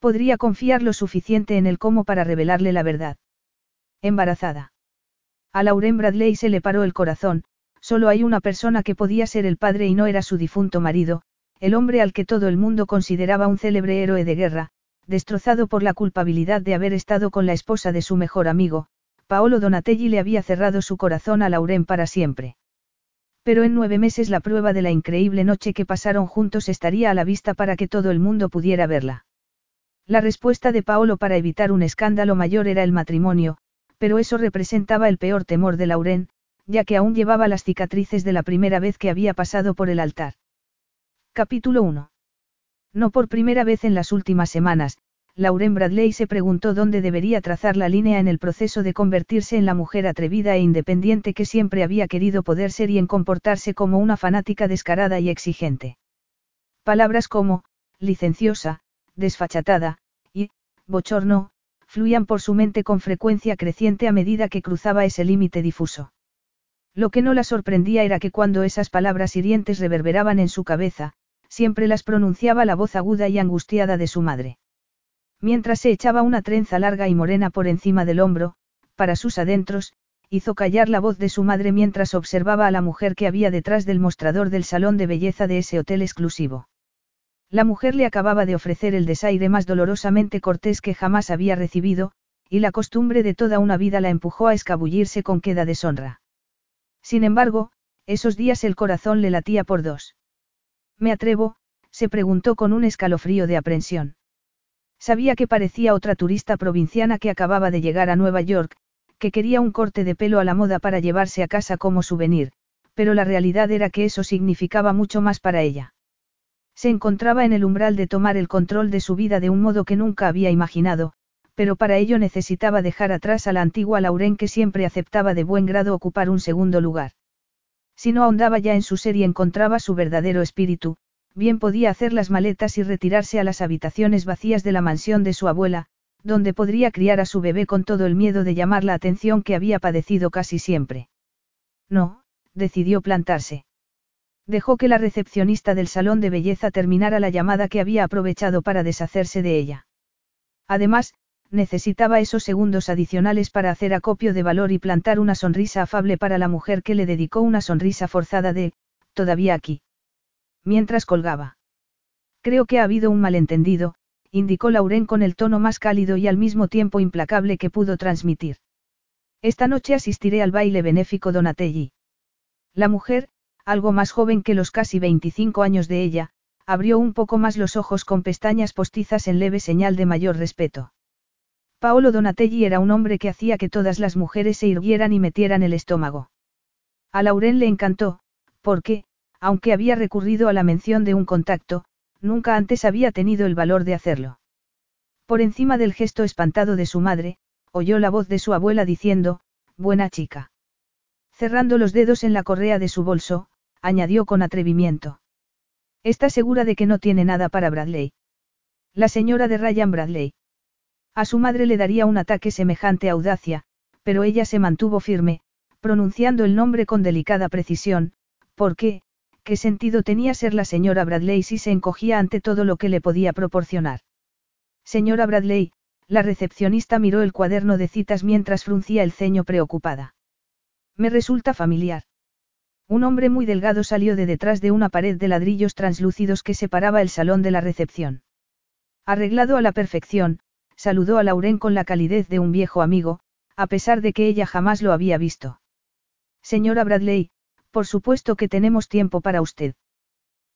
Podría confiar lo suficiente en él como para revelarle la verdad. Embarazada. A Lauren Bradley se le paró el corazón, solo hay una persona que podía ser el padre y no era su difunto marido, el hombre al que todo el mundo consideraba un célebre héroe de guerra, destrozado por la culpabilidad de haber estado con la esposa de su mejor amigo, Paolo Donatelli le había cerrado su corazón a Lauren para siempre. Pero en nueve meses la prueba de la increíble noche que pasaron juntos estaría a la vista para que todo el mundo pudiera verla. La respuesta de Paolo para evitar un escándalo mayor era el matrimonio, pero eso representaba el peor temor de Lauren, ya que aún llevaba las cicatrices de la primera vez que había pasado por el altar. Capítulo 1. No por primera vez en las últimas semanas, Lauren Bradley se preguntó dónde debería trazar la línea en el proceso de convertirse en la mujer atrevida e independiente que siempre había querido poder ser y en comportarse como una fanática descarada y exigente. Palabras como, licenciosa, desfachatada, y, bochorno, fluían por su mente con frecuencia creciente a medida que cruzaba ese límite difuso. Lo que no la sorprendía era que cuando esas palabras hirientes reverberaban en su cabeza, siempre las pronunciaba la voz aguda y angustiada de su madre. Mientras se echaba una trenza larga y morena por encima del hombro, para sus adentros, hizo callar la voz de su madre mientras observaba a la mujer que había detrás del mostrador del salón de belleza de ese hotel exclusivo. La mujer le acababa de ofrecer el desaire más dolorosamente cortés que jamás había recibido, y la costumbre de toda una vida la empujó a escabullirse con queda deshonra. Sin embargo, esos días el corazón le latía por dos. ¿Me atrevo? se preguntó con un escalofrío de aprensión. Sabía que parecía otra turista provinciana que acababa de llegar a Nueva York, que quería un corte de pelo a la moda para llevarse a casa como souvenir, pero la realidad era que eso significaba mucho más para ella. Se encontraba en el umbral de tomar el control de su vida de un modo que nunca había imaginado, pero para ello necesitaba dejar atrás a la antigua Lauren que siempre aceptaba de buen grado ocupar un segundo lugar. Si no ahondaba ya en su ser y encontraba su verdadero espíritu, bien podía hacer las maletas y retirarse a las habitaciones vacías de la mansión de su abuela, donde podría criar a su bebé con todo el miedo de llamar la atención que había padecido casi siempre. No, decidió plantarse. Dejó que la recepcionista del salón de belleza terminara la llamada que había aprovechado para deshacerse de ella. Además, necesitaba esos segundos adicionales para hacer acopio de valor y plantar una sonrisa afable para la mujer que le dedicó una sonrisa forzada de, todavía aquí. Mientras colgaba. Creo que ha habido un malentendido, indicó Lauren con el tono más cálido y al mismo tiempo implacable que pudo transmitir. Esta noche asistiré al baile benéfico Donatelli. La mujer, algo más joven que los casi 25 años de ella, abrió un poco más los ojos con pestañas postizas en leve señal de mayor respeto. Paolo Donatelli era un hombre que hacía que todas las mujeres se irguieran y metieran el estómago. A Lauren le encantó, porque, aunque había recurrido a la mención de un contacto, nunca antes había tenido el valor de hacerlo. Por encima del gesto espantado de su madre, oyó la voz de su abuela diciendo, Buena chica. Cerrando los dedos en la correa de su bolso, añadió con atrevimiento. ¿Está segura de que no tiene nada para Bradley? La señora de Ryan Bradley. A su madre le daría un ataque semejante a audacia, pero ella se mantuvo firme, pronunciando el nombre con delicada precisión, porque, ¿qué sentido tenía ser la señora Bradley si se encogía ante todo lo que le podía proporcionar? Señora Bradley, la recepcionista miró el cuaderno de citas mientras fruncía el ceño preocupada. Me resulta familiar. Un hombre muy delgado salió de detrás de una pared de ladrillos translúcidos que separaba el salón de la recepción. Arreglado a la perfección, saludó a Lauren con la calidez de un viejo amigo, a pesar de que ella jamás lo había visto. Señora Bradley, por supuesto que tenemos tiempo para usted.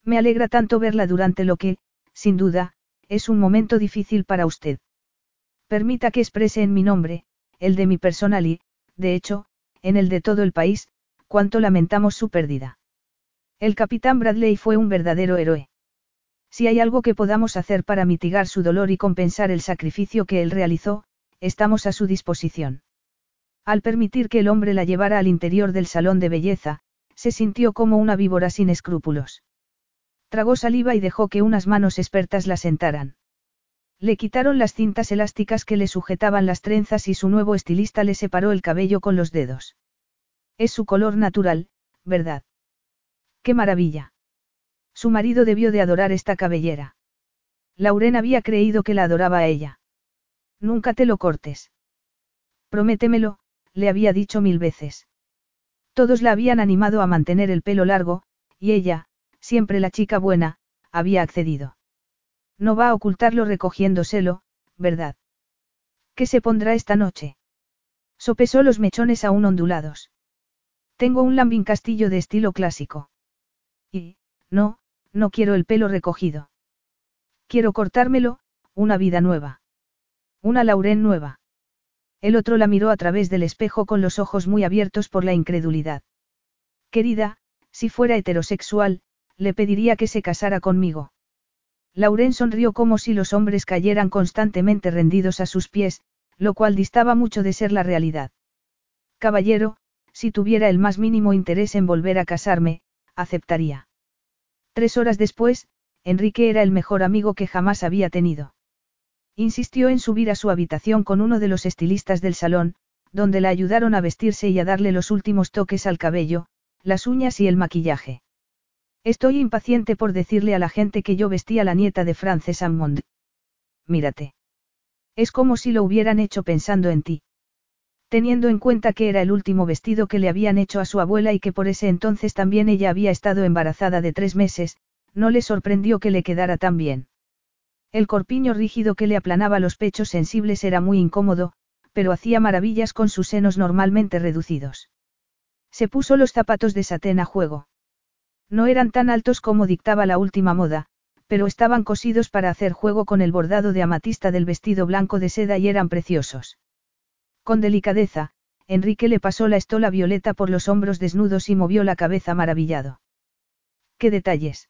Me alegra tanto verla durante lo que, sin duda, es un momento difícil para usted. Permita que exprese en mi nombre, el de mi personal y, de hecho, en el de todo el país, cuánto lamentamos su pérdida. El capitán Bradley fue un verdadero héroe. Si hay algo que podamos hacer para mitigar su dolor y compensar el sacrificio que él realizó, estamos a su disposición. Al permitir que el hombre la llevara al interior del salón de belleza, se sintió como una víbora sin escrúpulos. Tragó saliva y dejó que unas manos expertas la sentaran. Le quitaron las cintas elásticas que le sujetaban las trenzas y su nuevo estilista le separó el cabello con los dedos. Es su color natural, ¿verdad? ¡Qué maravilla! Su marido debió de adorar esta cabellera. Lauren había creído que la adoraba a ella. Nunca te lo cortes. Prométemelo, le había dicho mil veces. Todos la habían animado a mantener el pelo largo, y ella, siempre la chica buena, había accedido. No va a ocultarlo recogiéndoselo, ¿verdad? ¿Qué se pondrá esta noche? Sopesó los mechones aún ondulados. Tengo un lambín castillo de estilo clásico. Y, no, no quiero el pelo recogido. Quiero cortármelo, una vida nueva. Una Lauren nueva. El otro la miró a través del espejo con los ojos muy abiertos por la incredulidad. Querida, si fuera heterosexual, le pediría que se casara conmigo. Lauren sonrió como si los hombres cayeran constantemente rendidos a sus pies, lo cual distaba mucho de ser la realidad. Caballero, si tuviera el más mínimo interés en volver a casarme, aceptaría. Tres horas después, Enrique era el mejor amigo que jamás había tenido. Insistió en subir a su habitación con uno de los estilistas del salón, donde la ayudaron a vestirse y a darle los últimos toques al cabello, las uñas y el maquillaje. Estoy impaciente por decirle a la gente que yo vestía la nieta de Frances Ammond. Mírate. Es como si lo hubieran hecho pensando en ti. Teniendo en cuenta que era el último vestido que le habían hecho a su abuela y que por ese entonces también ella había estado embarazada de tres meses, no le sorprendió que le quedara tan bien. El corpiño rígido que le aplanaba los pechos sensibles era muy incómodo, pero hacía maravillas con sus senos normalmente reducidos. Se puso los zapatos de satén a juego. No eran tan altos como dictaba la última moda, pero estaban cosidos para hacer juego con el bordado de amatista del vestido blanco de seda y eran preciosos. Con delicadeza, Enrique le pasó la estola violeta por los hombros desnudos y movió la cabeza maravillado. ¡Qué detalles!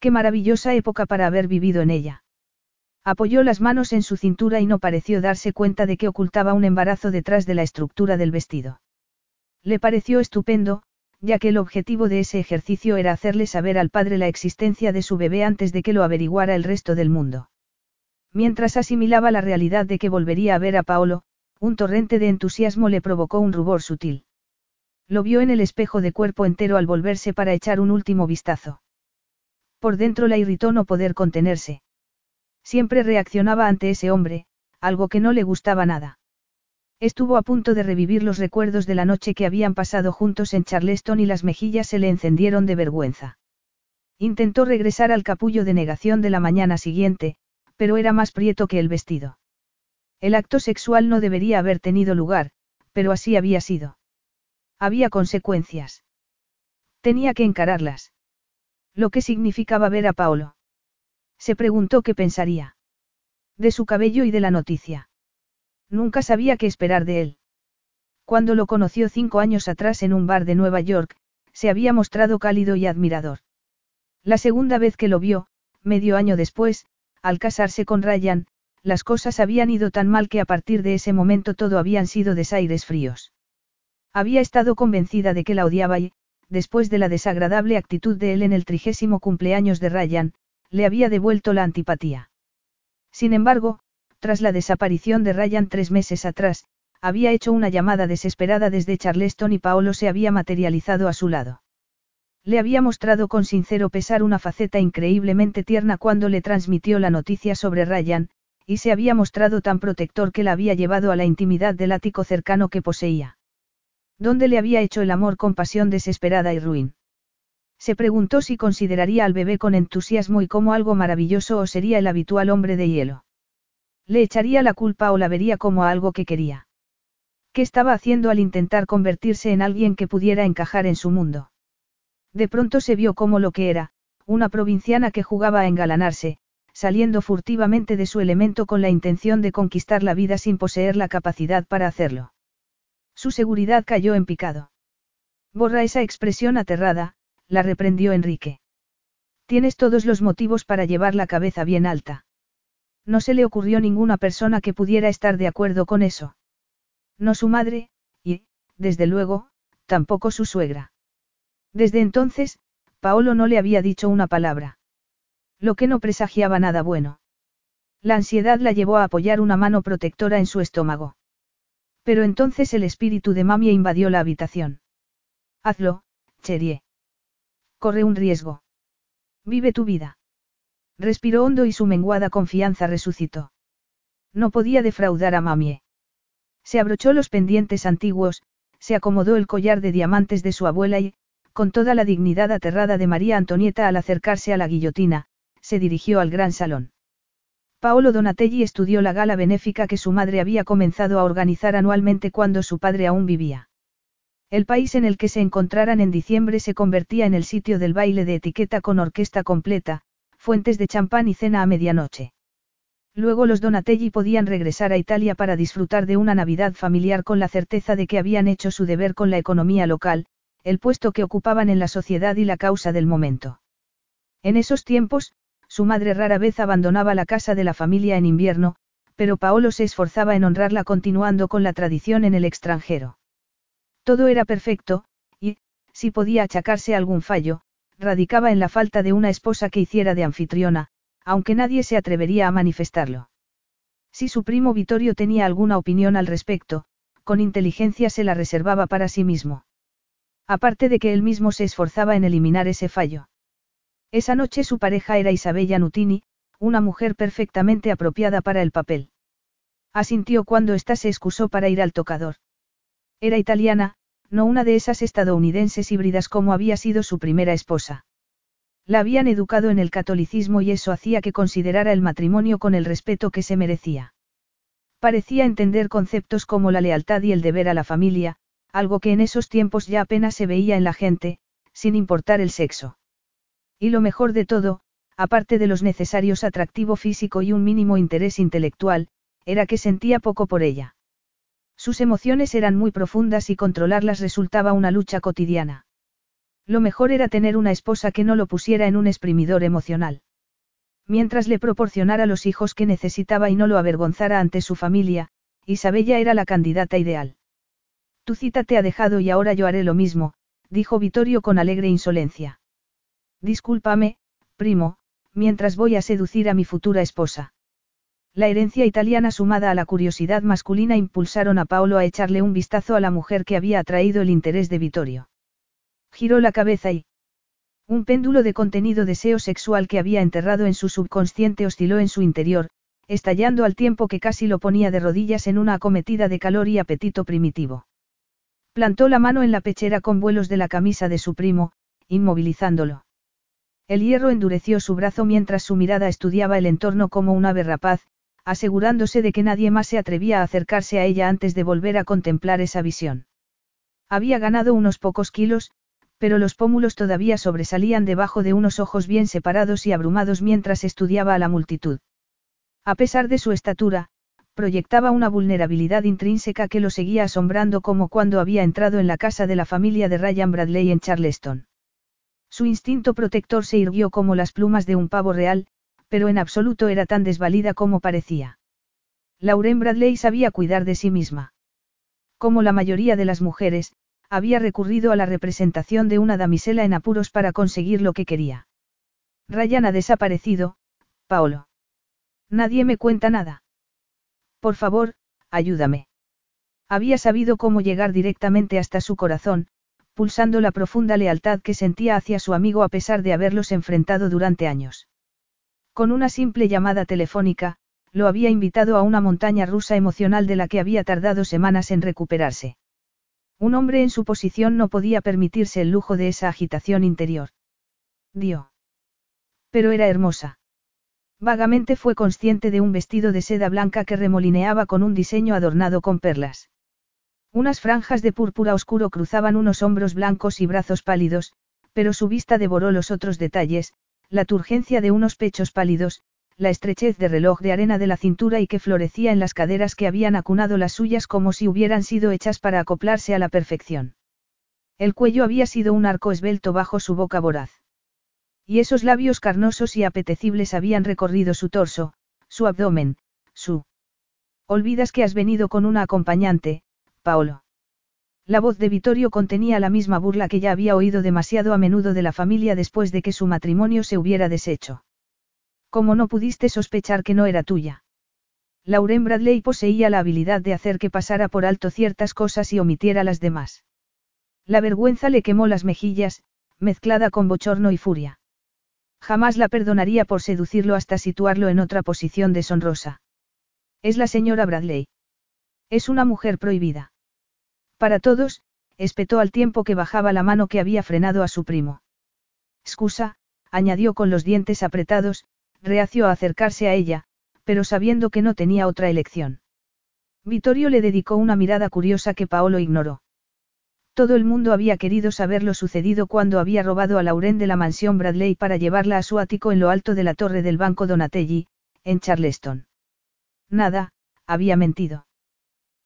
¡Qué maravillosa época para haber vivido en ella! Apoyó las manos en su cintura y no pareció darse cuenta de que ocultaba un embarazo detrás de la estructura del vestido. Le pareció estupendo, ya que el objetivo de ese ejercicio era hacerle saber al padre la existencia de su bebé antes de que lo averiguara el resto del mundo. Mientras asimilaba la realidad de que volvería a ver a Paolo, un torrente de entusiasmo le provocó un rubor sutil. Lo vio en el espejo de cuerpo entero al volverse para echar un último vistazo. Por dentro la irritó no poder contenerse. Siempre reaccionaba ante ese hombre, algo que no le gustaba nada. Estuvo a punto de revivir los recuerdos de la noche que habían pasado juntos en Charleston y las mejillas se le encendieron de vergüenza. Intentó regresar al capullo de negación de la mañana siguiente, pero era más prieto que el vestido. El acto sexual no debería haber tenido lugar, pero así había sido. Había consecuencias. Tenía que encararlas. Lo que significaba ver a Paolo. Se preguntó qué pensaría. De su cabello y de la noticia. Nunca sabía qué esperar de él. Cuando lo conoció cinco años atrás en un bar de Nueva York, se había mostrado cálido y admirador. La segunda vez que lo vio, medio año después, al casarse con Ryan, las cosas habían ido tan mal que a partir de ese momento todo habían sido desaires fríos. Había estado convencida de que la odiaba y, después de la desagradable actitud de él en el trigésimo cumpleaños de Ryan, le había devuelto la antipatía. Sin embargo, tras la desaparición de Ryan tres meses atrás, había hecho una llamada desesperada desde Charleston y Paolo se había materializado a su lado. Le había mostrado con sincero pesar una faceta increíblemente tierna cuando le transmitió la noticia sobre Ryan, y se había mostrado tan protector que la había llevado a la intimidad del ático cercano que poseía. Donde le había hecho el amor con pasión desesperada y ruin. Se preguntó si consideraría al bebé con entusiasmo y como algo maravilloso o sería el habitual hombre de hielo. Le echaría la culpa o la vería como algo que quería. ¿Qué estaba haciendo al intentar convertirse en alguien que pudiera encajar en su mundo? De pronto se vio como lo que era, una provinciana que jugaba a engalanarse, saliendo furtivamente de su elemento con la intención de conquistar la vida sin poseer la capacidad para hacerlo. Su seguridad cayó en picado. Borra esa expresión aterrada, la reprendió Enrique. Tienes todos los motivos para llevar la cabeza bien alta. No se le ocurrió ninguna persona que pudiera estar de acuerdo con eso. No su madre, y, desde luego, tampoco su suegra. Desde entonces, Paolo no le había dicho una palabra. Lo que no presagiaba nada bueno. La ansiedad la llevó a apoyar una mano protectora en su estómago. Pero entonces el espíritu de Mamie invadió la habitación. Hazlo, Cherie. Corre un riesgo. Vive tu vida. Respiró hondo y su menguada confianza resucitó. No podía defraudar a Mamie. Se abrochó los pendientes antiguos, se acomodó el collar de diamantes de su abuela y, con toda la dignidad aterrada de María Antonieta al acercarse a la guillotina, se dirigió al gran salón. Paolo Donatelli estudió la gala benéfica que su madre había comenzado a organizar anualmente cuando su padre aún vivía. El país en el que se encontraran en diciembre se convertía en el sitio del baile de etiqueta con orquesta completa, fuentes de champán y cena a medianoche. Luego los Donatelli podían regresar a Italia para disfrutar de una Navidad familiar con la certeza de que habían hecho su deber con la economía local, el puesto que ocupaban en la sociedad y la causa del momento. En esos tiempos, su madre rara vez abandonaba la casa de la familia en invierno, pero Paolo se esforzaba en honrarla continuando con la tradición en el extranjero. Todo era perfecto, y, si podía achacarse algún fallo, radicaba en la falta de una esposa que hiciera de anfitriona, aunque nadie se atrevería a manifestarlo. Si su primo Vittorio tenía alguna opinión al respecto, con inteligencia se la reservaba para sí mismo. Aparte de que él mismo se esforzaba en eliminar ese fallo. Esa noche su pareja era Isabella Nutini, una mujer perfectamente apropiada para el papel. Asintió cuando ésta se excusó para ir al tocador. Era italiana, no una de esas estadounidenses híbridas como había sido su primera esposa. La habían educado en el catolicismo y eso hacía que considerara el matrimonio con el respeto que se merecía. Parecía entender conceptos como la lealtad y el deber a la familia, algo que en esos tiempos ya apenas se veía en la gente, sin importar el sexo. Y lo mejor de todo, aparte de los necesarios atractivo físico y un mínimo interés intelectual, era que sentía poco por ella. Sus emociones eran muy profundas y controlarlas resultaba una lucha cotidiana. Lo mejor era tener una esposa que no lo pusiera en un exprimidor emocional. Mientras le proporcionara los hijos que necesitaba y no lo avergonzara ante su familia, Isabella era la candidata ideal. Tu cita te ha dejado y ahora yo haré lo mismo, dijo Vittorio con alegre insolencia. Discúlpame, primo, mientras voy a seducir a mi futura esposa. La herencia italiana sumada a la curiosidad masculina impulsaron a Paolo a echarle un vistazo a la mujer que había atraído el interés de Vittorio. Giró la cabeza y... Un péndulo de contenido deseo sexual que había enterrado en su subconsciente osciló en su interior, estallando al tiempo que casi lo ponía de rodillas en una acometida de calor y apetito primitivo. Plantó la mano en la pechera con vuelos de la camisa de su primo, inmovilizándolo. El hierro endureció su brazo mientras su mirada estudiaba el entorno como un ave rapaz, asegurándose de que nadie más se atrevía a acercarse a ella antes de volver a contemplar esa visión. Había ganado unos pocos kilos, pero los pómulos todavía sobresalían debajo de unos ojos bien separados y abrumados mientras estudiaba a la multitud. A pesar de su estatura, proyectaba una vulnerabilidad intrínseca que lo seguía asombrando como cuando había entrado en la casa de la familia de Ryan Bradley en Charleston. Su instinto protector se irguió como las plumas de un pavo real, pero en absoluto era tan desvalida como parecía. Lauren Bradley sabía cuidar de sí misma. Como la mayoría de las mujeres, había recurrido a la representación de una damisela en apuros para conseguir lo que quería. Ryan ha desaparecido, Paolo. Nadie me cuenta nada. Por favor, ayúdame. Había sabido cómo llegar directamente hasta su corazón, pulsando la profunda lealtad que sentía hacia su amigo a pesar de haberlos enfrentado durante años. Con una simple llamada telefónica, lo había invitado a una montaña rusa emocional de la que había tardado semanas en recuperarse. Un hombre en su posición no podía permitirse el lujo de esa agitación interior. Dio. Pero era hermosa. Vagamente fue consciente de un vestido de seda blanca que remolineaba con un diseño adornado con perlas. Unas franjas de púrpura oscuro cruzaban unos hombros blancos y brazos pálidos, pero su vista devoró los otros detalles, la turgencia de unos pechos pálidos, la estrechez de reloj de arena de la cintura y que florecía en las caderas que habían acunado las suyas como si hubieran sido hechas para acoplarse a la perfección. El cuello había sido un arco esbelto bajo su boca voraz. Y esos labios carnosos y apetecibles habían recorrido su torso, su abdomen, su... Olvidas que has venido con una acompañante, Paolo. La voz de Vittorio contenía la misma burla que ya había oído demasiado a menudo de la familia después de que su matrimonio se hubiera deshecho. ¿Cómo no pudiste sospechar que no era tuya? Lauren Bradley poseía la habilidad de hacer que pasara por alto ciertas cosas y omitiera las demás. La vergüenza le quemó las mejillas, mezclada con bochorno y furia. Jamás la perdonaría por seducirlo hasta situarlo en otra posición deshonrosa. Es la señora Bradley. Es una mujer prohibida. Para todos, espetó al tiempo que bajaba la mano que había frenado a su primo. Excusa, añadió con los dientes apretados, reacio a acercarse a ella, pero sabiendo que no tenía otra elección. Vittorio le dedicó una mirada curiosa que Paolo ignoró. Todo el mundo había querido saber lo sucedido cuando había robado a Lauren de la mansión Bradley para llevarla a su ático en lo alto de la torre del Banco Donatelli, en Charleston. Nada, había mentido.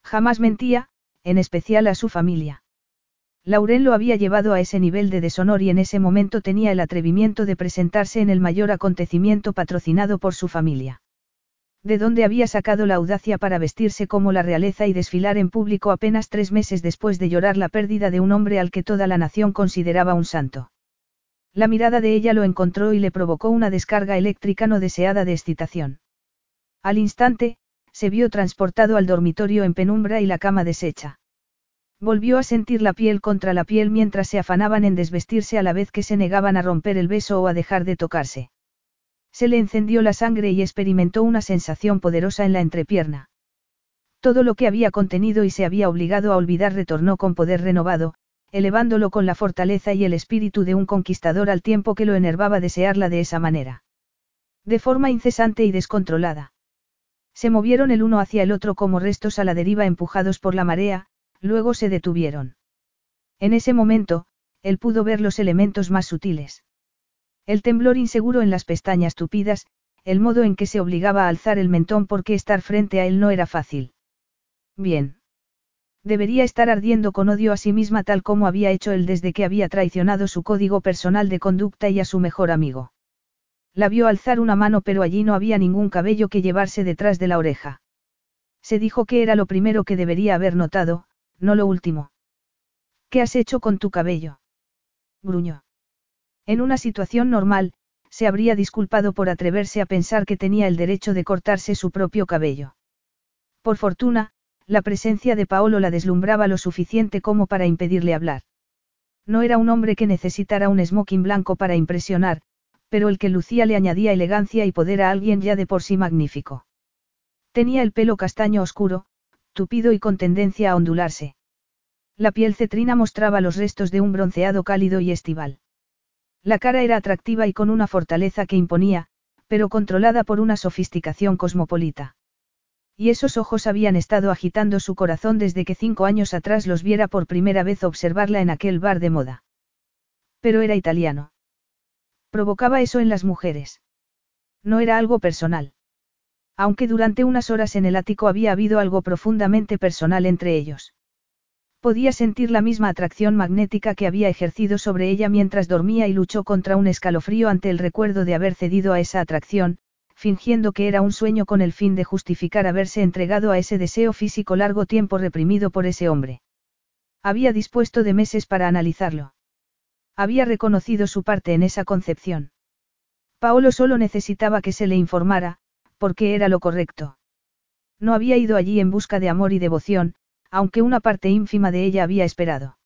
Jamás mentía, en especial a su familia. Lauren lo había llevado a ese nivel de deshonor y en ese momento tenía el atrevimiento de presentarse en el mayor acontecimiento patrocinado por su familia. ¿De dónde había sacado la audacia para vestirse como la realeza y desfilar en público apenas tres meses después de llorar la pérdida de un hombre al que toda la nación consideraba un santo? La mirada de ella lo encontró y le provocó una descarga eléctrica no deseada de excitación. Al instante, se vio transportado al dormitorio en penumbra y la cama deshecha. Volvió a sentir la piel contra la piel mientras se afanaban en desvestirse a la vez que se negaban a romper el beso o a dejar de tocarse. Se le encendió la sangre y experimentó una sensación poderosa en la entrepierna. Todo lo que había contenido y se había obligado a olvidar retornó con poder renovado, elevándolo con la fortaleza y el espíritu de un conquistador al tiempo que lo enervaba desearla de esa manera. De forma incesante y descontrolada. Se movieron el uno hacia el otro como restos a la deriva empujados por la marea, luego se detuvieron. En ese momento, él pudo ver los elementos más sutiles. El temblor inseguro en las pestañas tupidas, el modo en que se obligaba a alzar el mentón porque estar frente a él no era fácil. Bien. Debería estar ardiendo con odio a sí misma tal como había hecho él desde que había traicionado su código personal de conducta y a su mejor amigo. La vio alzar una mano pero allí no había ningún cabello que llevarse detrás de la oreja. Se dijo que era lo primero que debería haber notado, no lo último. ¿Qué has hecho con tu cabello? Gruñó. En una situación normal, se habría disculpado por atreverse a pensar que tenía el derecho de cortarse su propio cabello. Por fortuna, la presencia de Paolo la deslumbraba lo suficiente como para impedirle hablar. No era un hombre que necesitara un smoking blanco para impresionar, pero el que lucía le añadía elegancia y poder a alguien ya de por sí magnífico. Tenía el pelo castaño oscuro, tupido y con tendencia a ondularse. La piel cetrina mostraba los restos de un bronceado cálido y estival. La cara era atractiva y con una fortaleza que imponía, pero controlada por una sofisticación cosmopolita. Y esos ojos habían estado agitando su corazón desde que cinco años atrás los viera por primera vez observarla en aquel bar de moda. Pero era italiano. Provocaba eso en las mujeres. No era algo personal. Aunque durante unas horas en el ático había habido algo profundamente personal entre ellos. Podía sentir la misma atracción magnética que había ejercido sobre ella mientras dormía y luchó contra un escalofrío ante el recuerdo de haber cedido a esa atracción, fingiendo que era un sueño con el fin de justificar haberse entregado a ese deseo físico largo tiempo reprimido por ese hombre. Había dispuesto de meses para analizarlo. Había reconocido su parte en esa concepción. Paolo solo necesitaba que se le informara, porque era lo correcto. No había ido allí en busca de amor y devoción, aunque una parte ínfima de ella había esperado.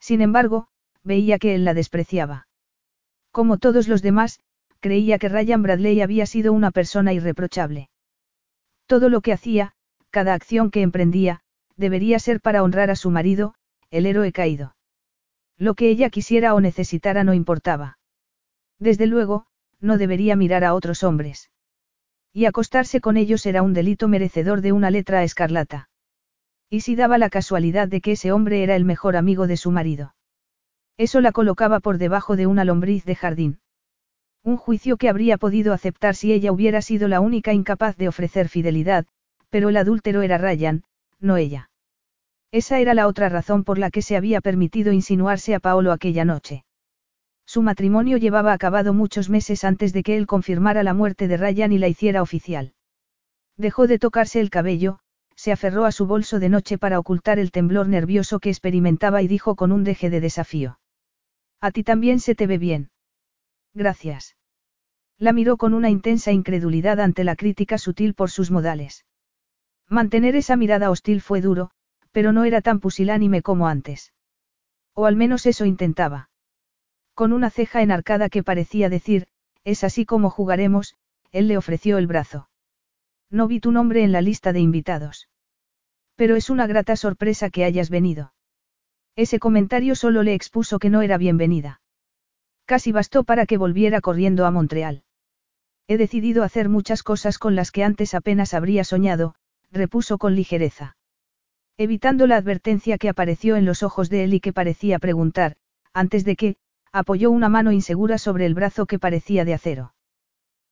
Sin embargo, veía que él la despreciaba. Como todos los demás, creía que Ryan Bradley había sido una persona irreprochable. Todo lo que hacía, cada acción que emprendía, debería ser para honrar a su marido, el héroe caído. Lo que ella quisiera o necesitara no importaba. Desde luego, no debería mirar a otros hombres. Y acostarse con ellos era un delito merecedor de una letra escarlata. Y si daba la casualidad de que ese hombre era el mejor amigo de su marido. Eso la colocaba por debajo de una lombriz de jardín. Un juicio que habría podido aceptar si ella hubiera sido la única incapaz de ofrecer fidelidad, pero el adúltero era Ryan, no ella. Esa era la otra razón por la que se había permitido insinuarse a Paolo aquella noche. Su matrimonio llevaba acabado muchos meses antes de que él confirmara la muerte de Ryan y la hiciera oficial. Dejó de tocarse el cabello, se aferró a su bolso de noche para ocultar el temblor nervioso que experimentaba y dijo con un deje de desafío. A ti también se te ve bien. Gracias. La miró con una intensa incredulidad ante la crítica sutil por sus modales. Mantener esa mirada hostil fue duro, pero no era tan pusilánime como antes. O al menos eso intentaba. Con una ceja enarcada que parecía decir, es así como jugaremos, él le ofreció el brazo. No vi tu nombre en la lista de invitados. Pero es una grata sorpresa que hayas venido. Ese comentario solo le expuso que no era bienvenida. Casi bastó para que volviera corriendo a Montreal. He decidido hacer muchas cosas con las que antes apenas habría soñado, repuso con ligereza. Evitando la advertencia que apareció en los ojos de él y que parecía preguntar, antes de que, apoyó una mano insegura sobre el brazo que parecía de acero.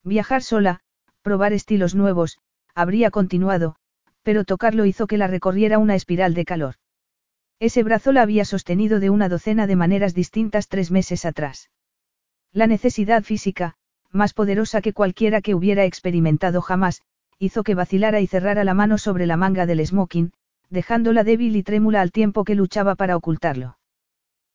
Viajar sola, probar estilos nuevos, habría continuado, pero tocarlo hizo que la recorriera una espiral de calor. Ese brazo la había sostenido de una docena de maneras distintas tres meses atrás. La necesidad física, más poderosa que cualquiera que hubiera experimentado jamás, hizo que vacilara y cerrara la mano sobre la manga del smoking, dejándola débil y trémula al tiempo que luchaba para ocultarlo.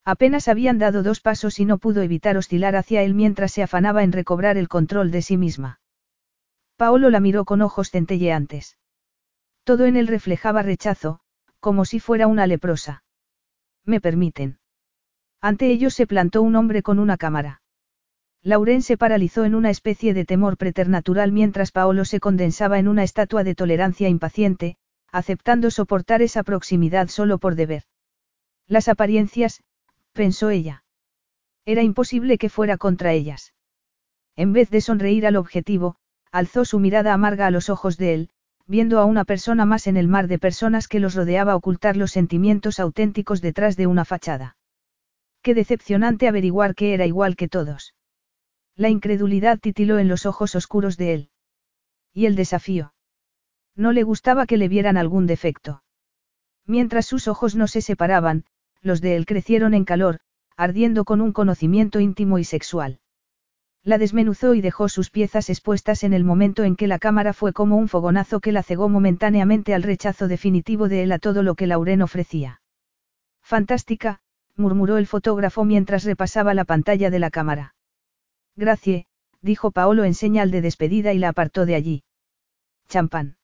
Apenas habían dado dos pasos y no pudo evitar oscilar hacia él mientras se afanaba en recobrar el control de sí misma. Paolo la miró con ojos centelleantes. Todo en él reflejaba rechazo, como si fuera una leprosa. ¿Me permiten? Ante ellos se plantó un hombre con una cámara. Lauren se paralizó en una especie de temor preternatural mientras Paolo se condensaba en una estatua de tolerancia impaciente, aceptando soportar esa proximidad solo por deber. Las apariencias, pensó ella. Era imposible que fuera contra ellas. En vez de sonreír al objetivo, alzó su mirada amarga a los ojos de él, viendo a una persona más en el mar de personas que los rodeaba ocultar los sentimientos auténticos detrás de una fachada. Qué decepcionante averiguar que era igual que todos. La incredulidad titiló en los ojos oscuros de él. Y el desafío. No le gustaba que le vieran algún defecto. Mientras sus ojos no se separaban, los de él crecieron en calor, ardiendo con un conocimiento íntimo y sexual. La desmenuzó y dejó sus piezas expuestas en el momento en que la cámara fue como un fogonazo que la cegó momentáneamente al rechazo definitivo de él a todo lo que Lauren ofrecía. Fantástica, murmuró el fotógrafo mientras repasaba la pantalla de la cámara. Gracie, dijo Paolo en señal de despedida y la apartó de allí. Champán.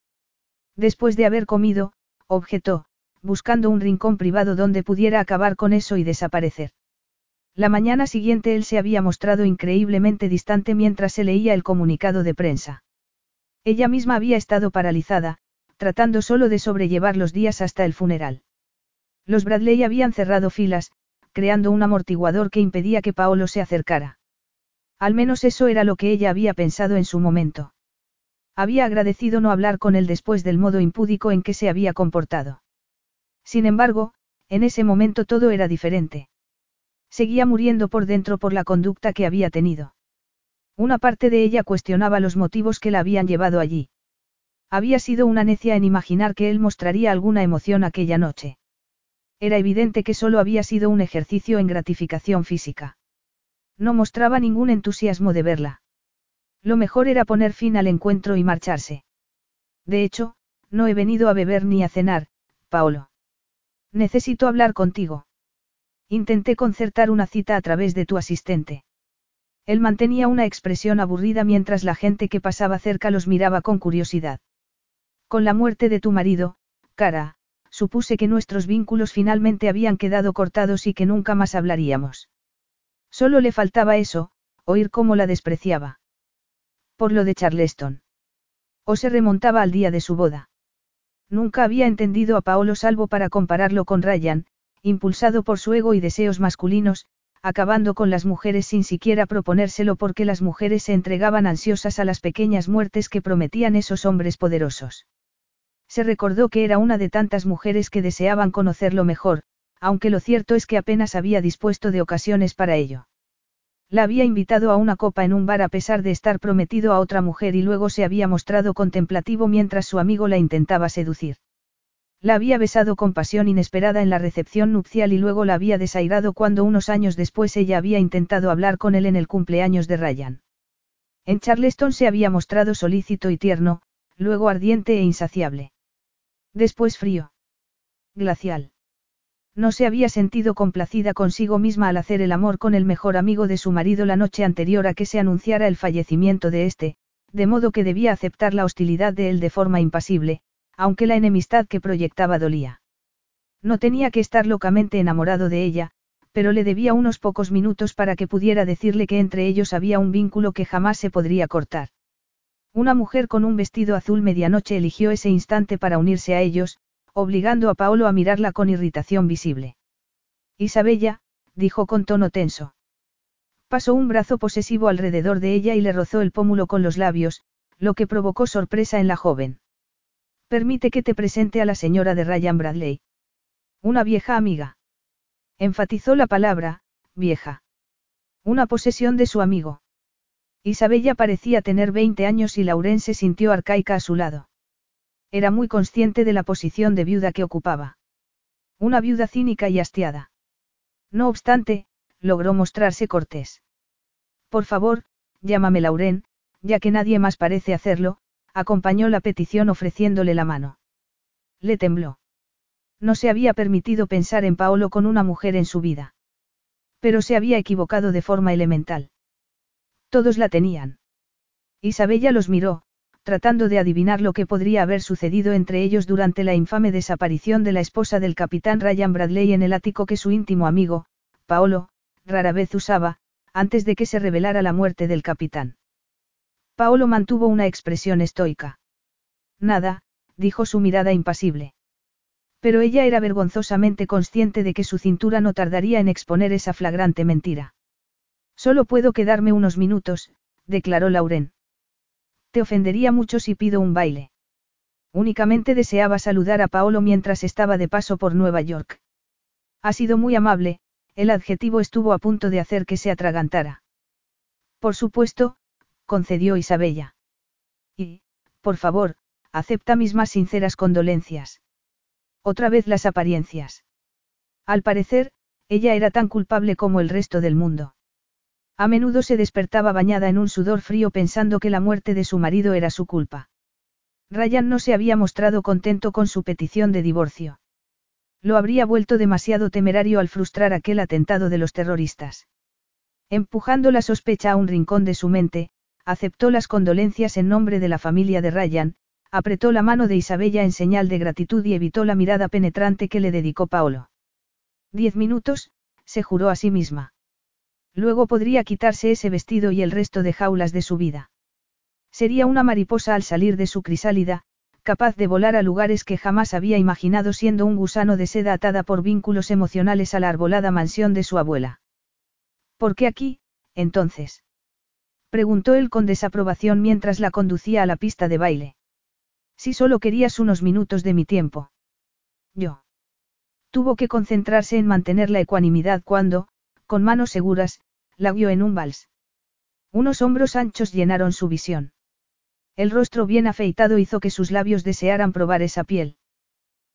Después de haber comido, objetó, buscando un rincón privado donde pudiera acabar con eso y desaparecer. La mañana siguiente él se había mostrado increíblemente distante mientras se leía el comunicado de prensa. Ella misma había estado paralizada, tratando solo de sobrellevar los días hasta el funeral. Los Bradley habían cerrado filas, creando un amortiguador que impedía que Paolo se acercara. Al menos eso era lo que ella había pensado en su momento. Había agradecido no hablar con él después del modo impúdico en que se había comportado. Sin embargo, en ese momento todo era diferente. Seguía muriendo por dentro por la conducta que había tenido. Una parte de ella cuestionaba los motivos que la habían llevado allí. Había sido una necia en imaginar que él mostraría alguna emoción aquella noche. Era evidente que solo había sido un ejercicio en gratificación física. No mostraba ningún entusiasmo de verla. Lo mejor era poner fin al encuentro y marcharse. De hecho, no he venido a beber ni a cenar, Paolo. Necesito hablar contigo. Intenté concertar una cita a través de tu asistente. Él mantenía una expresión aburrida mientras la gente que pasaba cerca los miraba con curiosidad. Con la muerte de tu marido, cara, supuse que nuestros vínculos finalmente habían quedado cortados y que nunca más hablaríamos. Solo le faltaba eso, oír cómo la despreciaba. Por lo de Charleston. O se remontaba al día de su boda. Nunca había entendido a Paolo salvo para compararlo con Ryan, impulsado por su ego y deseos masculinos, acabando con las mujeres sin siquiera proponérselo porque las mujeres se entregaban ansiosas a las pequeñas muertes que prometían esos hombres poderosos. Se recordó que era una de tantas mujeres que deseaban conocerlo mejor, aunque lo cierto es que apenas había dispuesto de ocasiones para ello. La había invitado a una copa en un bar a pesar de estar prometido a otra mujer y luego se había mostrado contemplativo mientras su amigo la intentaba seducir. La había besado con pasión inesperada en la recepción nupcial y luego la había desairado cuando unos años después ella había intentado hablar con él en el cumpleaños de Ryan. En Charleston se había mostrado solícito y tierno, luego ardiente e insaciable. Después frío. Glacial. No se había sentido complacida consigo misma al hacer el amor con el mejor amigo de su marido la noche anterior a que se anunciara el fallecimiento de este, de modo que debía aceptar la hostilidad de él de forma impasible, aunque la enemistad que proyectaba dolía. No tenía que estar locamente enamorado de ella, pero le debía unos pocos minutos para que pudiera decirle que entre ellos había un vínculo que jamás se podría cortar. Una mujer con un vestido azul medianoche eligió ese instante para unirse a ellos, obligando a Paolo a mirarla con irritación visible. Isabella, dijo con tono tenso. Pasó un brazo posesivo alrededor de ella y le rozó el pómulo con los labios, lo que provocó sorpresa en la joven. Permite que te presente a la señora de Ryan Bradley. Una vieja amiga. Enfatizó la palabra, vieja. Una posesión de su amigo. Isabella parecía tener 20 años y Lauren se sintió arcaica a su lado. Era muy consciente de la posición de viuda que ocupaba. Una viuda cínica y hastiada. No obstante, logró mostrarse cortés. Por favor, llámame Lauren, ya que nadie más parece hacerlo, acompañó la petición ofreciéndole la mano. Le tembló. No se había permitido pensar en Paolo con una mujer en su vida. Pero se había equivocado de forma elemental. Todos la tenían. Isabella los miró, tratando de adivinar lo que podría haber sucedido entre ellos durante la infame desaparición de la esposa del capitán Ryan Bradley en el ático que su íntimo amigo, Paolo, rara vez usaba, antes de que se revelara la muerte del capitán. Paolo mantuvo una expresión estoica. Nada, dijo su mirada impasible. Pero ella era vergonzosamente consciente de que su cintura no tardaría en exponer esa flagrante mentira. Solo puedo quedarme unos minutos, declaró Lauren. Te ofendería mucho si pido un baile. Únicamente deseaba saludar a Paolo mientras estaba de paso por Nueva York. Ha sido muy amable, el adjetivo estuvo a punto de hacer que se atragantara. Por supuesto, concedió Isabella. Y, por favor, acepta mis más sinceras condolencias. Otra vez las apariencias. Al parecer, ella era tan culpable como el resto del mundo. A menudo se despertaba bañada en un sudor frío pensando que la muerte de su marido era su culpa. Ryan no se había mostrado contento con su petición de divorcio. Lo habría vuelto demasiado temerario al frustrar aquel atentado de los terroristas. Empujando la sospecha a un rincón de su mente, aceptó las condolencias en nombre de la familia de Ryan, apretó la mano de Isabella en señal de gratitud y evitó la mirada penetrante que le dedicó Paolo. Diez minutos, se juró a sí misma. Luego podría quitarse ese vestido y el resto de jaulas de su vida. Sería una mariposa al salir de su crisálida, capaz de volar a lugares que jamás había imaginado siendo un gusano de seda atada por vínculos emocionales a la arbolada mansión de su abuela. ¿Por qué aquí, entonces? Preguntó él con desaprobación mientras la conducía a la pista de baile. Si solo querías unos minutos de mi tiempo. Yo. Tuvo que concentrarse en mantener la ecuanimidad cuando, con manos seguras, la guió en un vals. Unos hombros anchos llenaron su visión. El rostro bien afeitado hizo que sus labios desearan probar esa piel.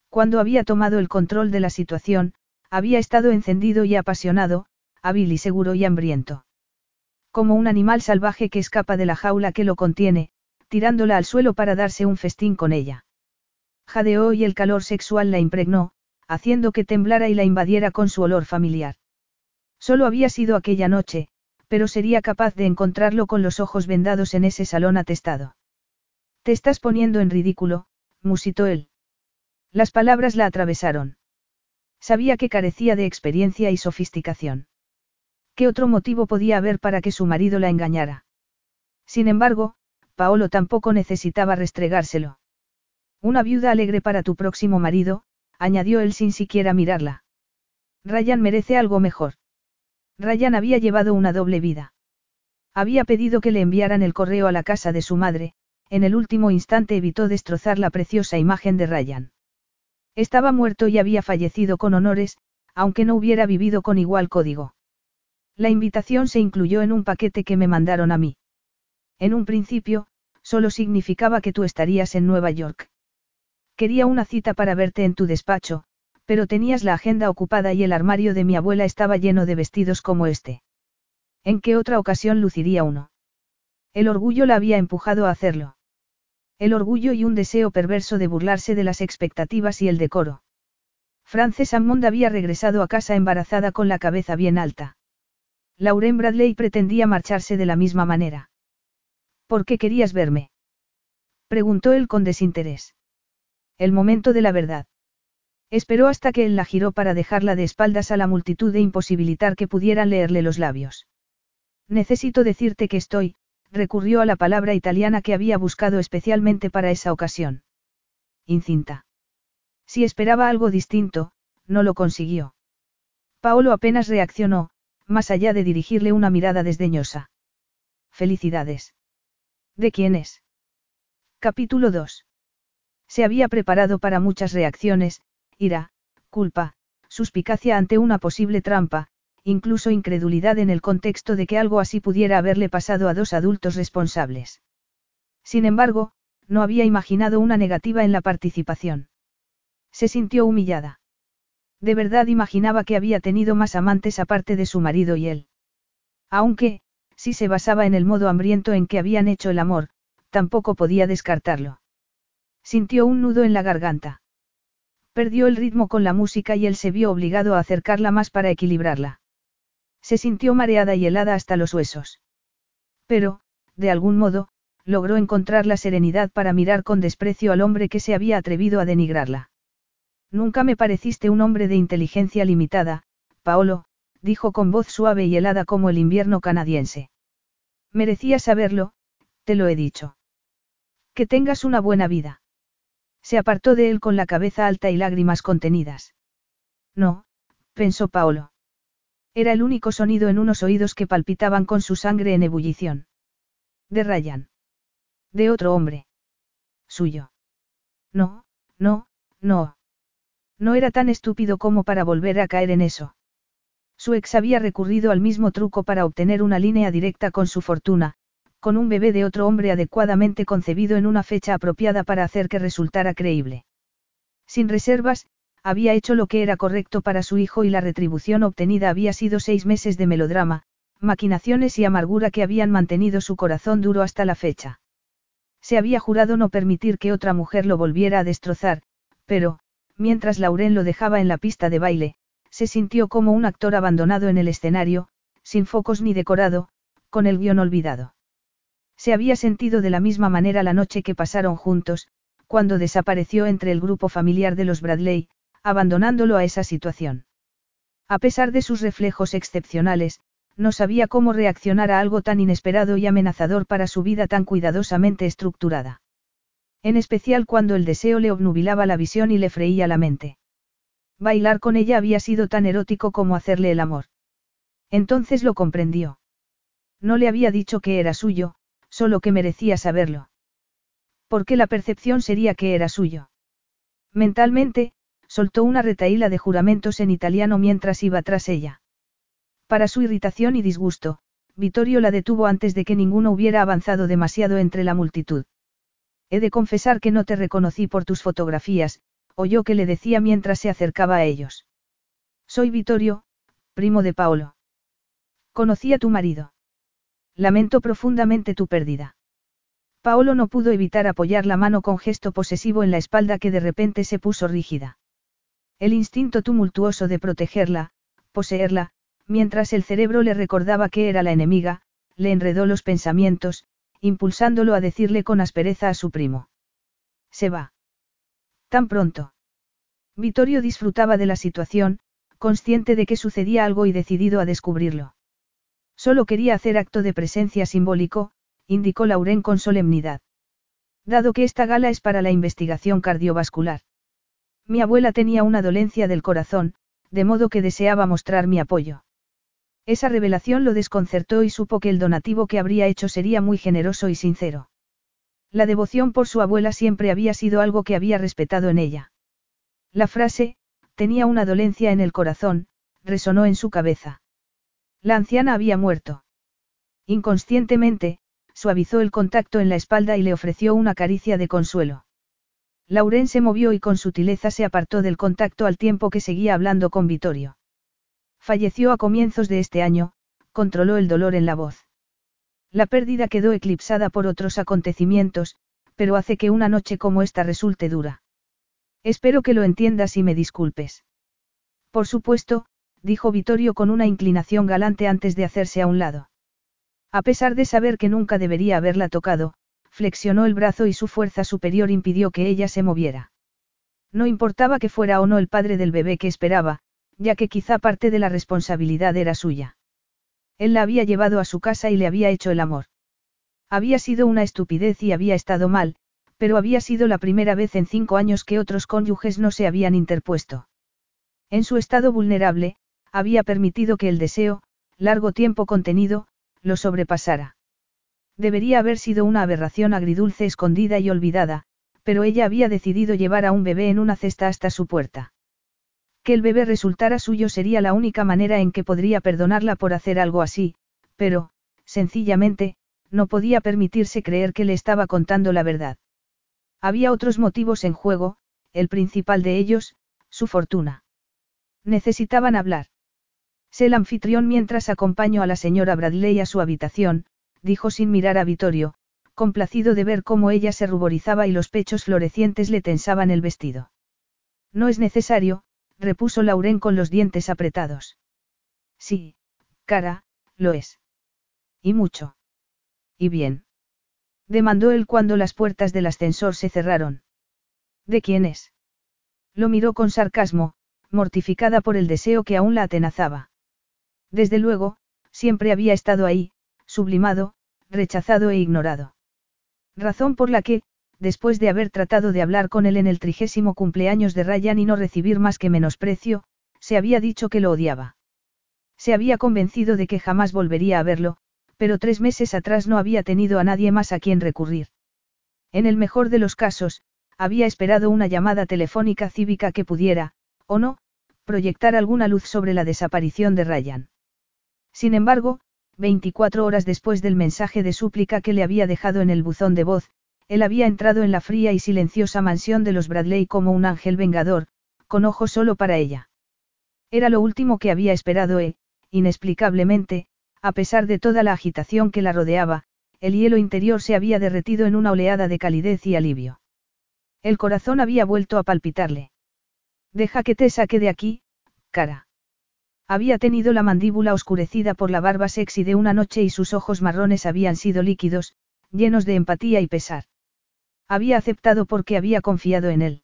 Cuando había tomado el control de la situación, había estado encendido y apasionado, hábil y seguro y hambriento. Como un animal salvaje que escapa de la jaula que lo contiene, tirándola al suelo para darse un festín con ella. Jadeó y el calor sexual la impregnó, haciendo que temblara y la invadiera con su olor familiar. Solo había sido aquella noche, pero sería capaz de encontrarlo con los ojos vendados en ese salón atestado. Te estás poniendo en ridículo, musitó él. Las palabras la atravesaron. Sabía que carecía de experiencia y sofisticación. ¿Qué otro motivo podía haber para que su marido la engañara? Sin embargo, Paolo tampoco necesitaba restregárselo. Una viuda alegre para tu próximo marido, añadió él sin siquiera mirarla. Ryan merece algo mejor. Ryan había llevado una doble vida. Había pedido que le enviaran el correo a la casa de su madre, en el último instante evitó destrozar la preciosa imagen de Ryan. Estaba muerto y había fallecido con honores, aunque no hubiera vivido con igual código. La invitación se incluyó en un paquete que me mandaron a mí. En un principio, solo significaba que tú estarías en Nueva York. Quería una cita para verte en tu despacho, pero tenías la agenda ocupada y el armario de mi abuela estaba lleno de vestidos como este. ¿En qué otra ocasión luciría uno? El orgullo la había empujado a hacerlo. El orgullo y un deseo perverso de burlarse de las expectativas y el decoro. Frances Hammond había regresado a casa embarazada con la cabeza bien alta. Lauren Bradley pretendía marcharse de la misma manera. ¿Por qué querías verme? Preguntó él con desinterés. El momento de la verdad. Esperó hasta que él la giró para dejarla de espaldas a la multitud e imposibilitar que pudieran leerle los labios. Necesito decirte que estoy, recurrió a la palabra italiana que había buscado especialmente para esa ocasión. Incinta. Si esperaba algo distinto, no lo consiguió. Paolo apenas reaccionó, más allá de dirigirle una mirada desdeñosa. Felicidades. ¿De quién es? Capítulo 2. Se había preparado para muchas reacciones, ira, culpa, suspicacia ante una posible trampa, incluso incredulidad en el contexto de que algo así pudiera haberle pasado a dos adultos responsables. Sin embargo, no había imaginado una negativa en la participación. Se sintió humillada. De verdad imaginaba que había tenido más amantes aparte de su marido y él. Aunque, si se basaba en el modo hambriento en que habían hecho el amor, tampoco podía descartarlo. Sintió un nudo en la garganta. Perdió el ritmo con la música y él se vio obligado a acercarla más para equilibrarla. Se sintió mareada y helada hasta los huesos. Pero, de algún modo, logró encontrar la serenidad para mirar con desprecio al hombre que se había atrevido a denigrarla. Nunca me pareciste un hombre de inteligencia limitada, Paolo, dijo con voz suave y helada como el invierno canadiense. Merecía saberlo, te lo he dicho. Que tengas una buena vida. Se apartó de él con la cabeza alta y lágrimas contenidas. No, pensó Paolo. Era el único sonido en unos oídos que palpitaban con su sangre en ebullición. De Ryan. De otro hombre. Suyo. No, no, no. No era tan estúpido como para volver a caer en eso. Su ex había recurrido al mismo truco para obtener una línea directa con su fortuna, con un bebé de otro hombre adecuadamente concebido en una fecha apropiada para hacer que resultara creíble. Sin reservas, había hecho lo que era correcto para su hijo y la retribución obtenida había sido seis meses de melodrama, maquinaciones y amargura que habían mantenido su corazón duro hasta la fecha. Se había jurado no permitir que otra mujer lo volviera a destrozar, pero, mientras Lauren lo dejaba en la pista de baile, se sintió como un actor abandonado en el escenario, sin focos ni decorado, con el guion olvidado. Se había sentido de la misma manera la noche que pasaron juntos, cuando desapareció entre el grupo familiar de los Bradley, abandonándolo a esa situación. A pesar de sus reflejos excepcionales, no sabía cómo reaccionar a algo tan inesperado y amenazador para su vida tan cuidadosamente estructurada. En especial cuando el deseo le obnubilaba la visión y le freía la mente. Bailar con ella había sido tan erótico como hacerle el amor. Entonces lo comprendió. No le había dicho que era suyo, solo que merecía saberlo. Porque la percepción sería que era suyo. Mentalmente, soltó una retaíla de juramentos en italiano mientras iba tras ella. Para su irritación y disgusto, Vittorio la detuvo antes de que ninguno hubiera avanzado demasiado entre la multitud. He de confesar que no te reconocí por tus fotografías, oyó que le decía mientras se acercaba a ellos. Soy Vittorio, primo de Paolo. Conocí a tu marido. Lamento profundamente tu pérdida. Paolo no pudo evitar apoyar la mano con gesto posesivo en la espalda que de repente se puso rígida. El instinto tumultuoso de protegerla, poseerla, mientras el cerebro le recordaba que era la enemiga, le enredó los pensamientos, impulsándolo a decirle con aspereza a su primo. Se va. Tan pronto. Vittorio disfrutaba de la situación, consciente de que sucedía algo y decidido a descubrirlo. Solo quería hacer acto de presencia simbólico, indicó Lauren con solemnidad. Dado que esta gala es para la investigación cardiovascular. Mi abuela tenía una dolencia del corazón, de modo que deseaba mostrar mi apoyo. Esa revelación lo desconcertó y supo que el donativo que habría hecho sería muy generoso y sincero. La devoción por su abuela siempre había sido algo que había respetado en ella. La frase, tenía una dolencia en el corazón, resonó en su cabeza. La anciana había muerto. Inconscientemente, suavizó el contacto en la espalda y le ofreció una caricia de consuelo. Lauren se movió y con sutileza se apartó del contacto al tiempo que seguía hablando con Vittorio. Falleció a comienzos de este año, controló el dolor en la voz. La pérdida quedó eclipsada por otros acontecimientos, pero hace que una noche como esta resulte dura. Espero que lo entiendas y me disculpes. Por supuesto, dijo Vittorio con una inclinación galante antes de hacerse a un lado. A pesar de saber que nunca debería haberla tocado, flexionó el brazo y su fuerza superior impidió que ella se moviera. No importaba que fuera o no el padre del bebé que esperaba, ya que quizá parte de la responsabilidad era suya. Él la había llevado a su casa y le había hecho el amor. Había sido una estupidez y había estado mal, pero había sido la primera vez en cinco años que otros cónyuges no se habían interpuesto. En su estado vulnerable, había permitido que el deseo, largo tiempo contenido, lo sobrepasara. Debería haber sido una aberración agridulce escondida y olvidada, pero ella había decidido llevar a un bebé en una cesta hasta su puerta. Que el bebé resultara suyo sería la única manera en que podría perdonarla por hacer algo así, pero, sencillamente, no podía permitirse creer que le estaba contando la verdad. Había otros motivos en juego, el principal de ellos, su fortuna. Necesitaban hablar. Sé el anfitrión mientras acompaño a la señora Bradley a su habitación, dijo sin mirar a Vittorio, complacido de ver cómo ella se ruborizaba y los pechos florecientes le tensaban el vestido. No es necesario, repuso Lauren con los dientes apretados. Sí, cara, lo es. Y mucho. Y bien. Demandó él cuando las puertas del ascensor se cerraron. ¿De quién es? Lo miró con sarcasmo, mortificada por el deseo que aún la atenazaba. Desde luego, siempre había estado ahí, sublimado, rechazado e ignorado. Razón por la que, después de haber tratado de hablar con él en el trigésimo cumpleaños de Ryan y no recibir más que menosprecio, se había dicho que lo odiaba. Se había convencido de que jamás volvería a verlo, pero tres meses atrás no había tenido a nadie más a quien recurrir. En el mejor de los casos, había esperado una llamada telefónica cívica que pudiera, o no, proyectar alguna luz sobre la desaparición de Ryan. Sin embargo, 24 horas después del mensaje de súplica que le había dejado en el buzón de voz, él había entrado en la fría y silenciosa mansión de los Bradley como un ángel vengador, con ojos solo para ella. Era lo último que había esperado e, inexplicablemente, a pesar de toda la agitación que la rodeaba, el hielo interior se había derretido en una oleada de calidez y alivio. El corazón había vuelto a palpitarle. Deja que te saque de aquí, cara. Había tenido la mandíbula oscurecida por la barba sexy de una noche y sus ojos marrones habían sido líquidos, llenos de empatía y pesar. Había aceptado porque había confiado en él.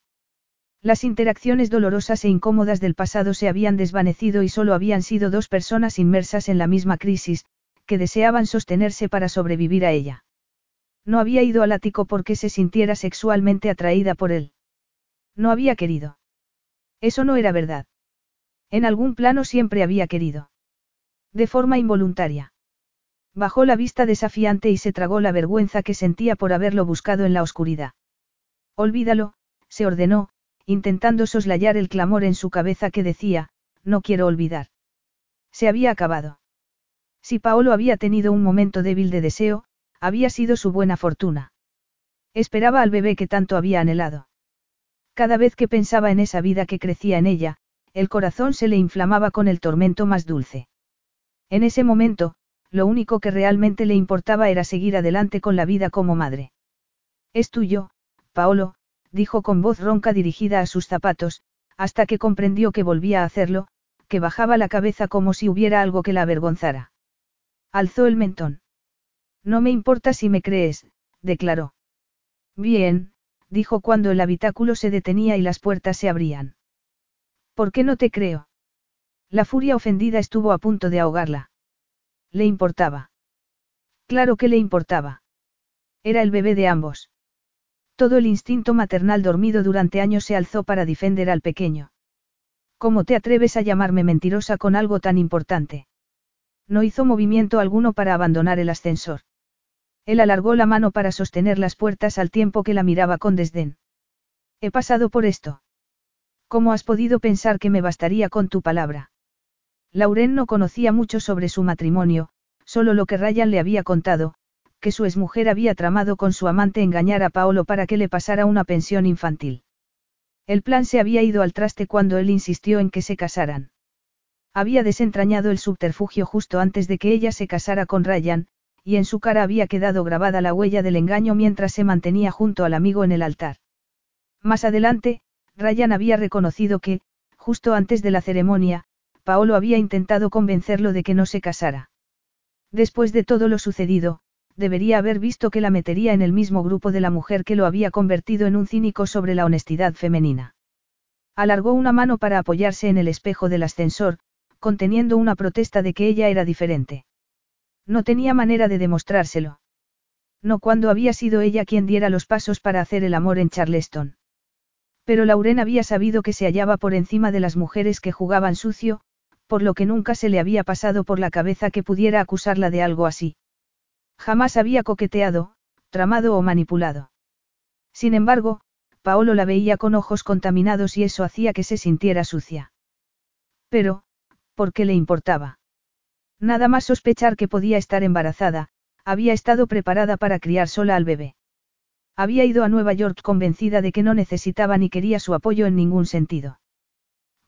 Las interacciones dolorosas e incómodas del pasado se habían desvanecido y solo habían sido dos personas inmersas en la misma crisis, que deseaban sostenerse para sobrevivir a ella. No había ido al ático porque se sintiera sexualmente atraída por él. No había querido. Eso no era verdad. En algún plano siempre había querido. De forma involuntaria. Bajó la vista desafiante y se tragó la vergüenza que sentía por haberlo buscado en la oscuridad. Olvídalo, se ordenó, intentando soslayar el clamor en su cabeza que decía, no quiero olvidar. Se había acabado. Si Paolo había tenido un momento débil de deseo, había sido su buena fortuna. Esperaba al bebé que tanto había anhelado. Cada vez que pensaba en esa vida que crecía en ella, el corazón se le inflamaba con el tormento más dulce. En ese momento, lo único que realmente le importaba era seguir adelante con la vida como madre. Es tuyo, Paolo, dijo con voz ronca dirigida a sus zapatos, hasta que comprendió que volvía a hacerlo, que bajaba la cabeza como si hubiera algo que la avergonzara. Alzó el mentón. No me importa si me crees, declaró. Bien, dijo cuando el habitáculo se detenía y las puertas se abrían. ¿Por qué no te creo? La furia ofendida estuvo a punto de ahogarla. Le importaba. Claro que le importaba. Era el bebé de ambos. Todo el instinto maternal dormido durante años se alzó para defender al pequeño. ¿Cómo te atreves a llamarme mentirosa con algo tan importante? No hizo movimiento alguno para abandonar el ascensor. Él alargó la mano para sostener las puertas al tiempo que la miraba con desdén. He pasado por esto. ¿Cómo has podido pensar que me bastaría con tu palabra? Lauren no conocía mucho sobre su matrimonio, solo lo que Ryan le había contado, que su exmujer había tramado con su amante engañar a Paolo para que le pasara una pensión infantil. El plan se había ido al traste cuando él insistió en que se casaran. Había desentrañado el subterfugio justo antes de que ella se casara con Ryan, y en su cara había quedado grabada la huella del engaño mientras se mantenía junto al amigo en el altar. Más adelante, Ryan había reconocido que, justo antes de la ceremonia, Paolo había intentado convencerlo de que no se casara. Después de todo lo sucedido, debería haber visto que la metería en el mismo grupo de la mujer que lo había convertido en un cínico sobre la honestidad femenina. Alargó una mano para apoyarse en el espejo del ascensor, conteniendo una protesta de que ella era diferente. No tenía manera de demostrárselo. No cuando había sido ella quien diera los pasos para hacer el amor en Charleston. Pero Lauren había sabido que se hallaba por encima de las mujeres que jugaban sucio, por lo que nunca se le había pasado por la cabeza que pudiera acusarla de algo así. Jamás había coqueteado, tramado o manipulado. Sin embargo, Paolo la veía con ojos contaminados y eso hacía que se sintiera sucia. Pero, ¿por qué le importaba? Nada más sospechar que podía estar embarazada, había estado preparada para criar sola al bebé. Había ido a Nueva York convencida de que no necesitaba ni quería su apoyo en ningún sentido.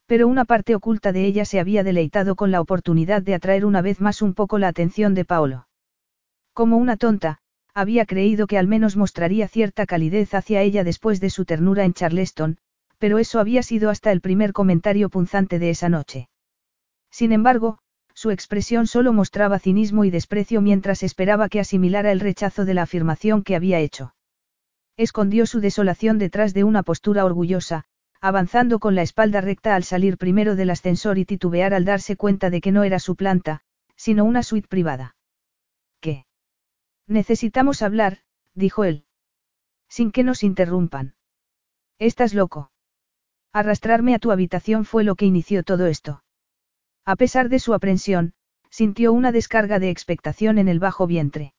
Pero una parte oculta de ella se había deleitado con la oportunidad de atraer una vez más un poco la atención de Paolo. Como una tonta, había creído que al menos mostraría cierta calidez hacia ella después de su ternura en Charleston, pero eso había sido hasta el primer comentario punzante de esa noche. Sin embargo, su expresión solo mostraba cinismo y desprecio mientras esperaba que asimilara el rechazo de la afirmación que había hecho. Escondió su desolación detrás de una postura orgullosa, avanzando con la espalda recta al salir primero del ascensor y titubear al darse cuenta de que no era su planta, sino una suite privada. ¿Qué? Necesitamos hablar, dijo él. Sin que nos interrumpan. Estás loco. Arrastrarme a tu habitación fue lo que inició todo esto. A pesar de su aprensión, sintió una descarga de expectación en el bajo vientre.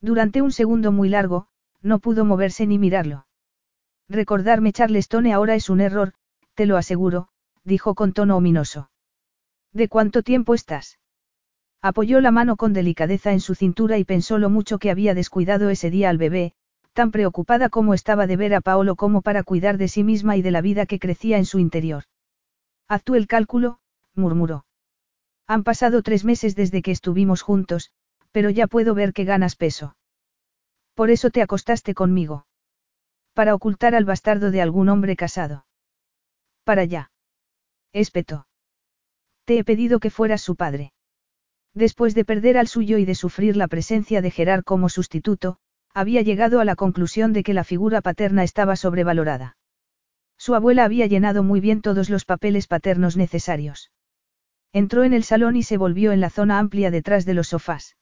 Durante un segundo muy largo, no pudo moverse ni mirarlo. Recordarme Charlestone ahora es un error, te lo aseguro, dijo con tono ominoso. ¿De cuánto tiempo estás? Apoyó la mano con delicadeza en su cintura y pensó lo mucho que había descuidado ese día al bebé, tan preocupada como estaba de ver a Paolo como para cuidar de sí misma y de la vida que crecía en su interior. Haz tú el cálculo, murmuró. Han pasado tres meses desde que estuvimos juntos, pero ya puedo ver que ganas peso. Por eso te acostaste conmigo. Para ocultar al bastardo de algún hombre casado. Para ya. Espetó. Te he pedido que fueras su padre. Después de perder al suyo y de sufrir la presencia de Gerard como sustituto, había llegado a la conclusión de que la figura paterna estaba sobrevalorada. Su abuela había llenado muy bien todos los papeles paternos necesarios. Entró en el salón y se volvió en la zona amplia detrás de los sofás.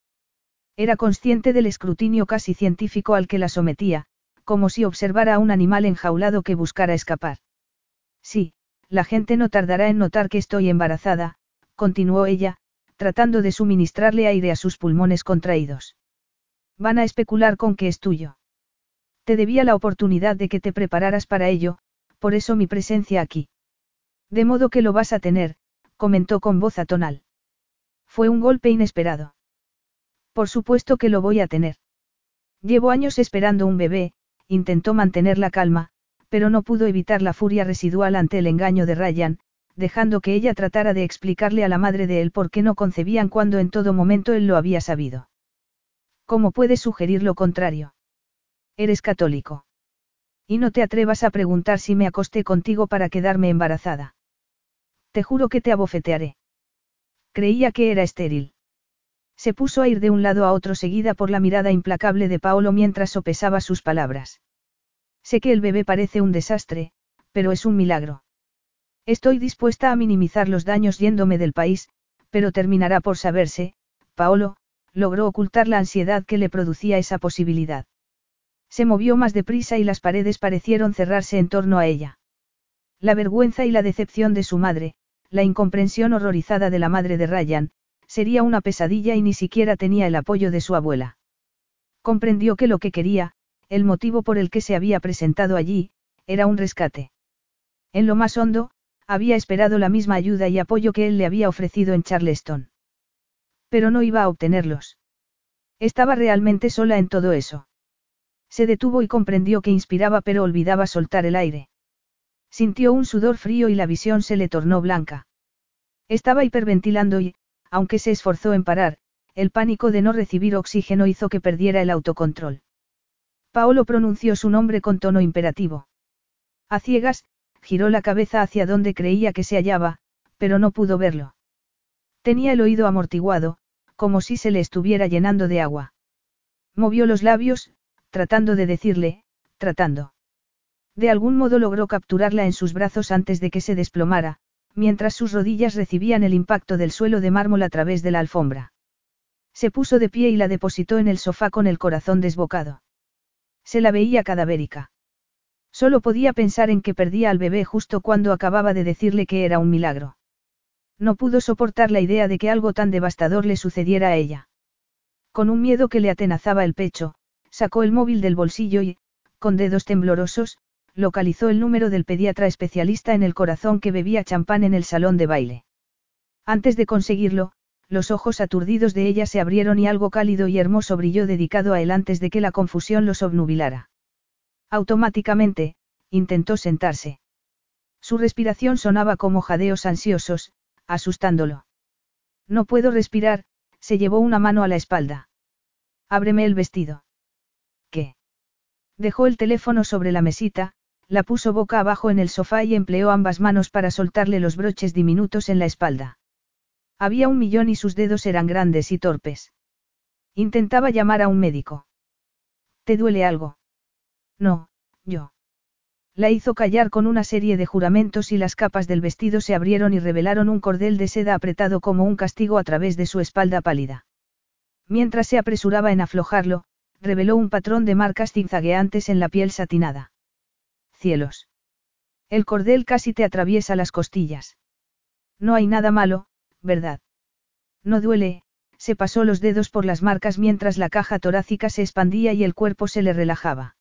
Era consciente del escrutinio casi científico al que la sometía, como si observara a un animal enjaulado que buscara escapar. Sí, la gente no tardará en notar que estoy embarazada, continuó ella, tratando de suministrarle aire a sus pulmones contraídos. Van a especular con que es tuyo. Te debía la oportunidad de que te prepararas para ello, por eso mi presencia aquí. De modo que lo vas a tener, comentó con voz atonal. Fue un golpe inesperado. Por supuesto que lo voy a tener. Llevo años esperando un bebé, intentó mantener la calma, pero no pudo evitar la furia residual ante el engaño de Ryan, dejando que ella tratara de explicarle a la madre de él por qué no concebían cuando en todo momento él lo había sabido. ¿Cómo puedes sugerir lo contrario? Eres católico. Y no te atrevas a preguntar si me acosté contigo para quedarme embarazada. Te juro que te abofetearé. Creía que era estéril. Se puso a ir de un lado a otro seguida por la mirada implacable de Paolo mientras sopesaba sus palabras. Sé que el bebé parece un desastre, pero es un milagro. Estoy dispuesta a minimizar los daños yéndome del país, pero terminará por saberse, Paolo, logró ocultar la ansiedad que le producía esa posibilidad. Se movió más deprisa y las paredes parecieron cerrarse en torno a ella. La vergüenza y la decepción de su madre, la incomprensión horrorizada de la madre de Ryan, sería una pesadilla y ni siquiera tenía el apoyo de su abuela. Comprendió que lo que quería, el motivo por el que se había presentado allí, era un rescate. En lo más hondo, había esperado la misma ayuda y apoyo que él le había ofrecido en Charleston. Pero no iba a obtenerlos. Estaba realmente sola en todo eso. Se detuvo y comprendió que inspiraba pero olvidaba soltar el aire. Sintió un sudor frío y la visión se le tornó blanca. Estaba hiperventilando y, aunque se esforzó en parar, el pánico de no recibir oxígeno hizo que perdiera el autocontrol. Paolo pronunció su nombre con tono imperativo. A ciegas, giró la cabeza hacia donde creía que se hallaba, pero no pudo verlo. Tenía el oído amortiguado, como si se le estuviera llenando de agua. Movió los labios, tratando de decirle, tratando. De algún modo logró capturarla en sus brazos antes de que se desplomara, mientras sus rodillas recibían el impacto del suelo de mármol a través de la alfombra. Se puso de pie y la depositó en el sofá con el corazón desbocado. Se la veía cadavérica. Solo podía pensar en que perdía al bebé justo cuando acababa de decirle que era un milagro. No pudo soportar la idea de que algo tan devastador le sucediera a ella. Con un miedo que le atenazaba el pecho, sacó el móvil del bolsillo y, con dedos temblorosos, localizó el número del pediatra especialista en el corazón que bebía champán en el salón de baile. Antes de conseguirlo, los ojos aturdidos de ella se abrieron y algo cálido y hermoso brilló dedicado a él antes de que la confusión los obnubilara. Automáticamente, intentó sentarse. Su respiración sonaba como jadeos ansiosos, asustándolo. No puedo respirar, se llevó una mano a la espalda. Ábreme el vestido. ¿Qué? Dejó el teléfono sobre la mesita, la puso boca abajo en el sofá y empleó ambas manos para soltarle los broches diminutos en la espalda. Había un millón y sus dedos eran grandes y torpes. Intentaba llamar a un médico. ¿Te duele algo? No, yo. La hizo callar con una serie de juramentos y las capas del vestido se abrieron y revelaron un cordel de seda apretado como un castigo a través de su espalda pálida. Mientras se apresuraba en aflojarlo, reveló un patrón de marcas zigzagueantes en la piel satinada. Cielos. El cordel casi te atraviesa las costillas. No hay nada malo, ¿verdad? No duele, se pasó los dedos por las marcas mientras la caja torácica se expandía y el cuerpo se le relajaba.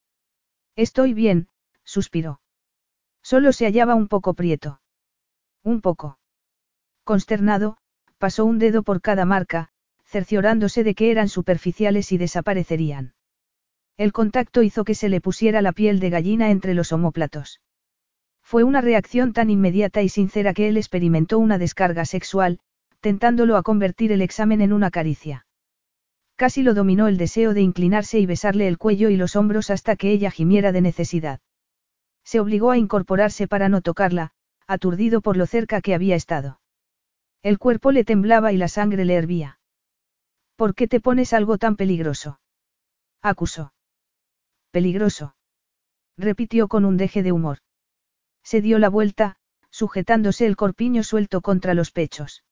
Estoy bien, suspiró. Solo se hallaba un poco prieto. Un poco. Consternado, pasó un dedo por cada marca, cerciorándose de que eran superficiales y desaparecerían. El contacto hizo que se le pusiera la piel de gallina entre los omóplatos. Fue una reacción tan inmediata y sincera que él experimentó una descarga sexual, tentándolo a convertir el examen en una caricia. Casi lo dominó el deseo de inclinarse y besarle el cuello y los hombros hasta que ella gimiera de necesidad. Se obligó a incorporarse para no tocarla, aturdido por lo cerca que había estado. El cuerpo le temblaba y la sangre le hervía. ¿Por qué te pones algo tan peligroso? acusó. Peligroso. Repitió con un deje de humor. Se dio la vuelta, sujetándose el corpiño suelto contra los pechos.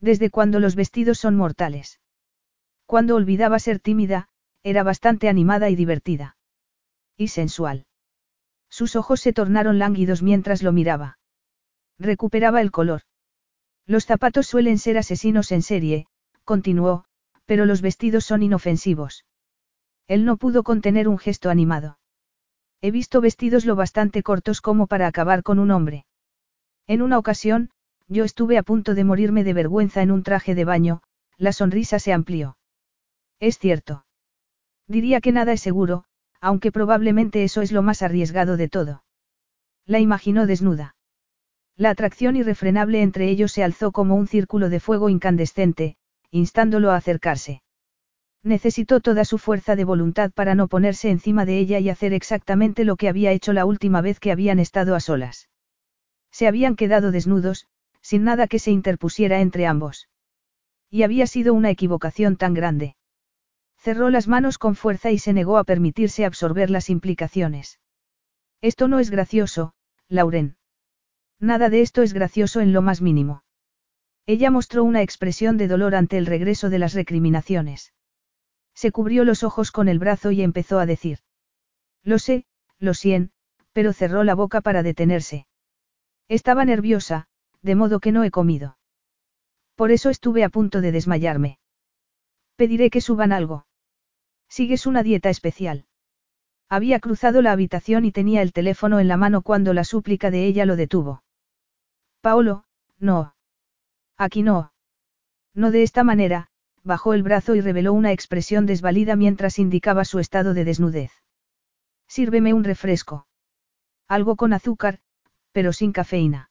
Desde cuando los vestidos son mortales. Cuando olvidaba ser tímida, era bastante animada y divertida. Y sensual. Sus ojos se tornaron lánguidos mientras lo miraba. Recuperaba el color. Los zapatos suelen ser asesinos en serie, continuó, pero los vestidos son inofensivos. Él no pudo contener un gesto animado. He visto vestidos lo bastante cortos como para acabar con un hombre. En una ocasión, yo estuve a punto de morirme de vergüenza en un traje de baño, la sonrisa se amplió. Es cierto. Diría que nada es seguro, aunque probablemente eso es lo más arriesgado de todo. La imaginó desnuda. La atracción irrefrenable entre ellos se alzó como un círculo de fuego incandescente, instándolo a acercarse. Necesitó toda su fuerza de voluntad para no ponerse encima de ella y hacer exactamente lo que había hecho la última vez que habían estado a solas. Se habían quedado desnudos, sin nada que se interpusiera entre ambos. Y había sido una equivocación tan grande. Cerró las manos con fuerza y se negó a permitirse absorber las implicaciones. Esto no es gracioso, Lauren. Nada de esto es gracioso en lo más mínimo. Ella mostró una expresión de dolor ante el regreso de las recriminaciones. Se cubrió los ojos con el brazo y empezó a decir. Lo sé, lo siento, pero cerró la boca para detenerse. Estaba nerviosa, de modo que no he comido. Por eso estuve a punto de desmayarme. Pediré que suban algo. Sigues una dieta especial. Había cruzado la habitación y tenía el teléfono en la mano cuando la súplica de ella lo detuvo. Paolo, no. Aquí no. No de esta manera, bajó el brazo y reveló una expresión desvalida mientras indicaba su estado de desnudez. Sírveme un refresco. Algo con azúcar, pero sin cafeína.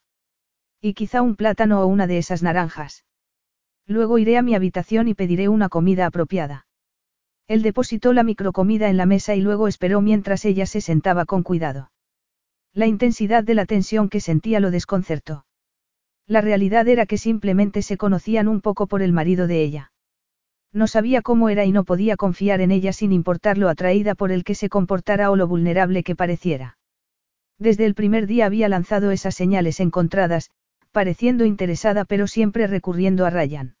Y quizá un plátano o una de esas naranjas. Luego iré a mi habitación y pediré una comida apropiada. Él depositó la microcomida en la mesa y luego esperó mientras ella se sentaba con cuidado. La intensidad de la tensión que sentía lo desconcertó. La realidad era que simplemente se conocían un poco por el marido de ella. No sabía cómo era y no podía confiar en ella sin importar lo atraída por el que se comportara o lo vulnerable que pareciera. Desde el primer día había lanzado esas señales encontradas, pareciendo interesada pero siempre recurriendo a Ryan.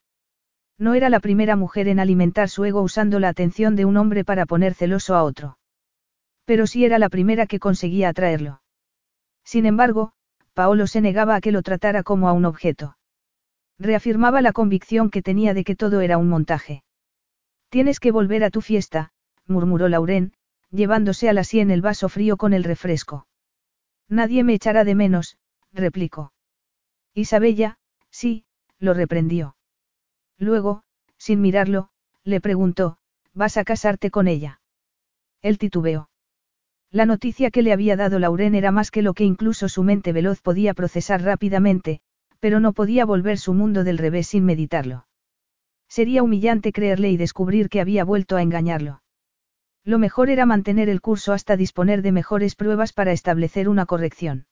No era la primera mujer en alimentar su ego usando la atención de un hombre para poner celoso a otro. Pero sí era la primera que conseguía atraerlo. Sin embargo, Paolo se negaba a que lo tratara como a un objeto. Reafirmaba la convicción que tenía de que todo era un montaje. Tienes que volver a tu fiesta, murmuró Lauren, llevándose a la sien el vaso frío con el refresco. Nadie me echará de menos, replicó. Isabella, sí, lo reprendió. Luego, sin mirarlo, le preguntó, ¿vas a casarte con ella? Él titubeó. La noticia que le había dado Lauren era más que lo que incluso su mente veloz podía procesar rápidamente, pero no podía volver su mundo del revés sin meditarlo. Sería humillante creerle y descubrir que había vuelto a engañarlo. Lo mejor era mantener el curso hasta disponer de mejores pruebas para establecer una corrección.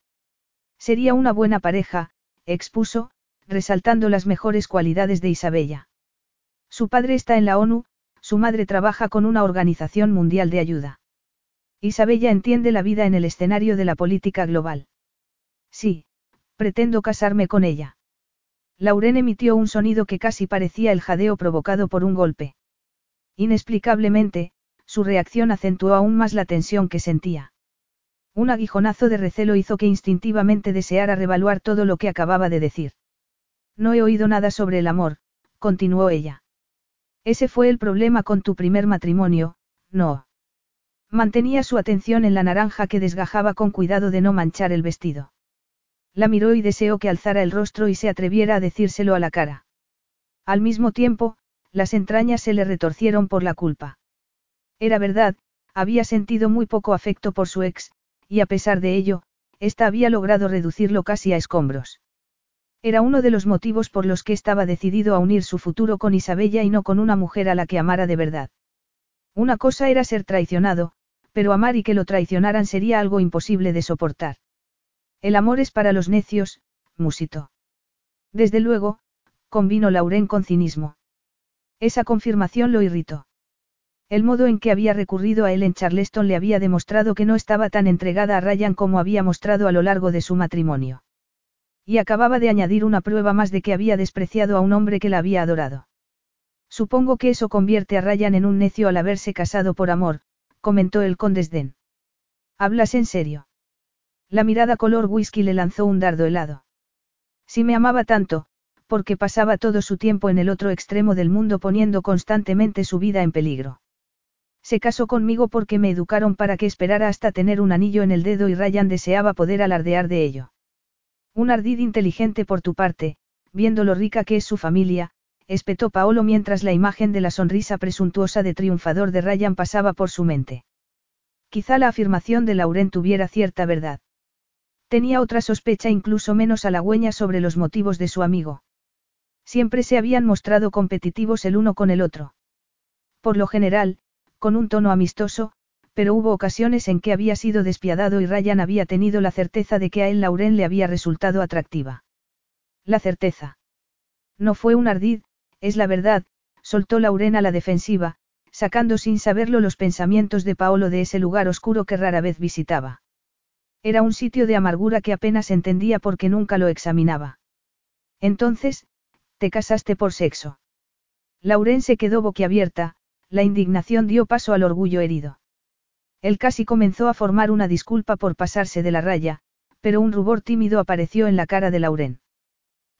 Sería una buena pareja, expuso, resaltando las mejores cualidades de Isabella. Su padre está en la ONU, su madre trabaja con una organización mundial de ayuda. Isabella entiende la vida en el escenario de la política global. Sí, pretendo casarme con ella. Lauren emitió un sonido que casi parecía el jadeo provocado por un golpe. Inexplicablemente, su reacción acentuó aún más la tensión que sentía. Un aguijonazo de recelo hizo que instintivamente deseara revaluar todo lo que acababa de decir. No he oído nada sobre el amor, continuó ella. Ese fue el problema con tu primer matrimonio, no. Mantenía su atención en la naranja que desgajaba con cuidado de no manchar el vestido. La miró y deseó que alzara el rostro y se atreviera a decírselo a la cara. Al mismo tiempo, las entrañas se le retorcieron por la culpa. Era verdad, había sentido muy poco afecto por su ex, y a pesar de ello, ésta había logrado reducirlo casi a escombros. Era uno de los motivos por los que estaba decidido a unir su futuro con Isabella y no con una mujer a la que amara de verdad. Una cosa era ser traicionado, pero amar y que lo traicionaran sería algo imposible de soportar. El amor es para los necios, musito. Desde luego, convino Lauren con cinismo. Esa confirmación lo irritó. El modo en que había recurrido a él en Charleston le había demostrado que no estaba tan entregada a Ryan como había mostrado a lo largo de su matrimonio. Y acababa de añadir una prueba más de que había despreciado a un hombre que la había adorado. Supongo que eso convierte a Ryan en un necio al haberse casado por amor, comentó él con desdén. ¿Hablas en serio? La mirada color whisky le lanzó un dardo helado. Si me amaba tanto, porque pasaba todo su tiempo en el otro extremo del mundo poniendo constantemente su vida en peligro. Se casó conmigo porque me educaron para que esperara hasta tener un anillo en el dedo y Ryan deseaba poder alardear de ello. Un ardid inteligente por tu parte, viendo lo rica que es su familia, espetó Paolo mientras la imagen de la sonrisa presuntuosa de triunfador de Ryan pasaba por su mente. Quizá la afirmación de Lauren tuviera cierta verdad. Tenía otra sospecha incluso menos halagüeña sobre los motivos de su amigo. Siempre se habían mostrado competitivos el uno con el otro. Por lo general, con un tono amistoso, pero hubo ocasiones en que había sido despiadado y Ryan había tenido la certeza de que a él Lauren le había resultado atractiva. La certeza. No fue un ardid, es la verdad, soltó Lauren a la defensiva, sacando sin saberlo los pensamientos de Paolo de ese lugar oscuro que rara vez visitaba. Era un sitio de amargura que apenas entendía porque nunca lo examinaba. Entonces, te casaste por sexo. Lauren se quedó boquiabierta, la indignación dio paso al orgullo herido. Él casi comenzó a formar una disculpa por pasarse de la raya, pero un rubor tímido apareció en la cara de Lauren.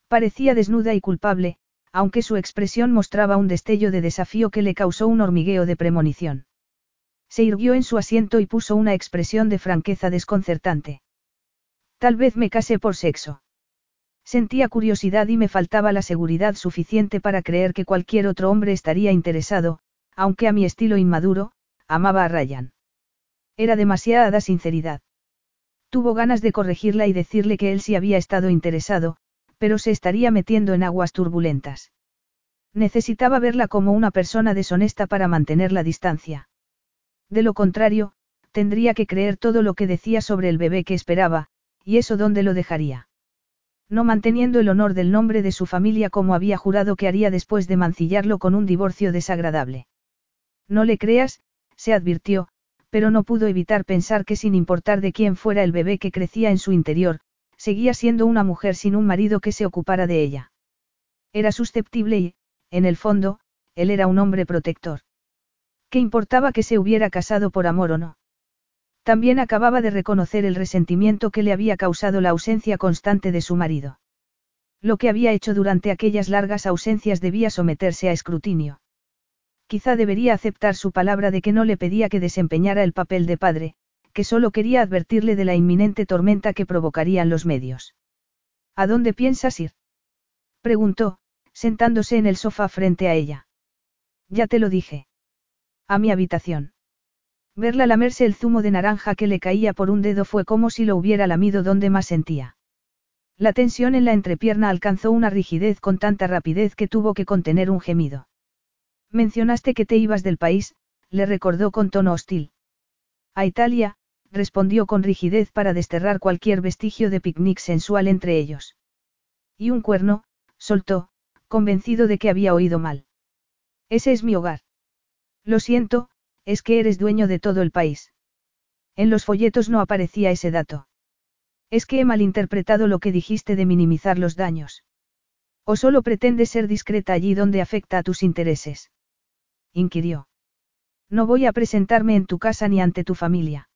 Parecía desnuda y culpable, aunque su expresión mostraba un destello de desafío que le causó un hormigueo de premonición. Se irguió en su asiento y puso una expresión de franqueza desconcertante. Tal vez me casé por sexo. Sentía curiosidad y me faltaba la seguridad suficiente para creer que cualquier otro hombre estaría interesado, aunque a mi estilo inmaduro, amaba a Ryan. Era demasiada sinceridad. Tuvo ganas de corregirla y decirle que él sí había estado interesado, pero se estaría metiendo en aguas turbulentas. Necesitaba verla como una persona deshonesta para mantener la distancia. De lo contrario, tendría que creer todo lo que decía sobre el bebé que esperaba, y eso dónde lo dejaría. No manteniendo el honor del nombre de su familia como había jurado que haría después de mancillarlo con un divorcio desagradable. No le creas, se advirtió, pero no pudo evitar pensar que sin importar de quién fuera el bebé que crecía en su interior, seguía siendo una mujer sin un marido que se ocupara de ella. Era susceptible y, en el fondo, él era un hombre protector. ¿Qué importaba que se hubiera casado por amor o no? También acababa de reconocer el resentimiento que le había causado la ausencia constante de su marido. Lo que había hecho durante aquellas largas ausencias debía someterse a escrutinio. Quizá debería aceptar su palabra de que no le pedía que desempeñara el papel de padre, que solo quería advertirle de la inminente tormenta que provocarían los medios. ¿A dónde piensas ir? preguntó, sentándose en el sofá frente a ella. Ya te lo dije. A mi habitación. Verla lamerse el zumo de naranja que le caía por un dedo fue como si lo hubiera lamido donde más sentía. La tensión en la entrepierna alcanzó una rigidez con tanta rapidez que tuvo que contener un gemido. Mencionaste que te ibas del país, le recordó con tono hostil. A Italia, respondió con rigidez para desterrar cualquier vestigio de picnic sensual entre ellos. Y un cuerno, soltó, convencido de que había oído mal. Ese es mi hogar. Lo siento, es que eres dueño de todo el país. En los folletos no aparecía ese dato. Es que he malinterpretado lo que dijiste de minimizar los daños. ¿O solo pretendes ser discreta allí donde afecta a tus intereses? Inquirió. No voy a presentarme en tu casa ni ante tu familia.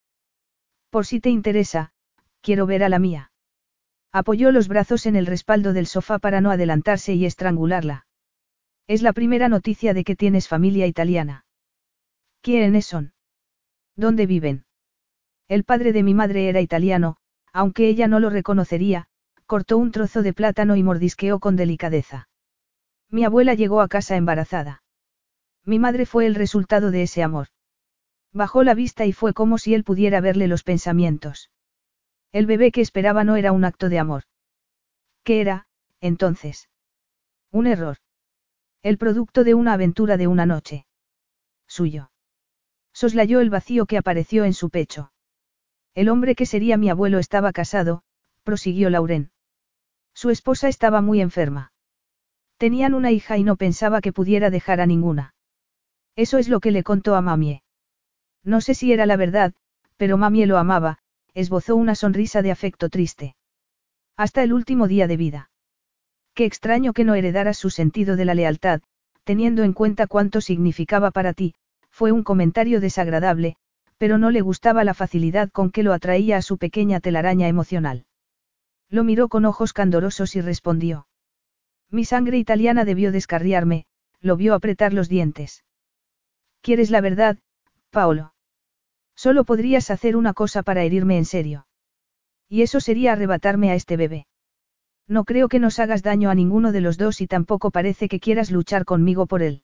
Por si te interesa, quiero ver a la mía. Apoyó los brazos en el respaldo del sofá para no adelantarse y estrangularla. Es la primera noticia de que tienes familia italiana. ¿Quiénes son? ¿Dónde viven? El padre de mi madre era italiano, aunque ella no lo reconocería, cortó un trozo de plátano y mordisqueó con delicadeza. Mi abuela llegó a casa embarazada. Mi madre fue el resultado de ese amor. Bajó la vista y fue como si él pudiera verle los pensamientos. El bebé que esperaba no era un acto de amor. ¿Qué era, entonces? Un error. El producto de una aventura de una noche. Suyo. Soslayó el vacío que apareció en su pecho. El hombre que sería mi abuelo estaba casado, prosiguió Lauren. Su esposa estaba muy enferma. Tenían una hija y no pensaba que pudiera dejar a ninguna. Eso es lo que le contó a Mamie. No sé si era la verdad, pero Mamie lo amaba, esbozó una sonrisa de afecto triste. Hasta el último día de vida. Qué extraño que no heredaras su sentido de la lealtad, teniendo en cuenta cuánto significaba para ti, fue un comentario desagradable, pero no le gustaba la facilidad con que lo atraía a su pequeña telaraña emocional. Lo miró con ojos candorosos y respondió. Mi sangre italiana debió descarriarme, lo vio apretar los dientes. ¿Quieres la verdad, Paolo? Solo podrías hacer una cosa para herirme en serio. Y eso sería arrebatarme a este bebé. No creo que nos hagas daño a ninguno de los dos y tampoco parece que quieras luchar conmigo por él.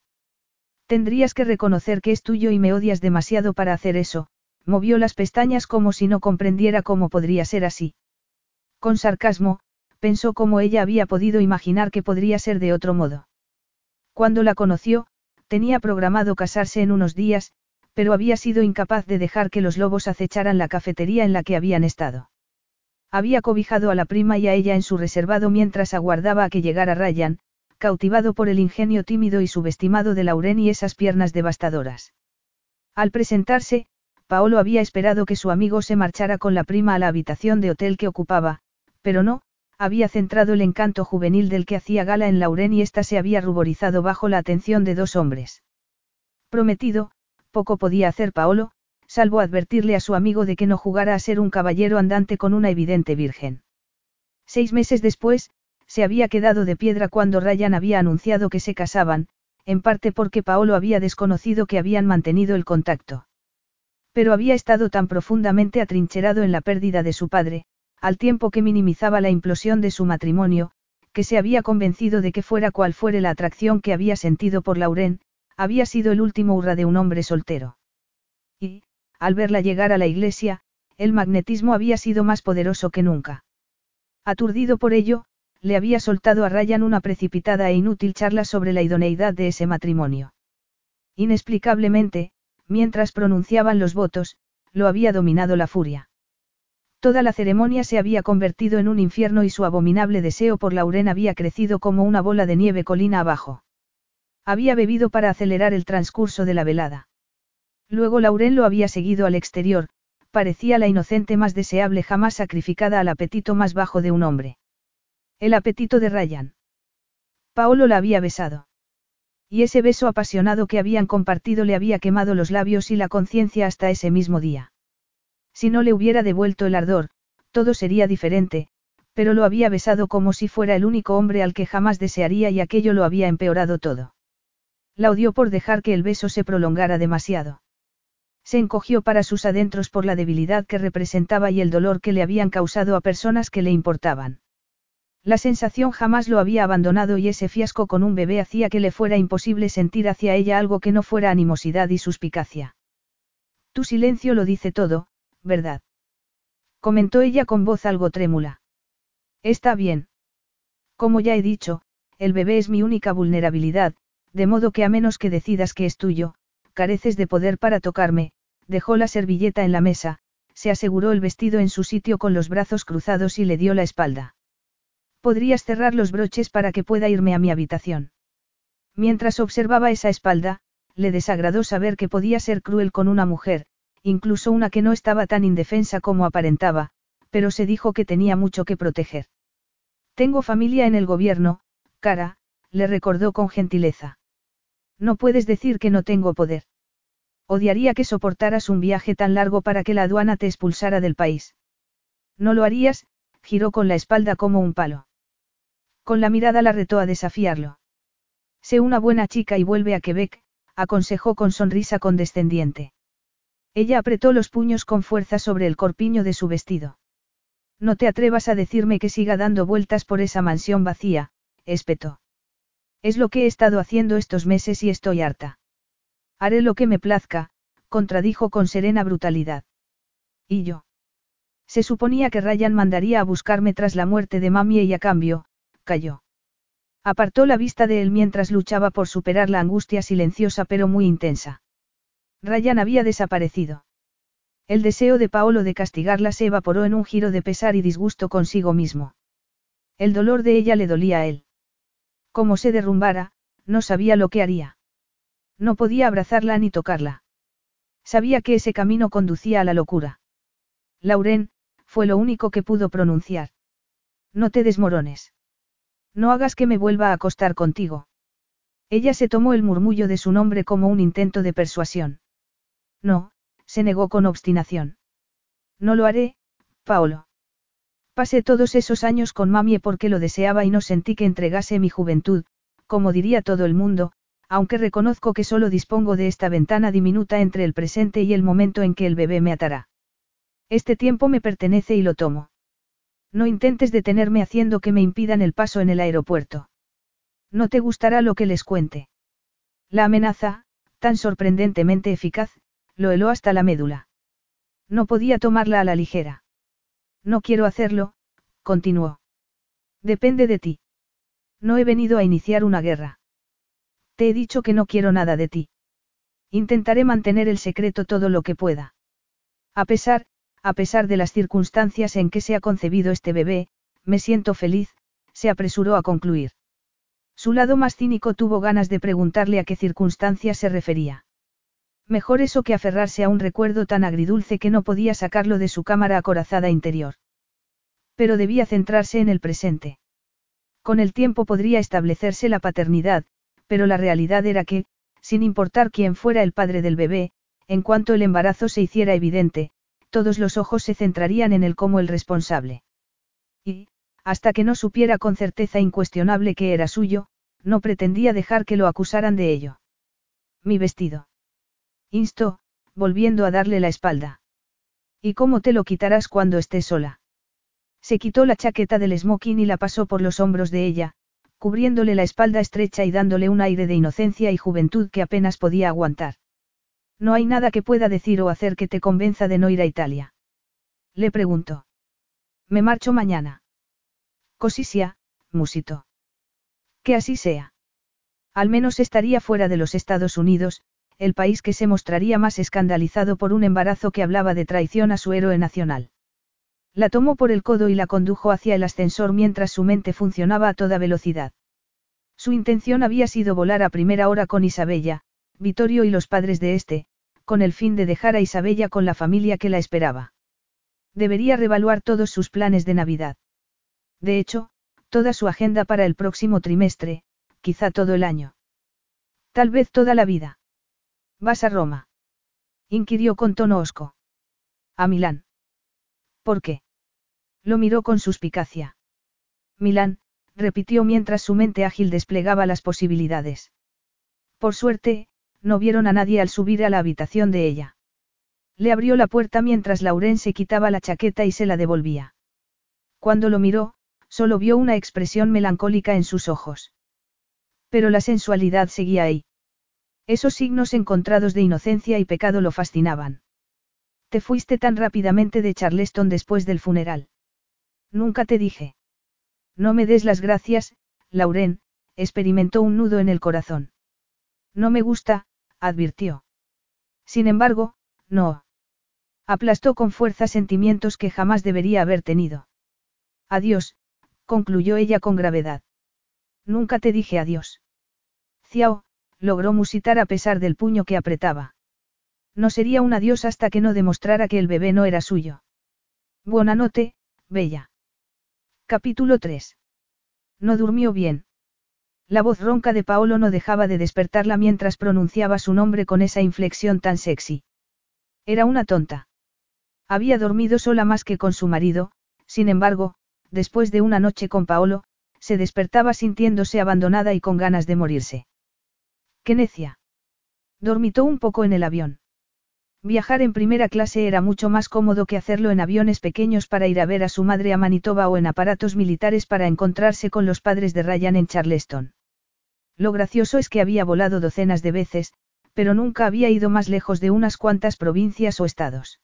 Tendrías que reconocer que es tuyo y me odias demasiado para hacer eso, movió las pestañas como si no comprendiera cómo podría ser así. Con sarcasmo, pensó cómo ella había podido imaginar que podría ser de otro modo. Cuando la conoció, tenía programado casarse en unos días, pero había sido incapaz de dejar que los lobos acecharan la cafetería en la que habían estado. Había cobijado a la prima y a ella en su reservado mientras aguardaba a que llegara Ryan, cautivado por el ingenio tímido y subestimado de Lauren y esas piernas devastadoras. Al presentarse, Paolo había esperado que su amigo se marchara con la prima a la habitación de hotel que ocupaba, pero no, había centrado el encanto juvenil del que hacía gala en Lauren y ésta se había ruborizado bajo la atención de dos hombres. Prometido, poco podía hacer Paolo, salvo advertirle a su amigo de que no jugara a ser un caballero andante con una evidente virgen. Seis meses después, se había quedado de piedra cuando Ryan había anunciado que se casaban, en parte porque Paolo había desconocido que habían mantenido el contacto. Pero había estado tan profundamente atrincherado en la pérdida de su padre, al tiempo que minimizaba la implosión de su matrimonio, que se había convencido de que fuera cual fuere la atracción que había sentido por Lauren, había sido el último hurra de un hombre soltero. Y, al verla llegar a la iglesia, el magnetismo había sido más poderoso que nunca. Aturdido por ello, le había soltado a Ryan una precipitada e inútil charla sobre la idoneidad de ese matrimonio. Inexplicablemente, mientras pronunciaban los votos, lo había dominado la furia. Toda la ceremonia se había convertido en un infierno y su abominable deseo por Lauren había crecido como una bola de nieve colina abajo. Había bebido para acelerar el transcurso de la velada. Luego Lauren lo había seguido al exterior, parecía la inocente más deseable jamás sacrificada al apetito más bajo de un hombre. El apetito de Ryan. Paolo la había besado. Y ese beso apasionado que habían compartido le había quemado los labios y la conciencia hasta ese mismo día. Si no le hubiera devuelto el ardor, todo sería diferente, pero lo había besado como si fuera el único hombre al que jamás desearía y aquello lo había empeorado todo. La odió por dejar que el beso se prolongara demasiado. Se encogió para sus adentros por la debilidad que representaba y el dolor que le habían causado a personas que le importaban. La sensación jamás lo había abandonado y ese fiasco con un bebé hacía que le fuera imposible sentir hacia ella algo que no fuera animosidad y suspicacia. Tu silencio lo dice todo, ¿verdad? Comentó ella con voz algo trémula. Está bien. Como ya he dicho, el bebé es mi única vulnerabilidad, de modo que a menos que decidas que es tuyo, careces de poder para tocarme, dejó la servilleta en la mesa, se aseguró el vestido en su sitio con los brazos cruzados y le dio la espalda. Podrías cerrar los broches para que pueda irme a mi habitación. Mientras observaba esa espalda, le desagradó saber que podía ser cruel con una mujer, incluso una que no estaba tan indefensa como aparentaba, pero se dijo que tenía mucho que proteger. Tengo familia en el gobierno, cara, le recordó con gentileza. No puedes decir que no tengo poder. Odiaría que soportaras un viaje tan largo para que la aduana te expulsara del país. No lo harías, giró con la espalda como un palo. Con la mirada la retó a desafiarlo. Sé una buena chica y vuelve a Quebec, aconsejó con sonrisa condescendiente. Ella apretó los puños con fuerza sobre el corpiño de su vestido. No te atrevas a decirme que siga dando vueltas por esa mansión vacía, espetó. Es lo que he estado haciendo estos meses y estoy harta. Haré lo que me plazca, contradijo con serena brutalidad. ¿Y yo? Se suponía que Ryan mandaría a buscarme tras la muerte de mami y a cambio, cayó. Apartó la vista de él mientras luchaba por superar la angustia silenciosa pero muy intensa. Ryan había desaparecido. El deseo de Paolo de castigarla se evaporó en un giro de pesar y disgusto consigo mismo. El dolor de ella le dolía a él. Como se derrumbara, no sabía lo que haría. No podía abrazarla ni tocarla. Sabía que ese camino conducía a la locura. Lauren, fue lo único que pudo pronunciar. No te desmorones. No hagas que me vuelva a acostar contigo. Ella se tomó el murmullo de su nombre como un intento de persuasión. No, se negó con obstinación. No lo haré, Paolo. Pasé todos esos años con mami porque lo deseaba y no sentí que entregase mi juventud, como diría todo el mundo, aunque reconozco que solo dispongo de esta ventana diminuta entre el presente y el momento en que el bebé me atará. Este tiempo me pertenece y lo tomo. No intentes detenerme haciendo que me impidan el paso en el aeropuerto. No te gustará lo que les cuente. La amenaza, tan sorprendentemente eficaz, lo heló hasta la médula. No podía tomarla a la ligera. No quiero hacerlo, continuó. Depende de ti. No he venido a iniciar una guerra. Te he dicho que no quiero nada de ti. Intentaré mantener el secreto todo lo que pueda. A pesar, a pesar de las circunstancias en que se ha concebido este bebé, me siento feliz, se apresuró a concluir. Su lado más cínico tuvo ganas de preguntarle a qué circunstancias se refería. Mejor eso que aferrarse a un recuerdo tan agridulce que no podía sacarlo de su cámara acorazada interior. Pero debía centrarse en el presente. Con el tiempo podría establecerse la paternidad, pero la realidad era que, sin importar quién fuera el padre del bebé, en cuanto el embarazo se hiciera evidente, todos los ojos se centrarían en él como el responsable. Y, hasta que no supiera con certeza incuestionable que era suyo, no pretendía dejar que lo acusaran de ello. Mi vestido. Instó, volviendo a darle la espalda. ¿Y cómo te lo quitarás cuando estés sola? Se quitó la chaqueta del smoking y la pasó por los hombros de ella, cubriéndole la espalda estrecha y dándole un aire de inocencia y juventud que apenas podía aguantar. No hay nada que pueda decir o hacer que te convenza de no ir a Italia. Le preguntó. Me marcho mañana. Cosisia, musito. Que así sea. Al menos estaría fuera de los Estados Unidos, el país que se mostraría más escandalizado por un embarazo que hablaba de traición a su héroe nacional. La tomó por el codo y la condujo hacia el ascensor mientras su mente funcionaba a toda velocidad. Su intención había sido volar a primera hora con Isabella, Vittorio y los padres de este, con el fin de dejar a Isabella con la familia que la esperaba. Debería revaluar todos sus planes de Navidad. De hecho, toda su agenda para el próximo trimestre, quizá todo el año. Tal vez toda la vida. ¿Vas a Roma? inquirió con tono hosco. A Milán. ¿Por qué? Lo miró con suspicacia. Milán, repitió mientras su mente ágil desplegaba las posibilidades. Por suerte, no vieron a nadie al subir a la habitación de ella. Le abrió la puerta mientras Lauren se quitaba la chaqueta y se la devolvía. Cuando lo miró, solo vio una expresión melancólica en sus ojos. Pero la sensualidad seguía ahí. Esos signos encontrados de inocencia y pecado lo fascinaban. Te fuiste tan rápidamente de Charleston después del funeral. Nunca te dije. No me des las gracias, Lauren, experimentó un nudo en el corazón. No me gusta, advirtió. Sin embargo, no. Aplastó con fuerza sentimientos que jamás debería haber tenido. Adiós, concluyó ella con gravedad. Nunca te dije adiós. Ciao, logró musitar a pesar del puño que apretaba. No sería un adiós hasta que no demostrara que el bebé no era suyo. Buena noche, bella. Capítulo 3. No durmió bien. La voz ronca de Paolo no dejaba de despertarla mientras pronunciaba su nombre con esa inflexión tan sexy. Era una tonta. Había dormido sola más que con su marido, sin embargo, después de una noche con Paolo, se despertaba sintiéndose abandonada y con ganas de morirse. ¡Qué necia! Dormitó un poco en el avión. Viajar en primera clase era mucho más cómodo que hacerlo en aviones pequeños para ir a ver a su madre a Manitoba o en aparatos militares para encontrarse con los padres de Ryan en Charleston. Lo gracioso es que había volado docenas de veces, pero nunca había ido más lejos de unas cuantas provincias o estados.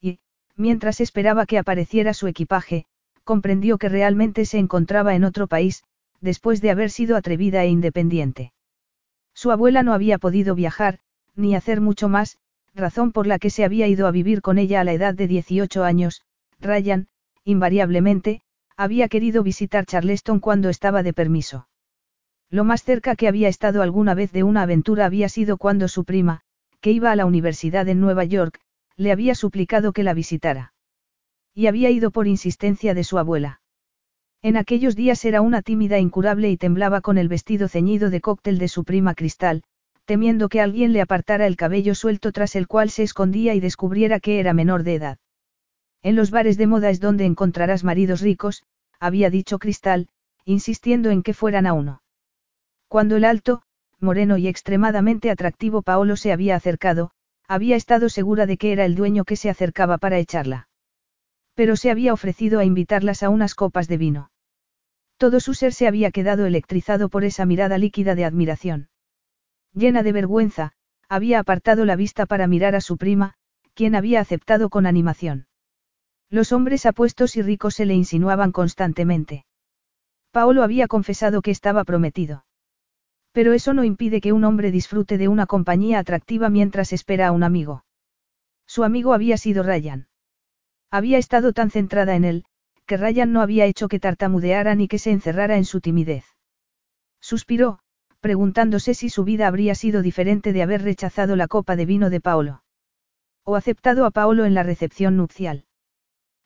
Y, mientras esperaba que apareciera su equipaje, comprendió que realmente se encontraba en otro país, después de haber sido atrevida e independiente. Su abuela no había podido viajar, ni hacer mucho más, razón por la que se había ido a vivir con ella a la edad de 18 años, Ryan, invariablemente, había querido visitar Charleston cuando estaba de permiso. Lo más cerca que había estado alguna vez de una aventura había sido cuando su prima, que iba a la universidad en Nueva York, le había suplicado que la visitara. Y había ido por insistencia de su abuela. En aquellos días era una tímida incurable y temblaba con el vestido ceñido de cóctel de su prima Cristal, temiendo que alguien le apartara el cabello suelto tras el cual se escondía y descubriera que era menor de edad. En los bares de moda es donde encontrarás maridos ricos, había dicho Cristal, insistiendo en que fueran a uno. Cuando el alto, moreno y extremadamente atractivo Paolo se había acercado, había estado segura de que era el dueño que se acercaba para echarla. Pero se había ofrecido a invitarlas a unas copas de vino. Todo su ser se había quedado electrizado por esa mirada líquida de admiración. Llena de vergüenza, había apartado la vista para mirar a su prima, quien había aceptado con animación. Los hombres apuestos y ricos se le insinuaban constantemente. Paolo había confesado que estaba prometido. Pero eso no impide que un hombre disfrute de una compañía atractiva mientras espera a un amigo. Su amigo había sido Ryan. Había estado tan centrada en él, que Ryan no había hecho que tartamudeara ni que se encerrara en su timidez. Suspiró, preguntándose si su vida habría sido diferente de haber rechazado la copa de vino de Paolo. O aceptado a Paolo en la recepción nupcial.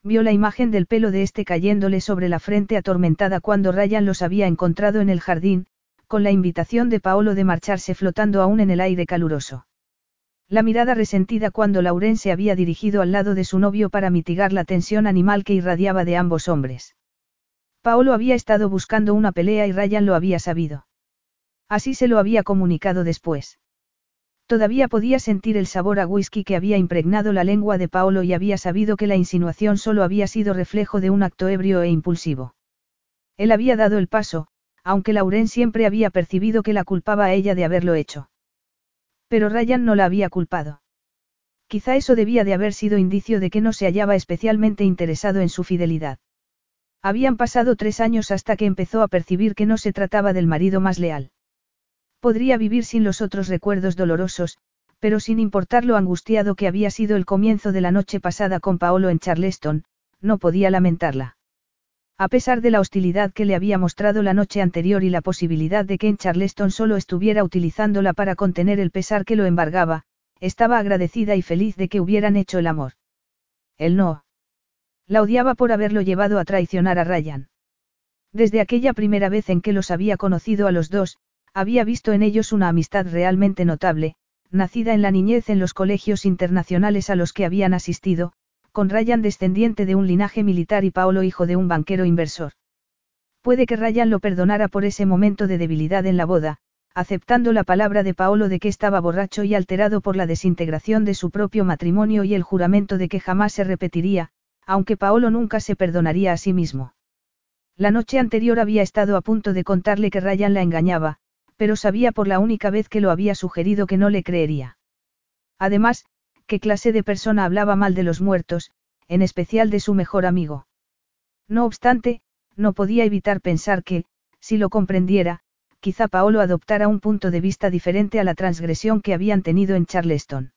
Vio la imagen del pelo de este cayéndole sobre la frente atormentada cuando Ryan los había encontrado en el jardín, con la invitación de Paolo de marcharse flotando aún en el aire caluroso. La mirada resentida cuando Lauren se había dirigido al lado de su novio para mitigar la tensión animal que irradiaba de ambos hombres. Paolo había estado buscando una pelea y Ryan lo había sabido. Así se lo había comunicado después. Todavía podía sentir el sabor a whisky que había impregnado la lengua de Paolo y había sabido que la insinuación solo había sido reflejo de un acto ebrio e impulsivo. Él había dado el paso, aunque Lauren siempre había percibido que la culpaba a ella de haberlo hecho. Pero Ryan no la había culpado. Quizá eso debía de haber sido indicio de que no se hallaba especialmente interesado en su fidelidad. Habían pasado tres años hasta que empezó a percibir que no se trataba del marido más leal. Podría vivir sin los otros recuerdos dolorosos, pero sin importar lo angustiado que había sido el comienzo de la noche pasada con Paolo en Charleston, no podía lamentarla. A pesar de la hostilidad que le había mostrado la noche anterior y la posibilidad de que en Charleston solo estuviera utilizándola para contener el pesar que lo embargaba, estaba agradecida y feliz de que hubieran hecho el amor. Él no. La odiaba por haberlo llevado a traicionar a Ryan. Desde aquella primera vez en que los había conocido a los dos, había visto en ellos una amistad realmente notable, nacida en la niñez en los colegios internacionales a los que habían asistido, con Ryan descendiente de un linaje militar y Paolo hijo de un banquero inversor. Puede que Ryan lo perdonara por ese momento de debilidad en la boda, aceptando la palabra de Paolo de que estaba borracho y alterado por la desintegración de su propio matrimonio y el juramento de que jamás se repetiría, aunque Paolo nunca se perdonaría a sí mismo. La noche anterior había estado a punto de contarle que Ryan la engañaba, pero sabía por la única vez que lo había sugerido que no le creería. Además, ¿qué clase de persona hablaba mal de los muertos, en especial de su mejor amigo? No obstante, no podía evitar pensar que, si lo comprendiera, quizá Paolo adoptara un punto de vista diferente a la transgresión que habían tenido en Charleston.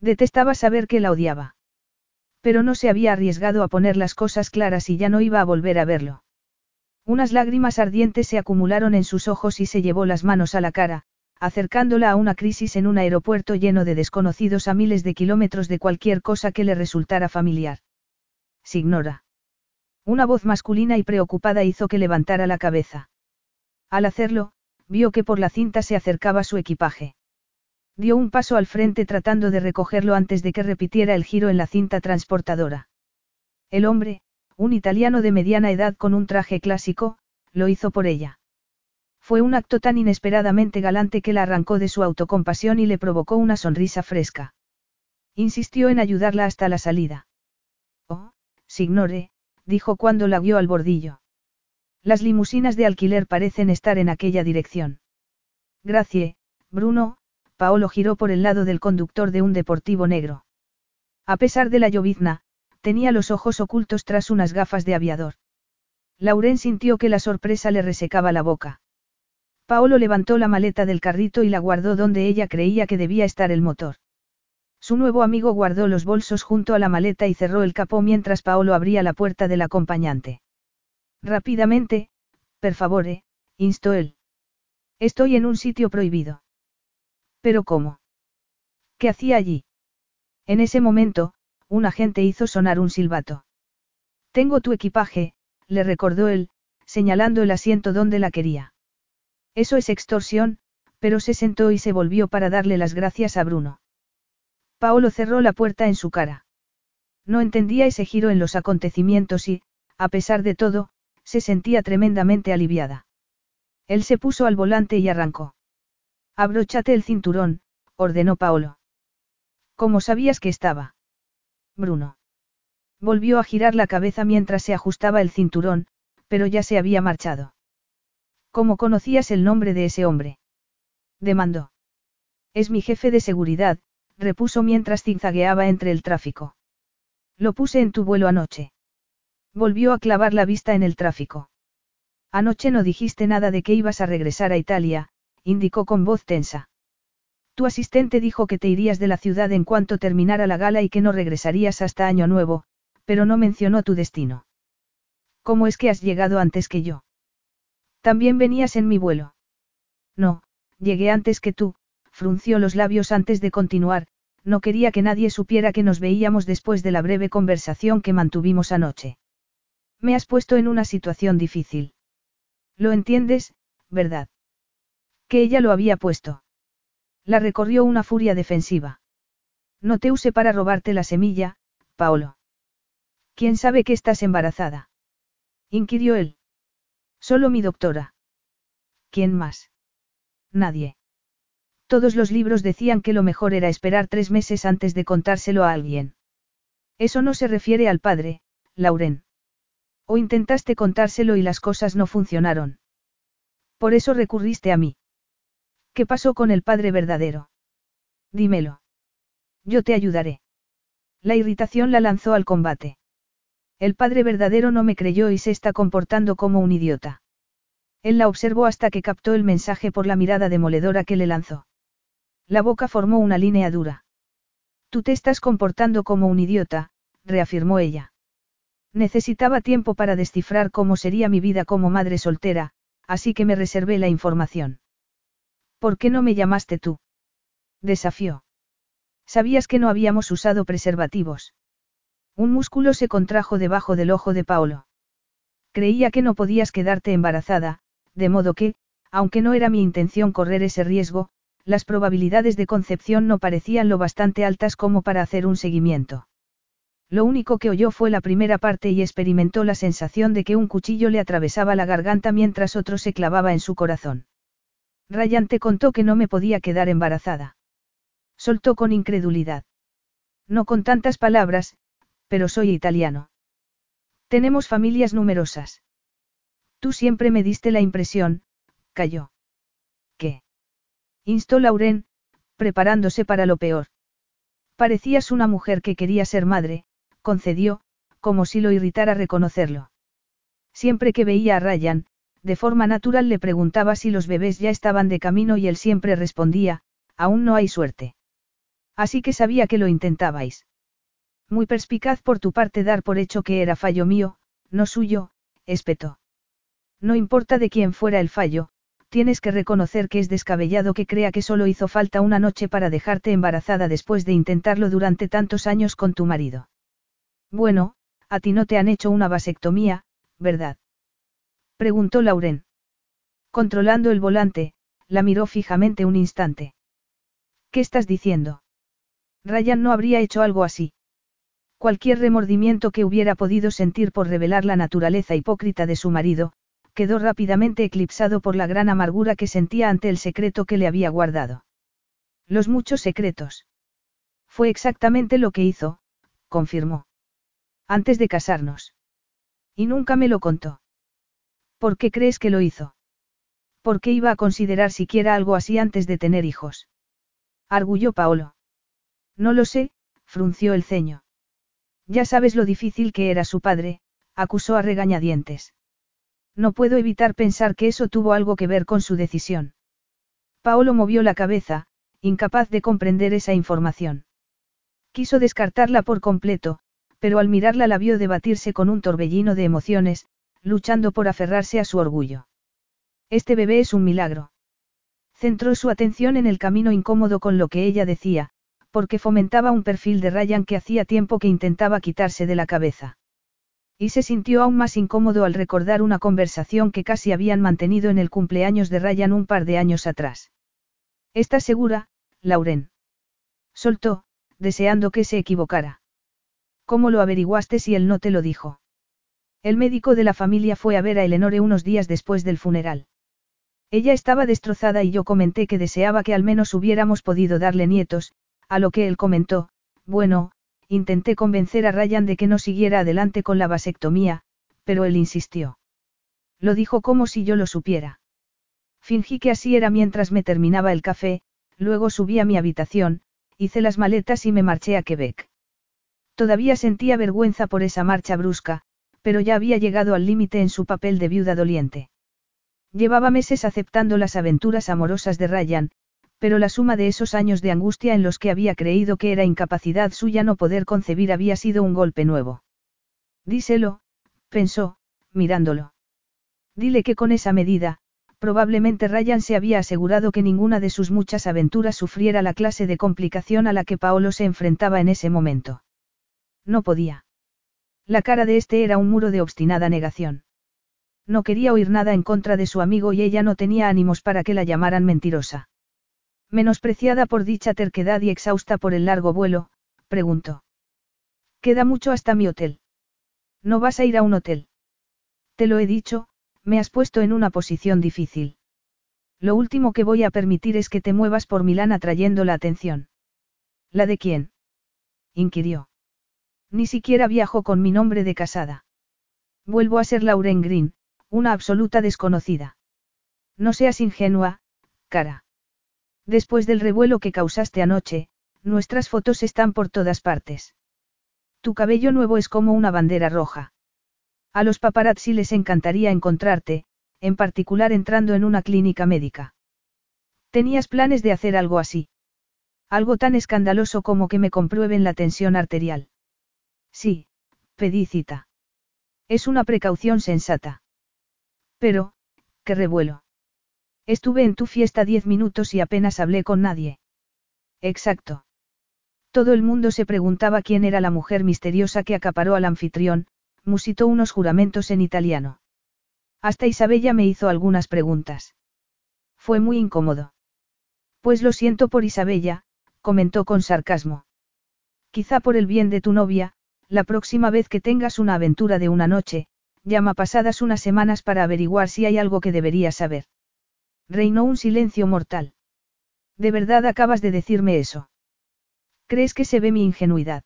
Detestaba saber que la odiaba. Pero no se había arriesgado a poner las cosas claras y ya no iba a volver a verlo. Unas lágrimas ardientes se acumularon en sus ojos y se llevó las manos a la cara, acercándola a una crisis en un aeropuerto lleno de desconocidos a miles de kilómetros de cualquier cosa que le resultara familiar. Signora. Una voz masculina y preocupada hizo que levantara la cabeza. Al hacerlo, vio que por la cinta se acercaba su equipaje. Dio un paso al frente tratando de recogerlo antes de que repitiera el giro en la cinta transportadora. El hombre, un italiano de mediana edad con un traje clásico, lo hizo por ella. Fue un acto tan inesperadamente galante que la arrancó de su autocompasión y le provocó una sonrisa fresca. Insistió en ayudarla hasta la salida. Oh, signore, dijo cuando la guió al bordillo. Las limusinas de alquiler parecen estar en aquella dirección. Gracie, Bruno, Paolo giró por el lado del conductor de un deportivo negro. A pesar de la llovizna, tenía los ojos ocultos tras unas gafas de aviador. Lauren sintió que la sorpresa le resecaba la boca. Paolo levantó la maleta del carrito y la guardó donde ella creía que debía estar el motor. Su nuevo amigo guardó los bolsos junto a la maleta y cerró el capó mientras Paolo abría la puerta del acompañante. Rápidamente, per favore, instó él. Estoy en un sitio prohibido. ¿Pero cómo? ¿Qué hacía allí? En ese momento, un agente hizo sonar un silbato. Tengo tu equipaje, le recordó él, señalando el asiento donde la quería. Eso es extorsión, pero se sentó y se volvió para darle las gracias a Bruno. Paolo cerró la puerta en su cara. No entendía ese giro en los acontecimientos y, a pesar de todo, se sentía tremendamente aliviada. Él se puso al volante y arrancó. Abróchate el cinturón, ordenó Paolo. ¿Cómo sabías que estaba? Bruno. Volvió a girar la cabeza mientras se ajustaba el cinturón, pero ya se había marchado. ¿Cómo conocías el nombre de ese hombre? Demandó. Es mi jefe de seguridad, repuso mientras zigzagueaba entre el tráfico. Lo puse en tu vuelo anoche. Volvió a clavar la vista en el tráfico. Anoche no dijiste nada de que ibas a regresar a Italia, indicó con voz tensa. Tu asistente dijo que te irías de la ciudad en cuanto terminara la gala y que no regresarías hasta Año Nuevo, pero no mencionó tu destino. ¿Cómo es que has llegado antes que yo? También venías en mi vuelo. No, llegué antes que tú, frunció los labios antes de continuar, no quería que nadie supiera que nos veíamos después de la breve conversación que mantuvimos anoche. Me has puesto en una situación difícil. Lo entiendes, ¿verdad? Que ella lo había puesto. La recorrió una furia defensiva. No te use para robarte la semilla, Paolo. ¿Quién sabe que estás embarazada? inquirió él. Solo mi doctora. ¿Quién más? Nadie. Todos los libros decían que lo mejor era esperar tres meses antes de contárselo a alguien. Eso no se refiere al padre, Lauren. O intentaste contárselo y las cosas no funcionaron. Por eso recurriste a mí. ¿Qué pasó con el padre verdadero? Dímelo. Yo te ayudaré. La irritación la lanzó al combate. El padre verdadero no me creyó y se está comportando como un idiota. Él la observó hasta que captó el mensaje por la mirada demoledora que le lanzó. La boca formó una línea dura. Tú te estás comportando como un idiota, reafirmó ella. Necesitaba tiempo para descifrar cómo sería mi vida como madre soltera, así que me reservé la información. ¿Por qué no me llamaste tú? Desafió. Sabías que no habíamos usado preservativos. Un músculo se contrajo debajo del ojo de Paolo. Creía que no podías quedarte embarazada, de modo que, aunque no era mi intención correr ese riesgo, las probabilidades de concepción no parecían lo bastante altas como para hacer un seguimiento. Lo único que oyó fue la primera parte y experimentó la sensación de que un cuchillo le atravesaba la garganta mientras otro se clavaba en su corazón. Ryan te contó que no me podía quedar embarazada. Soltó con incredulidad. No con tantas palabras, pero soy italiano. Tenemos familias numerosas. Tú siempre me diste la impresión, cayó. ¿Qué? Instó Lauren, preparándose para lo peor. Parecías una mujer que quería ser madre, concedió, como si lo irritara reconocerlo. Siempre que veía a Ryan, de forma natural le preguntaba si los bebés ya estaban de camino y él siempre respondía, aún no hay suerte. Así que sabía que lo intentabais. Muy perspicaz por tu parte dar por hecho que era fallo mío, no suyo, espetó. No importa de quién fuera el fallo, tienes que reconocer que es descabellado que crea que solo hizo falta una noche para dejarte embarazada después de intentarlo durante tantos años con tu marido. Bueno, a ti no te han hecho una vasectomía, ¿verdad? Preguntó Lauren. Controlando el volante, la miró fijamente un instante. ¿Qué estás diciendo? Ryan no habría hecho algo así. Cualquier remordimiento que hubiera podido sentir por revelar la naturaleza hipócrita de su marido, quedó rápidamente eclipsado por la gran amargura que sentía ante el secreto que le había guardado. Los muchos secretos. Fue exactamente lo que hizo, confirmó. Antes de casarnos. Y nunca me lo contó. ¿Por qué crees que lo hizo? ¿Por qué iba a considerar siquiera algo así antes de tener hijos? Arguyó Paolo. No lo sé, frunció el ceño. Ya sabes lo difícil que era su padre, acusó a regañadientes. No puedo evitar pensar que eso tuvo algo que ver con su decisión. Paolo movió la cabeza, incapaz de comprender esa información. Quiso descartarla por completo, pero al mirarla la vio debatirse con un torbellino de emociones, luchando por aferrarse a su orgullo. Este bebé es un milagro. Centró su atención en el camino incómodo con lo que ella decía, porque fomentaba un perfil de Ryan que hacía tiempo que intentaba quitarse de la cabeza. Y se sintió aún más incómodo al recordar una conversación que casi habían mantenido en el cumpleaños de Ryan un par de años atrás. ¿Estás segura, Lauren? Soltó, deseando que se equivocara. ¿Cómo lo averiguaste si él no te lo dijo? El médico de la familia fue a ver a Eleonore unos días después del funeral. Ella estaba destrozada y yo comenté que deseaba que al menos hubiéramos podido darle nietos, a lo que él comentó, bueno, Intenté convencer a Ryan de que no siguiera adelante con la vasectomía, pero él insistió. Lo dijo como si yo lo supiera. Fingí que así era mientras me terminaba el café, luego subí a mi habitación, hice las maletas y me marché a Quebec. Todavía sentía vergüenza por esa marcha brusca, pero ya había llegado al límite en su papel de viuda doliente. Llevaba meses aceptando las aventuras amorosas de Ryan, pero la suma de esos años de angustia en los que había creído que era incapacidad suya no poder concebir había sido un golpe nuevo. Díselo, pensó, mirándolo. Dile que con esa medida, probablemente Ryan se había asegurado que ninguna de sus muchas aventuras sufriera la clase de complicación a la que Paolo se enfrentaba en ese momento. No podía. La cara de este era un muro de obstinada negación. No quería oír nada en contra de su amigo y ella no tenía ánimos para que la llamaran mentirosa. Menospreciada por dicha terquedad y exhausta por el largo vuelo, preguntó. Queda mucho hasta mi hotel. No vas a ir a un hotel. Te lo he dicho, me has puesto en una posición difícil. Lo último que voy a permitir es que te muevas por Milán atrayendo la atención. ¿La de quién? inquirió. Ni siquiera viajo con mi nombre de casada. Vuelvo a ser Lauren Green, una absoluta desconocida. No seas ingenua, cara. Después del revuelo que causaste anoche, nuestras fotos están por todas partes. Tu cabello nuevo es como una bandera roja. A los paparazzi les encantaría encontrarte, en particular entrando en una clínica médica. ¿Tenías planes de hacer algo así? Algo tan escandaloso como que me comprueben la tensión arterial. Sí, pedí cita. Es una precaución sensata. Pero, qué revuelo. Estuve en tu fiesta diez minutos y apenas hablé con nadie. Exacto. Todo el mundo se preguntaba quién era la mujer misteriosa que acaparó al anfitrión, musitó unos juramentos en italiano. Hasta Isabella me hizo algunas preguntas. Fue muy incómodo. Pues lo siento por Isabella, comentó con sarcasmo. Quizá por el bien de tu novia, la próxima vez que tengas una aventura de una noche, llama pasadas unas semanas para averiguar si hay algo que deberías saber. Reinó un silencio mortal. ¿De verdad acabas de decirme eso? ¿Crees que se ve mi ingenuidad?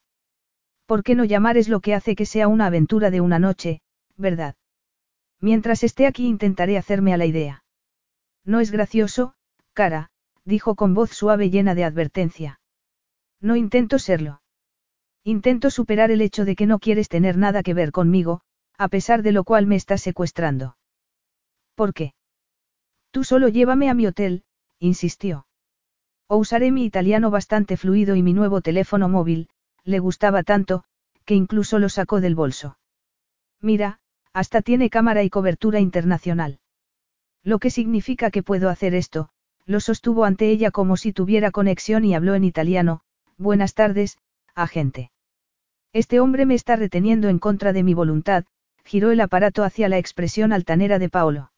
¿Por qué no llamar es lo que hace que sea una aventura de una noche, verdad? Mientras esté aquí intentaré hacerme a la idea. No es gracioso, cara, dijo con voz suave llena de advertencia. No intento serlo. Intento superar el hecho de que no quieres tener nada que ver conmigo, a pesar de lo cual me estás secuestrando. ¿Por qué? Tú solo llévame a mi hotel, insistió. O usaré mi italiano bastante fluido y mi nuevo teléfono móvil, le gustaba tanto, que incluso lo sacó del bolso. Mira, hasta tiene cámara y cobertura internacional. Lo que significa que puedo hacer esto, lo sostuvo ante ella como si tuviera conexión y habló en italiano, Buenas tardes, agente. Este hombre me está reteniendo en contra de mi voluntad, giró el aparato hacia la expresión altanera de Paolo.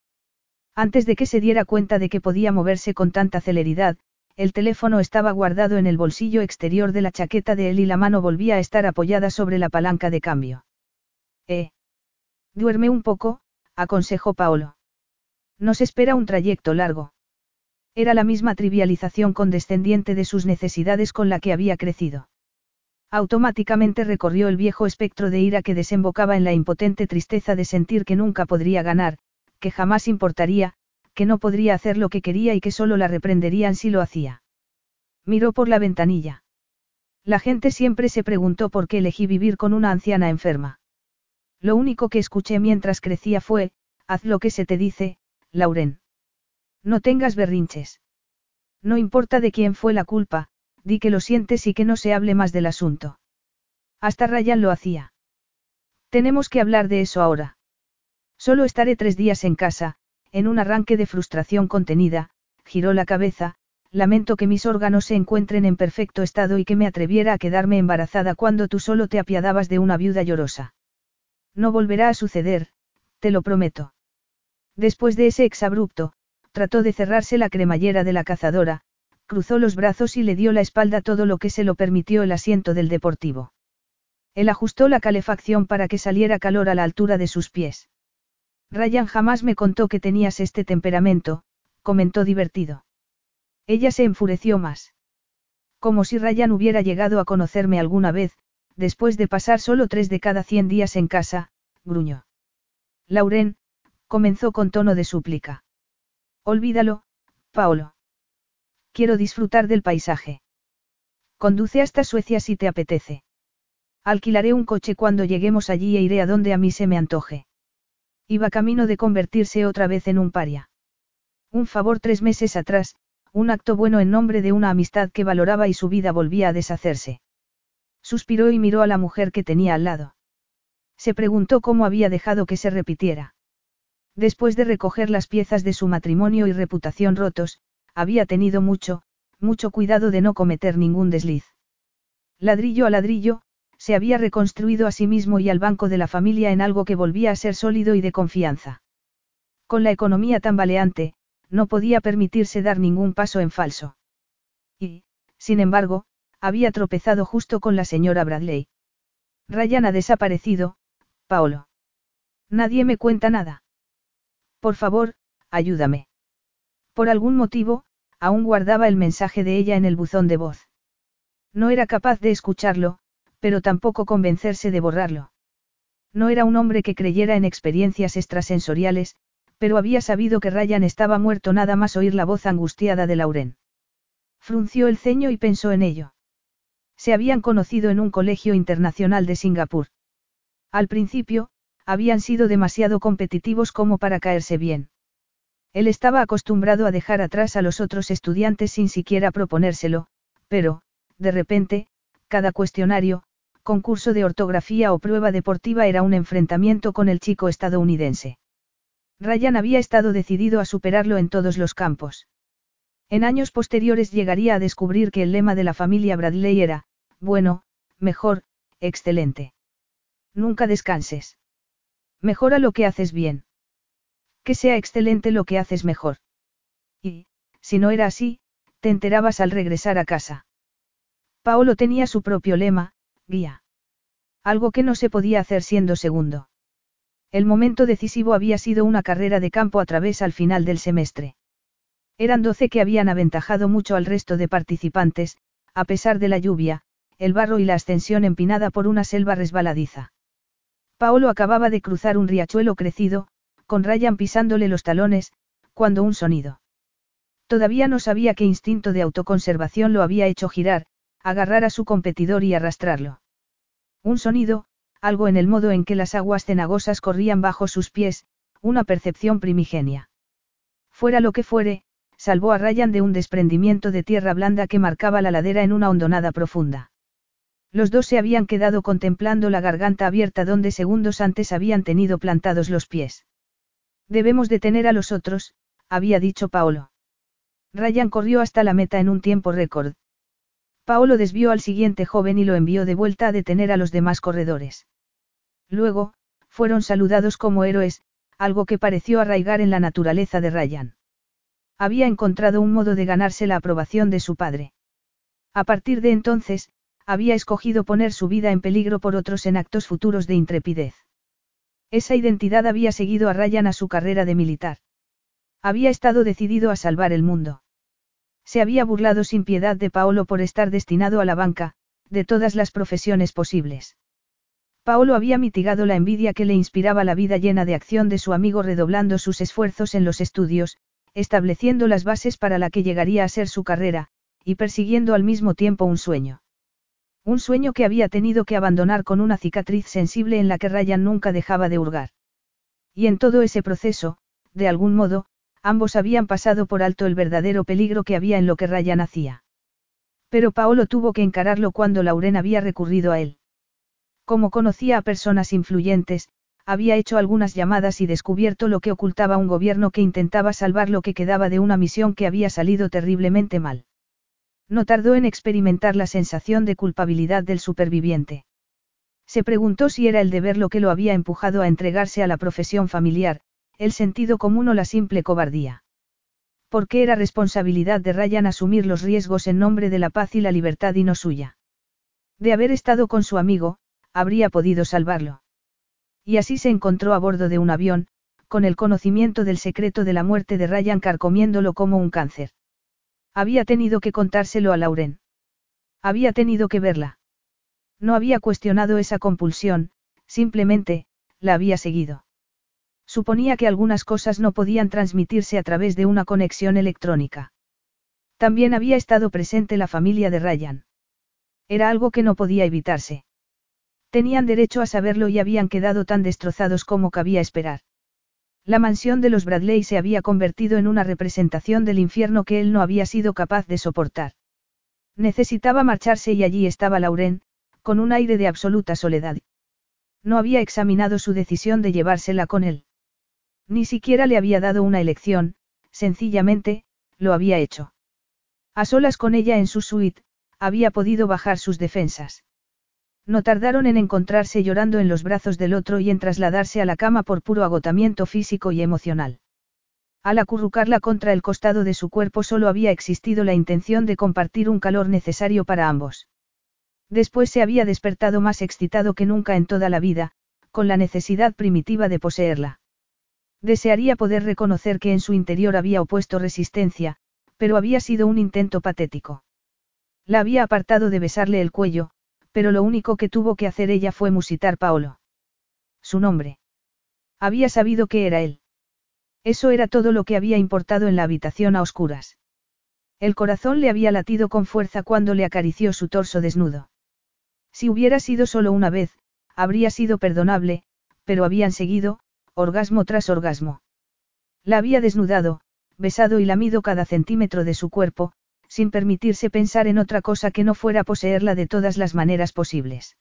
Antes de que se diera cuenta de que podía moverse con tanta celeridad, el teléfono estaba guardado en el bolsillo exterior de la chaqueta de él y la mano volvía a estar apoyada sobre la palanca de cambio. Eh. Duerme un poco, aconsejó Paolo. Nos espera un trayecto largo. Era la misma trivialización condescendiente de sus necesidades con la que había crecido. Automáticamente recorrió el viejo espectro de ira que desembocaba en la impotente tristeza de sentir que nunca podría ganar, que jamás importaría, que no podría hacer lo que quería y que solo la reprenderían si lo hacía. Miró por la ventanilla. La gente siempre se preguntó por qué elegí vivir con una anciana enferma. Lo único que escuché mientras crecía fue, haz lo que se te dice, Lauren. No tengas berrinches. No importa de quién fue la culpa, di que lo sientes y que no se hable más del asunto. Hasta Ryan lo hacía. Tenemos que hablar de eso ahora. Solo estaré tres días en casa, en un arranque de frustración contenida, giró la cabeza, lamento que mis órganos se encuentren en perfecto estado y que me atreviera a quedarme embarazada cuando tú solo te apiadabas de una viuda llorosa. No volverá a suceder, te lo prometo. Después de ese exabrupto, trató de cerrarse la cremallera de la cazadora, cruzó los brazos y le dio la espalda todo lo que se lo permitió el asiento del deportivo. Él ajustó la calefacción para que saliera calor a la altura de sus pies. Ryan jamás me contó que tenías este temperamento, comentó divertido. Ella se enfureció más. Como si Ryan hubiera llegado a conocerme alguna vez, después de pasar solo tres de cada cien días en casa, gruñó. Lauren, comenzó con tono de súplica. Olvídalo, Paolo. Quiero disfrutar del paisaje. Conduce hasta Suecia si te apetece. Alquilaré un coche cuando lleguemos allí e iré a donde a mí se me antoje. Iba camino de convertirse otra vez en un paria. Un favor tres meses atrás, un acto bueno en nombre de una amistad que valoraba y su vida volvía a deshacerse. Suspiró y miró a la mujer que tenía al lado. Se preguntó cómo había dejado que se repitiera. Después de recoger las piezas de su matrimonio y reputación rotos, había tenido mucho, mucho cuidado de no cometer ningún desliz. Ladrillo a ladrillo, se había reconstruido a sí mismo y al banco de la familia en algo que volvía a ser sólido y de confianza. Con la economía tambaleante, no podía permitirse dar ningún paso en falso. Y, sin embargo, había tropezado justo con la señora Bradley. Ryan ha desaparecido, Paolo. Nadie me cuenta nada. Por favor, ayúdame. Por algún motivo, aún guardaba el mensaje de ella en el buzón de voz. No era capaz de escucharlo, pero tampoco convencerse de borrarlo. No era un hombre que creyera en experiencias extrasensoriales, pero había sabido que Ryan estaba muerto nada más oír la voz angustiada de Lauren. Frunció el ceño y pensó en ello. Se habían conocido en un colegio internacional de Singapur. Al principio, habían sido demasiado competitivos como para caerse bien. Él estaba acostumbrado a dejar atrás a los otros estudiantes sin siquiera proponérselo, pero, de repente, cada cuestionario, concurso de ortografía o prueba deportiva era un enfrentamiento con el chico estadounidense. Ryan había estado decidido a superarlo en todos los campos. En años posteriores llegaría a descubrir que el lema de la familia Bradley era, bueno, mejor, excelente. Nunca descanses. Mejora lo que haces bien. Que sea excelente lo que haces mejor. Y, si no era así, te enterabas al regresar a casa. Paolo tenía su propio lema, guía. Algo que no se podía hacer siendo segundo. El momento decisivo había sido una carrera de campo a través al final del semestre. Eran doce que habían aventajado mucho al resto de participantes, a pesar de la lluvia, el barro y la ascensión empinada por una selva resbaladiza. Paolo acababa de cruzar un riachuelo crecido, con Ryan pisándole los talones, cuando un sonido. Todavía no sabía qué instinto de autoconservación lo había hecho girar, agarrar a su competidor y arrastrarlo. Un sonido, algo en el modo en que las aguas cenagosas corrían bajo sus pies, una percepción primigenia. Fuera lo que fuere, salvó a Ryan de un desprendimiento de tierra blanda que marcaba la ladera en una hondonada profunda. Los dos se habían quedado contemplando la garganta abierta donde segundos antes habían tenido plantados los pies. Debemos detener a los otros, había dicho Paolo. Ryan corrió hasta la meta en un tiempo récord. Paolo desvió al siguiente joven y lo envió de vuelta a detener a los demás corredores. Luego, fueron saludados como héroes, algo que pareció arraigar en la naturaleza de Ryan. Había encontrado un modo de ganarse la aprobación de su padre. A partir de entonces, había escogido poner su vida en peligro por otros en actos futuros de intrepidez. Esa identidad había seguido a Ryan a su carrera de militar. Había estado decidido a salvar el mundo. Se había burlado sin piedad de Paolo por estar destinado a la banca, de todas las profesiones posibles. Paolo había mitigado la envidia que le inspiraba la vida llena de acción de su amigo redoblando sus esfuerzos en los estudios, estableciendo las bases para la que llegaría a ser su carrera, y persiguiendo al mismo tiempo un sueño. Un sueño que había tenido que abandonar con una cicatriz sensible en la que Ryan nunca dejaba de hurgar. Y en todo ese proceso, de algún modo, ambos habían pasado por alto el verdadero peligro que había en lo que Ryan hacía. Pero Paolo tuvo que encararlo cuando Lauren había recurrido a él. Como conocía a personas influyentes, había hecho algunas llamadas y descubierto lo que ocultaba un gobierno que intentaba salvar lo que quedaba de una misión que había salido terriblemente mal. No tardó en experimentar la sensación de culpabilidad del superviviente. Se preguntó si era el deber lo que lo había empujado a entregarse a la profesión familiar, el sentido común o la simple cobardía. ¿Por qué era responsabilidad de Ryan asumir los riesgos en nombre de la paz y la libertad y no suya? De haber estado con su amigo, habría podido salvarlo. Y así se encontró a bordo de un avión, con el conocimiento del secreto de la muerte de Ryan carcomiéndolo como un cáncer. Había tenido que contárselo a Lauren. Había tenido que verla. No había cuestionado esa compulsión, simplemente, la había seguido. Suponía que algunas cosas no podían transmitirse a través de una conexión electrónica. También había estado presente la familia de Ryan. Era algo que no podía evitarse. Tenían derecho a saberlo y habían quedado tan destrozados como cabía esperar. La mansión de los Bradley se había convertido en una representación del infierno que él no había sido capaz de soportar. Necesitaba marcharse y allí estaba Lauren, con un aire de absoluta soledad. No había examinado su decisión de llevársela con él. Ni siquiera le había dado una elección, sencillamente, lo había hecho. A solas con ella en su suite, había podido bajar sus defensas. No tardaron en encontrarse llorando en los brazos del otro y en trasladarse a la cama por puro agotamiento físico y emocional. Al acurrucarla contra el costado de su cuerpo solo había existido la intención de compartir un calor necesario para ambos. Después se había despertado más excitado que nunca en toda la vida, con la necesidad primitiva de poseerla. Desearía poder reconocer que en su interior había opuesto resistencia, pero había sido un intento patético. La había apartado de besarle el cuello, pero lo único que tuvo que hacer ella fue musitar Paolo. Su nombre. Había sabido que era él. Eso era todo lo que había importado en la habitación a oscuras. El corazón le había latido con fuerza cuando le acarició su torso desnudo. Si hubiera sido solo una vez, habría sido perdonable, pero habían seguido, orgasmo tras orgasmo. La había desnudado, besado y lamido cada centímetro de su cuerpo, sin permitirse pensar en otra cosa que no fuera poseerla de todas las maneras posibles.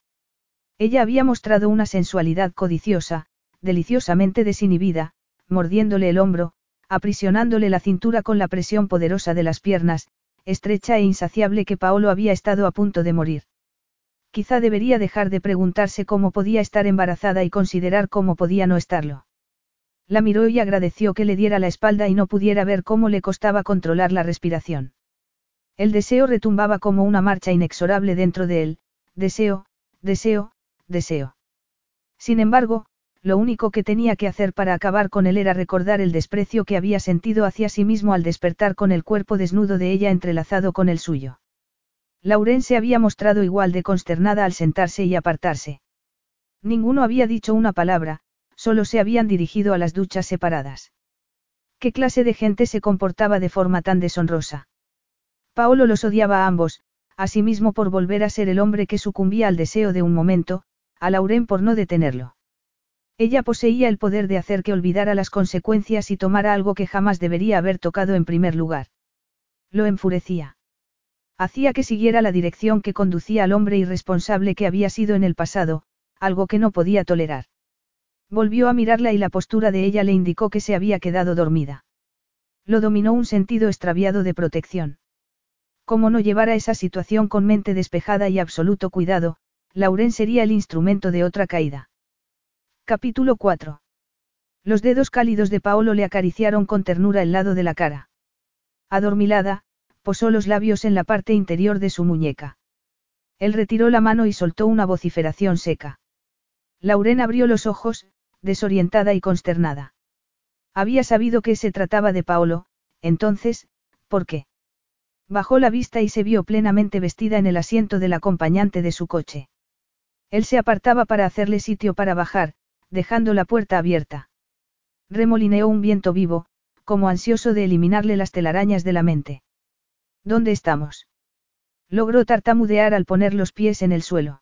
Ella había mostrado una sensualidad codiciosa, deliciosamente desinhibida, mordiéndole el hombro, aprisionándole la cintura con la presión poderosa de las piernas, estrecha e insaciable que Paolo había estado a punto de morir. Quizá debería dejar de preguntarse cómo podía estar embarazada y considerar cómo podía no estarlo. La miró y agradeció que le diera la espalda y no pudiera ver cómo le costaba controlar la respiración. El deseo retumbaba como una marcha inexorable dentro de él, deseo, deseo, deseo. Sin embargo, lo único que tenía que hacer para acabar con él era recordar el desprecio que había sentido hacia sí mismo al despertar con el cuerpo desnudo de ella entrelazado con el suyo. Lauren se había mostrado igual de consternada al sentarse y apartarse. Ninguno había dicho una palabra, solo se habían dirigido a las duchas separadas. ¿Qué clase de gente se comportaba de forma tan deshonrosa? Paolo los odiaba a ambos, asimismo por volver a ser el hombre que sucumbía al deseo de un momento, a Lauren por no detenerlo. Ella poseía el poder de hacer que olvidara las consecuencias y tomara algo que jamás debería haber tocado en primer lugar. Lo enfurecía. Hacía que siguiera la dirección que conducía al hombre irresponsable que había sido en el pasado, algo que no podía tolerar. Volvió a mirarla y la postura de ella le indicó que se había quedado dormida. Lo dominó un sentido extraviado de protección. Como no llevara esa situación con mente despejada y absoluto cuidado, Lauren sería el instrumento de otra caída. Capítulo 4. Los dedos cálidos de Paolo le acariciaron con ternura el lado de la cara. Adormilada, posó los labios en la parte interior de su muñeca. Él retiró la mano y soltó una vociferación seca. Lauren abrió los ojos, desorientada y consternada. Había sabido que se trataba de Paolo, entonces, ¿por qué? Bajó la vista y se vio plenamente vestida en el asiento del acompañante de su coche. Él se apartaba para hacerle sitio para bajar, dejando la puerta abierta. Remolineó un viento vivo, como ansioso de eliminarle las telarañas de la mente. ¿Dónde estamos? Logró tartamudear al poner los pies en el suelo.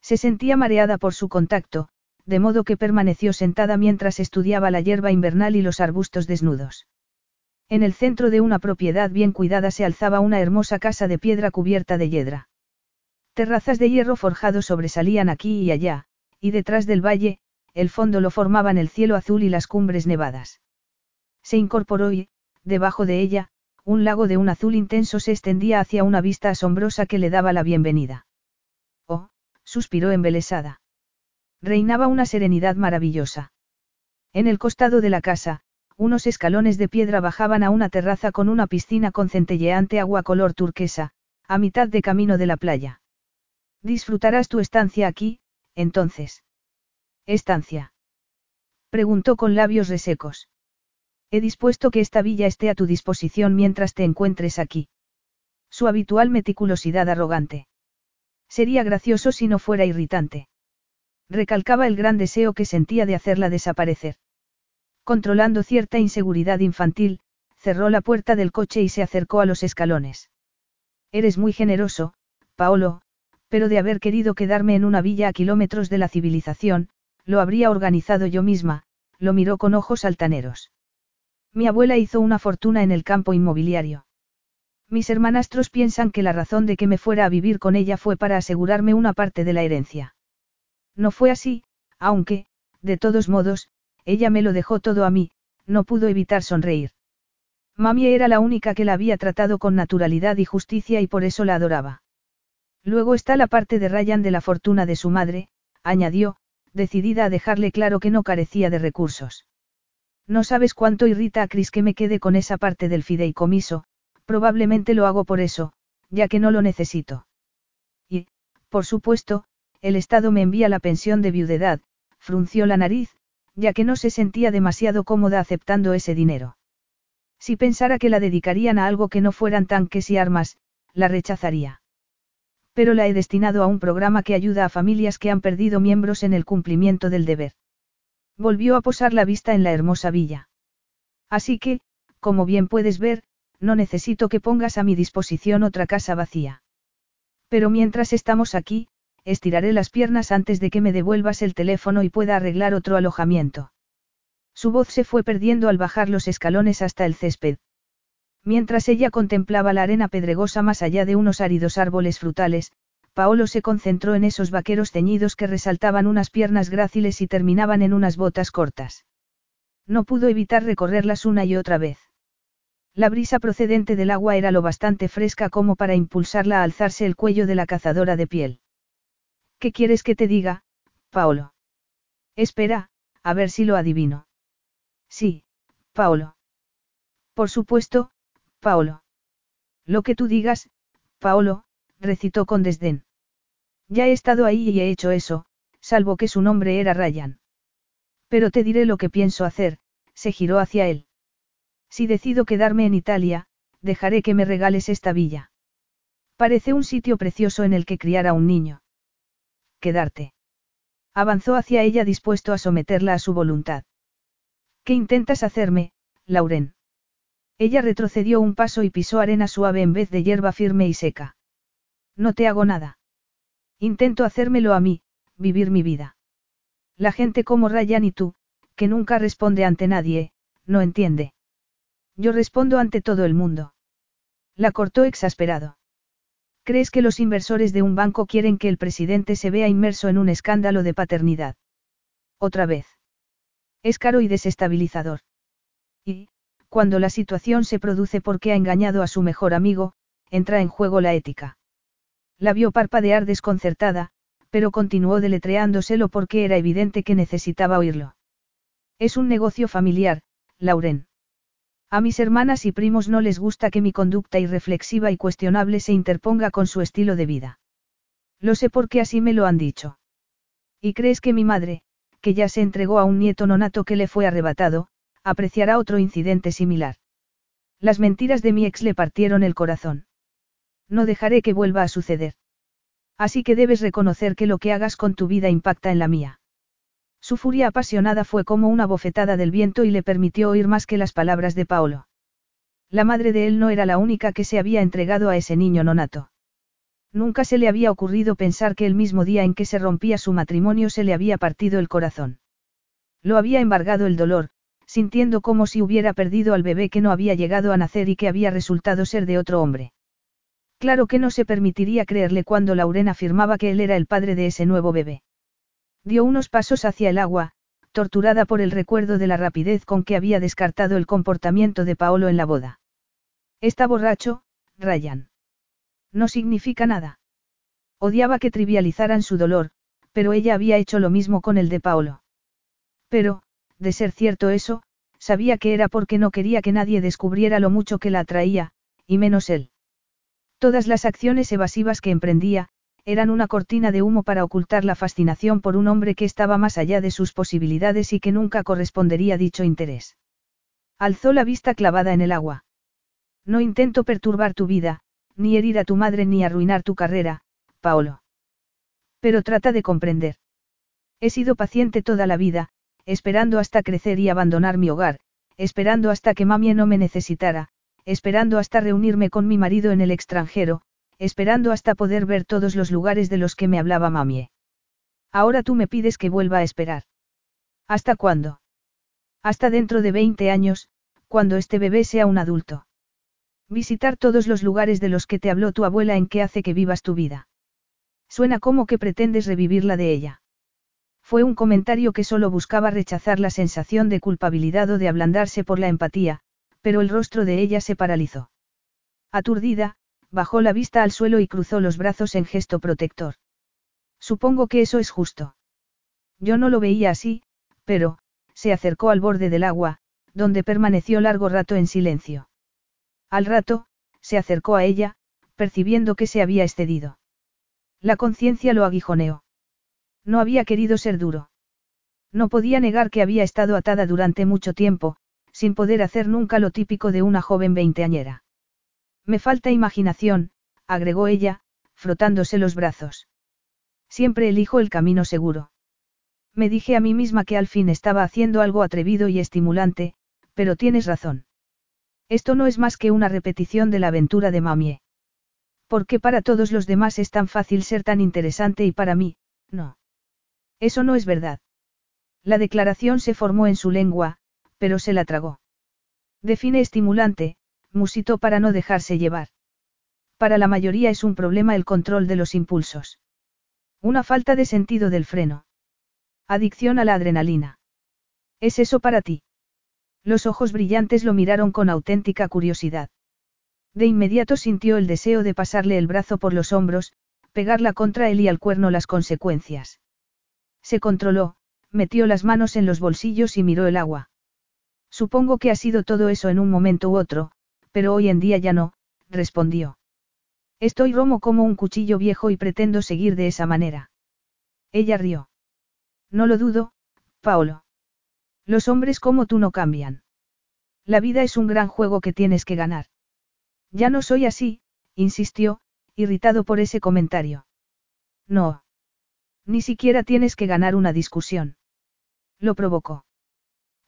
Se sentía mareada por su contacto, de modo que permaneció sentada mientras estudiaba la hierba invernal y los arbustos desnudos. En el centro de una propiedad bien cuidada se alzaba una hermosa casa de piedra cubierta de hiedra. Terrazas de hierro forjado sobresalían aquí y allá, y detrás del valle, el fondo lo formaban el cielo azul y las cumbres nevadas. Se incorporó y, debajo de ella, un lago de un azul intenso se extendía hacia una vista asombrosa que le daba la bienvenida. Oh, suspiró embelesada. Reinaba una serenidad maravillosa. En el costado de la casa, unos escalones de piedra bajaban a una terraza con una piscina con centelleante agua color turquesa, a mitad de camino de la playa. Disfrutarás tu estancia aquí, entonces. Estancia. Preguntó con labios resecos. He dispuesto que esta villa esté a tu disposición mientras te encuentres aquí. Su habitual meticulosidad arrogante. Sería gracioso si no fuera irritante. Recalcaba el gran deseo que sentía de hacerla desaparecer. Controlando cierta inseguridad infantil, cerró la puerta del coche y se acercó a los escalones. Eres muy generoso, Paolo, pero de haber querido quedarme en una villa a kilómetros de la civilización, lo habría organizado yo misma, lo miró con ojos altaneros. Mi abuela hizo una fortuna en el campo inmobiliario. Mis hermanastros piensan que la razón de que me fuera a vivir con ella fue para asegurarme una parte de la herencia. No fue así, aunque, de todos modos, ella me lo dejó todo a mí, no pudo evitar sonreír. Mami era la única que la había tratado con naturalidad y justicia y por eso la adoraba. Luego está la parte de Ryan de la fortuna de su madre, añadió, decidida a dejarle claro que no carecía de recursos. No sabes cuánto irrita a Chris que me quede con esa parte del fideicomiso, probablemente lo hago por eso, ya que no lo necesito. Y, por supuesto, el Estado me envía la pensión de viudedad, frunció la nariz, ya que no se sentía demasiado cómoda aceptando ese dinero. Si pensara que la dedicarían a algo que no fueran tanques y armas, la rechazaría. Pero la he destinado a un programa que ayuda a familias que han perdido miembros en el cumplimiento del deber. Volvió a posar la vista en la hermosa villa. Así que, como bien puedes ver, no necesito que pongas a mi disposición otra casa vacía. Pero mientras estamos aquí, estiraré las piernas antes de que me devuelvas el teléfono y pueda arreglar otro alojamiento. Su voz se fue perdiendo al bajar los escalones hasta el césped. Mientras ella contemplaba la arena pedregosa más allá de unos áridos árboles frutales, Paolo se concentró en esos vaqueros teñidos que resaltaban unas piernas gráciles y terminaban en unas botas cortas. No pudo evitar recorrerlas una y otra vez. La brisa procedente del agua era lo bastante fresca como para impulsarla a alzarse el cuello de la cazadora de piel. ¿Qué quieres que te diga, Paolo? Espera, a ver si lo adivino. Sí, Paolo. Por supuesto, Paolo. Lo que tú digas, Paolo, recitó con desdén. Ya he estado ahí y he hecho eso, salvo que su nombre era Ryan. Pero te diré lo que pienso hacer, se giró hacia él. Si decido quedarme en Italia, dejaré que me regales esta villa. Parece un sitio precioso en el que criar a un niño. Quedarte. Avanzó hacia ella dispuesto a someterla a su voluntad. ¿Qué intentas hacerme, Lauren? Ella retrocedió un paso y pisó arena suave en vez de hierba firme y seca. No te hago nada. Intento hacérmelo a mí, vivir mi vida. La gente como Ryan y tú, que nunca responde ante nadie, no entiende. Yo respondo ante todo el mundo. La cortó exasperado. ¿Crees que los inversores de un banco quieren que el presidente se vea inmerso en un escándalo de paternidad? Otra vez. Es caro y desestabilizador. Y, cuando la situación se produce porque ha engañado a su mejor amigo, entra en juego la ética. La vio parpadear desconcertada, pero continuó deletreándoselo porque era evidente que necesitaba oírlo. Es un negocio familiar, Lauren. A mis hermanas y primos no les gusta que mi conducta irreflexiva y cuestionable se interponga con su estilo de vida. Lo sé porque así me lo han dicho. ¿Y crees que mi madre, que ya se entregó a un nieto nonato que le fue arrebatado, apreciará otro incidente similar. Las mentiras de mi ex le partieron el corazón. No dejaré que vuelva a suceder. Así que debes reconocer que lo que hagas con tu vida impacta en la mía. Su furia apasionada fue como una bofetada del viento y le permitió oír más que las palabras de Paolo. La madre de él no era la única que se había entregado a ese niño nonato. Nunca se le había ocurrido pensar que el mismo día en que se rompía su matrimonio se le había partido el corazón. Lo había embargado el dolor, sintiendo como si hubiera perdido al bebé que no había llegado a nacer y que había resultado ser de otro hombre. Claro que no se permitiría creerle cuando Lauren afirmaba que él era el padre de ese nuevo bebé. Dio unos pasos hacia el agua, torturada por el recuerdo de la rapidez con que había descartado el comportamiento de Paolo en la boda. Está borracho, Ryan. No significa nada. Odiaba que trivializaran su dolor, pero ella había hecho lo mismo con el de Paolo. Pero, de ser cierto eso, sabía que era porque no quería que nadie descubriera lo mucho que la atraía, y menos él. Todas las acciones evasivas que emprendía, eran una cortina de humo para ocultar la fascinación por un hombre que estaba más allá de sus posibilidades y que nunca correspondería dicho interés. Alzó la vista clavada en el agua. No intento perturbar tu vida, ni herir a tu madre ni arruinar tu carrera, Paolo. Pero trata de comprender. He sido paciente toda la vida, esperando hasta crecer y abandonar mi hogar, esperando hasta que mami no me necesitara, esperando hasta reunirme con mi marido en el extranjero, esperando hasta poder ver todos los lugares de los que me hablaba mami. Ahora tú me pides que vuelva a esperar. ¿Hasta cuándo? Hasta dentro de 20 años, cuando este bebé sea un adulto. Visitar todos los lugares de los que te habló tu abuela en que hace que vivas tu vida. Suena como que pretendes revivir la de ella. Fue un comentario que solo buscaba rechazar la sensación de culpabilidad o de ablandarse por la empatía, pero el rostro de ella se paralizó. Aturdida, bajó la vista al suelo y cruzó los brazos en gesto protector. Supongo que eso es justo. Yo no lo veía así, pero, se acercó al borde del agua, donde permaneció largo rato en silencio. Al rato, se acercó a ella, percibiendo que se había excedido. La conciencia lo aguijoneó. No había querido ser duro. No podía negar que había estado atada durante mucho tiempo, sin poder hacer nunca lo típico de una joven veinteañera. Me falta imaginación, agregó ella, frotándose los brazos. Siempre elijo el camino seguro. Me dije a mí misma que al fin estaba haciendo algo atrevido y estimulante, pero tienes razón. Esto no es más que una repetición de la aventura de Mamie. Porque para todos los demás es tan fácil ser tan interesante y para mí, no. Eso no es verdad. La declaración se formó en su lengua, pero se la tragó. Define estimulante, musitó para no dejarse llevar. Para la mayoría es un problema el control de los impulsos. Una falta de sentido del freno. Adicción a la adrenalina. ¿Es eso para ti? Los ojos brillantes lo miraron con auténtica curiosidad. De inmediato sintió el deseo de pasarle el brazo por los hombros, pegarla contra él y al cuerno las consecuencias. Se controló, metió las manos en los bolsillos y miró el agua. Supongo que ha sido todo eso en un momento u otro, pero hoy en día ya no, respondió. Estoy romo como un cuchillo viejo y pretendo seguir de esa manera. Ella rió. No lo dudo, Paolo. Los hombres como tú no cambian. La vida es un gran juego que tienes que ganar. Ya no soy así, insistió, irritado por ese comentario. No. Ni siquiera tienes que ganar una discusión. Lo provocó.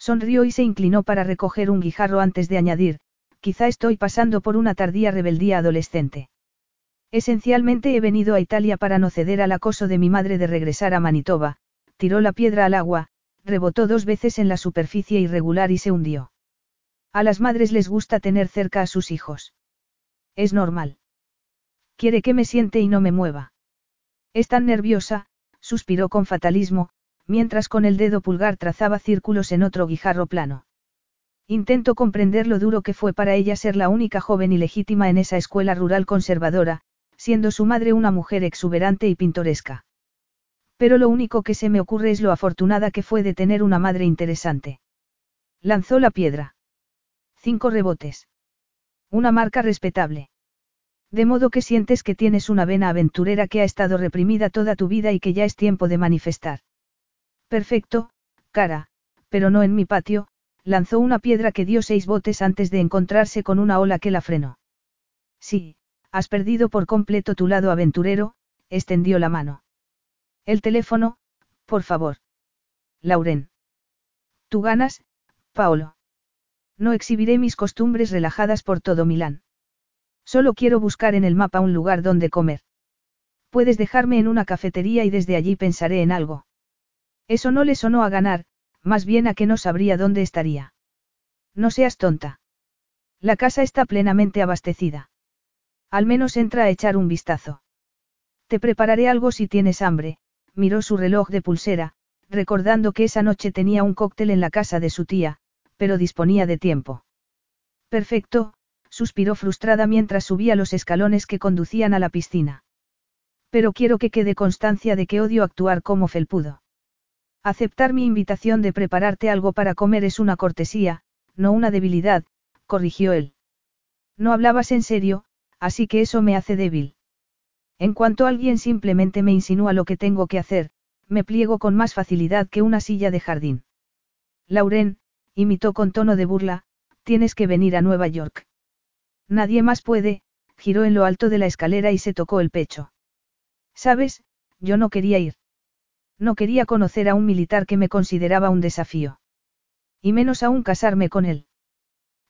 Sonrió y se inclinó para recoger un guijarro antes de añadir, quizá estoy pasando por una tardía rebeldía adolescente. Esencialmente he venido a Italia para no ceder al acoso de mi madre de regresar a Manitoba, tiró la piedra al agua, rebotó dos veces en la superficie irregular y se hundió. A las madres les gusta tener cerca a sus hijos. Es normal. Quiere que me siente y no me mueva. Es tan nerviosa, suspiró con fatalismo, mientras con el dedo pulgar trazaba círculos en otro guijarro plano. Intento comprender lo duro que fue para ella ser la única joven ilegítima en esa escuela rural conservadora, siendo su madre una mujer exuberante y pintoresca. Pero lo único que se me ocurre es lo afortunada que fue de tener una madre interesante. Lanzó la piedra. Cinco rebotes. Una marca respetable. De modo que sientes que tienes una vena aventurera que ha estado reprimida toda tu vida y que ya es tiempo de manifestar. Perfecto, cara, pero no en mi patio, lanzó una piedra que dio seis botes antes de encontrarse con una ola que la frenó. Sí, has perdido por completo tu lado aventurero, extendió la mano. El teléfono, por favor. Lauren. Tú ganas, Paolo. No exhibiré mis costumbres relajadas por todo Milán. Solo quiero buscar en el mapa un lugar donde comer. Puedes dejarme en una cafetería y desde allí pensaré en algo. Eso no le sonó a ganar, más bien a que no sabría dónde estaría. No seas tonta. La casa está plenamente abastecida. Al menos entra a echar un vistazo. Te prepararé algo si tienes hambre, miró su reloj de pulsera, recordando que esa noche tenía un cóctel en la casa de su tía, pero disponía de tiempo. Perfecto, suspiró frustrada mientras subía los escalones que conducían a la piscina. Pero quiero que quede constancia de que odio actuar como felpudo. Aceptar mi invitación de prepararte algo para comer es una cortesía, no una debilidad, corrigió él. No hablabas en serio, así que eso me hace débil. En cuanto alguien simplemente me insinúa lo que tengo que hacer, me pliego con más facilidad que una silla de jardín. Lauren, imitó con tono de burla, tienes que venir a Nueva York. Nadie más puede, giró en lo alto de la escalera y se tocó el pecho. Sabes, yo no quería ir. No quería conocer a un militar que me consideraba un desafío. Y menos aún casarme con él.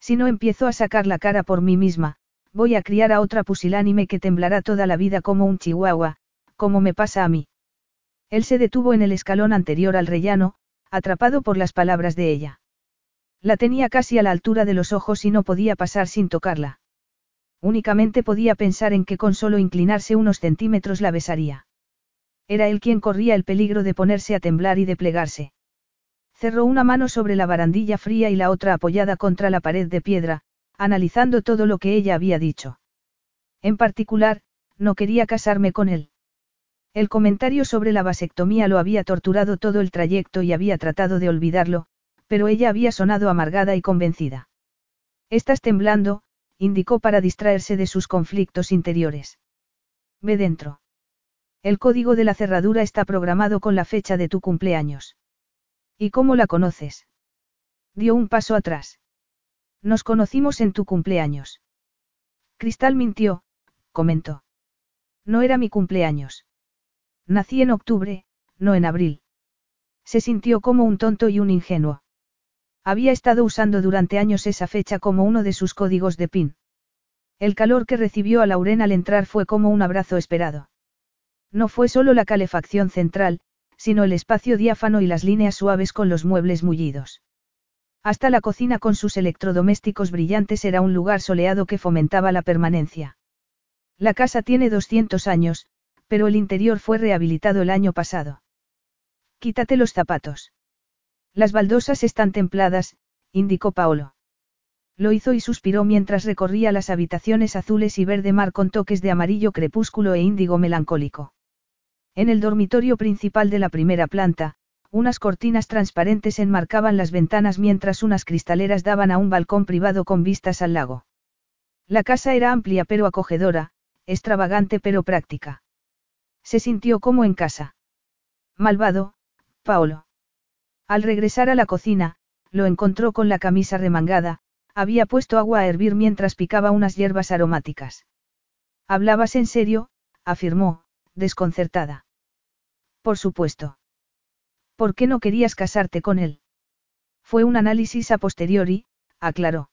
Si no empiezo a sacar la cara por mí misma, voy a criar a otra pusilánime que temblará toda la vida como un chihuahua, como me pasa a mí. Él se detuvo en el escalón anterior al rellano, atrapado por las palabras de ella. La tenía casi a la altura de los ojos y no podía pasar sin tocarla. Únicamente podía pensar en que con solo inclinarse unos centímetros la besaría. Era él quien corría el peligro de ponerse a temblar y de plegarse. Cerró una mano sobre la barandilla fría y la otra apoyada contra la pared de piedra, analizando todo lo que ella había dicho. En particular, no quería casarme con él. El comentario sobre la vasectomía lo había torturado todo el trayecto y había tratado de olvidarlo, pero ella había sonado amargada y convencida. Estás temblando, indicó para distraerse de sus conflictos interiores. Ve dentro. El código de la cerradura está programado con la fecha de tu cumpleaños. ¿Y cómo la conoces? Dio un paso atrás. Nos conocimos en tu cumpleaños. Cristal mintió, comentó. No era mi cumpleaños. Nací en octubre, no en abril. Se sintió como un tonto y un ingenuo. Había estado usando durante años esa fecha como uno de sus códigos de PIN. El calor que recibió a Lauren al entrar fue como un abrazo esperado. No fue solo la calefacción central, sino el espacio diáfano y las líneas suaves con los muebles mullidos. Hasta la cocina con sus electrodomésticos brillantes era un lugar soleado que fomentaba la permanencia. La casa tiene 200 años, pero el interior fue rehabilitado el año pasado. Quítate los zapatos. Las baldosas están templadas, indicó Paolo. Lo hizo y suspiró mientras recorría las habitaciones azules y verde mar con toques de amarillo crepúsculo e índigo melancólico. En el dormitorio principal de la primera planta, unas cortinas transparentes enmarcaban las ventanas mientras unas cristaleras daban a un balcón privado con vistas al lago. La casa era amplia pero acogedora, extravagante pero práctica. Se sintió como en casa. Malvado, Paolo. Al regresar a la cocina, lo encontró con la camisa remangada, había puesto agua a hervir mientras picaba unas hierbas aromáticas. Hablabas en serio, afirmó, desconcertada. Por supuesto. ¿Por qué no querías casarte con él? Fue un análisis a posteriori, aclaró.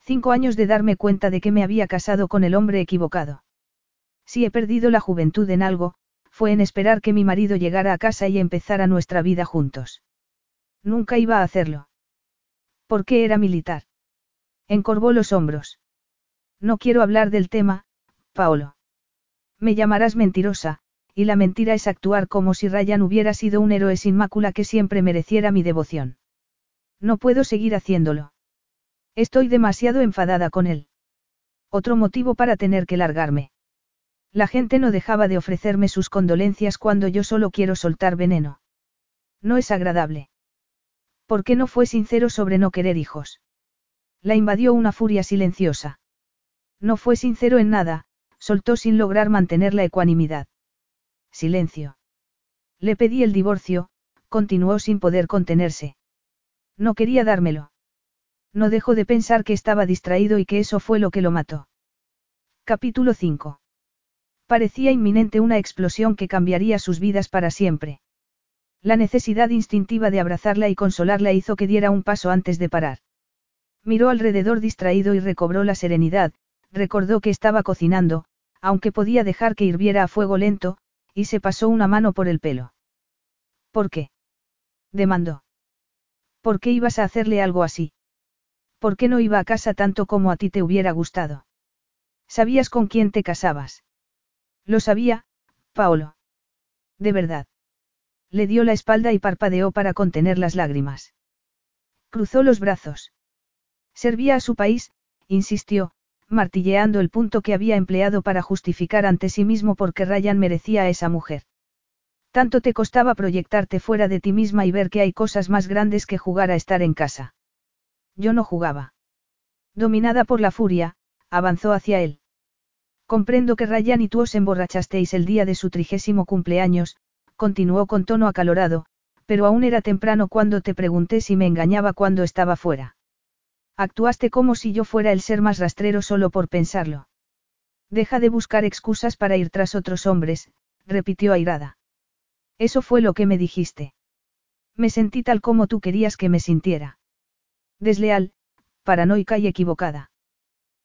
Cinco años de darme cuenta de que me había casado con el hombre equivocado. Si he perdido la juventud en algo, fue en esperar que mi marido llegara a casa y empezara nuestra vida juntos. Nunca iba a hacerlo. ¿Por qué era militar? Encorvó los hombros. No quiero hablar del tema, Paolo. Me llamarás mentirosa, y la mentira es actuar como si Ryan hubiera sido un héroe sin mácula que siempre mereciera mi devoción. No puedo seguir haciéndolo. Estoy demasiado enfadada con él. Otro motivo para tener que largarme. La gente no dejaba de ofrecerme sus condolencias cuando yo solo quiero soltar veneno. No es agradable. ¿Por qué no fue sincero sobre no querer hijos? La invadió una furia silenciosa. No fue sincero en nada, soltó sin lograr mantener la ecuanimidad. Silencio. Le pedí el divorcio, continuó sin poder contenerse. No quería dármelo. No dejó de pensar que estaba distraído y que eso fue lo que lo mató. Capítulo 5. Parecía inminente una explosión que cambiaría sus vidas para siempre. La necesidad instintiva de abrazarla y consolarla hizo que diera un paso antes de parar. Miró alrededor distraído y recobró la serenidad, recordó que estaba cocinando, aunque podía dejar que hirviera a fuego lento, y se pasó una mano por el pelo. ¿Por qué? demandó. ¿Por qué ibas a hacerle algo así? ¿Por qué no iba a casa tanto como a ti te hubiera gustado? ¿Sabías con quién te casabas? Lo sabía, Paolo. De verdad. Le dio la espalda y parpadeó para contener las lágrimas. Cruzó los brazos. Servía a su país, insistió, martilleando el punto que había empleado para justificar ante sí mismo por qué Ryan merecía a esa mujer. Tanto te costaba proyectarte fuera de ti misma y ver que hay cosas más grandes que jugar a estar en casa. Yo no jugaba. Dominada por la furia, avanzó hacia él. Comprendo que Ryan y tú os emborrachasteis el día de su trigésimo cumpleaños, continuó con tono acalorado, pero aún era temprano cuando te pregunté si me engañaba cuando estaba fuera. Actuaste como si yo fuera el ser más rastrero solo por pensarlo. Deja de buscar excusas para ir tras otros hombres, repitió airada. Eso fue lo que me dijiste. Me sentí tal como tú querías que me sintiera. Desleal, paranoica y equivocada.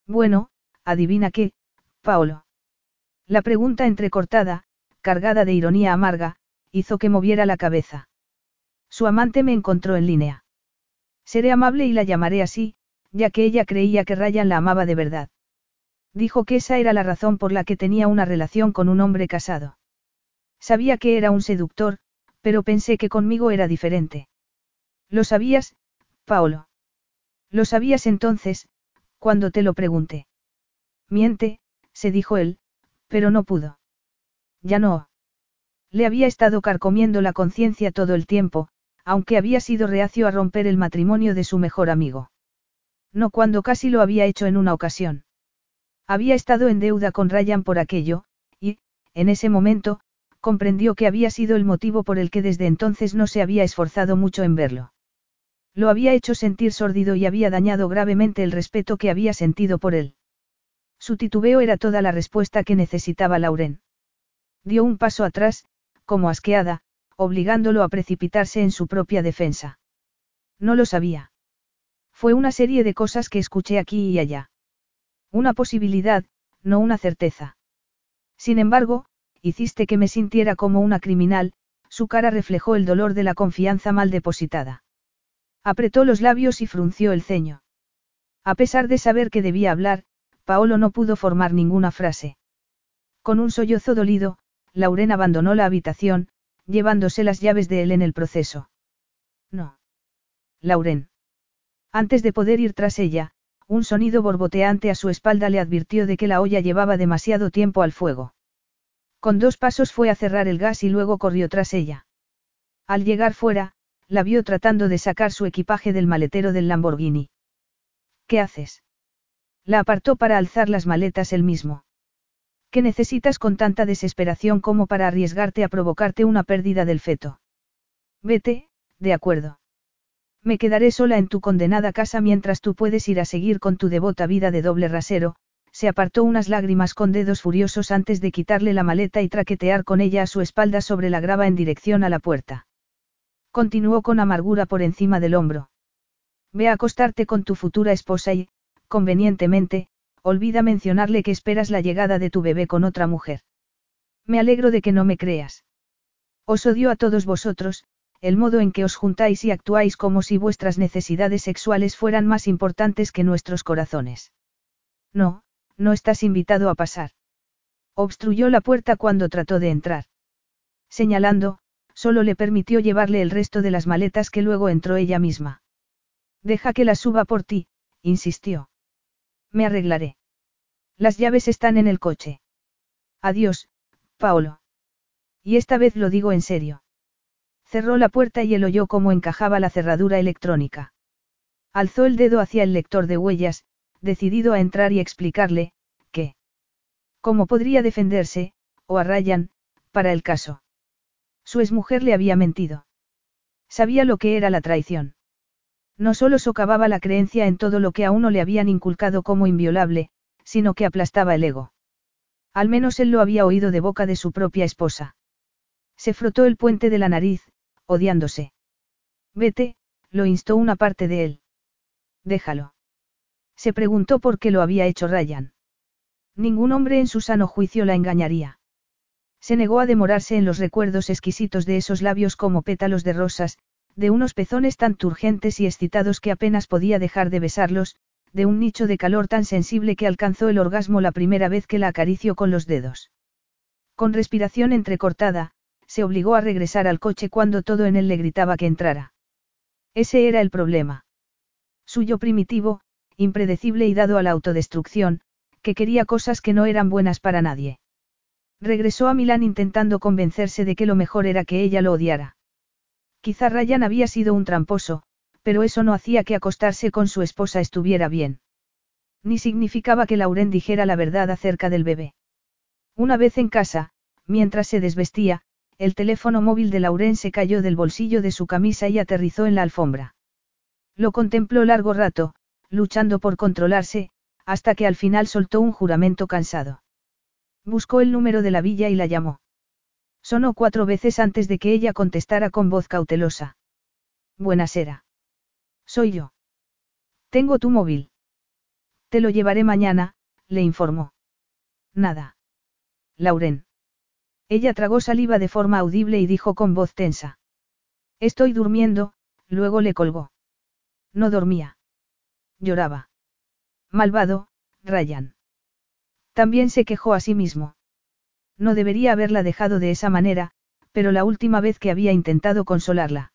Bueno, adivina qué, Paolo. La pregunta entrecortada, cargada de ironía amarga, hizo que moviera la cabeza. Su amante me encontró en línea. Seré amable y la llamaré así, ya que ella creía que Ryan la amaba de verdad. Dijo que esa era la razón por la que tenía una relación con un hombre casado. Sabía que era un seductor, pero pensé que conmigo era diferente. ¿Lo sabías, Paolo? Lo sabías entonces, cuando te lo pregunté. Miente, se dijo él, pero no pudo. Ya no. Le había estado carcomiendo la conciencia todo el tiempo, aunque había sido reacio a romper el matrimonio de su mejor amigo. No cuando casi lo había hecho en una ocasión. Había estado en deuda con Ryan por aquello, y, en ese momento, comprendió que había sido el motivo por el que desde entonces no se había esforzado mucho en verlo. Lo había hecho sentir sórdido y había dañado gravemente el respeto que había sentido por él. Su titubeo era toda la respuesta que necesitaba Lauren. Dio un paso atrás, como asqueada, obligándolo a precipitarse en su propia defensa. No lo sabía. Fue una serie de cosas que escuché aquí y allá. Una posibilidad, no una certeza. Sin embargo, hiciste que me sintiera como una criminal, su cara reflejó el dolor de la confianza mal depositada. Apretó los labios y frunció el ceño. A pesar de saber que debía hablar, Paolo no pudo formar ninguna frase. Con un sollozo dolido, Lauren abandonó la habitación, llevándose las llaves de él en el proceso. No. Lauren. Antes de poder ir tras ella, un sonido borboteante a su espalda le advirtió de que la olla llevaba demasiado tiempo al fuego. Con dos pasos fue a cerrar el gas y luego corrió tras ella. Al llegar fuera, la vio tratando de sacar su equipaje del maletero del Lamborghini. ¿Qué haces? La apartó para alzar las maletas él mismo. ¿Qué necesitas con tanta desesperación como para arriesgarte a provocarte una pérdida del feto? Vete, de acuerdo. Me quedaré sola en tu condenada casa mientras tú puedes ir a seguir con tu devota vida de doble rasero, se apartó unas lágrimas con dedos furiosos antes de quitarle la maleta y traquetear con ella a su espalda sobre la grava en dirección a la puerta. Continuó con amargura por encima del hombro. Ve a acostarte con tu futura esposa y, convenientemente, olvida mencionarle que esperas la llegada de tu bebé con otra mujer. Me alegro de que no me creas. Os odio a todos vosotros, el modo en que os juntáis y actuáis como si vuestras necesidades sexuales fueran más importantes que nuestros corazones. No, no estás invitado a pasar. Obstruyó la puerta cuando trató de entrar. Señalando, solo le permitió llevarle el resto de las maletas que luego entró ella misma. Deja que las suba por ti, insistió. Me arreglaré. Las llaves están en el coche. Adiós, Paolo. Y esta vez lo digo en serio. Cerró la puerta y él oyó cómo encajaba la cerradura electrónica. Alzó el dedo hacia el lector de huellas, decidido a entrar y explicarle, que. ¿Cómo podría defenderse, o a Ryan, para el caso? Su exmujer le había mentido. Sabía lo que era la traición. No solo socavaba la creencia en todo lo que a uno le habían inculcado como inviolable, sino que aplastaba el ego. Al menos él lo había oído de boca de su propia esposa. Se frotó el puente de la nariz, odiándose. Vete, lo instó una parte de él. Déjalo. Se preguntó por qué lo había hecho Ryan. Ningún hombre en su sano juicio la engañaría. Se negó a demorarse en los recuerdos exquisitos de esos labios como pétalos de rosas, de unos pezones tan turgentes y excitados que apenas podía dejar de besarlos, de un nicho de calor tan sensible que alcanzó el orgasmo la primera vez que la acarició con los dedos. Con respiración entrecortada, se obligó a regresar al coche cuando todo en él le gritaba que entrara. Ese era el problema. Suyo primitivo, impredecible y dado a la autodestrucción, que quería cosas que no eran buenas para nadie. Regresó a Milán intentando convencerse de que lo mejor era que ella lo odiara. Quizá Ryan había sido un tramposo, pero eso no hacía que acostarse con su esposa estuviera bien. Ni significaba que Lauren dijera la verdad acerca del bebé. Una vez en casa, mientras se desvestía, el teléfono móvil de Lauren se cayó del bolsillo de su camisa y aterrizó en la alfombra. Lo contempló largo rato, luchando por controlarse, hasta que al final soltó un juramento cansado. Buscó el número de la villa y la llamó. Sonó cuatro veces antes de que ella contestara con voz cautelosa. Buenasera. Soy yo. Tengo tu móvil. Te lo llevaré mañana, le informó. Nada. Lauren. Ella tragó saliva de forma audible y dijo con voz tensa. Estoy durmiendo, luego le colgó. No dormía. Lloraba. Malvado, Ryan. También se quejó a sí mismo. No debería haberla dejado de esa manera, pero la última vez que había intentado consolarla.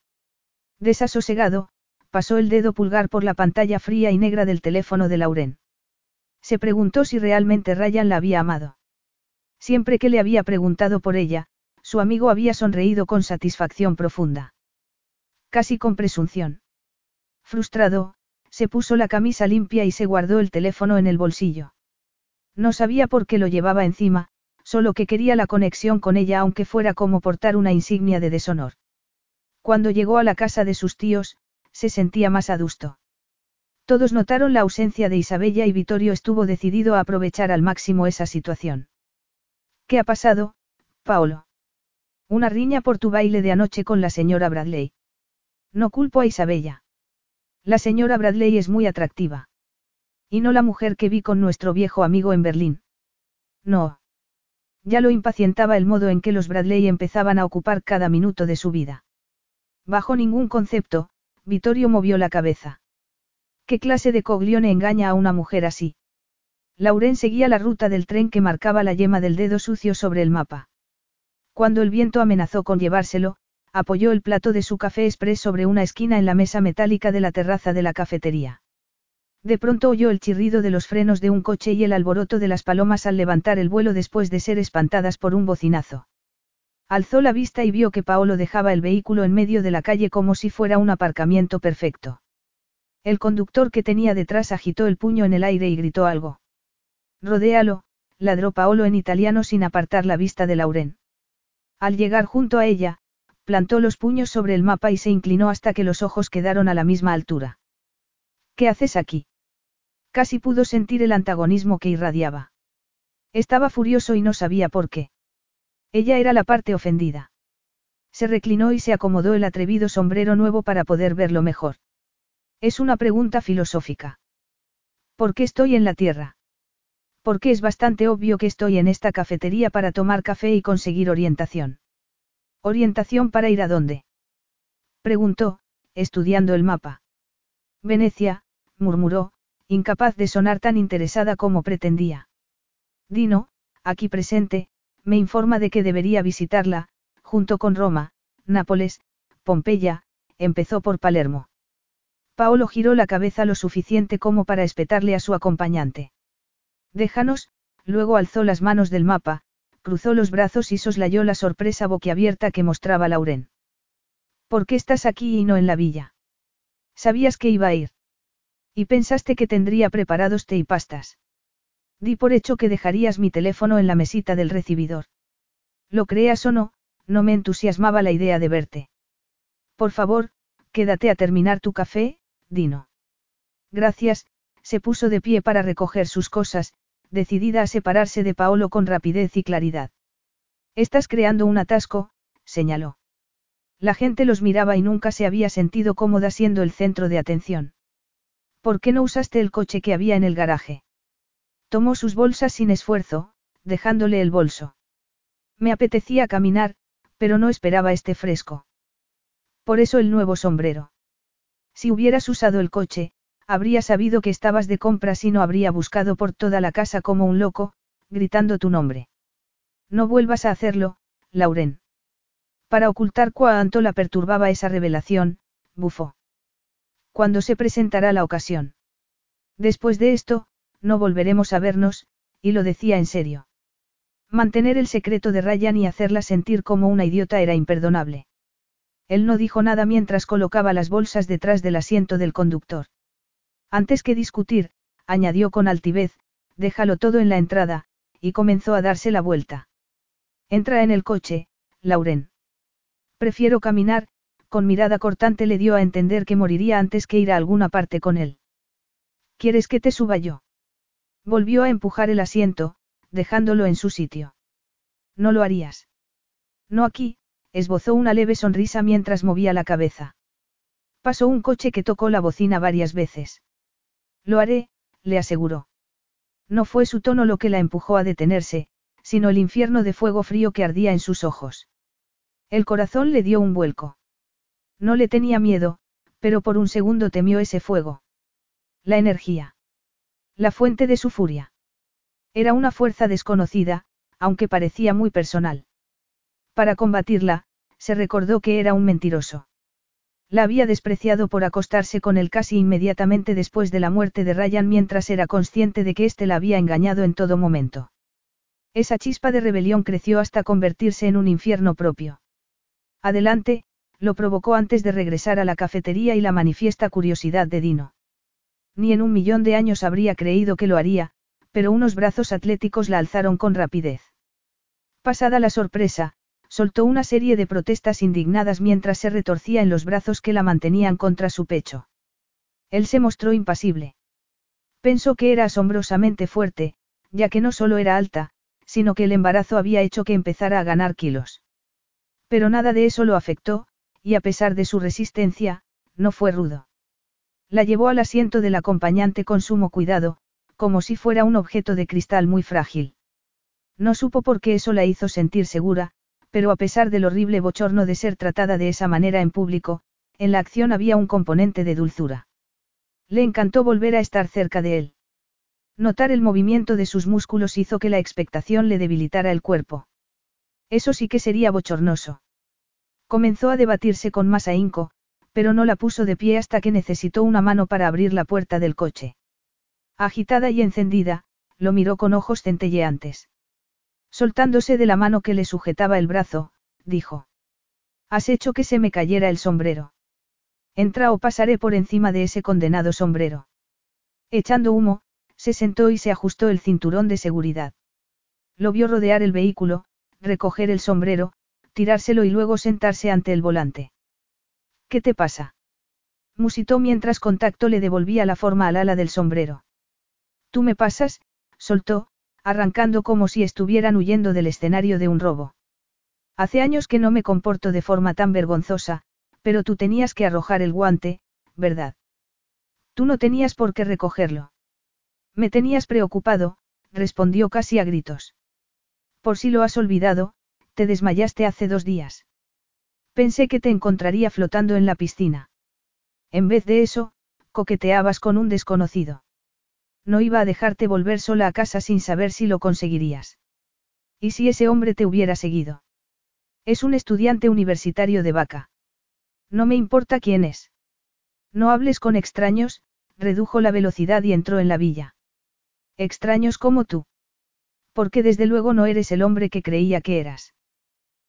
Desasosegado, pasó el dedo pulgar por la pantalla fría y negra del teléfono de Lauren. Se preguntó si realmente Ryan la había amado. Siempre que le había preguntado por ella, su amigo había sonreído con satisfacción profunda. Casi con presunción. Frustrado, se puso la camisa limpia y se guardó el teléfono en el bolsillo. No sabía por qué lo llevaba encima, solo que quería la conexión con ella aunque fuera como portar una insignia de deshonor. Cuando llegó a la casa de sus tíos, se sentía más adusto. Todos notaron la ausencia de Isabella y Vittorio estuvo decidido a aprovechar al máximo esa situación. ¿Qué ha pasado, Paolo? Una riña por tu baile de anoche con la señora Bradley. No culpo a Isabella. La señora Bradley es muy atractiva. Y no la mujer que vi con nuestro viejo amigo en Berlín. No. Ya lo impacientaba el modo en que los Bradley empezaban a ocupar cada minuto de su vida. Bajo ningún concepto, Vittorio movió la cabeza. ¿Qué clase de coglione engaña a una mujer así? Lauren seguía la ruta del tren que marcaba la yema del dedo sucio sobre el mapa. Cuando el viento amenazó con llevárselo, apoyó el plato de su café express sobre una esquina en la mesa metálica de la terraza de la cafetería. De pronto oyó el chirrido de los frenos de un coche y el alboroto de las palomas al levantar el vuelo después de ser espantadas por un bocinazo. Alzó la vista y vio que Paolo dejaba el vehículo en medio de la calle como si fuera un aparcamiento perfecto. El conductor que tenía detrás agitó el puño en el aire y gritó algo. Rodéalo, ladró Paolo en italiano sin apartar la vista de Lauren. Al llegar junto a ella, plantó los puños sobre el mapa y se inclinó hasta que los ojos quedaron a la misma altura. ¿Qué haces aquí? Casi pudo sentir el antagonismo que irradiaba. Estaba furioso y no sabía por qué. Ella era la parte ofendida. Se reclinó y se acomodó el atrevido sombrero nuevo para poder verlo mejor. Es una pregunta filosófica. ¿Por qué estoy en la Tierra? Porque es bastante obvio que estoy en esta cafetería para tomar café y conseguir orientación. ¿Orientación para ir a dónde? Preguntó, estudiando el mapa. Venecia, murmuró, incapaz de sonar tan interesada como pretendía. Dino, aquí presente, me informa de que debería visitarla, junto con Roma, Nápoles, Pompeya, empezó por Palermo. Paolo giró la cabeza lo suficiente como para espetarle a su acompañante. Déjanos, luego alzó las manos del mapa, cruzó los brazos y soslayó la sorpresa boquiabierta que mostraba Lauren. ¿Por qué estás aquí y no en la villa? Sabías que iba a ir. Y pensaste que tendría preparados té y pastas. Di por hecho que dejarías mi teléfono en la mesita del recibidor. Lo creas o no, no me entusiasmaba la idea de verte. Por favor, quédate a terminar tu café, Dino. Gracias, se puso de pie para recoger sus cosas, decidida a separarse de Paolo con rapidez y claridad. Estás creando un atasco, señaló. La gente los miraba y nunca se había sentido cómoda siendo el centro de atención. ¿Por qué no usaste el coche que había en el garaje? Tomó sus bolsas sin esfuerzo, dejándole el bolso. Me apetecía caminar, pero no esperaba este fresco. Por eso el nuevo sombrero. Si hubieras usado el coche, habría sabido que estabas de compras y no habría buscado por toda la casa como un loco, gritando tu nombre. No vuelvas a hacerlo, Lauren. Para ocultar cuánto la perturbaba esa revelación, bufó. Cuando se presentará la ocasión? Después de esto, no volveremos a vernos, y lo decía en serio. Mantener el secreto de Ryan y hacerla sentir como una idiota era imperdonable. Él no dijo nada mientras colocaba las bolsas detrás del asiento del conductor. Antes que discutir, añadió con altivez, déjalo todo en la entrada, y comenzó a darse la vuelta. Entra en el coche, Lauren. Prefiero caminar, con mirada cortante le dio a entender que moriría antes que ir a alguna parte con él. ¿Quieres que te suba yo? Volvió a empujar el asiento, dejándolo en su sitio. No lo harías. No aquí, esbozó una leve sonrisa mientras movía la cabeza. Pasó un coche que tocó la bocina varias veces. Lo haré, le aseguró. No fue su tono lo que la empujó a detenerse, sino el infierno de fuego frío que ardía en sus ojos. El corazón le dio un vuelco. No le tenía miedo, pero por un segundo temió ese fuego. La energía. La fuente de su furia. Era una fuerza desconocida, aunque parecía muy personal. Para combatirla, se recordó que era un mentiroso. La había despreciado por acostarse con él casi inmediatamente después de la muerte de Ryan mientras era consciente de que éste la había engañado en todo momento. Esa chispa de rebelión creció hasta convertirse en un infierno propio. Adelante, lo provocó antes de regresar a la cafetería y la manifiesta curiosidad de Dino. Ni en un millón de años habría creído que lo haría, pero unos brazos atléticos la alzaron con rapidez. Pasada la sorpresa, soltó una serie de protestas indignadas mientras se retorcía en los brazos que la mantenían contra su pecho. Él se mostró impasible. Pensó que era asombrosamente fuerte, ya que no solo era alta, sino que el embarazo había hecho que empezara a ganar kilos. Pero nada de eso lo afectó, y a pesar de su resistencia, no fue rudo. La llevó al asiento del acompañante con sumo cuidado, como si fuera un objeto de cristal muy frágil. No supo por qué eso la hizo sentir segura, pero a pesar del horrible bochorno de ser tratada de esa manera en público, en la acción había un componente de dulzura. Le encantó volver a estar cerca de él. Notar el movimiento de sus músculos hizo que la expectación le debilitara el cuerpo. Eso sí que sería bochornoso. Comenzó a debatirse con más ahínco, pero no la puso de pie hasta que necesitó una mano para abrir la puerta del coche. Agitada y encendida, lo miró con ojos centelleantes. Soltándose de la mano que le sujetaba el brazo, dijo. Has hecho que se me cayera el sombrero. Entra o pasaré por encima de ese condenado sombrero. Echando humo, se sentó y se ajustó el cinturón de seguridad. Lo vio rodear el vehículo, recoger el sombrero, tirárselo y luego sentarse ante el volante. ¿Qué te pasa? Musitó mientras contacto le devolvía la forma al ala del sombrero. Tú me pasas, soltó, arrancando como si estuvieran huyendo del escenario de un robo. Hace años que no me comporto de forma tan vergonzosa, pero tú tenías que arrojar el guante, ¿verdad? Tú no tenías por qué recogerlo. Me tenías preocupado, respondió casi a gritos. Por si lo has olvidado, te desmayaste hace dos días. Pensé que te encontraría flotando en la piscina. En vez de eso, coqueteabas con un desconocido. No iba a dejarte volver sola a casa sin saber si lo conseguirías. ¿Y si ese hombre te hubiera seguido? Es un estudiante universitario de vaca. No me importa quién es. No hables con extraños, redujo la velocidad y entró en la villa. Extraños como tú. Porque desde luego no eres el hombre que creía que eras.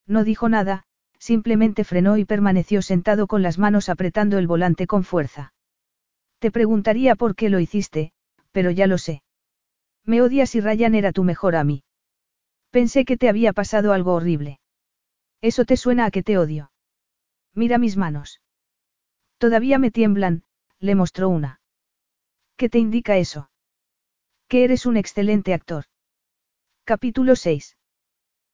No dijo nada, simplemente frenó y permaneció sentado con las manos apretando el volante con fuerza. Te preguntaría por qué lo hiciste, pero ya lo sé. Me odias y Ryan era tu mejor a mí. Pensé que te había pasado algo horrible. Eso te suena a que te odio. Mira mis manos. Todavía me tiemblan, le mostró una. ¿Qué te indica eso? Que eres un excelente actor. Capítulo 6.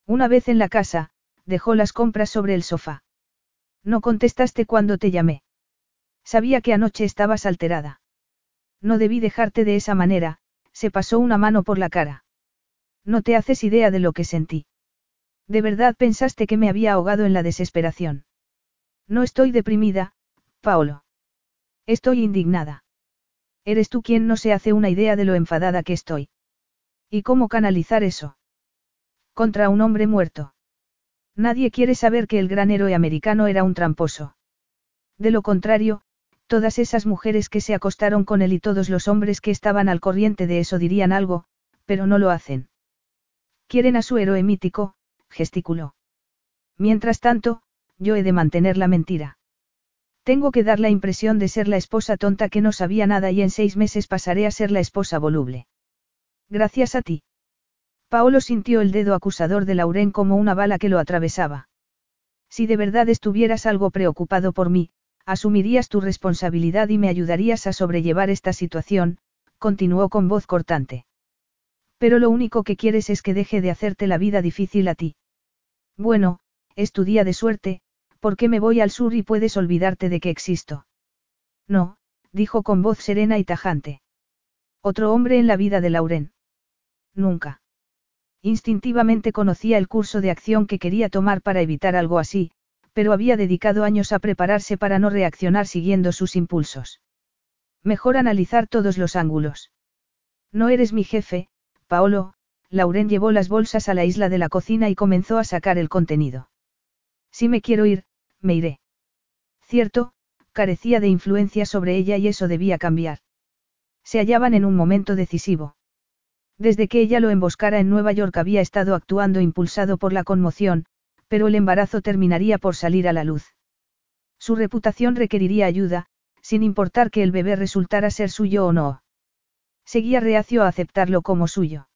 Una vez en la casa, dejó las compras sobre el sofá. No contestaste cuando te llamé. Sabía que anoche estabas alterada. No debí dejarte de esa manera, se pasó una mano por la cara. No te haces idea de lo que sentí. ¿De verdad pensaste que me había ahogado en la desesperación? No estoy deprimida, Paolo. Estoy indignada. Eres tú quien no se hace una idea de lo enfadada que estoy. ¿Y cómo canalizar eso? Contra un hombre muerto. Nadie quiere saber que el gran héroe americano era un tramposo. De lo contrario, todas esas mujeres que se acostaron con él y todos los hombres que estaban al corriente de eso dirían algo, pero no lo hacen. Quieren a su héroe mítico, gesticuló. Mientras tanto, yo he de mantener la mentira. Tengo que dar la impresión de ser la esposa tonta que no sabía nada y en seis meses pasaré a ser la esposa voluble. Gracias a ti. Paolo sintió el dedo acusador de Lauren como una bala que lo atravesaba. Si de verdad estuvieras algo preocupado por mí, asumirías tu responsabilidad y me ayudarías a sobrellevar esta situación, continuó con voz cortante. Pero lo único que quieres es que deje de hacerte la vida difícil a ti. Bueno, es tu día de suerte, ¿por qué me voy al sur y puedes olvidarte de que existo? No, dijo con voz serena y tajante. Otro hombre en la vida de Lauren. Nunca. Instintivamente conocía el curso de acción que quería tomar para evitar algo así, pero había dedicado años a prepararse para no reaccionar siguiendo sus impulsos. Mejor analizar todos los ángulos. No eres mi jefe, Paolo, Lauren llevó las bolsas a la isla de la cocina y comenzó a sacar el contenido. Si me quiero ir, me iré. Cierto, carecía de influencia sobre ella y eso debía cambiar. Se hallaban en un momento decisivo. Desde que ella lo emboscara en Nueva York había estado actuando impulsado por la conmoción, pero el embarazo terminaría por salir a la luz. Su reputación requeriría ayuda, sin importar que el bebé resultara ser suyo o no. Seguía reacio a aceptarlo como suyo.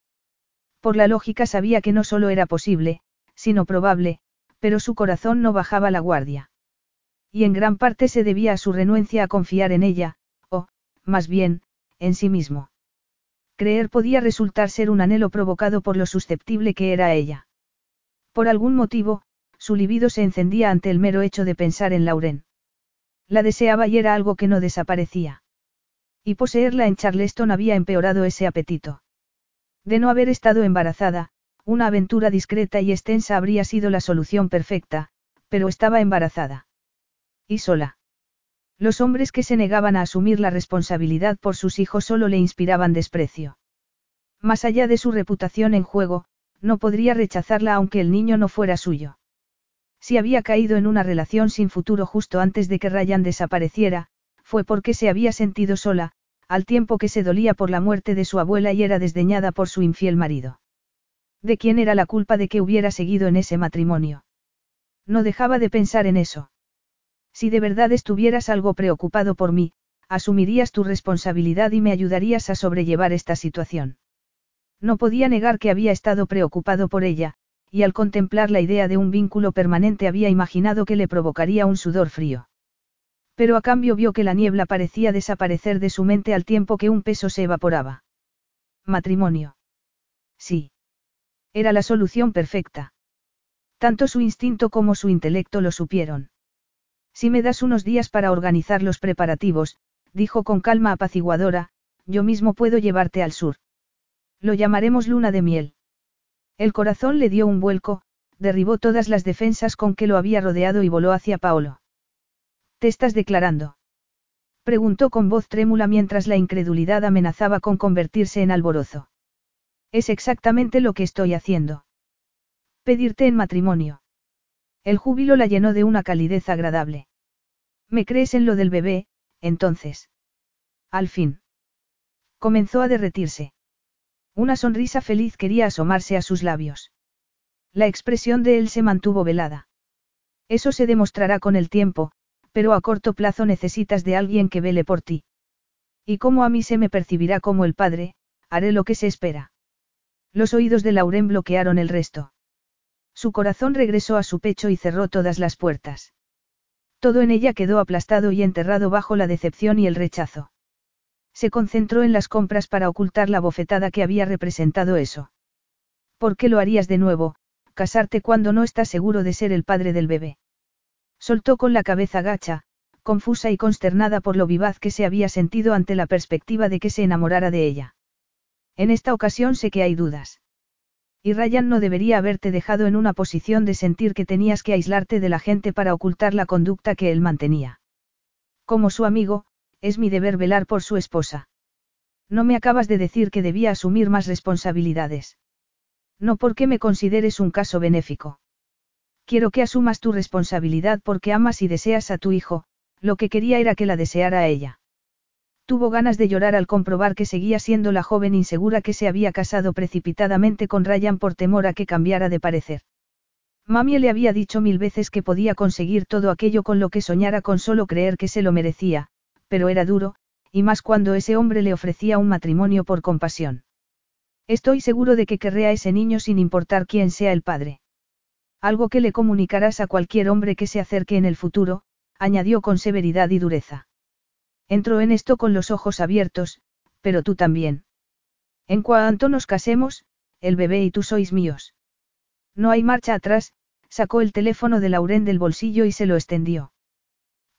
Por la lógica sabía que no solo era posible, sino probable, pero su corazón no bajaba la guardia. Y en gran parte se debía a su renuencia a confiar en ella, o, más bien, en sí mismo. Creer podía resultar ser un anhelo provocado por lo susceptible que era ella. Por algún motivo, su libido se encendía ante el mero hecho de pensar en Lauren. La deseaba y era algo que no desaparecía. Y poseerla en Charleston había empeorado ese apetito. De no haber estado embarazada, una aventura discreta y extensa habría sido la solución perfecta, pero estaba embarazada. Y sola. Los hombres que se negaban a asumir la responsabilidad por sus hijos solo le inspiraban desprecio. Más allá de su reputación en juego, no podría rechazarla aunque el niño no fuera suyo. Si había caído en una relación sin futuro justo antes de que Ryan desapareciera, fue porque se había sentido sola, al tiempo que se dolía por la muerte de su abuela y era desdeñada por su infiel marido. ¿De quién era la culpa de que hubiera seguido en ese matrimonio? No dejaba de pensar en eso. Si de verdad estuvieras algo preocupado por mí, asumirías tu responsabilidad y me ayudarías a sobrellevar esta situación. No podía negar que había estado preocupado por ella, y al contemplar la idea de un vínculo permanente había imaginado que le provocaría un sudor frío. Pero a cambio vio que la niebla parecía desaparecer de su mente al tiempo que un peso se evaporaba. Matrimonio. Sí. Era la solución perfecta. Tanto su instinto como su intelecto lo supieron. Si me das unos días para organizar los preparativos, dijo con calma apaciguadora, yo mismo puedo llevarte al sur. Lo llamaremos luna de miel. El corazón le dio un vuelco, derribó todas las defensas con que lo había rodeado y voló hacia Paolo. ¿Te estás declarando? Preguntó con voz trémula mientras la incredulidad amenazaba con convertirse en alborozo. Es exactamente lo que estoy haciendo. Pedirte en matrimonio. El júbilo la llenó de una calidez agradable. ¿Me crees en lo del bebé, entonces? Al fin. Comenzó a derretirse. Una sonrisa feliz quería asomarse a sus labios. La expresión de él se mantuvo velada. Eso se demostrará con el tiempo, pero a corto plazo necesitas de alguien que vele por ti. Y como a mí se me percibirá como el padre, haré lo que se espera. Los oídos de Lauren bloquearon el resto. Su corazón regresó a su pecho y cerró todas las puertas. Todo en ella quedó aplastado y enterrado bajo la decepción y el rechazo. Se concentró en las compras para ocultar la bofetada que había representado eso. ¿Por qué lo harías de nuevo, casarte cuando no estás seguro de ser el padre del bebé? Soltó con la cabeza gacha, confusa y consternada por lo vivaz que se había sentido ante la perspectiva de que se enamorara de ella. En esta ocasión sé que hay dudas. Y Ryan no debería haberte dejado en una posición de sentir que tenías que aislarte de la gente para ocultar la conducta que él mantenía. Como su amigo, es mi deber velar por su esposa. No me acabas de decir que debía asumir más responsabilidades. No porque me consideres un caso benéfico. Quiero que asumas tu responsabilidad porque amas y deseas a tu hijo, lo que quería era que la deseara a ella. Tuvo ganas de llorar al comprobar que seguía siendo la joven insegura que se había casado precipitadamente con Ryan por temor a que cambiara de parecer. Mami le había dicho mil veces que podía conseguir todo aquello con lo que soñara con solo creer que se lo merecía, pero era duro, y más cuando ese hombre le ofrecía un matrimonio por compasión. Estoy seguro de que querré a ese niño sin importar quién sea el padre. Algo que le comunicarás a cualquier hombre que se acerque en el futuro, añadió con severidad y dureza. Entró en esto con los ojos abiertos, pero tú también. En cuanto nos casemos, el bebé y tú sois míos. No hay marcha atrás, sacó el teléfono de Lauren del bolsillo y se lo extendió.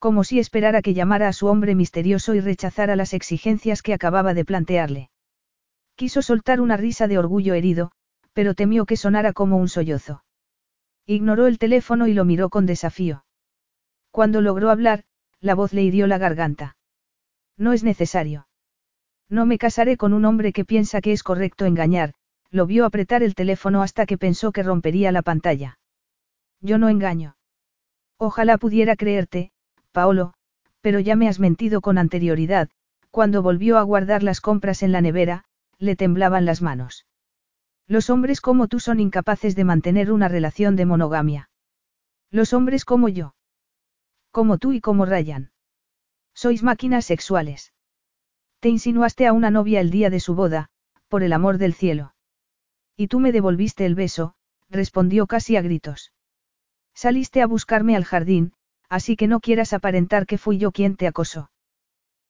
Como si esperara que llamara a su hombre misterioso y rechazara las exigencias que acababa de plantearle. Quiso soltar una risa de orgullo herido, pero temió que sonara como un sollozo. Ignoró el teléfono y lo miró con desafío. Cuando logró hablar, la voz le hirió la garganta. No es necesario. No me casaré con un hombre que piensa que es correcto engañar, lo vio apretar el teléfono hasta que pensó que rompería la pantalla. Yo no engaño. Ojalá pudiera creerte, Paolo, pero ya me has mentido con anterioridad, cuando volvió a guardar las compras en la nevera, le temblaban las manos. Los hombres como tú son incapaces de mantener una relación de monogamia. Los hombres como yo. Como tú y como Ryan. Sois máquinas sexuales. Te insinuaste a una novia el día de su boda, por el amor del cielo. Y tú me devolviste el beso, respondió casi a gritos. Saliste a buscarme al jardín, así que no quieras aparentar que fui yo quien te acosó.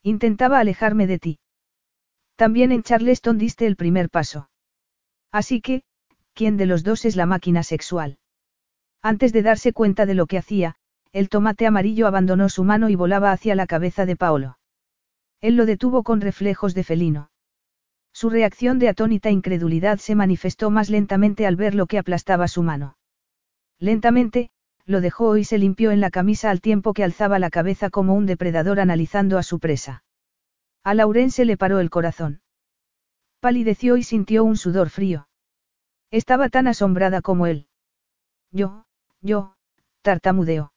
Intentaba alejarme de ti. También en Charleston diste el primer paso. Así que, ¿quién de los dos es la máquina sexual? Antes de darse cuenta de lo que hacía, el tomate amarillo abandonó su mano y volaba hacia la cabeza de Paolo. Él lo detuvo con reflejos de felino. Su reacción de atónita incredulidad se manifestó más lentamente al ver lo que aplastaba su mano. Lentamente, lo dejó y se limpió en la camisa al tiempo que alzaba la cabeza como un depredador analizando a su presa. A Lauren se le paró el corazón. Palideció y sintió un sudor frío. Estaba tan asombrada como él. Yo, yo, tartamudeó.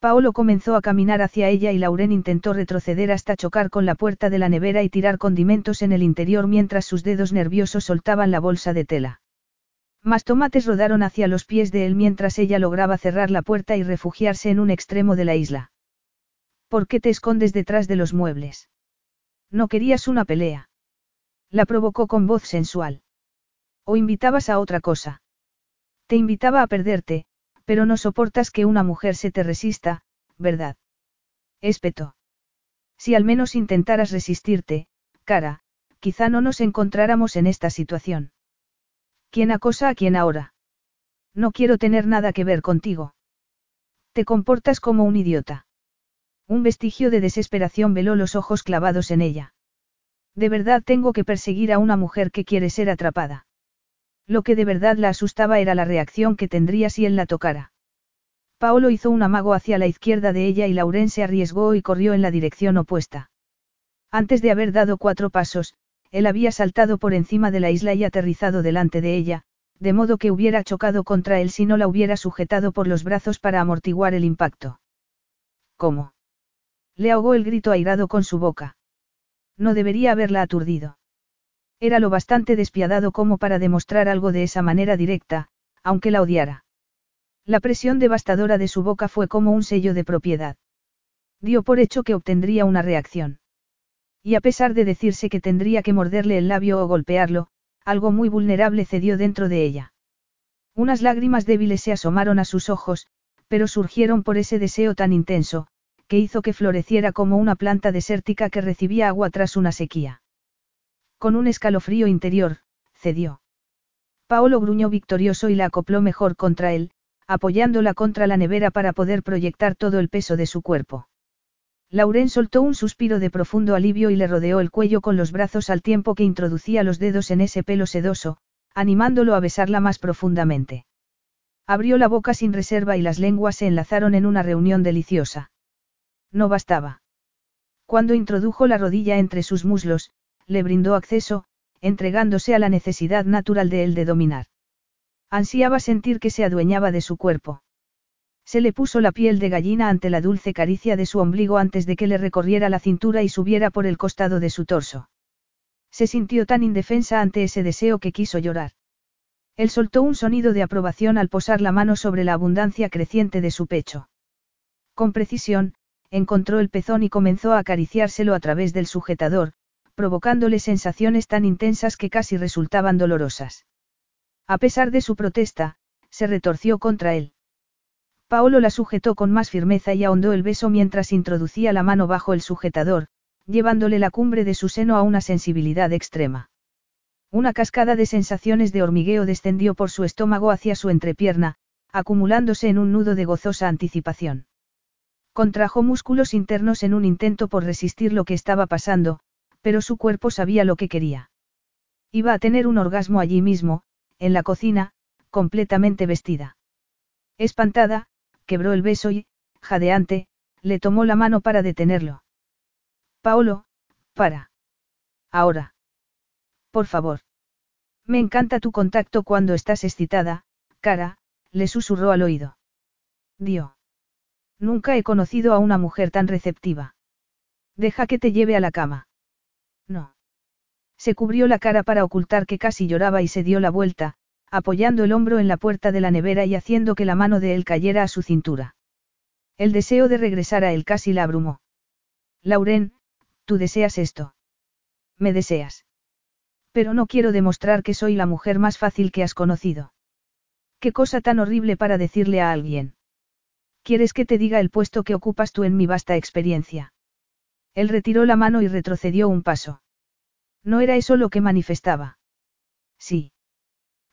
Paolo comenzó a caminar hacia ella y Lauren intentó retroceder hasta chocar con la puerta de la nevera y tirar condimentos en el interior mientras sus dedos nerviosos soltaban la bolsa de tela. Más tomates rodaron hacia los pies de él mientras ella lograba cerrar la puerta y refugiarse en un extremo de la isla. ¿Por qué te escondes detrás de los muebles? No querías una pelea. La provocó con voz sensual. O invitabas a otra cosa. Te invitaba a perderte, pero no soportas que una mujer se te resista, ¿verdad? Espeto. Si al menos intentaras resistirte, cara, quizá no nos encontráramos en esta situación. ¿Quién acosa a quién ahora? No quiero tener nada que ver contigo. Te comportas como un idiota. Un vestigio de desesperación veló los ojos clavados en ella. De verdad tengo que perseguir a una mujer que quiere ser atrapada. Lo que de verdad la asustaba era la reacción que tendría si él la tocara. Paolo hizo un amago hacia la izquierda de ella y Lauren se arriesgó y corrió en la dirección opuesta. Antes de haber dado cuatro pasos, él había saltado por encima de la isla y aterrizado delante de ella, de modo que hubiera chocado contra él si no la hubiera sujetado por los brazos para amortiguar el impacto. ¿Cómo? Le ahogó el grito airado con su boca. No debería haberla aturdido. Era lo bastante despiadado como para demostrar algo de esa manera directa, aunque la odiara. La presión devastadora de su boca fue como un sello de propiedad. Dio por hecho que obtendría una reacción. Y a pesar de decirse que tendría que morderle el labio o golpearlo, algo muy vulnerable cedió dentro de ella. Unas lágrimas débiles se asomaron a sus ojos, pero surgieron por ese deseo tan intenso, que hizo que floreciera como una planta desértica que recibía agua tras una sequía. Con un escalofrío interior, cedió. Paolo gruñó victorioso y la acopló mejor contra él, apoyándola contra la nevera para poder proyectar todo el peso de su cuerpo. Lauren soltó un suspiro de profundo alivio y le rodeó el cuello con los brazos al tiempo que introducía los dedos en ese pelo sedoso, animándolo a besarla más profundamente. Abrió la boca sin reserva y las lenguas se enlazaron en una reunión deliciosa. No bastaba. Cuando introdujo la rodilla entre sus muslos, le brindó acceso, entregándose a la necesidad natural de él de dominar. Ansiaba sentir que se adueñaba de su cuerpo. Se le puso la piel de gallina ante la dulce caricia de su ombligo antes de que le recorriera la cintura y subiera por el costado de su torso. Se sintió tan indefensa ante ese deseo que quiso llorar. Él soltó un sonido de aprobación al posar la mano sobre la abundancia creciente de su pecho. Con precisión, encontró el pezón y comenzó a acariciárselo a través del sujetador, provocándole sensaciones tan intensas que casi resultaban dolorosas. A pesar de su protesta, se retorció contra él. Paolo la sujetó con más firmeza y ahondó el beso mientras introducía la mano bajo el sujetador, llevándole la cumbre de su seno a una sensibilidad extrema. Una cascada de sensaciones de hormigueo descendió por su estómago hacia su entrepierna, acumulándose en un nudo de gozosa anticipación. Contrajo músculos internos en un intento por resistir lo que estaba pasando, pero su cuerpo sabía lo que quería. Iba a tener un orgasmo allí mismo, en la cocina, completamente vestida. Espantada, quebró el beso y, jadeante, le tomó la mano para detenerlo. Paolo, para. Ahora. Por favor. Me encanta tu contacto cuando estás excitada, cara, le susurró al oído. Dio. Nunca he conocido a una mujer tan receptiva. Deja que te lleve a la cama. No. Se cubrió la cara para ocultar que casi lloraba y se dio la vuelta, apoyando el hombro en la puerta de la nevera y haciendo que la mano de él cayera a su cintura. El deseo de regresar a él casi la abrumó. Lauren, tú deseas esto. Me deseas. Pero no quiero demostrar que soy la mujer más fácil que has conocido. Qué cosa tan horrible para decirle a alguien. ¿Quieres que te diga el puesto que ocupas tú en mi vasta experiencia? Él retiró la mano y retrocedió un paso. No era eso lo que manifestaba. Sí.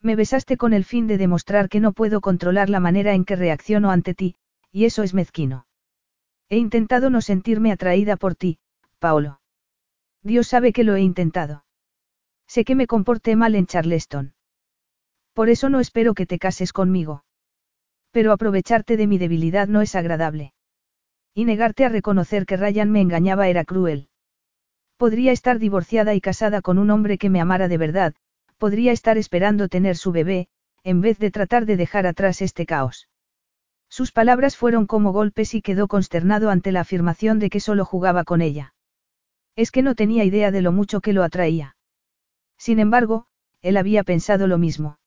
Me besaste con el fin de demostrar que no puedo controlar la manera en que reacciono ante ti, y eso es mezquino. He intentado no sentirme atraída por ti, Paolo. Dios sabe que lo he intentado. Sé que me comporté mal en Charleston. Por eso no espero que te cases conmigo. Pero aprovecharte de mi debilidad no es agradable. Y negarte a reconocer que Ryan me engañaba era cruel. Podría estar divorciada y casada con un hombre que me amara de verdad, podría estar esperando tener su bebé, en vez de tratar de dejar atrás este caos. Sus palabras fueron como golpes y quedó consternado ante la afirmación de que solo jugaba con ella. Es que no tenía idea de lo mucho que lo atraía. Sin embargo, él había pensado lo mismo.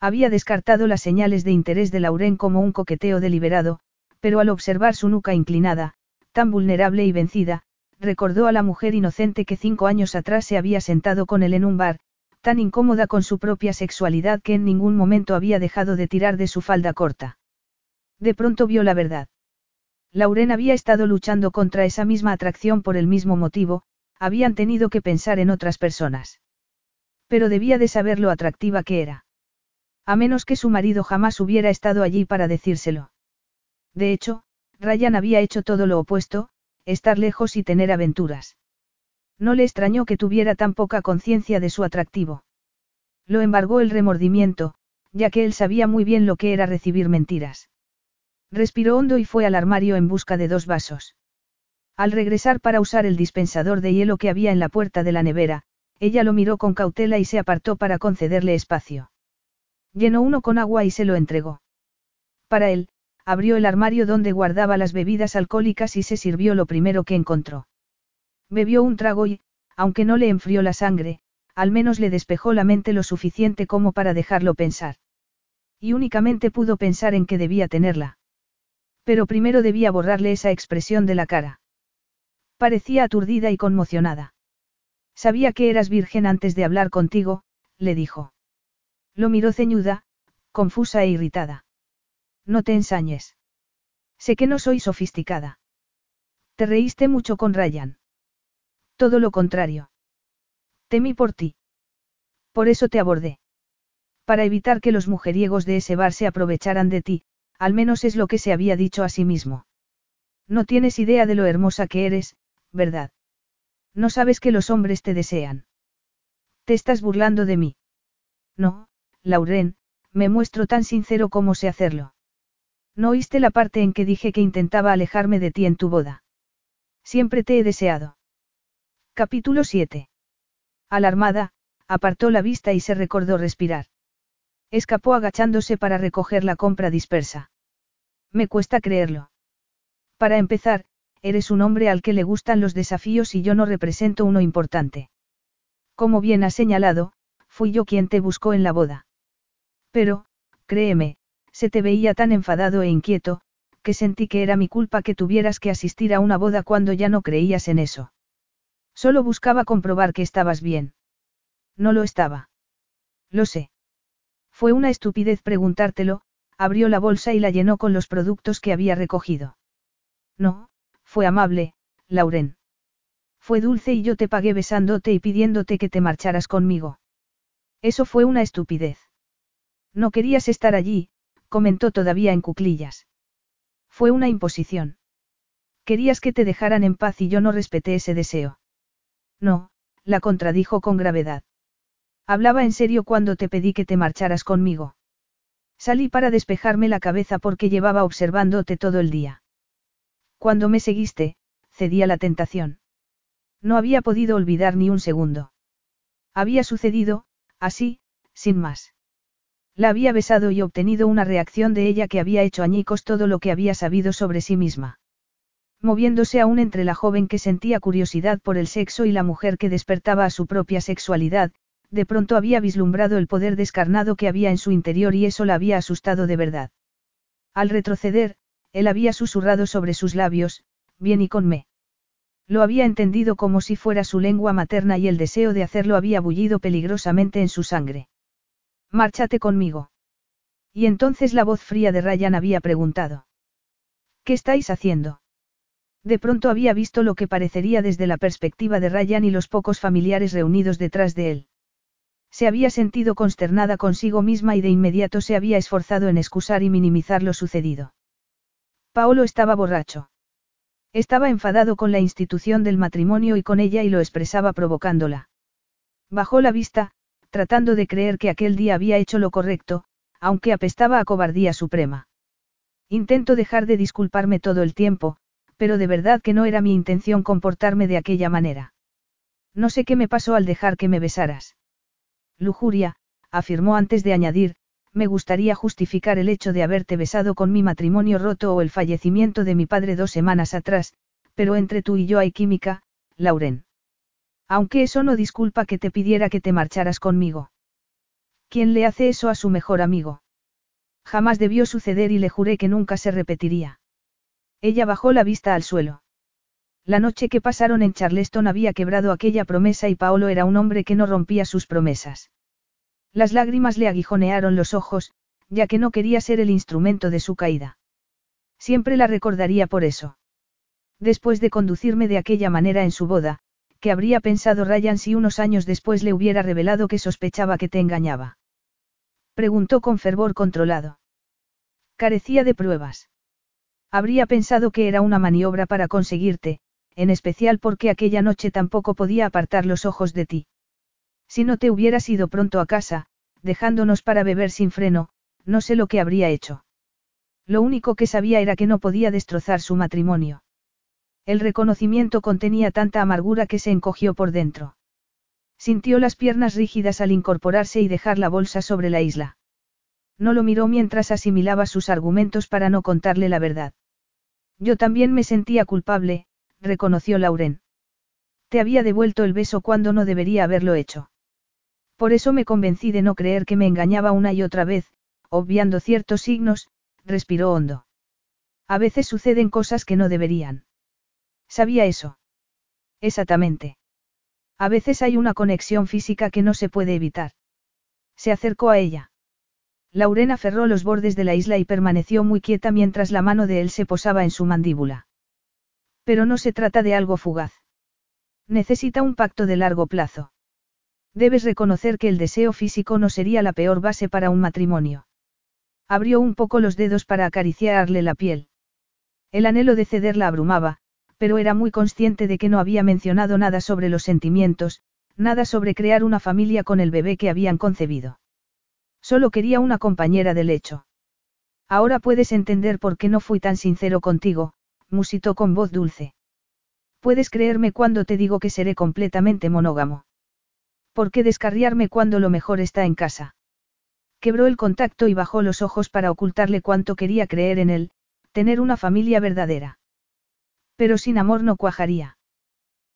Había descartado las señales de interés de Lauren como un coqueteo deliberado, pero al observar su nuca inclinada, tan vulnerable y vencida, recordó a la mujer inocente que cinco años atrás se había sentado con él en un bar, tan incómoda con su propia sexualidad que en ningún momento había dejado de tirar de su falda corta. De pronto vio la verdad. Lauren había estado luchando contra esa misma atracción por el mismo motivo, habían tenido que pensar en otras personas. Pero debía de saber lo atractiva que era. A menos que su marido jamás hubiera estado allí para decírselo. De hecho, Ryan había hecho todo lo opuesto, estar lejos y tener aventuras. No le extrañó que tuviera tan poca conciencia de su atractivo. Lo embargó el remordimiento, ya que él sabía muy bien lo que era recibir mentiras. Respiró hondo y fue al armario en busca de dos vasos. Al regresar para usar el dispensador de hielo que había en la puerta de la nevera, ella lo miró con cautela y se apartó para concederle espacio. Llenó uno con agua y se lo entregó. Para él, abrió el armario donde guardaba las bebidas alcohólicas y se sirvió lo primero que encontró. Bebió un trago y, aunque no le enfrió la sangre, al menos le despejó la mente lo suficiente como para dejarlo pensar. Y únicamente pudo pensar en que debía tenerla. Pero primero debía borrarle esa expresión de la cara. Parecía aturdida y conmocionada. Sabía que eras virgen antes de hablar contigo, le dijo. Lo miró ceñuda, confusa e irritada. No te ensañes. Sé que no soy sofisticada. Te reíste mucho con Ryan. Todo lo contrario. Temí por ti. Por eso te abordé. Para evitar que los mujeriegos de ese bar se aprovecharan de ti, al menos es lo que se había dicho a sí mismo. No tienes idea de lo hermosa que eres, ¿verdad? No sabes que los hombres te desean. Te estás burlando de mí. No, Lauren, me muestro tan sincero como sé hacerlo. ¿No oíste la parte en que dije que intentaba alejarme de ti en tu boda? Siempre te he deseado. Capítulo 7. Alarmada, apartó la vista y se recordó respirar. Escapó agachándose para recoger la compra dispersa. Me cuesta creerlo. Para empezar, eres un hombre al que le gustan los desafíos y yo no represento uno importante. Como bien has señalado, fui yo quien te buscó en la boda. Pero, créeme, se te veía tan enfadado e inquieto, que sentí que era mi culpa que tuvieras que asistir a una boda cuando ya no creías en eso. Solo buscaba comprobar que estabas bien. No lo estaba. Lo sé. Fue una estupidez preguntártelo, abrió la bolsa y la llenó con los productos que había recogido. No, fue amable, Lauren. Fue dulce y yo te pagué besándote y pidiéndote que te marcharas conmigo. Eso fue una estupidez. No querías estar allí, comentó todavía en cuclillas. Fue una imposición. Querías que te dejaran en paz y yo no respeté ese deseo. No, la contradijo con gravedad. Hablaba en serio cuando te pedí que te marcharas conmigo. Salí para despejarme la cabeza porque llevaba observándote todo el día. Cuando me seguiste, cedí a la tentación. No había podido olvidar ni un segundo. Había sucedido, así, sin más. La había besado y obtenido una reacción de ella que había hecho añicos todo lo que había sabido sobre sí misma. Moviéndose aún entre la joven que sentía curiosidad por el sexo y la mujer que despertaba a su propia sexualidad, de pronto había vislumbrado el poder descarnado que había en su interior y eso la había asustado de verdad. Al retroceder, él había susurrado sobre sus labios, bien y con me. Lo había entendido como si fuera su lengua materna y el deseo de hacerlo había bullido peligrosamente en su sangre. Márchate conmigo. Y entonces la voz fría de Ryan había preguntado. ¿Qué estáis haciendo? De pronto había visto lo que parecería desde la perspectiva de Ryan y los pocos familiares reunidos detrás de él. Se había sentido consternada consigo misma y de inmediato se había esforzado en excusar y minimizar lo sucedido. Paolo estaba borracho. Estaba enfadado con la institución del matrimonio y con ella y lo expresaba provocándola. Bajó la vista, tratando de creer que aquel día había hecho lo correcto, aunque apestaba a cobardía suprema. Intento dejar de disculparme todo el tiempo, pero de verdad que no era mi intención comportarme de aquella manera. No sé qué me pasó al dejar que me besaras. Lujuria, afirmó antes de añadir, me gustaría justificar el hecho de haberte besado con mi matrimonio roto o el fallecimiento de mi padre dos semanas atrás, pero entre tú y yo hay química, Lauren. Aunque eso no disculpa que te pidiera que te marcharas conmigo. ¿Quién le hace eso a su mejor amigo? Jamás debió suceder y le juré que nunca se repetiría. Ella bajó la vista al suelo. La noche que pasaron en Charleston había quebrado aquella promesa y Paolo era un hombre que no rompía sus promesas. Las lágrimas le aguijonearon los ojos, ya que no quería ser el instrumento de su caída. Siempre la recordaría por eso. Después de conducirme de aquella manera en su boda, que habría pensado Ryan si unos años después le hubiera revelado que sospechaba que te engañaba? Preguntó con fervor controlado. Carecía de pruebas. Habría pensado que era una maniobra para conseguirte, en especial porque aquella noche tampoco podía apartar los ojos de ti. Si no te hubieras ido pronto a casa, dejándonos para beber sin freno, no sé lo que habría hecho. Lo único que sabía era que no podía destrozar su matrimonio. El reconocimiento contenía tanta amargura que se encogió por dentro. Sintió las piernas rígidas al incorporarse y dejar la bolsa sobre la isla. No lo miró mientras asimilaba sus argumentos para no contarle la verdad. Yo también me sentía culpable, reconoció Lauren. Te había devuelto el beso cuando no debería haberlo hecho. Por eso me convencí de no creer que me engañaba una y otra vez, obviando ciertos signos, respiró hondo. A veces suceden cosas que no deberían. ¿Sabía eso? Exactamente. A veces hay una conexión física que no se puede evitar. Se acercó a ella. Lauren aferró los bordes de la isla y permaneció muy quieta mientras la mano de él se posaba en su mandíbula. Pero no se trata de algo fugaz. Necesita un pacto de largo plazo. Debes reconocer que el deseo físico no sería la peor base para un matrimonio. Abrió un poco los dedos para acariciarle la piel. El anhelo de ceder la abrumaba, pero era muy consciente de que no había mencionado nada sobre los sentimientos, nada sobre crear una familia con el bebé que habían concebido. Solo quería una compañera de lecho. Ahora puedes entender por qué no fui tan sincero contigo, musitó con voz dulce. Puedes creerme cuando te digo que seré completamente monógamo. ¿Por qué descarriarme cuando lo mejor está en casa? Quebró el contacto y bajó los ojos para ocultarle cuánto quería creer en él, tener una familia verdadera. Pero sin amor no cuajaría.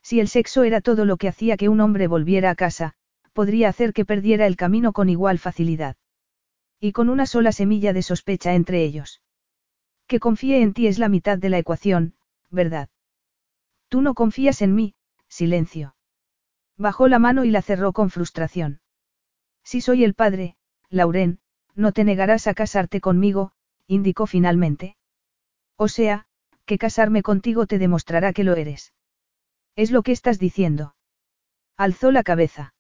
Si el sexo era todo lo que hacía que un hombre volviera a casa, podría hacer que perdiera el camino con igual facilidad. Y con una sola semilla de sospecha entre ellos. Que confíe en ti es la mitad de la ecuación, ¿verdad? Tú no confías en mí, silencio. Bajó la mano y la cerró con frustración. Si soy el padre, Lauren, no te negarás a casarte conmigo, indicó finalmente. O sea, que casarme contigo te demostrará que lo eres. Es lo que estás diciendo. Alzó la cabeza.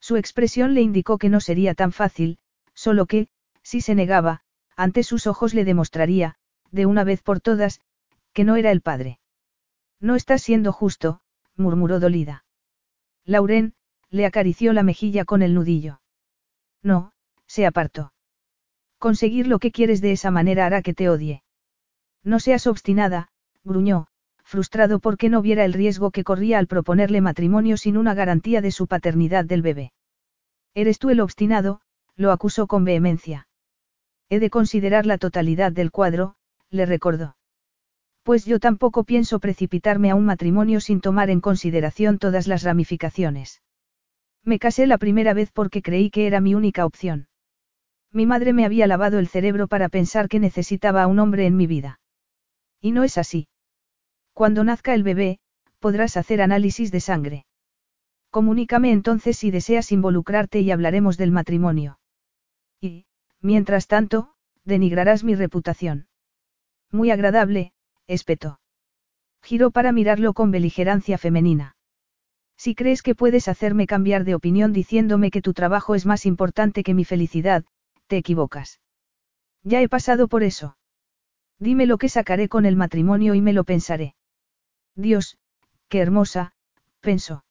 Su expresión le indicó que no sería tan fácil, solo que, si se negaba, ante sus ojos le demostraría, de una vez por todas, que no era el padre. No estás siendo justo, murmuró dolida. Lauren, le acarició la mejilla con el nudillo. No, se apartó. Conseguir lo que quieres de esa manera hará que te odie. No seas obstinada, gruñó, frustrado porque no viera el riesgo que corría al proponerle matrimonio sin una garantía de su paternidad del bebé. Eres tú el obstinado, lo acusó con vehemencia. He de considerar la totalidad del cuadro, le recordó. Pues yo tampoco pienso precipitarme a un matrimonio sin tomar en consideración todas las ramificaciones. Me casé la primera vez porque creí que era mi única opción. Mi madre me había lavado el cerebro para pensar que necesitaba a un hombre en mi vida. Y no es así. Cuando nazca el bebé, podrás hacer análisis de sangre. Comunícame entonces si deseas involucrarte y hablaremos del matrimonio. Y, Mientras tanto, denigrarás mi reputación. Muy agradable, espetó. Giró para mirarlo con beligerancia femenina. Si crees que puedes hacerme cambiar de opinión diciéndome que tu trabajo es más importante que mi felicidad, te equivocas. Ya he pasado por eso. Dime lo que sacaré con el matrimonio y me lo pensaré. Dios, qué hermosa, pensó.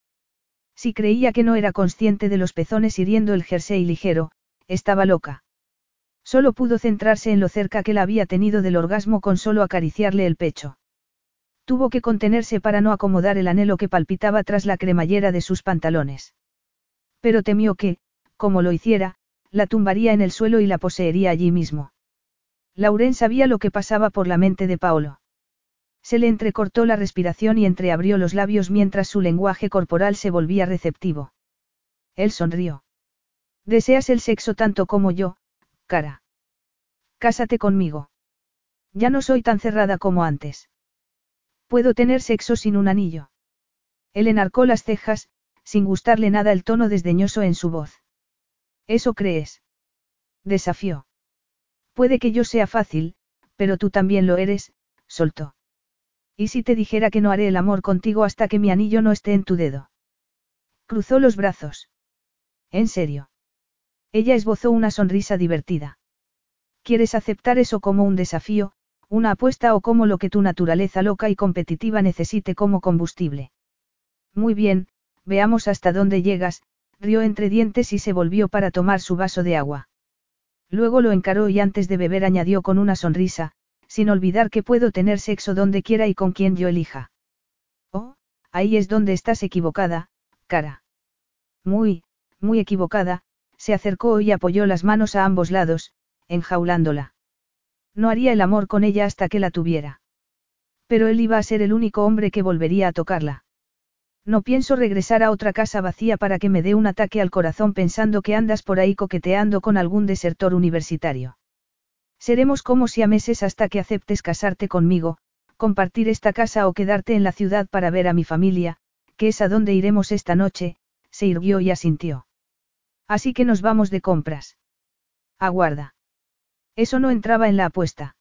Si creía que no era consciente de los pezones hiriendo el jersey ligero, estaba loca. Solo pudo centrarse en lo cerca que la había tenido del orgasmo con solo acariciarle el pecho. Tuvo que contenerse para no acomodar el anhelo que palpitaba tras la cremallera de sus pantalones. Pero temió que, como lo hiciera, la tumbaría en el suelo y la poseería allí mismo. Lauren sabía lo que pasaba por la mente de Paolo. Se le entrecortó la respiración y entreabrió los labios mientras su lenguaje corporal se volvía receptivo. Él sonrió. Deseas el sexo tanto como yo, cara. Cásate conmigo. Ya no soy tan cerrada como antes. Puedo tener sexo sin un anillo. Él enarcó las cejas, sin gustarle nada el tono desdeñoso en su voz. ¿Eso crees? Desafió. Puede que yo sea fácil, pero tú también lo eres, soltó. ¿Y si te dijera que no haré el amor contigo hasta que mi anillo no esté en tu dedo? Cruzó los brazos. ¿En serio? Ella esbozó una sonrisa divertida. ¿Quieres aceptar eso como un desafío, una apuesta o como lo que tu naturaleza loca y competitiva necesite como combustible? Muy bien, veamos hasta dónde llegas, rió entre dientes y se volvió para tomar su vaso de agua. Luego lo encaró y antes de beber añadió con una sonrisa, sin olvidar que puedo tener sexo donde quiera y con quien yo elija. Oh, ahí es donde estás equivocada, cara. Muy, muy equivocada, se acercó y apoyó las manos a ambos lados, enjaulándola. No haría el amor con ella hasta que la tuviera. Pero él iba a ser el único hombre que volvería a tocarla. No pienso regresar a otra casa vacía para que me dé un ataque al corazón pensando que andas por ahí coqueteando con algún desertor universitario. Seremos como si a meses hasta que aceptes casarte conmigo, compartir esta casa o quedarte en la ciudad para ver a mi familia, que es a donde iremos esta noche, se irguió y asintió. Así que nos vamos de compras. Aguarda. Eso no entraba en la apuesta.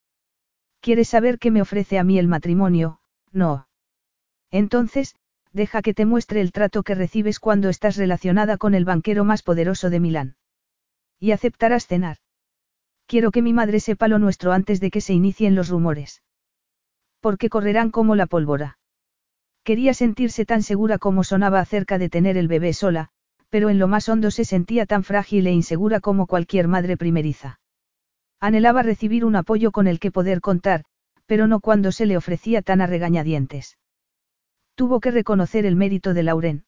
¿Quieres saber qué me ofrece a mí el matrimonio? No. Entonces, deja que te muestre el trato que recibes cuando estás relacionada con el banquero más poderoso de Milán. Y aceptarás cenar. Quiero que mi madre sepa lo nuestro antes de que se inicien los rumores. Porque correrán como la pólvora. Quería sentirse tan segura como sonaba acerca de tener el bebé sola, pero en lo más hondo se sentía tan frágil e insegura como cualquier madre primeriza. Anhelaba recibir un apoyo con el que poder contar, pero no cuando se le ofrecía tan a regañadientes. Tuvo que reconocer el mérito de Lauren.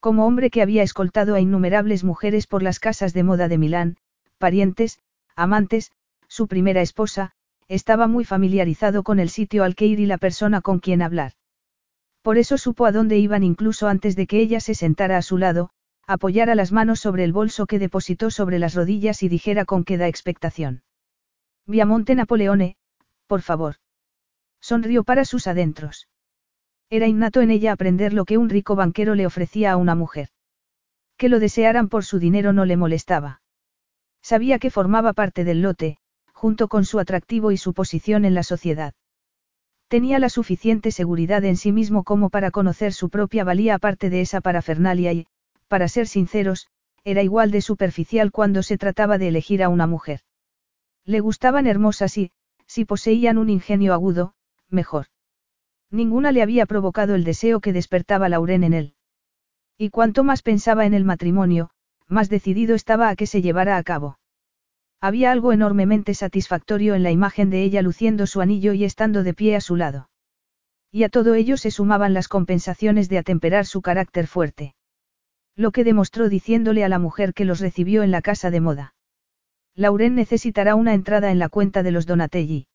Como hombre que había escoltado a innumerables mujeres por las casas de moda de Milán, parientes, amantes, su primera esposa, estaba muy familiarizado con el sitio al que ir y la persona con quien hablar. Por eso supo a dónde iban incluso antes de que ella se sentara a su lado, apoyara las manos sobre el bolso que depositó sobre las rodillas y dijera con qué da expectación. Viamonte Napoleone, por favor. Sonrió para sus adentros. Era innato en ella aprender lo que un rico banquero le ofrecía a una mujer. Que lo desearan por su dinero no le molestaba. Sabía que formaba parte del lote, junto con su atractivo y su posición en la sociedad. Tenía la suficiente seguridad en sí mismo como para conocer su propia valía aparte de esa parafernalia y, para ser sinceros, era igual de superficial cuando se trataba de elegir a una mujer. Le gustaban hermosas y, si poseían un ingenio agudo, mejor. Ninguna le había provocado el deseo que despertaba Lauren en él. Y cuanto más pensaba en el matrimonio, más decidido estaba a que se llevara a cabo. Había algo enormemente satisfactorio en la imagen de ella luciendo su anillo y estando de pie a su lado. Y a todo ello se sumaban las compensaciones de atemperar su carácter fuerte. Lo que demostró diciéndole a la mujer que los recibió en la casa de moda. Lauren necesitará una entrada en la cuenta de los Donatelli.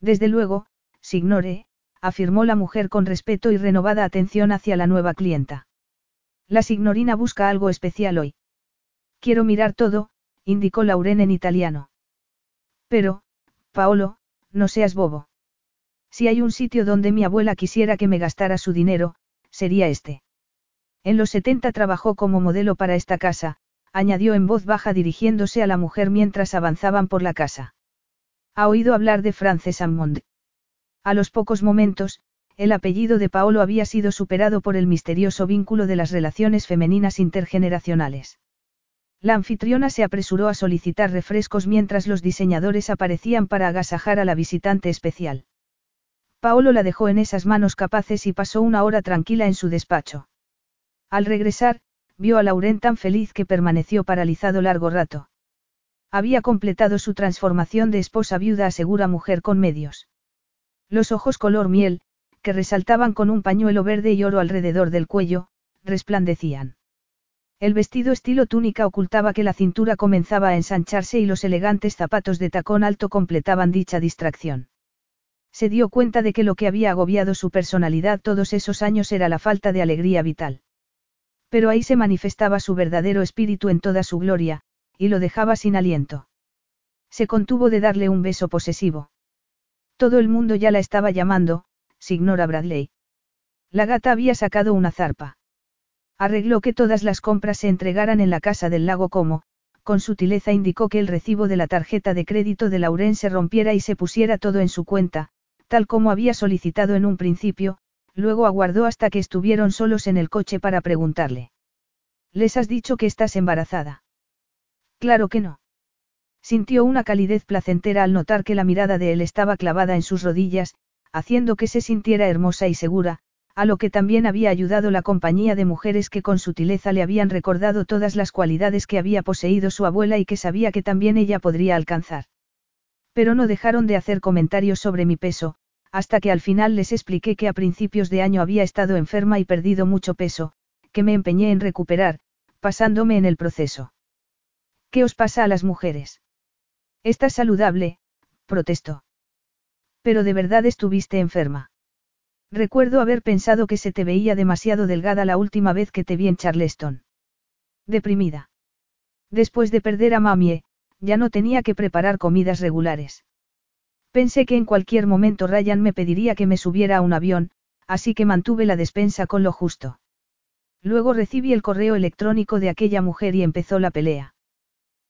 Desde luego, Signore, afirmó la mujer con respeto y renovada atención hacia la nueva clienta. La signorina busca algo especial hoy. Quiero mirar todo, indicó Lauren en italiano. Pero, Paolo, no seas bobo. Si hay un sitio donde mi abuela quisiera que me gastara su dinero, sería este. En los 70 trabajó como modelo para esta casa, añadió en voz baja dirigiéndose a la mujer mientras avanzaban por la casa. ¿Ha oído hablar de Frances Hammond? A los pocos momentos, el apellido de Paolo había sido superado por el misterioso vínculo de las relaciones femeninas intergeneracionales. La anfitriona se apresuró a solicitar refrescos mientras los diseñadores aparecían para agasajar a la visitante especial. Paolo la dejó en esas manos capaces y pasó una hora tranquila en su despacho. Al regresar, vio a Lauren tan feliz que permaneció paralizado largo rato. Había completado su transformación de esposa viuda a segura mujer con medios. Los ojos color miel, que resaltaban con un pañuelo verde y oro alrededor del cuello, resplandecían. El vestido estilo túnica ocultaba que la cintura comenzaba a ensancharse y los elegantes zapatos de tacón alto completaban dicha distracción. Se dio cuenta de que lo que había agobiado su personalidad todos esos años era la falta de alegría vital. Pero ahí se manifestaba su verdadero espíritu en toda su gloria, y lo dejaba sin aliento. Se contuvo de darle un beso posesivo. Todo el mundo ya la estaba llamando, signora Bradley. La gata había sacado una zarpa. Arregló que todas las compras se entregaran en la casa del lago como, con sutileza indicó que el recibo de la tarjeta de crédito de Lauren se rompiera y se pusiera todo en su cuenta, tal como había solicitado en un principio, luego aguardó hasta que estuvieron solos en el coche para preguntarle. ¿Les has dicho que estás embarazada? Claro que no. Sintió una calidez placentera al notar que la mirada de él estaba clavada en sus rodillas, haciendo que se sintiera hermosa y segura, a lo que también había ayudado la compañía de mujeres que con sutileza le habían recordado todas las cualidades que había poseído su abuela y que sabía que también ella podría alcanzar. Pero no dejaron de hacer comentarios sobre mi peso, hasta que al final les expliqué que a principios de año había estado enferma y perdido mucho peso, que me empeñé en recuperar, pasándome en el proceso. ¿Qué os pasa a las mujeres? Estás saludable, protestó. Pero de verdad estuviste enferma. Recuerdo haber pensado que se te veía demasiado delgada la última vez que te vi en Charleston. Deprimida. Después de perder a Mamie, ya no tenía que preparar comidas regulares. Pensé que en cualquier momento Ryan me pediría que me subiera a un avión, así que mantuve la despensa con lo justo. Luego recibí el correo electrónico de aquella mujer y empezó la pelea.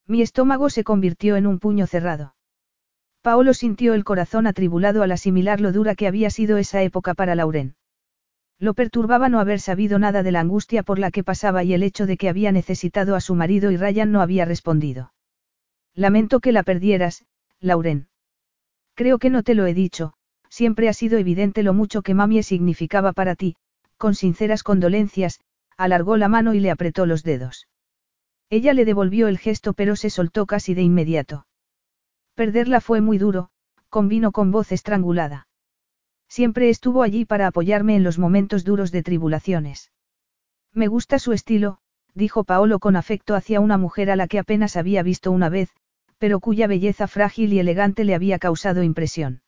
Mi estómago se convirtió en un puño cerrado. Paolo sintió el corazón atribulado al asimilar lo dura que había sido esa época para Lauren. Lo perturbaba no haber sabido nada de la angustia por la que pasaba y el hecho de que había necesitado a su marido y Ryan no había respondido. Lamento que la perdieras, Lauren. Creo que no te lo he dicho, siempre ha sido evidente lo mucho que Mamie significaba para ti, con sinceras condolencias, alargó la mano y le apretó los dedos. Ella le devolvió el gesto pero se soltó casi de inmediato. Perderla fue muy duro, convino con voz estrangulada. Siempre estuvo allí para apoyarme en los momentos duros de tribulaciones. Me gusta su estilo, dijo Paolo con afecto hacia una mujer a la que apenas había visto una vez, pero cuya belleza frágil y elegante le había causado impresión.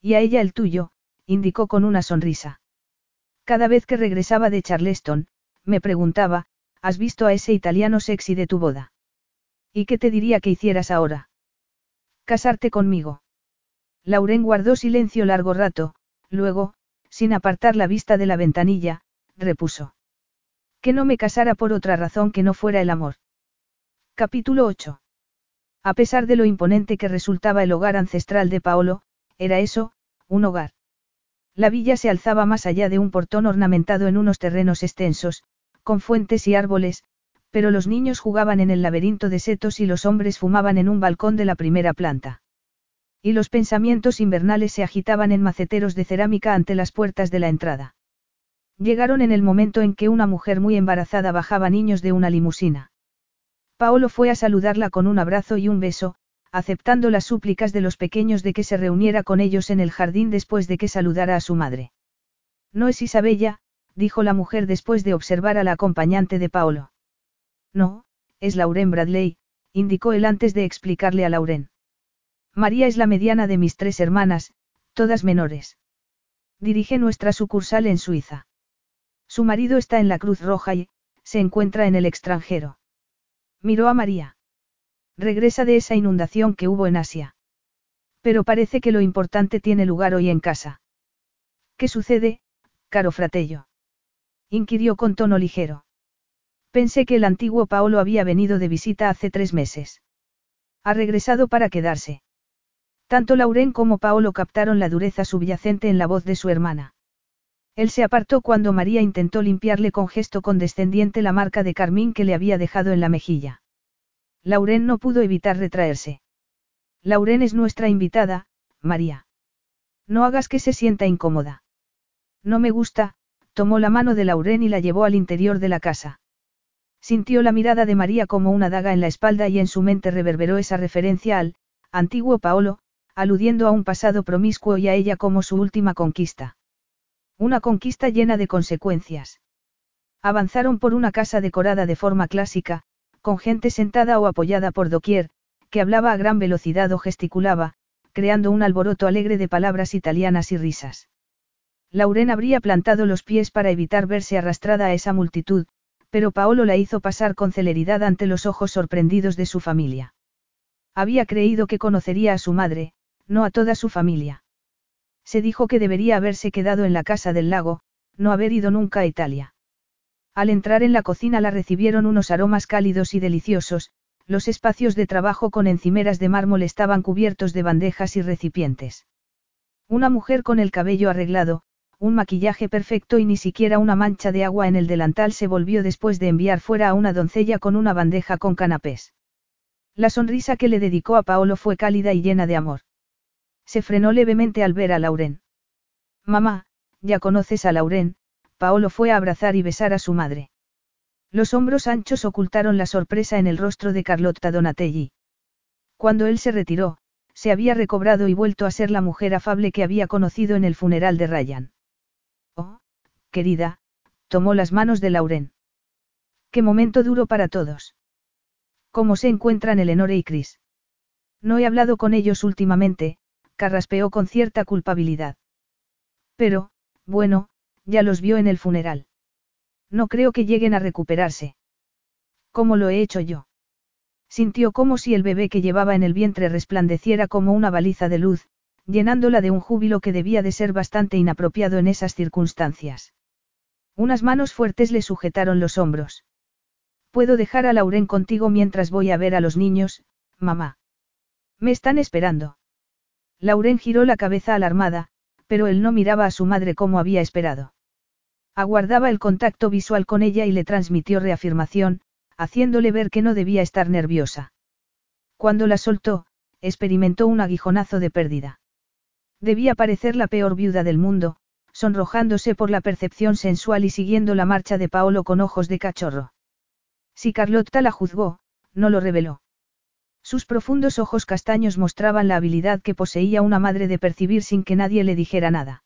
Y a ella el tuyo, indicó con una sonrisa. Cada vez que regresaba de Charleston, me preguntaba, ¿has visto a ese italiano sexy de tu boda? ¿Y qué te diría que hicieras ahora? Casarte conmigo. Lauren guardó silencio largo rato, luego, sin apartar la vista de la ventanilla, repuso. Que no me casara por otra razón que no fuera el amor. Capítulo 8. A pesar de lo imponente que resultaba el hogar ancestral de Paolo, era eso, un hogar. La villa se alzaba más allá de un portón ornamentado en unos terrenos extensos, con fuentes y árboles, pero los niños jugaban en el laberinto de setos y los hombres fumaban en un balcón de la primera planta. Y los pensamientos invernales se agitaban en maceteros de cerámica ante las puertas de la entrada. Llegaron en el momento en que una mujer muy embarazada bajaba niños de una limusina. Paolo fue a saludarla con un abrazo y un beso, aceptando las súplicas de los pequeños de que se reuniera con ellos en el jardín después de que saludara a su madre. No es Isabella, dijo la mujer después de observar a la acompañante de Paolo. No, es Lauren Bradley, indicó él antes de explicarle a Lauren. María es la mediana de mis tres hermanas, todas menores. Dirige nuestra sucursal en Suiza. Su marido está en la Cruz Roja y, se encuentra en el extranjero. Miró a María. Regresa de esa inundación que hubo en Asia. Pero parece que lo importante tiene lugar hoy en casa. ¿Qué sucede, caro fratello? inquirió con tono ligero. Pensé que el antiguo Paolo había venido de visita hace tres meses. Ha regresado para quedarse. Tanto Lauren como Paolo captaron la dureza subyacente en la voz de su hermana. Él se apartó cuando María intentó limpiarle con gesto condescendiente la marca de carmín que le había dejado en la mejilla. Lauren no pudo evitar retraerse. Lauren es nuestra invitada, María. No hagas que se sienta incómoda. No me gusta, tomó la mano de Lauren y la llevó al interior de la casa. Sintió la mirada de María como una daga en la espalda y en su mente reverberó esa referencia al, antiguo Paolo, aludiendo a un pasado promiscuo y a ella como su última conquista. Una conquista llena de consecuencias. Avanzaron por una casa decorada de forma clásica, con gente sentada o apoyada por doquier, que hablaba a gran velocidad o gesticulaba, creando un alboroto alegre de palabras italianas y risas. Lauren habría plantado los pies para evitar verse arrastrada a esa multitud, pero Paolo la hizo pasar con celeridad ante los ojos sorprendidos de su familia. Había creído que conocería a su madre, no a toda su familia. Se dijo que debería haberse quedado en la casa del lago, no haber ido nunca a Italia. Al entrar en la cocina la recibieron unos aromas cálidos y deliciosos, los espacios de trabajo con encimeras de mármol estaban cubiertos de bandejas y recipientes. Una mujer con el cabello arreglado, un maquillaje perfecto y ni siquiera una mancha de agua en el delantal se volvió después de enviar fuera a una doncella con una bandeja con canapés. La sonrisa que le dedicó a Paolo fue cálida y llena de amor. Se frenó levemente al ver a Lauren. Mamá, ya conoces a Lauren, Paolo fue a abrazar y besar a su madre. Los hombros anchos ocultaron la sorpresa en el rostro de Carlotta Donatelli. Cuando él se retiró, se había recobrado y vuelto a ser la mujer afable que había conocido en el funeral de Ryan. Oh, querida, tomó las manos de Lauren. Qué momento duro para todos. ¿Cómo se encuentran Eleonore y Chris? No he hablado con ellos últimamente, carraspeó con cierta culpabilidad. Pero, bueno, ya los vio en el funeral. No creo que lleguen a recuperarse. ¿Cómo lo he hecho yo? Sintió como si el bebé que llevaba en el vientre resplandeciera como una baliza de luz, llenándola de un júbilo que debía de ser bastante inapropiado en esas circunstancias. Unas manos fuertes le sujetaron los hombros. Puedo dejar a Lauren contigo mientras voy a ver a los niños, mamá. Me están esperando. Lauren giró la cabeza alarmada, pero él no miraba a su madre como había esperado. Aguardaba el contacto visual con ella y le transmitió reafirmación, haciéndole ver que no debía estar nerviosa. Cuando la soltó, experimentó un aguijonazo de pérdida. Debía parecer la peor viuda del mundo, sonrojándose por la percepción sensual y siguiendo la marcha de Paolo con ojos de cachorro. Si Carlotta la juzgó, no lo reveló. Sus profundos ojos castaños mostraban la habilidad que poseía una madre de percibir sin que nadie le dijera nada.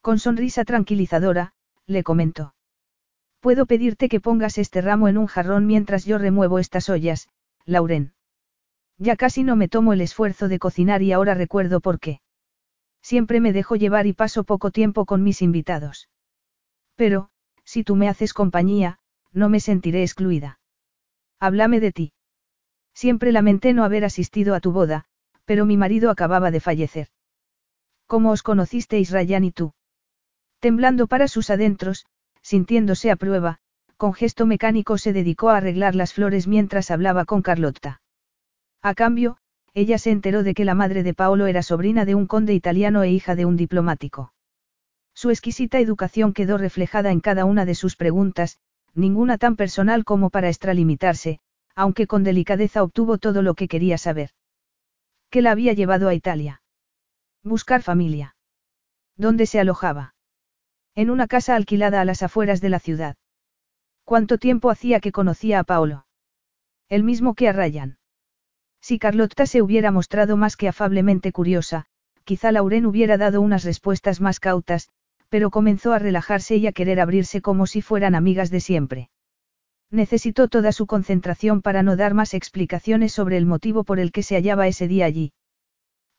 Con sonrisa tranquilizadora, le comentó. Puedo pedirte que pongas este ramo en un jarrón mientras yo remuevo estas ollas, Lauren. Ya casi no me tomo el esfuerzo de cocinar y ahora recuerdo por qué. Siempre me dejo llevar y paso poco tiempo con mis invitados. Pero, si tú me haces compañía, no me sentiré excluida. Háblame de ti. Siempre lamenté no haber asistido a tu boda, pero mi marido acababa de fallecer. ¿Cómo os conocisteis Ryan y tú? Temblando para sus adentros, sintiéndose a prueba, con gesto mecánico se dedicó a arreglar las flores mientras hablaba con Carlotta. A cambio, ella se enteró de que la madre de Paolo era sobrina de un conde italiano e hija de un diplomático. Su exquisita educación quedó reflejada en cada una de sus preguntas, ninguna tan personal como para extralimitarse, aunque con delicadeza obtuvo todo lo que quería saber. ¿Qué la había llevado a Italia? Buscar familia. ¿Dónde se alojaba? En una casa alquilada a las afueras de la ciudad. ¿Cuánto tiempo hacía que conocía a Paolo? El mismo que a Ryan. Si Carlotta se hubiera mostrado más que afablemente curiosa, quizá Lauren hubiera dado unas respuestas más cautas, pero comenzó a relajarse y a querer abrirse como si fueran amigas de siempre. Necesitó toda su concentración para no dar más explicaciones sobre el motivo por el que se hallaba ese día allí.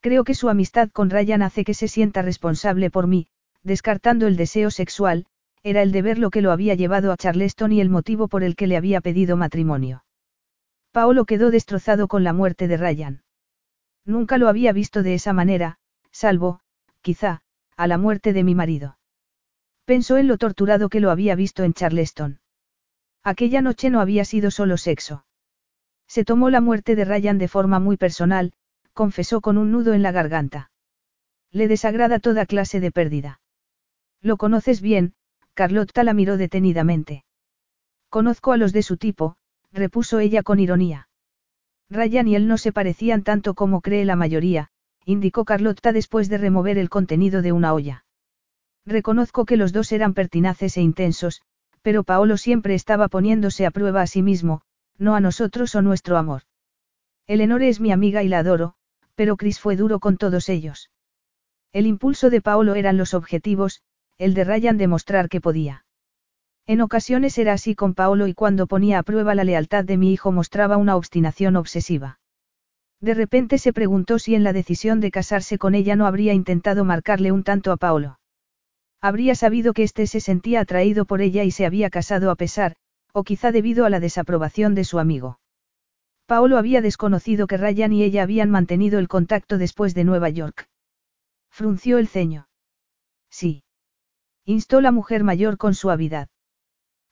Creo que su amistad con Ryan hace que se sienta responsable por mí, descartando el deseo sexual, era el deber lo que lo había llevado a Charleston y el motivo por el que le había pedido matrimonio. Paolo quedó destrozado con la muerte de Ryan. Nunca lo había visto de esa manera, salvo, quizá, a la muerte de mi marido. Pensó en lo torturado que lo había visto en Charleston. Aquella noche no había sido solo sexo. Se tomó la muerte de Ryan de forma muy personal, confesó con un nudo en la garganta. Le desagrada toda clase de pérdida. Lo conoces bien, Carlotta la miró detenidamente. Conozco a los de su tipo, repuso ella con ironía. Ryan y él no se parecían tanto como cree la mayoría, indicó Carlotta después de remover el contenido de una olla. Reconozco que los dos eran pertinaces e intensos, pero Paolo siempre estaba poniéndose a prueba a sí mismo, no a nosotros o nuestro amor. Eleonore es mi amiga y la adoro, pero Chris fue duro con todos ellos. El impulso de Paolo eran los objetivos, el de Ryan demostrar que podía. En ocasiones era así con Paolo y cuando ponía a prueba la lealtad de mi hijo mostraba una obstinación obsesiva. De repente se preguntó si en la decisión de casarse con ella no habría intentado marcarle un tanto a Paolo. Habría sabido que éste se sentía atraído por ella y se había casado a pesar, o quizá debido a la desaprobación de su amigo. Paolo había desconocido que Ryan y ella habían mantenido el contacto después de Nueva York. Frunció el ceño. Sí. Instó la mujer mayor con suavidad.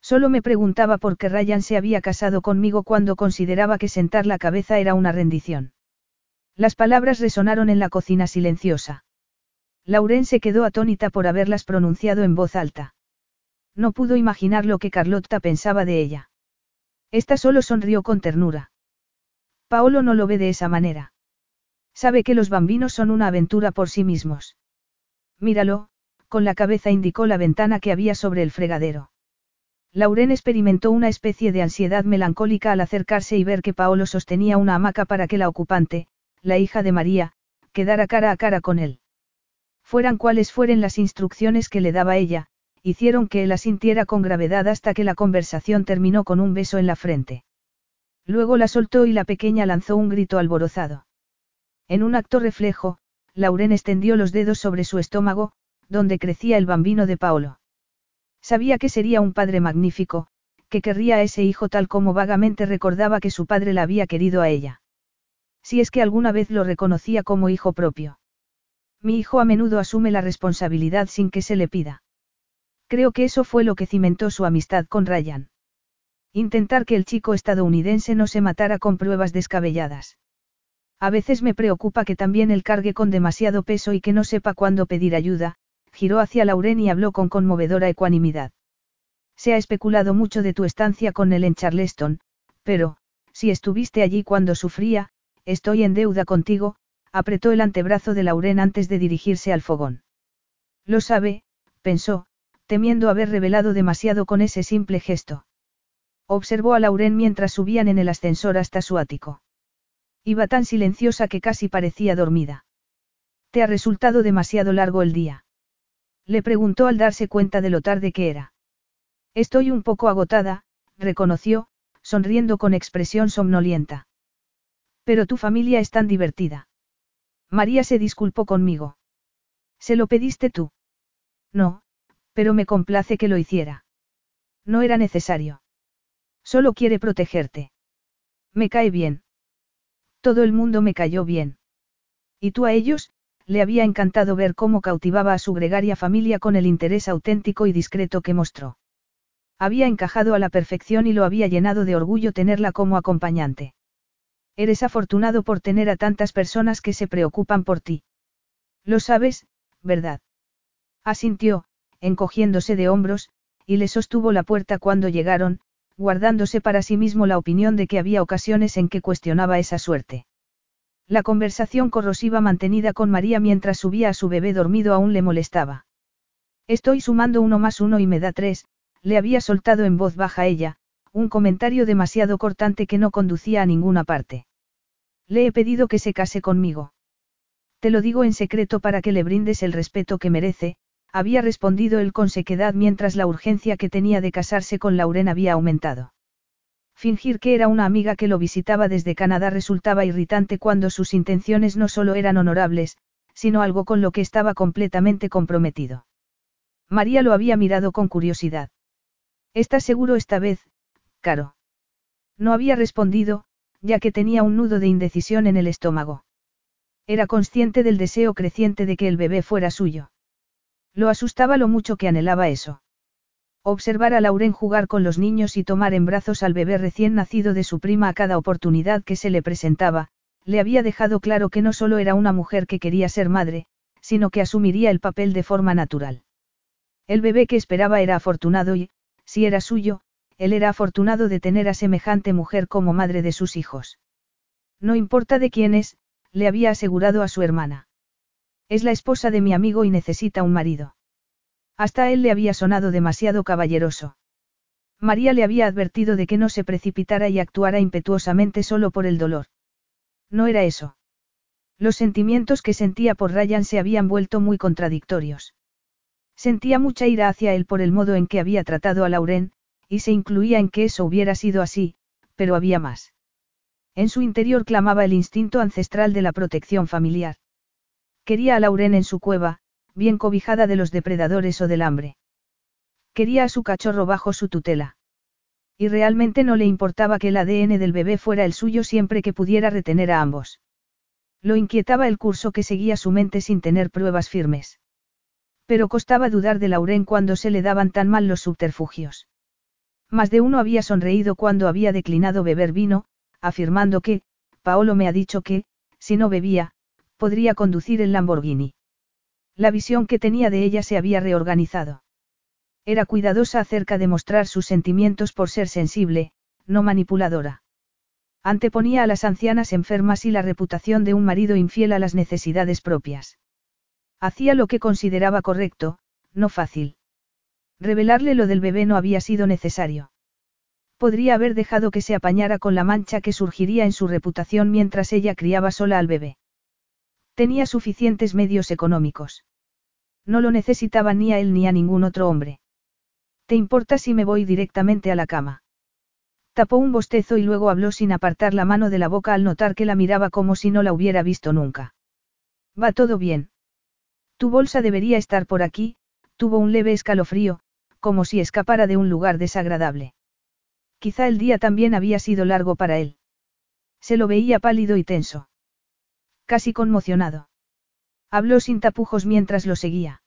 Solo me preguntaba por qué Ryan se había casado conmigo cuando consideraba que sentar la cabeza era una rendición. Las palabras resonaron en la cocina silenciosa. Lauren se quedó atónita por haberlas pronunciado en voz alta. No pudo imaginar lo que Carlotta pensaba de ella. Esta solo sonrió con ternura. Paolo no lo ve de esa manera. Sabe que los bambinos son una aventura por sí mismos. Míralo, con la cabeza indicó la ventana que había sobre el fregadero. Lauren experimentó una especie de ansiedad melancólica al acercarse y ver que Paolo sostenía una hamaca para que la ocupante, la hija de María, quedara cara a cara con él. Fueran cuales fueren las instrucciones que le daba ella, hicieron que él asintiera con gravedad hasta que la conversación terminó con un beso en la frente. Luego la soltó y la pequeña lanzó un grito alborozado. En un acto reflejo, Lauren extendió los dedos sobre su estómago, donde crecía el bambino de Paolo. Sabía que sería un padre magnífico, que querría a ese hijo tal como vagamente recordaba que su padre la había querido a ella. Si es que alguna vez lo reconocía como hijo propio. Mi hijo a menudo asume la responsabilidad sin que se le pida. Creo que eso fue lo que cimentó su amistad con Ryan. Intentar que el chico estadounidense no se matara con pruebas descabelladas. A veces me preocupa que también él cargue con demasiado peso y que no sepa cuándo pedir ayuda, giró hacia Lauren y habló con conmovedora ecuanimidad. Se ha especulado mucho de tu estancia con él en Charleston, pero, si estuviste allí cuando sufría, estoy en deuda contigo, apretó el antebrazo de Lauren antes de dirigirse al fogón. Lo sabe, pensó, temiendo haber revelado demasiado con ese simple gesto. Observó a Lauren mientras subían en el ascensor hasta su ático. Iba tan silenciosa que casi parecía dormida. Te ha resultado demasiado largo el día. Le preguntó al darse cuenta de lo tarde que era. Estoy un poco agotada, reconoció, sonriendo con expresión somnolienta. Pero tu familia es tan divertida. María se disculpó conmigo. ¿Se lo pediste tú? No, pero me complace que lo hiciera. No era necesario. Solo quiere protegerte. Me cae bien. Todo el mundo me cayó bien. ¿Y tú a ellos? Le había encantado ver cómo cautivaba a su gregaria familia con el interés auténtico y discreto que mostró. Había encajado a la perfección y lo había llenado de orgullo tenerla como acompañante. Eres afortunado por tener a tantas personas que se preocupan por ti. Lo sabes, ¿verdad? Asintió, encogiéndose de hombros, y le sostuvo la puerta cuando llegaron, guardándose para sí mismo la opinión de que había ocasiones en que cuestionaba esa suerte. La conversación corrosiva mantenida con María mientras subía a su bebé dormido aún le molestaba. Estoy sumando uno más uno y me da tres, le había soltado en voz baja ella, un comentario demasiado cortante que no conducía a ninguna parte. Le he pedido que se case conmigo. Te lo digo en secreto para que le brindes el respeto que merece, había respondido él con sequedad mientras la urgencia que tenía de casarse con Lauren había aumentado. Fingir que era una amiga que lo visitaba desde Canadá resultaba irritante cuando sus intenciones no solo eran honorables, sino algo con lo que estaba completamente comprometido. María lo había mirado con curiosidad. ¿Estás seguro esta vez, Caro? No había respondido, ya que tenía un nudo de indecisión en el estómago. Era consciente del deseo creciente de que el bebé fuera suyo. Lo asustaba lo mucho que anhelaba eso. Observar a Lauren jugar con los niños y tomar en brazos al bebé recién nacido de su prima a cada oportunidad que se le presentaba, le había dejado claro que no solo era una mujer que quería ser madre, sino que asumiría el papel de forma natural. El bebé que esperaba era afortunado y, si era suyo, él era afortunado de tener a semejante mujer como madre de sus hijos. No importa de quién es, le había asegurado a su hermana. Es la esposa de mi amigo y necesita un marido. Hasta él le había sonado demasiado caballeroso. María le había advertido de que no se precipitara y actuara impetuosamente solo por el dolor. No era eso. Los sentimientos que sentía por Ryan se habían vuelto muy contradictorios. Sentía mucha ira hacia él por el modo en que había tratado a Lauren, y se incluía en que eso hubiera sido así, pero había más. En su interior clamaba el instinto ancestral de la protección familiar. Quería a Lauren en su cueva, bien cobijada de los depredadores o del hambre. Quería a su cachorro bajo su tutela. Y realmente no le importaba que el ADN del bebé fuera el suyo siempre que pudiera retener a ambos. Lo inquietaba el curso que seguía su mente sin tener pruebas firmes. Pero costaba dudar de Lauren cuando se le daban tan mal los subterfugios. Más de uno había sonreído cuando había declinado beber vino, afirmando que, Paolo me ha dicho que, si no bebía, podría conducir el Lamborghini. La visión que tenía de ella se había reorganizado. Era cuidadosa acerca de mostrar sus sentimientos por ser sensible, no manipuladora. Anteponía a las ancianas enfermas y la reputación de un marido infiel a las necesidades propias. Hacía lo que consideraba correcto, no fácil. Revelarle lo del bebé no había sido necesario. Podría haber dejado que se apañara con la mancha que surgiría en su reputación mientras ella criaba sola al bebé. Tenía suficientes medios económicos. No lo necesitaba ni a él ni a ningún otro hombre. ¿Te importa si me voy directamente a la cama? Tapó un bostezo y luego habló sin apartar la mano de la boca al notar que la miraba como si no la hubiera visto nunca. Va todo bien. Tu bolsa debería estar por aquí, tuvo un leve escalofrío, como si escapara de un lugar desagradable. Quizá el día también había sido largo para él. Se lo veía pálido y tenso casi conmocionado. Habló sin tapujos mientras lo seguía.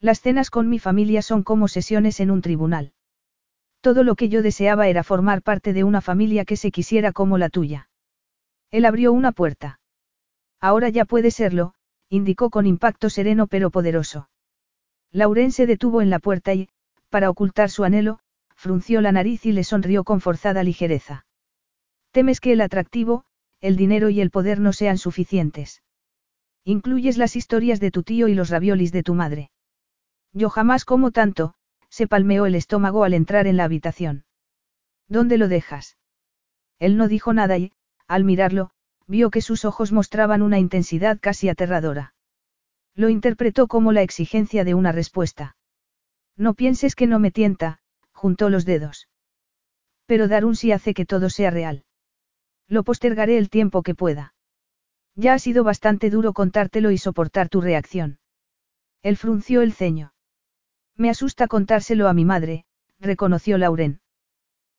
Las cenas con mi familia son como sesiones en un tribunal. Todo lo que yo deseaba era formar parte de una familia que se quisiera como la tuya. Él abrió una puerta. Ahora ya puede serlo, indicó con impacto sereno pero poderoso. Lauren se detuvo en la puerta y, para ocultar su anhelo, frunció la nariz y le sonrió con forzada ligereza. Temes que el atractivo, el dinero y el poder no sean suficientes. Incluyes las historias de tu tío y los raviolis de tu madre. Yo jamás como tanto, se palmeó el estómago al entrar en la habitación. ¿Dónde lo dejas? Él no dijo nada y, al mirarlo, vio que sus ojos mostraban una intensidad casi aterradora. Lo interpretó como la exigencia de una respuesta. No pienses que no me tienta, juntó los dedos. Pero dar un sí hace que todo sea real. Lo postergaré el tiempo que pueda. Ya ha sido bastante duro contártelo y soportar tu reacción. Él frunció el ceño. Me asusta contárselo a mi madre, reconoció Lauren.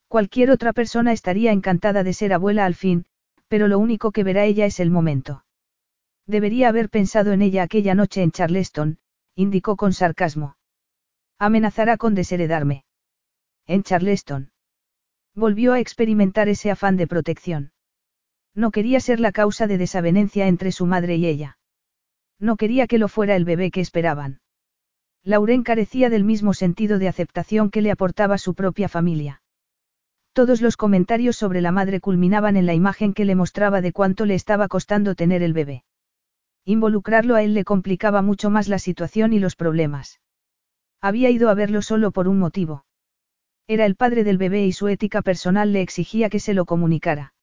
Cualquier otra persona estaría encantada de ser abuela al fin, pero lo único que verá ella es el momento. Debería haber pensado en ella aquella noche en Charleston, indicó con sarcasmo. Amenazará con desheredarme. En Charleston. Volvió a experimentar ese afán de protección. No quería ser la causa de desavenencia entre su madre y ella. No quería que lo fuera el bebé que esperaban. Lauren carecía del mismo sentido de aceptación que le aportaba su propia familia. Todos los comentarios sobre la madre culminaban en la imagen que le mostraba de cuánto le estaba costando tener el bebé. Involucrarlo a él le complicaba mucho más la situación y los problemas. Había ido a verlo solo por un motivo. Era el padre del bebé y su ética personal le exigía que se lo comunicara.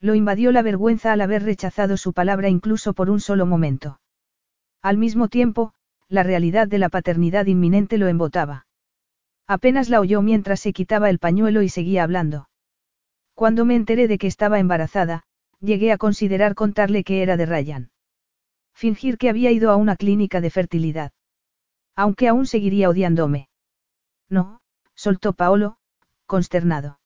Lo invadió la vergüenza al haber rechazado su palabra incluso por un solo momento. Al mismo tiempo, la realidad de la paternidad inminente lo embotaba. Apenas la oyó mientras se quitaba el pañuelo y seguía hablando. Cuando me enteré de que estaba embarazada, llegué a considerar contarle que era de Ryan. Fingir que había ido a una clínica de fertilidad. Aunque aún seguiría odiándome. No, soltó Paolo, consternado.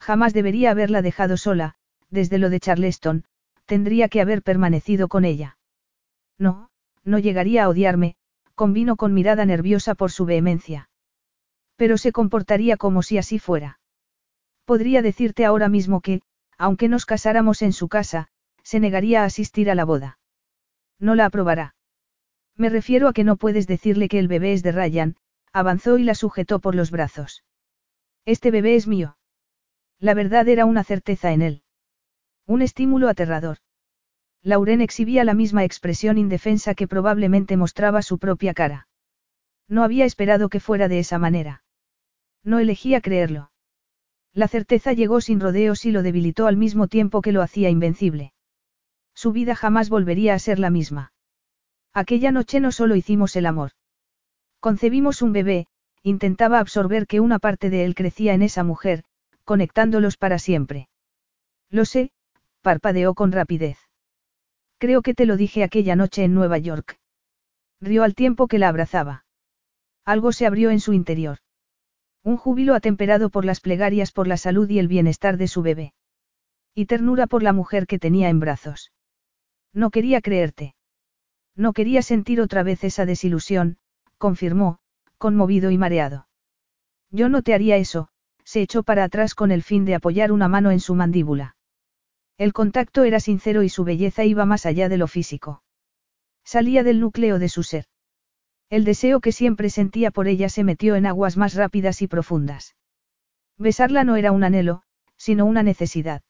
Jamás debería haberla dejado sola, desde lo de Charleston, tendría que haber permanecido con ella. No, no llegaría a odiarme, convino con mirada nerviosa por su vehemencia. Pero se comportaría como si así fuera. Podría decirte ahora mismo que, aunque nos casáramos en su casa, se negaría a asistir a la boda. No la aprobará. Me refiero a que no puedes decirle que el bebé es de Ryan, avanzó y la sujetó por los brazos. Este bebé es mío. La verdad era una certeza en él. Un estímulo aterrador. Lauren exhibía la misma expresión indefensa que probablemente mostraba su propia cara. No había esperado que fuera de esa manera. No elegía creerlo. La certeza llegó sin rodeos y lo debilitó al mismo tiempo que lo hacía invencible. Su vida jamás volvería a ser la misma. Aquella noche no solo hicimos el amor. Concebimos un bebé, intentaba absorber que una parte de él crecía en esa mujer, conectándolos para siempre. Lo sé, parpadeó con rapidez. Creo que te lo dije aquella noche en Nueva York. Rió al tiempo que la abrazaba. Algo se abrió en su interior. Un júbilo atemperado por las plegarias por la salud y el bienestar de su bebé. Y ternura por la mujer que tenía en brazos. No quería creerte. No quería sentir otra vez esa desilusión, confirmó, conmovido y mareado. Yo no te haría eso, se echó para atrás con el fin de apoyar una mano en su mandíbula. El contacto era sincero y su belleza iba más allá de lo físico. Salía del núcleo de su ser. El deseo que siempre sentía por ella se metió en aguas más rápidas y profundas. Besarla no era un anhelo, sino una necesidad.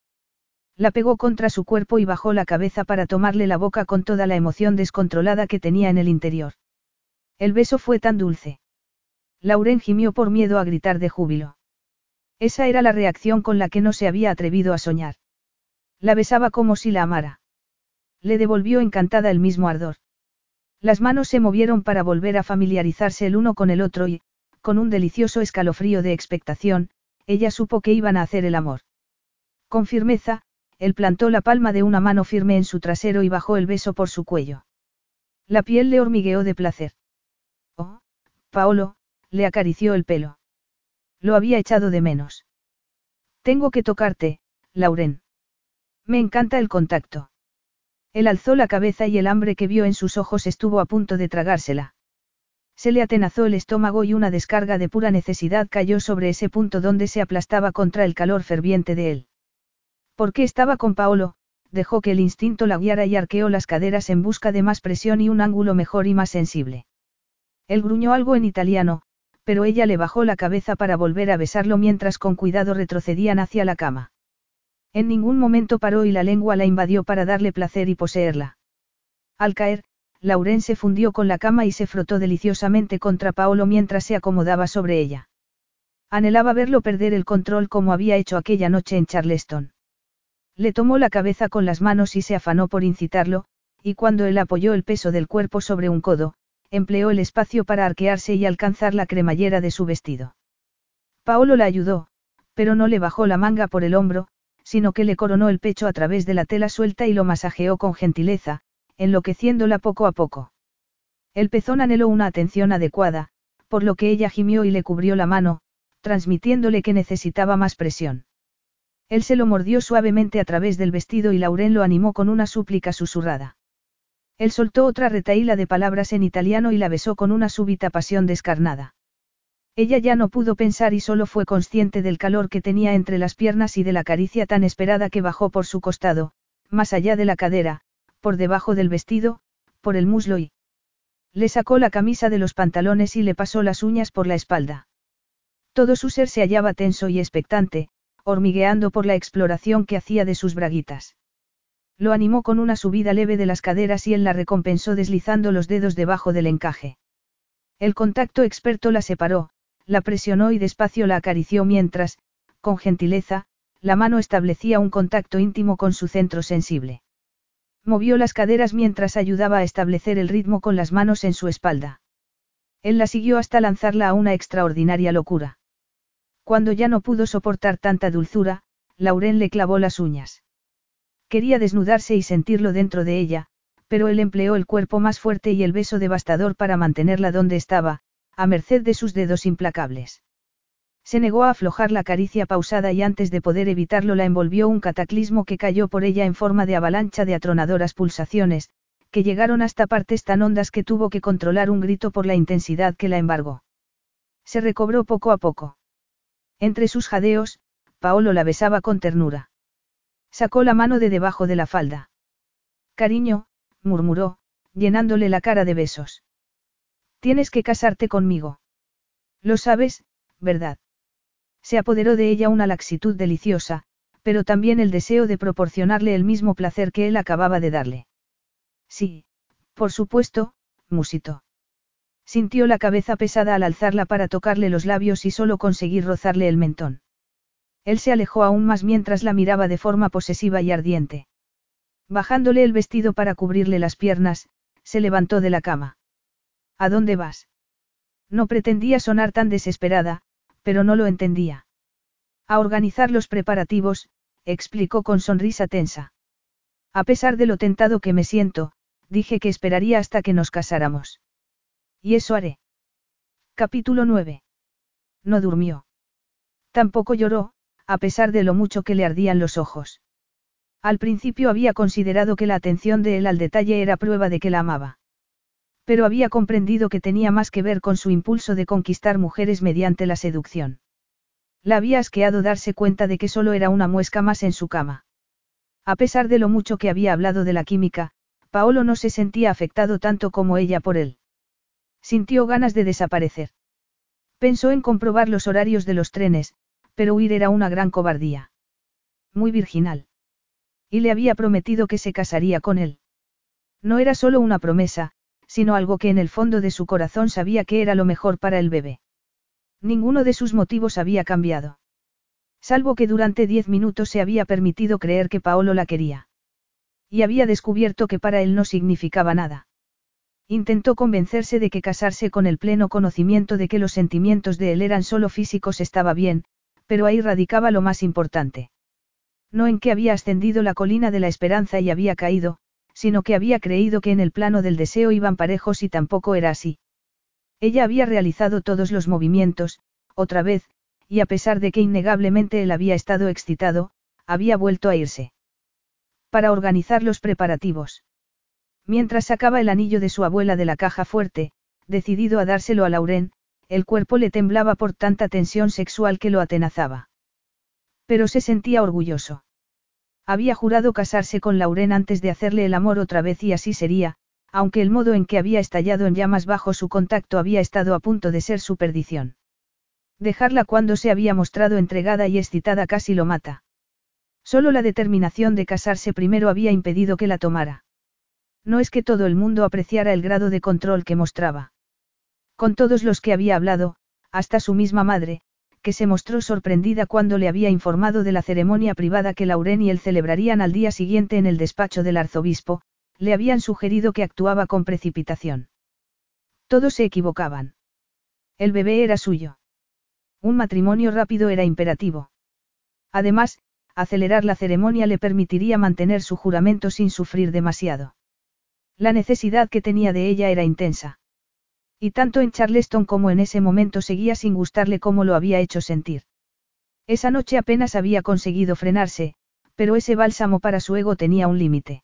La pegó contra su cuerpo y bajó la cabeza para tomarle la boca con toda la emoción descontrolada que tenía en el interior. El beso fue tan dulce. Lauren gimió por miedo a gritar de júbilo. Esa era la reacción con la que no se había atrevido a soñar. La besaba como si la amara. Le devolvió encantada el mismo ardor. Las manos se movieron para volver a familiarizarse el uno con el otro y, con un delicioso escalofrío de expectación, ella supo que iban a hacer el amor. Con firmeza, él plantó la palma de una mano firme en su trasero y bajó el beso por su cuello. La piel le hormigueó de placer. Oh, Paolo, le acarició el pelo. Lo había echado de menos. Tengo que tocarte, Lauren. Me encanta el contacto. Él alzó la cabeza y el hambre que vio en sus ojos estuvo a punto de tragársela. Se le atenazó el estómago y una descarga de pura necesidad cayó sobre ese punto donde se aplastaba contra el calor ferviente de él. Porque estaba con Paolo, dejó que el instinto la guiara y arqueó las caderas en busca de más presión y un ángulo mejor y más sensible. Él gruñó algo en italiano, pero ella le bajó la cabeza para volver a besarlo mientras con cuidado retrocedían hacia la cama. En ningún momento paró y la lengua la invadió para darle placer y poseerla. Al caer, Lauren se fundió con la cama y se frotó deliciosamente contra Paolo mientras se acomodaba sobre ella. Anhelaba verlo perder el control como había hecho aquella noche en Charleston. Le tomó la cabeza con las manos y se afanó por incitarlo, y cuando él apoyó el peso del cuerpo sobre un codo, empleó el espacio para arquearse y alcanzar la cremallera de su vestido. Paolo la ayudó, pero no le bajó la manga por el hombro, sino que le coronó el pecho a través de la tela suelta y lo masajeó con gentileza, enloqueciéndola poco a poco. El pezón anheló una atención adecuada, por lo que ella gimió y le cubrió la mano, transmitiéndole que necesitaba más presión. Él se lo mordió suavemente a través del vestido y Lauren lo animó con una súplica susurrada. Él soltó otra retaíla de palabras en italiano y la besó con una súbita pasión descarnada. Ella ya no pudo pensar y solo fue consciente del calor que tenía entre las piernas y de la caricia tan esperada que bajó por su costado, más allá de la cadera, por debajo del vestido, por el muslo y... Le sacó la camisa de los pantalones y le pasó las uñas por la espalda. Todo su ser se hallaba tenso y expectante, hormigueando por la exploración que hacía de sus braguitas. Lo animó con una subida leve de las caderas y él la recompensó deslizando los dedos debajo del encaje. El contacto experto la separó, la presionó y despacio la acarició mientras, con gentileza, la mano establecía un contacto íntimo con su centro sensible. Movió las caderas mientras ayudaba a establecer el ritmo con las manos en su espalda. Él la siguió hasta lanzarla a una extraordinaria locura. Cuando ya no pudo soportar tanta dulzura, Lauren le clavó las uñas. Quería desnudarse y sentirlo dentro de ella, pero él empleó el cuerpo más fuerte y el beso devastador para mantenerla donde estaba, a merced de sus dedos implacables. Se negó a aflojar la caricia pausada y antes de poder evitarlo la envolvió un cataclismo que cayó por ella en forma de avalancha de atronadoras pulsaciones, que llegaron hasta partes tan hondas que tuvo que controlar un grito por la intensidad que la embargó. Se recobró poco a poco. Entre sus jadeos, Paolo la besaba con ternura. Sacó la mano de debajo de la falda. Cariño, murmuró, llenándole la cara de besos. Tienes que casarte conmigo. Lo sabes, ¿verdad? Se apoderó de ella una laxitud deliciosa, pero también el deseo de proporcionarle el mismo placer que él acababa de darle. Sí, por supuesto, musitó. Sintió la cabeza pesada al alzarla para tocarle los labios y solo conseguir rozarle el mentón. Él se alejó aún más mientras la miraba de forma posesiva y ardiente. Bajándole el vestido para cubrirle las piernas, se levantó de la cama. ¿A dónde vas? No pretendía sonar tan desesperada, pero no lo entendía. A organizar los preparativos, explicó con sonrisa tensa. A pesar de lo tentado que me siento, dije que esperaría hasta que nos casáramos. Y eso haré. Capítulo 9. No durmió. Tampoco lloró, a pesar de lo mucho que le ardían los ojos. Al principio había considerado que la atención de él al detalle era prueba de que la amaba. Pero había comprendido que tenía más que ver con su impulso de conquistar mujeres mediante la seducción. La había asqueado darse cuenta de que solo era una muesca más en su cama. A pesar de lo mucho que había hablado de la química, Paolo no se sentía afectado tanto como ella por él. Sintió ganas de desaparecer. Pensó en comprobar los horarios de los trenes, pero huir era una gran cobardía. Muy virginal. Y le había prometido que se casaría con él. No era solo una promesa, sino algo que en el fondo de su corazón sabía que era lo mejor para el bebé. Ninguno de sus motivos había cambiado. Salvo que durante diez minutos se había permitido creer que Paolo la quería. Y había descubierto que para él no significaba nada. Intentó convencerse de que casarse con el pleno conocimiento de que los sentimientos de él eran solo físicos estaba bien, pero ahí radicaba lo más importante. No en que había ascendido la colina de la esperanza y había caído, sino que había creído que en el plano del deseo iban parejos y tampoco era así. Ella había realizado todos los movimientos, otra vez, y a pesar de que innegablemente él había estado excitado, había vuelto a irse. Para organizar los preparativos. Mientras sacaba el anillo de su abuela de la caja fuerte, decidido a dárselo a Lauren, el cuerpo le temblaba por tanta tensión sexual que lo atenazaba. Pero se sentía orgulloso. Había jurado casarse con Lauren antes de hacerle el amor otra vez y así sería, aunque el modo en que había estallado en llamas bajo su contacto había estado a punto de ser su perdición. Dejarla cuando se había mostrado entregada y excitada casi lo mata. Solo la determinación de casarse primero había impedido que la tomara. No es que todo el mundo apreciara el grado de control que mostraba. Con todos los que había hablado, hasta su misma madre, que se mostró sorprendida cuando le había informado de la ceremonia privada que Lauren y él celebrarían al día siguiente en el despacho del arzobispo, le habían sugerido que actuaba con precipitación. Todos se equivocaban. El bebé era suyo. Un matrimonio rápido era imperativo. Además, acelerar la ceremonia le permitiría mantener su juramento sin sufrir demasiado. La necesidad que tenía de ella era intensa. Y tanto en Charleston como en ese momento seguía sin gustarle cómo lo había hecho sentir. Esa noche apenas había conseguido frenarse, pero ese bálsamo para su ego tenía un límite.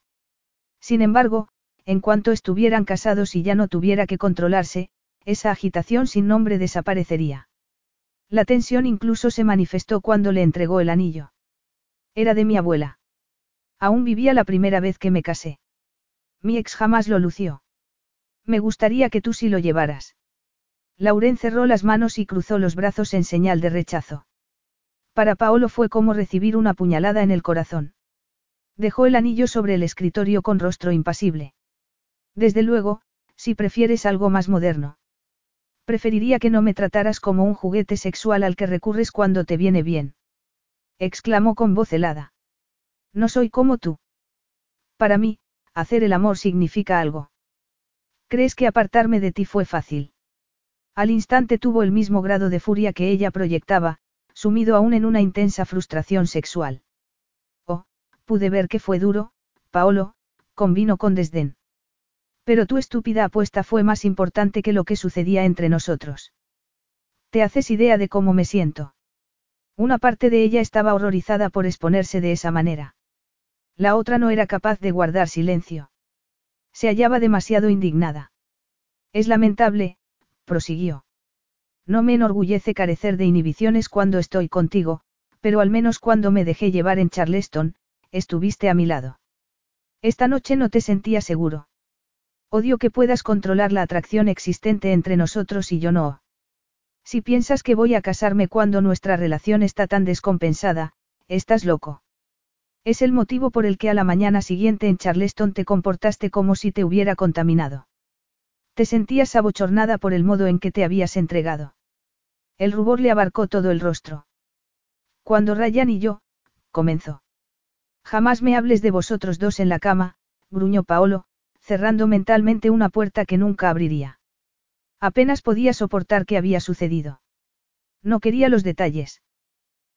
Sin embargo, en cuanto estuvieran casados y ya no tuviera que controlarse, esa agitación sin nombre desaparecería. La tensión incluso se manifestó cuando le entregó el anillo. Era de mi abuela. Aún vivía la primera vez que me casé. Mi ex jamás lo lució. Me gustaría que tú sí lo llevaras. Lauren cerró las manos y cruzó los brazos en señal de rechazo. Para Paolo fue como recibir una puñalada en el corazón. Dejó el anillo sobre el escritorio con rostro impasible. Desde luego, si prefieres algo más moderno. Preferiría que no me trataras como un juguete sexual al que recurres cuando te viene bien. Exclamó con voz helada. No soy como tú. Para mí, hacer el amor significa algo. ¿Crees que apartarme de ti fue fácil? Al instante tuvo el mismo grado de furia que ella proyectaba, sumido aún en una intensa frustración sexual. Oh, pude ver que fue duro, Paolo, convino con desdén. Pero tu estúpida apuesta fue más importante que lo que sucedía entre nosotros. ¿Te haces idea de cómo me siento? Una parte de ella estaba horrorizada por exponerse de esa manera. La otra no era capaz de guardar silencio. Se hallaba demasiado indignada. Es lamentable, prosiguió. No me enorgullece carecer de inhibiciones cuando estoy contigo, pero al menos cuando me dejé llevar en Charleston, estuviste a mi lado. Esta noche no te sentía seguro. Odio que puedas controlar la atracción existente entre nosotros y yo no. Si piensas que voy a casarme cuando nuestra relación está tan descompensada, estás loco. Es el motivo por el que a la mañana siguiente en Charleston te comportaste como si te hubiera contaminado. Te sentías abochornada por el modo en que te habías entregado. El rubor le abarcó todo el rostro. Cuando Ryan y yo, comenzó. Jamás me hables de vosotros dos en la cama, gruñó Paolo, cerrando mentalmente una puerta que nunca abriría. Apenas podía soportar qué había sucedido. No quería los detalles.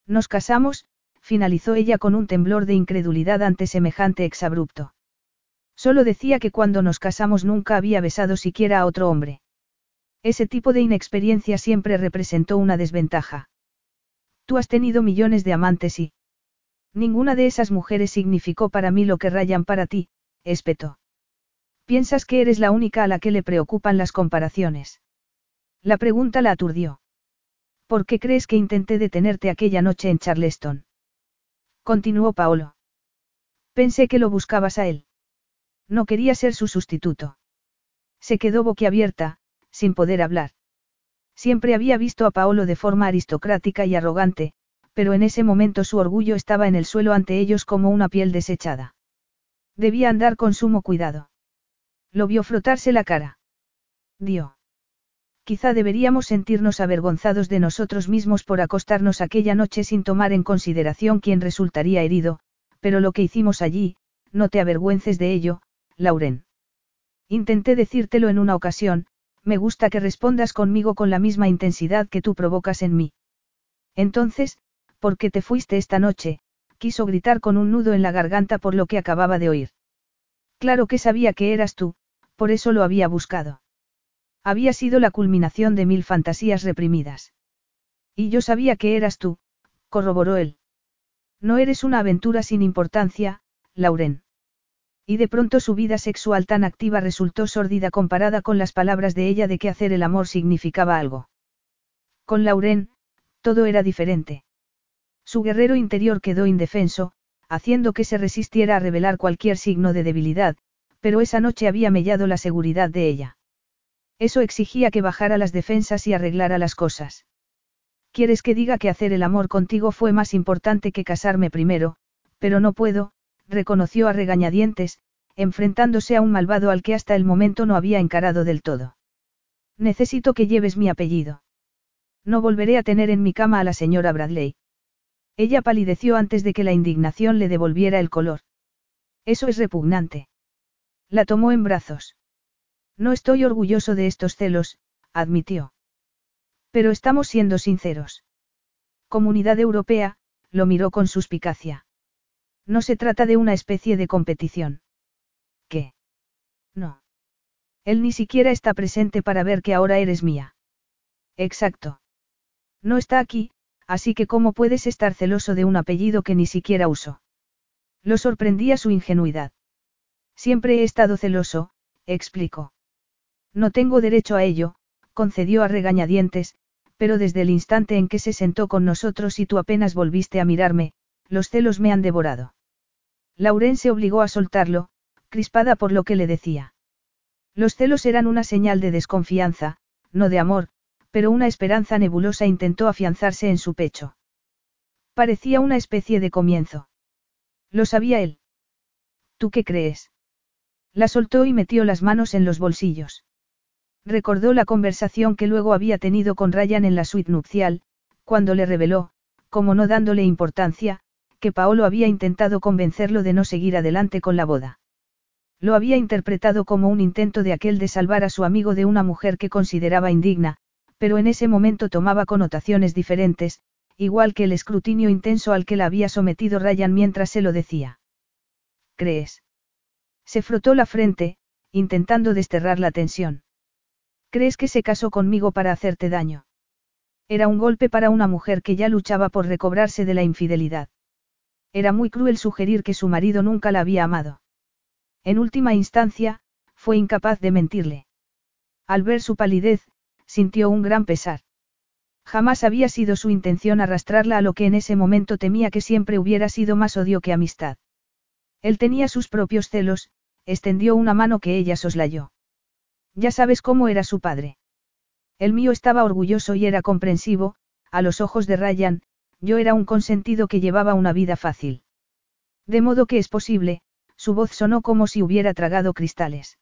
Nos casamos, finalizó ella con un temblor de incredulidad ante semejante exabrupto. Solo decía que cuando nos casamos nunca había besado siquiera a otro hombre. Ese tipo de inexperiencia siempre representó una desventaja. Tú has tenido millones de amantes y... Ninguna de esas mujeres significó para mí lo que rayan para ti, espetó. Piensas que eres la única a la que le preocupan las comparaciones. La pregunta la aturdió. ¿Por qué crees que intenté detenerte aquella noche en Charleston? Continuó Paolo. Pensé que lo buscabas a él. No quería ser su sustituto. Se quedó boquiabierta, sin poder hablar. Siempre había visto a Paolo de forma aristocrática y arrogante, pero en ese momento su orgullo estaba en el suelo ante ellos como una piel desechada. Debía andar con sumo cuidado. Lo vio frotarse la cara. Dio. Quizá deberíamos sentirnos avergonzados de nosotros mismos por acostarnos aquella noche sin tomar en consideración quién resultaría herido, pero lo que hicimos allí, no te avergüences de ello, Lauren. Intenté decírtelo en una ocasión, me gusta que respondas conmigo con la misma intensidad que tú provocas en mí. Entonces, ¿por qué te fuiste esta noche? quiso gritar con un nudo en la garganta por lo que acababa de oír. Claro que sabía que eras tú, por eso lo había buscado. Había sido la culminación de mil fantasías reprimidas. Y yo sabía que eras tú, corroboró él. No eres una aventura sin importancia, Lauren. Y de pronto su vida sexual tan activa resultó sórdida comparada con las palabras de ella de que hacer el amor significaba algo. Con Lauren, todo era diferente. Su guerrero interior quedó indefenso, haciendo que se resistiera a revelar cualquier signo de debilidad, pero esa noche había mellado la seguridad de ella. Eso exigía que bajara las defensas y arreglara las cosas. ¿Quieres que diga que hacer el amor contigo fue más importante que casarme primero? Pero no puedo, reconoció a regañadientes, enfrentándose a un malvado al que hasta el momento no había encarado del todo. Necesito que lleves mi apellido. No volveré a tener en mi cama a la señora Bradley. Ella palideció antes de que la indignación le devolviera el color. Eso es repugnante. La tomó en brazos. No estoy orgulloso de estos celos, admitió. Pero estamos siendo sinceros. Comunidad Europea, lo miró con suspicacia. No se trata de una especie de competición. ¿Qué? No. Él ni siquiera está presente para ver que ahora eres mía. Exacto. No está aquí, así que ¿cómo puedes estar celoso de un apellido que ni siquiera uso? Lo sorprendía su ingenuidad. Siempre he estado celoso, explicó. No tengo derecho a ello, concedió a regañadientes, pero desde el instante en que se sentó con nosotros y tú apenas volviste a mirarme, los celos me han devorado. Lauren se obligó a soltarlo, crispada por lo que le decía. Los celos eran una señal de desconfianza, no de amor, pero una esperanza nebulosa intentó afianzarse en su pecho. Parecía una especie de comienzo. Lo sabía él. ¿Tú qué crees? La soltó y metió las manos en los bolsillos. Recordó la conversación que luego había tenido con Ryan en la suite nupcial, cuando le reveló, como no dándole importancia, que Paolo había intentado convencerlo de no seguir adelante con la boda. Lo había interpretado como un intento de aquel de salvar a su amigo de una mujer que consideraba indigna, pero en ese momento tomaba connotaciones diferentes, igual que el escrutinio intenso al que la había sometido Ryan mientras se lo decía. ¿Crees? Se frotó la frente, intentando desterrar la tensión. ¿Crees que se casó conmigo para hacerte daño? Era un golpe para una mujer que ya luchaba por recobrarse de la infidelidad. Era muy cruel sugerir que su marido nunca la había amado. En última instancia, fue incapaz de mentirle. Al ver su palidez, sintió un gran pesar. Jamás había sido su intención arrastrarla a lo que en ese momento temía que siempre hubiera sido más odio que amistad. Él tenía sus propios celos, extendió una mano que ella soslayó. Ya sabes cómo era su padre. El mío estaba orgulloso y era comprensivo, a los ojos de Ryan, yo era un consentido que llevaba una vida fácil. De modo que es posible, su voz sonó como si hubiera tragado cristales.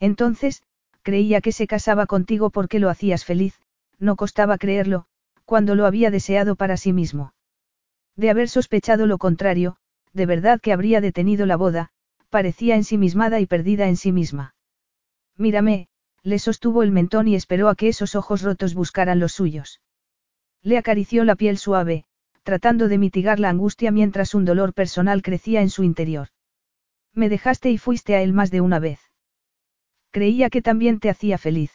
Entonces, creía que se casaba contigo porque lo hacías feliz, no costaba creerlo, cuando lo había deseado para sí mismo. De haber sospechado lo contrario, de verdad que habría detenido la boda, parecía ensimismada y perdida en sí misma. Mírame, le sostuvo el mentón y esperó a que esos ojos rotos buscaran los suyos. Le acarició la piel suave, tratando de mitigar la angustia mientras un dolor personal crecía en su interior. Me dejaste y fuiste a él más de una vez. Creía que también te hacía feliz.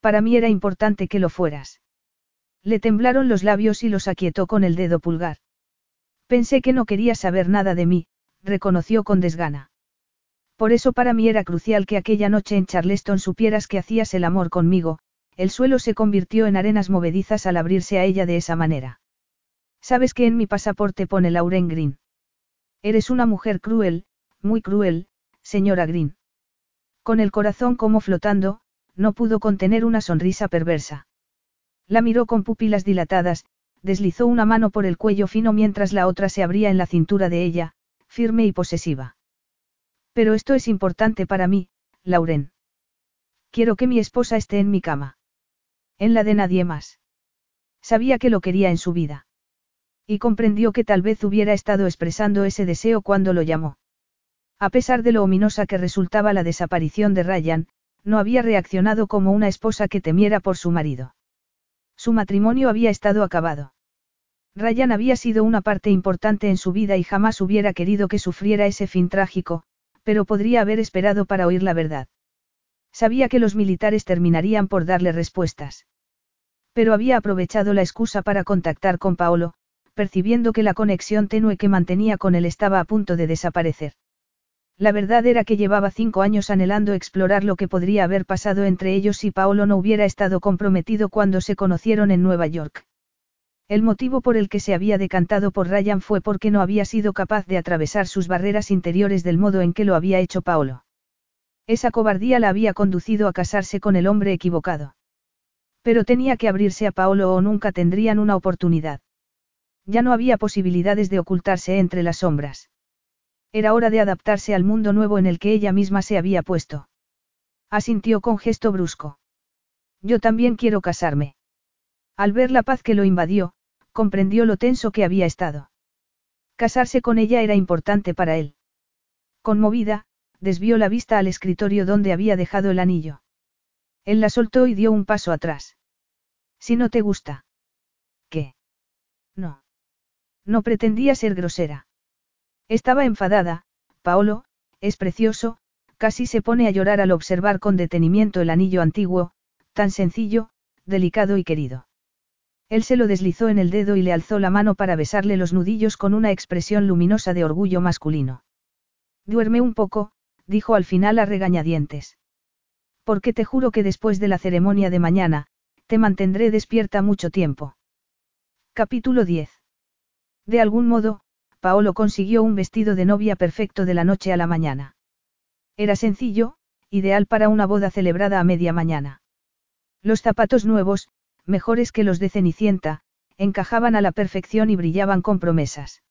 Para mí era importante que lo fueras. Le temblaron los labios y los aquietó con el dedo pulgar. Pensé que no quería saber nada de mí, reconoció con desgana. Por eso para mí era crucial que aquella noche en Charleston supieras que hacías el amor conmigo, el suelo se convirtió en arenas movedizas al abrirse a ella de esa manera. Sabes que en mi pasaporte pone Lauren Green. Eres una mujer cruel, muy cruel, señora Green. Con el corazón como flotando, no pudo contener una sonrisa perversa. La miró con pupilas dilatadas, deslizó una mano por el cuello fino mientras la otra se abría en la cintura de ella, firme y posesiva. Pero esto es importante para mí, Lauren. Quiero que mi esposa esté en mi cama. En la de nadie más. Sabía que lo quería en su vida. Y comprendió que tal vez hubiera estado expresando ese deseo cuando lo llamó. A pesar de lo ominosa que resultaba la desaparición de Ryan, no había reaccionado como una esposa que temiera por su marido. Su matrimonio había estado acabado. Ryan había sido una parte importante en su vida y jamás hubiera querido que sufriera ese fin trágico, pero podría haber esperado para oír la verdad. Sabía que los militares terminarían por darle respuestas. Pero había aprovechado la excusa para contactar con Paolo, percibiendo que la conexión tenue que mantenía con él estaba a punto de desaparecer. La verdad era que llevaba cinco años anhelando explorar lo que podría haber pasado entre ellos si Paolo no hubiera estado comprometido cuando se conocieron en Nueva York. El motivo por el que se había decantado por Ryan fue porque no había sido capaz de atravesar sus barreras interiores del modo en que lo había hecho Paolo. Esa cobardía la había conducido a casarse con el hombre equivocado. Pero tenía que abrirse a Paolo o nunca tendrían una oportunidad. Ya no había posibilidades de ocultarse entre las sombras. Era hora de adaptarse al mundo nuevo en el que ella misma se había puesto. Asintió con gesto brusco. Yo también quiero casarme. Al ver la paz que lo invadió, comprendió lo tenso que había estado. Casarse con ella era importante para él. Conmovida, desvió la vista al escritorio donde había dejado el anillo. Él la soltó y dio un paso atrás. Si no te gusta. ¿Qué? No. No pretendía ser grosera. Estaba enfadada, Paolo, es precioso, casi se pone a llorar al observar con detenimiento el anillo antiguo, tan sencillo, delicado y querido. Él se lo deslizó en el dedo y le alzó la mano para besarle los nudillos con una expresión luminosa de orgullo masculino. Duerme un poco, dijo al final a regañadientes. Porque te juro que después de la ceremonia de mañana, te mantendré despierta mucho tiempo. Capítulo 10. De algún modo, Paolo consiguió un vestido de novia perfecto de la noche a la mañana. Era sencillo, ideal para una boda celebrada a media mañana. Los zapatos nuevos, mejores que los de Cenicienta, encajaban a la perfección y brillaban con promesas.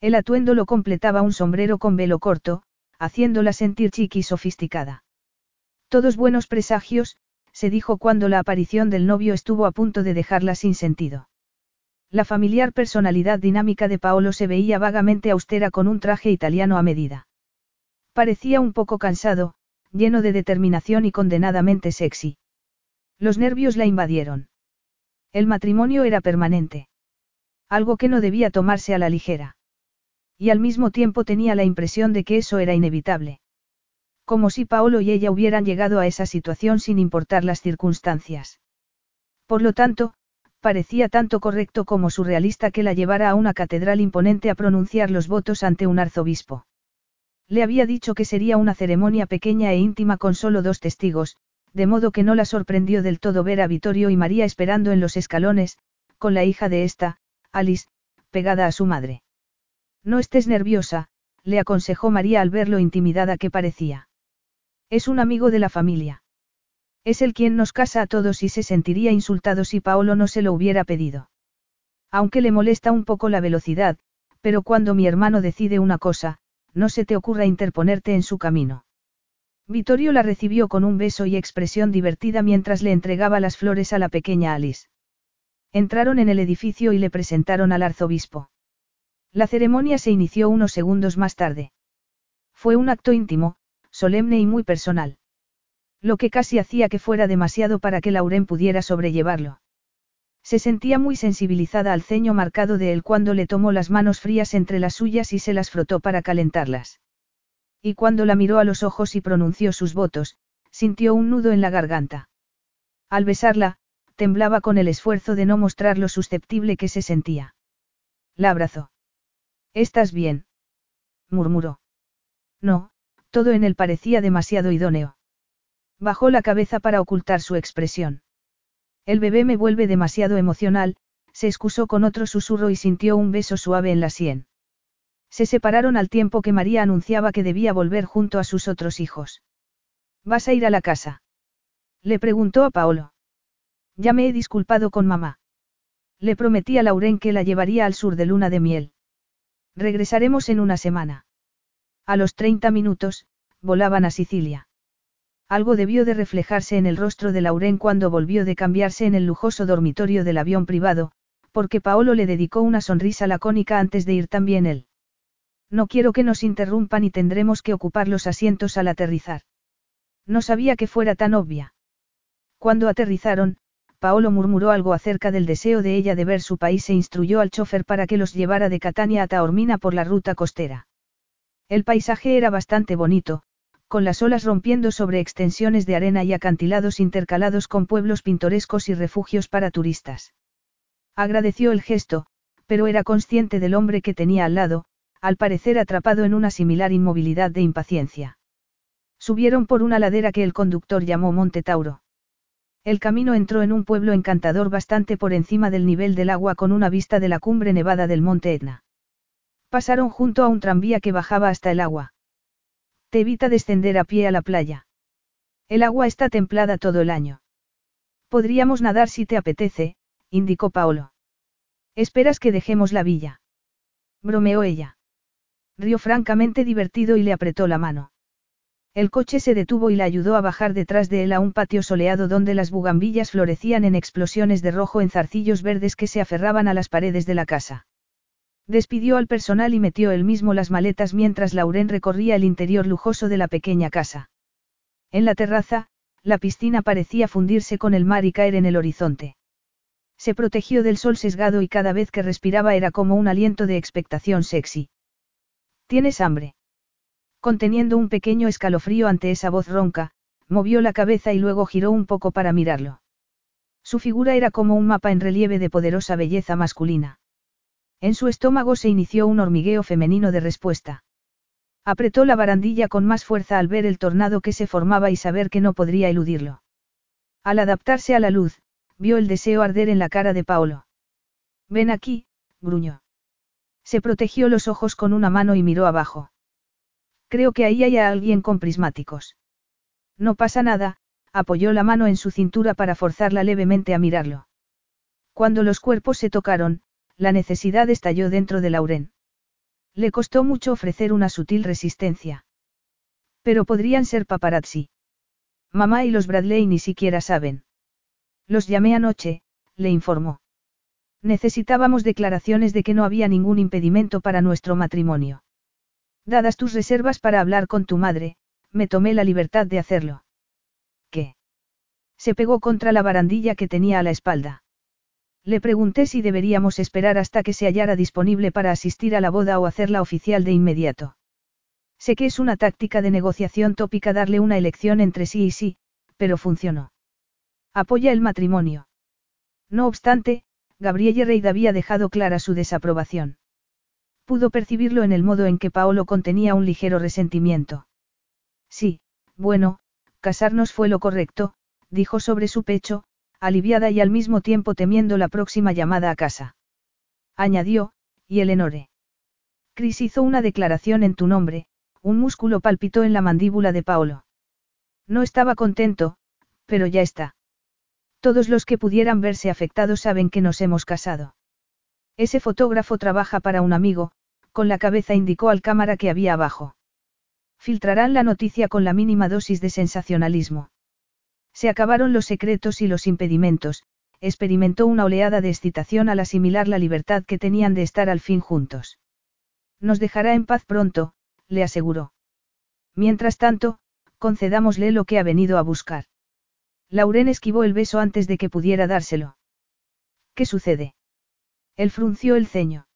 El atuendo lo completaba un sombrero con velo corto, haciéndola sentir chiqui y sofisticada. Todos buenos presagios, se dijo cuando la aparición del novio estuvo a punto de dejarla sin sentido. La familiar personalidad dinámica de Paolo se veía vagamente austera con un traje italiano a medida. Parecía un poco cansado, lleno de determinación y condenadamente sexy. Los nervios la invadieron. El matrimonio era permanente. Algo que no debía tomarse a la ligera. Y al mismo tiempo tenía la impresión de que eso era inevitable. Como si Paolo y ella hubieran llegado a esa situación sin importar las circunstancias. Por lo tanto, parecía tanto correcto como surrealista que la llevara a una catedral imponente a pronunciar los votos ante un arzobispo. Le había dicho que sería una ceremonia pequeña e íntima con solo dos testigos, de modo que no la sorprendió del todo ver a Vittorio y María esperando en los escalones, con la hija de esta, Alice, pegada a su madre. No estés nerviosa, le aconsejó María al ver lo intimidada que parecía. Es un amigo de la familia. Es el quien nos casa a todos y se sentiría insultado si Paolo no se lo hubiera pedido. Aunque le molesta un poco la velocidad, pero cuando mi hermano decide una cosa, no se te ocurra interponerte en su camino. Vittorio la recibió con un beso y expresión divertida mientras le entregaba las flores a la pequeña Alice. Entraron en el edificio y le presentaron al arzobispo. La ceremonia se inició unos segundos más tarde. Fue un acto íntimo, solemne y muy personal. Lo que casi hacía que fuera demasiado para que Lauren pudiera sobrellevarlo. Se sentía muy sensibilizada al ceño marcado de él cuando le tomó las manos frías entre las suyas y se las frotó para calentarlas. Y cuando la miró a los ojos y pronunció sus votos, sintió un nudo en la garganta. Al besarla, temblaba con el esfuerzo de no mostrar lo susceptible que se sentía. La abrazó. ¿Estás bien? murmuró. No, todo en él parecía demasiado idóneo. Bajó la cabeza para ocultar su expresión. El bebé me vuelve demasiado emocional, se excusó con otro susurro y sintió un beso suave en la sien. Se separaron al tiempo que María anunciaba que debía volver junto a sus otros hijos. ¿Vas a ir a la casa? Le preguntó a Paolo. Ya me he disculpado con mamá. Le prometí a Lauren que la llevaría al sur de luna de miel. Regresaremos en una semana. A los 30 minutos, volaban a Sicilia. Algo debió de reflejarse en el rostro de Lauren cuando volvió de cambiarse en el lujoso dormitorio del avión privado, porque Paolo le dedicó una sonrisa lacónica antes de ir también él. No quiero que nos interrumpan y tendremos que ocupar los asientos al aterrizar. No sabía que fuera tan obvia. Cuando aterrizaron, Paolo murmuró algo acerca del deseo de ella de ver su país e instruyó al chofer para que los llevara de Catania a Taormina por la ruta costera. El paisaje era bastante bonito, con las olas rompiendo sobre extensiones de arena y acantilados intercalados con pueblos pintorescos y refugios para turistas. Agradeció el gesto, pero era consciente del hombre que tenía al lado, al parecer atrapado en una similar inmovilidad de impaciencia. Subieron por una ladera que el conductor llamó Monte Tauro. El camino entró en un pueblo encantador bastante por encima del nivel del agua con una vista de la cumbre nevada del monte Etna. Pasaron junto a un tranvía que bajaba hasta el agua. Te evita descender a pie a la playa. El agua está templada todo el año. Podríamos nadar si te apetece, indicó Paolo. ¿Esperas que dejemos la villa? Bromeó ella. Rió francamente divertido y le apretó la mano. El coche se detuvo y la ayudó a bajar detrás de él a un patio soleado donde las bugambillas florecían en explosiones de rojo en zarcillos verdes que se aferraban a las paredes de la casa. Despidió al personal y metió él mismo las maletas mientras Lauren recorría el interior lujoso de la pequeña casa. En la terraza, la piscina parecía fundirse con el mar y caer en el horizonte. Se protegió del sol sesgado y cada vez que respiraba era como un aliento de expectación sexy. ¿Tienes hambre? Conteniendo un pequeño escalofrío ante esa voz ronca, movió la cabeza y luego giró un poco para mirarlo. Su figura era como un mapa en relieve de poderosa belleza masculina. En su estómago se inició un hormigueo femenino de respuesta. Apretó la barandilla con más fuerza al ver el tornado que se formaba y saber que no podría eludirlo. Al adaptarse a la luz, vio el deseo arder en la cara de Paolo. Ven aquí, gruñó. Se protegió los ojos con una mano y miró abajo. Creo que ahí hay a alguien con prismáticos. No pasa nada, apoyó la mano en su cintura para forzarla levemente a mirarlo. Cuando los cuerpos se tocaron, la necesidad estalló dentro de Lauren. Le costó mucho ofrecer una sutil resistencia. Pero podrían ser paparazzi. Mamá y los Bradley ni siquiera saben. Los llamé anoche, le informó. Necesitábamos declaraciones de que no había ningún impedimento para nuestro matrimonio. Dadas tus reservas para hablar con tu madre, me tomé la libertad de hacerlo. ¿Qué? Se pegó contra la barandilla que tenía a la espalda. Le pregunté si deberíamos esperar hasta que se hallara disponible para asistir a la boda o hacerla oficial de inmediato. Sé que es una táctica de negociación tópica darle una elección entre sí y sí, pero funcionó. Apoya el matrimonio. No obstante, Gabrielle Reid había dejado clara su desaprobación. Pudo percibirlo en el modo en que Paolo contenía un ligero resentimiento. Sí, bueno, casarnos fue lo correcto, dijo sobre su pecho, aliviada y al mismo tiempo temiendo la próxima llamada a casa. Añadió, y Eleonore. Chris hizo una declaración en tu nombre, un músculo palpitó en la mandíbula de Paolo. No estaba contento, pero ya está. Todos los que pudieran verse afectados saben que nos hemos casado. Ese fotógrafo trabaja para un amigo, con la cabeza indicó al cámara que había abajo. Filtrarán la noticia con la mínima dosis de sensacionalismo. Se acabaron los secretos y los impedimentos, experimentó una oleada de excitación al asimilar la libertad que tenían de estar al fin juntos. Nos dejará en paz pronto, le aseguró. Mientras tanto, concedámosle lo que ha venido a buscar. Lauren esquivó el beso antes de que pudiera dárselo. ¿Qué sucede? Él frunció el ceño.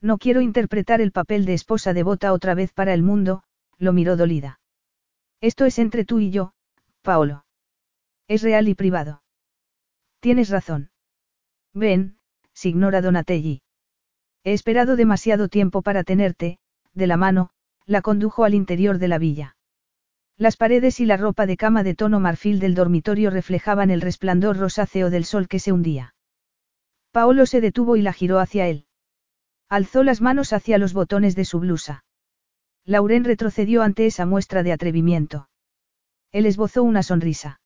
No quiero interpretar el papel de esposa devota otra vez para el mundo, lo miró dolida. Esto es entre tú y yo, Paolo. Es real y privado. Tienes razón. Ven, signora Donatelli. He esperado demasiado tiempo para tenerte, de la mano, la condujo al interior de la villa. Las paredes y la ropa de cama de tono marfil del dormitorio reflejaban el resplandor rosáceo del sol que se hundía. Paolo se detuvo y la giró hacia él. Alzó las manos hacia los botones de su blusa. Lauren retrocedió ante esa muestra de atrevimiento. Él esbozó una sonrisa.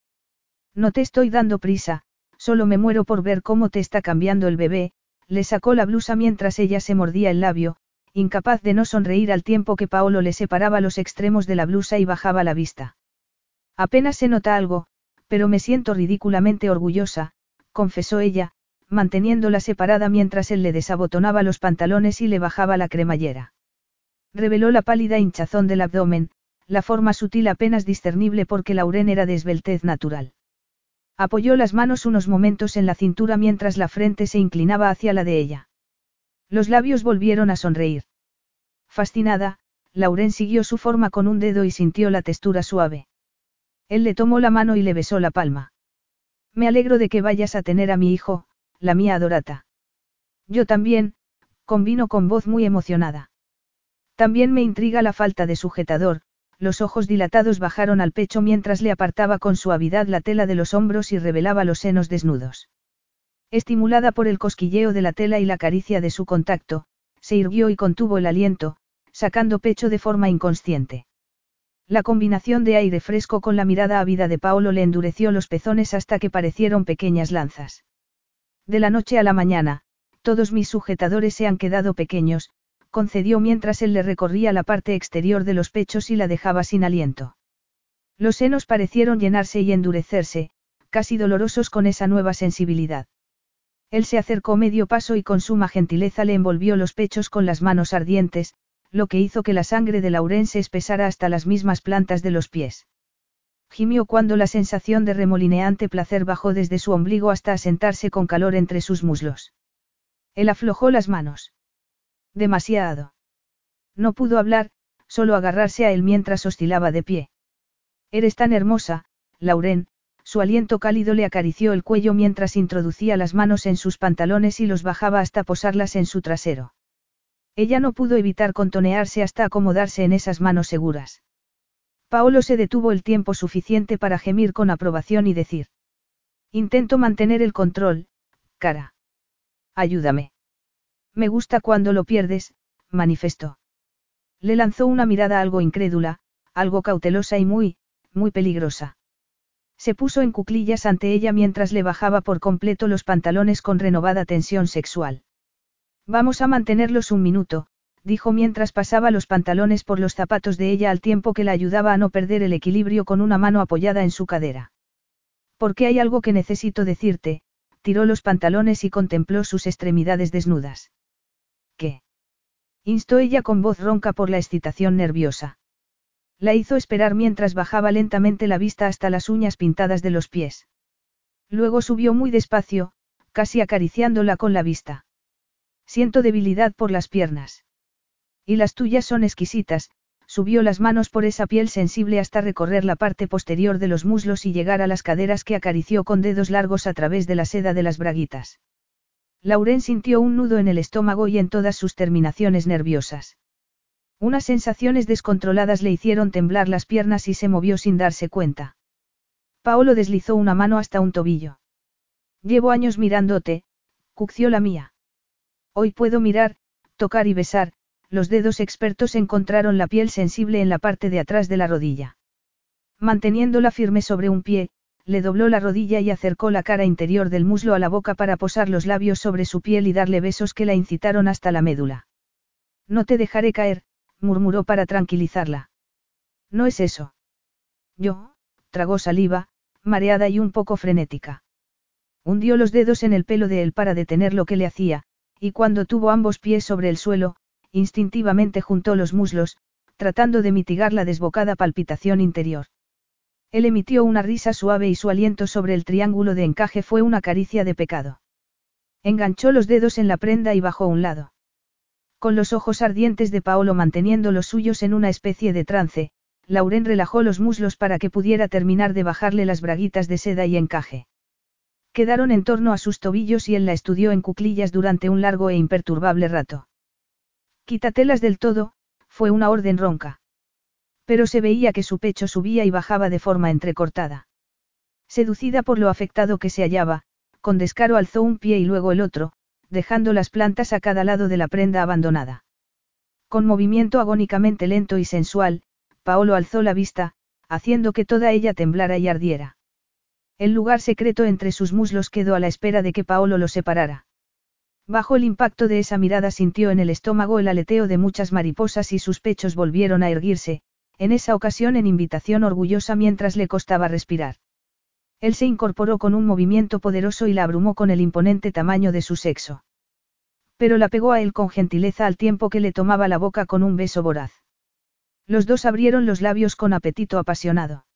No te estoy dando prisa, solo me muero por ver cómo te está cambiando el bebé, le sacó la blusa mientras ella se mordía el labio, incapaz de no sonreír al tiempo que Paolo le separaba los extremos de la blusa y bajaba la vista. Apenas se nota algo, pero me siento ridículamente orgullosa, confesó ella, manteniéndola separada mientras él le desabotonaba los pantalones y le bajaba la cremallera. Reveló la pálida hinchazón del abdomen, la forma sutil apenas discernible porque Lauren era de esbeltez natural. Apoyó las manos unos momentos en la cintura mientras la frente se inclinaba hacia la de ella. Los labios volvieron a sonreír. Fascinada, Lauren siguió su forma con un dedo y sintió la textura suave. Él le tomó la mano y le besó la palma. Me alegro de que vayas a tener a mi hijo, la mía adorata. Yo también, convino con voz muy emocionada. También me intriga la falta de sujetador, los ojos dilatados bajaron al pecho mientras le apartaba con suavidad la tela de los hombros y revelaba los senos desnudos. Estimulada por el cosquilleo de la tela y la caricia de su contacto, se irguió y contuvo el aliento, sacando pecho de forma inconsciente. La combinación de aire fresco con la mirada ávida de Paolo le endureció los pezones hasta que parecieron pequeñas lanzas. De la noche a la mañana, todos mis sujetadores se han quedado pequeños, concedió mientras él le recorría la parte exterior de los pechos y la dejaba sin aliento. Los senos parecieron llenarse y endurecerse, casi dolorosos con esa nueva sensibilidad. Él se acercó medio paso y con suma gentileza le envolvió los pechos con las manos ardientes, lo que hizo que la sangre de Lauren se espesara hasta las mismas plantas de los pies. Gimió cuando la sensación de remolineante placer bajó desde su ombligo hasta asentarse con calor entre sus muslos. Él aflojó las manos. Demasiado. No pudo hablar, solo agarrarse a él mientras oscilaba de pie. Eres tan hermosa, Lauren, su aliento cálido le acarició el cuello mientras introducía las manos en sus pantalones y los bajaba hasta posarlas en su trasero. Ella no pudo evitar contonearse hasta acomodarse en esas manos seguras. Paolo se detuvo el tiempo suficiente para gemir con aprobación y decir. Intento mantener el control, cara. Ayúdame. Me gusta cuando lo pierdes, manifestó. Le lanzó una mirada algo incrédula, algo cautelosa y muy, muy peligrosa. Se puso en cuclillas ante ella mientras le bajaba por completo los pantalones con renovada tensión sexual. Vamos a mantenerlos un minuto, dijo mientras pasaba los pantalones por los zapatos de ella al tiempo que la ayudaba a no perder el equilibrio con una mano apoyada en su cadera. Porque hay algo que necesito decirte, tiró los pantalones y contempló sus extremidades desnudas. ¿Qué? instó ella con voz ronca por la excitación nerviosa. La hizo esperar mientras bajaba lentamente la vista hasta las uñas pintadas de los pies. Luego subió muy despacio, casi acariciándola con la vista. Siento debilidad por las piernas. Y las tuyas son exquisitas, subió las manos por esa piel sensible hasta recorrer la parte posterior de los muslos y llegar a las caderas que acarició con dedos largos a través de la seda de las braguitas. Lauren sintió un nudo en el estómago y en todas sus terminaciones nerviosas. Unas sensaciones descontroladas le hicieron temblar las piernas y se movió sin darse cuenta. Paolo deslizó una mano hasta un tobillo. Llevo años mirándote, cucció la mía. Hoy puedo mirar, tocar y besar, los dedos expertos encontraron la piel sensible en la parte de atrás de la rodilla. Manteniéndola firme sobre un pie, le dobló la rodilla y acercó la cara interior del muslo a la boca para posar los labios sobre su piel y darle besos que la incitaron hasta la médula. No te dejaré caer, murmuró para tranquilizarla. No es eso. Yo, tragó saliva, mareada y un poco frenética. Hundió los dedos en el pelo de él para detener lo que le hacía, y cuando tuvo ambos pies sobre el suelo, instintivamente juntó los muslos, tratando de mitigar la desbocada palpitación interior. Él emitió una risa suave y su aliento sobre el triángulo de encaje fue una caricia de pecado. Enganchó los dedos en la prenda y bajó un lado. Con los ojos ardientes de Paolo manteniendo los suyos en una especie de trance, Lauren relajó los muslos para que pudiera terminar de bajarle las braguitas de seda y encaje. Quedaron en torno a sus tobillos y él la estudió en cuclillas durante un largo e imperturbable rato. Quítatelas del todo, fue una orden ronca. Pero se veía que su pecho subía y bajaba de forma entrecortada. Seducida por lo afectado que se hallaba, con descaro alzó un pie y luego el otro, dejando las plantas a cada lado de la prenda abandonada. Con movimiento agónicamente lento y sensual, Paolo alzó la vista, haciendo que toda ella temblara y ardiera. El lugar secreto entre sus muslos quedó a la espera de que Paolo lo separara. Bajo el impacto de esa mirada sintió en el estómago el aleteo de muchas mariposas y sus pechos volvieron a erguirse, en esa ocasión en invitación orgullosa mientras le costaba respirar. Él se incorporó con un movimiento poderoso y la abrumó con el imponente tamaño de su sexo. Pero la pegó a él con gentileza al tiempo que le tomaba la boca con un beso voraz. Los dos abrieron los labios con apetito apasionado.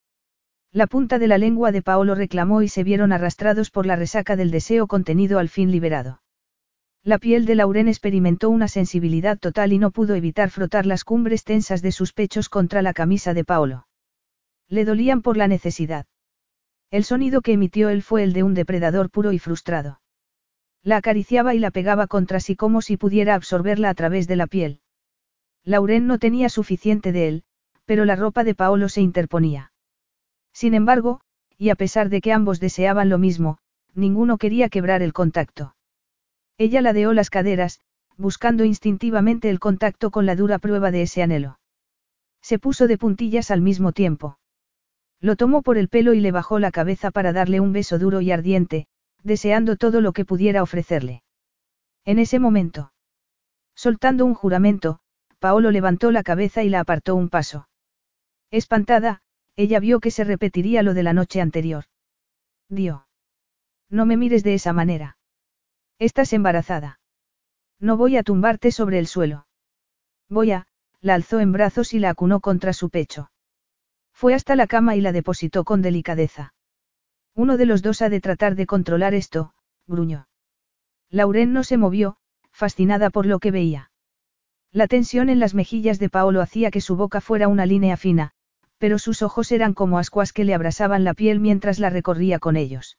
La punta de la lengua de Paolo reclamó y se vieron arrastrados por la resaca del deseo contenido al fin liberado. La piel de Lauren experimentó una sensibilidad total y no pudo evitar frotar las cumbres tensas de sus pechos contra la camisa de Paolo. Le dolían por la necesidad. El sonido que emitió él fue el de un depredador puro y frustrado. La acariciaba y la pegaba contra sí como si pudiera absorberla a través de la piel. Lauren no tenía suficiente de él, pero la ropa de Paolo se interponía. Sin embargo, y a pesar de que ambos deseaban lo mismo, ninguno quería quebrar el contacto. Ella ladeó las caderas, buscando instintivamente el contacto con la dura prueba de ese anhelo. Se puso de puntillas al mismo tiempo. Lo tomó por el pelo y le bajó la cabeza para darle un beso duro y ardiente, deseando todo lo que pudiera ofrecerle. En ese momento. Soltando un juramento, Paolo levantó la cabeza y la apartó un paso. Espantada, ella vio que se repetiría lo de la noche anterior. Dio. No me mires de esa manera. Estás embarazada. No voy a tumbarte sobre el suelo. Voy a, la alzó en brazos y la acunó contra su pecho. Fue hasta la cama y la depositó con delicadeza. Uno de los dos ha de tratar de controlar esto, gruñó. Lauren no se movió, fascinada por lo que veía. La tensión en las mejillas de Paolo hacía que su boca fuera una línea fina, pero sus ojos eran como ascuas que le abrasaban la piel mientras la recorría con ellos.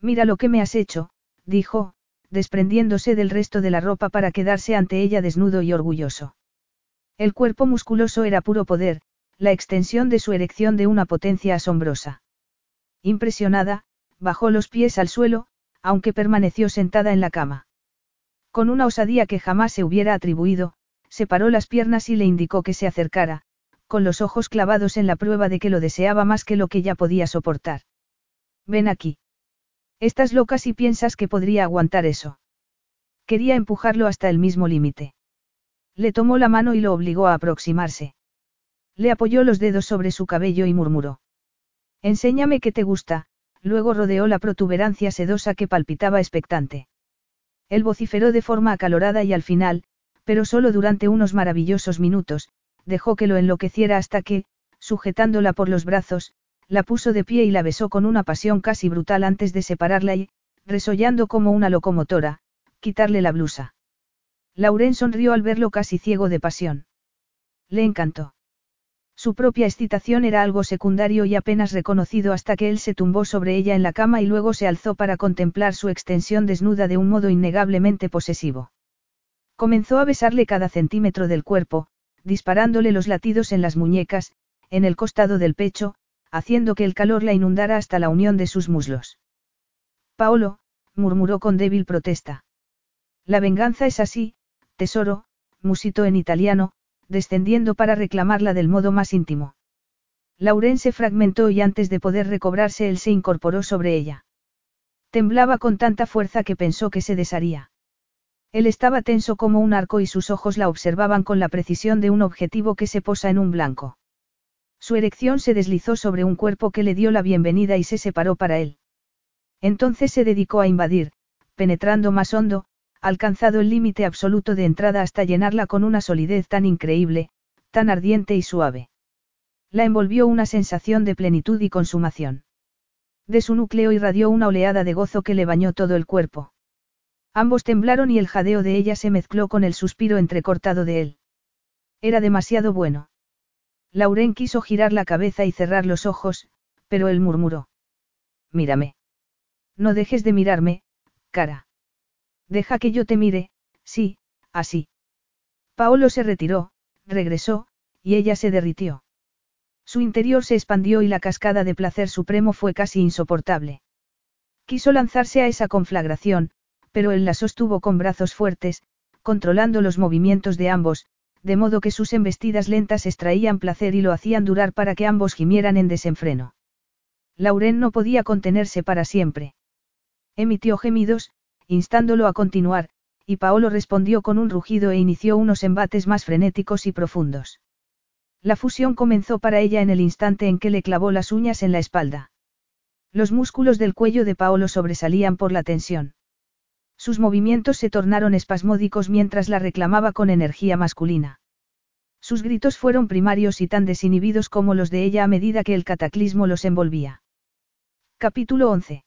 Mira lo que me has hecho, dijo, desprendiéndose del resto de la ropa para quedarse ante ella desnudo y orgulloso. El cuerpo musculoso era puro poder, la extensión de su erección de una potencia asombrosa. Impresionada, bajó los pies al suelo, aunque permaneció sentada en la cama. Con una osadía que jamás se hubiera atribuido, separó las piernas y le indicó que se acercara, con los ojos clavados en la prueba de que lo deseaba más que lo que ya podía soportar. Ven aquí. Estás loca si piensas que podría aguantar eso. Quería empujarlo hasta el mismo límite. Le tomó la mano y lo obligó a aproximarse. Le apoyó los dedos sobre su cabello y murmuró. Enséñame que te gusta, luego rodeó la protuberancia sedosa que palpitaba expectante. Él vociferó de forma acalorada y al final, pero solo durante unos maravillosos minutos, dejó que lo enloqueciera hasta que, sujetándola por los brazos, la puso de pie y la besó con una pasión casi brutal antes de separarla y, resollando como una locomotora, quitarle la blusa. Lauren sonrió al verlo casi ciego de pasión. Le encantó. Su propia excitación era algo secundario y apenas reconocido hasta que él se tumbó sobre ella en la cama y luego se alzó para contemplar su extensión desnuda de un modo innegablemente posesivo. Comenzó a besarle cada centímetro del cuerpo, disparándole los latidos en las muñecas, en el costado del pecho, haciendo que el calor la inundara hasta la unión de sus muslos. Paolo, murmuró con débil protesta. La venganza es así, tesoro, musitó en italiano, descendiendo para reclamarla del modo más íntimo. Lauren se fragmentó y antes de poder recobrarse él se incorporó sobre ella. Temblaba con tanta fuerza que pensó que se desharía. Él estaba tenso como un arco y sus ojos la observaban con la precisión de un objetivo que se posa en un blanco. Su erección se deslizó sobre un cuerpo que le dio la bienvenida y se separó para él. Entonces se dedicó a invadir, penetrando más hondo, alcanzado el límite absoluto de entrada hasta llenarla con una solidez tan increíble, tan ardiente y suave. La envolvió una sensación de plenitud y consumación. De su núcleo irradió una oleada de gozo que le bañó todo el cuerpo. Ambos temblaron y el jadeo de ella se mezcló con el suspiro entrecortado de él. Era demasiado bueno. Lauren quiso girar la cabeza y cerrar los ojos, pero él murmuró. Mírame. No dejes de mirarme, cara. Deja que yo te mire, sí, así. Paolo se retiró, regresó, y ella se derritió. Su interior se expandió y la cascada de placer supremo fue casi insoportable. Quiso lanzarse a esa conflagración, pero él la sostuvo con brazos fuertes, controlando los movimientos de ambos, de modo que sus embestidas lentas extraían placer y lo hacían durar para que ambos gimieran en desenfreno. Lauren no podía contenerse para siempre. Emitió gemidos, instándolo a continuar, y Paolo respondió con un rugido e inició unos embates más frenéticos y profundos. La fusión comenzó para ella en el instante en que le clavó las uñas en la espalda. Los músculos del cuello de Paolo sobresalían por la tensión. Sus movimientos se tornaron espasmódicos mientras la reclamaba con energía masculina. Sus gritos fueron primarios y tan desinhibidos como los de ella a medida que el cataclismo los envolvía. Capítulo 11.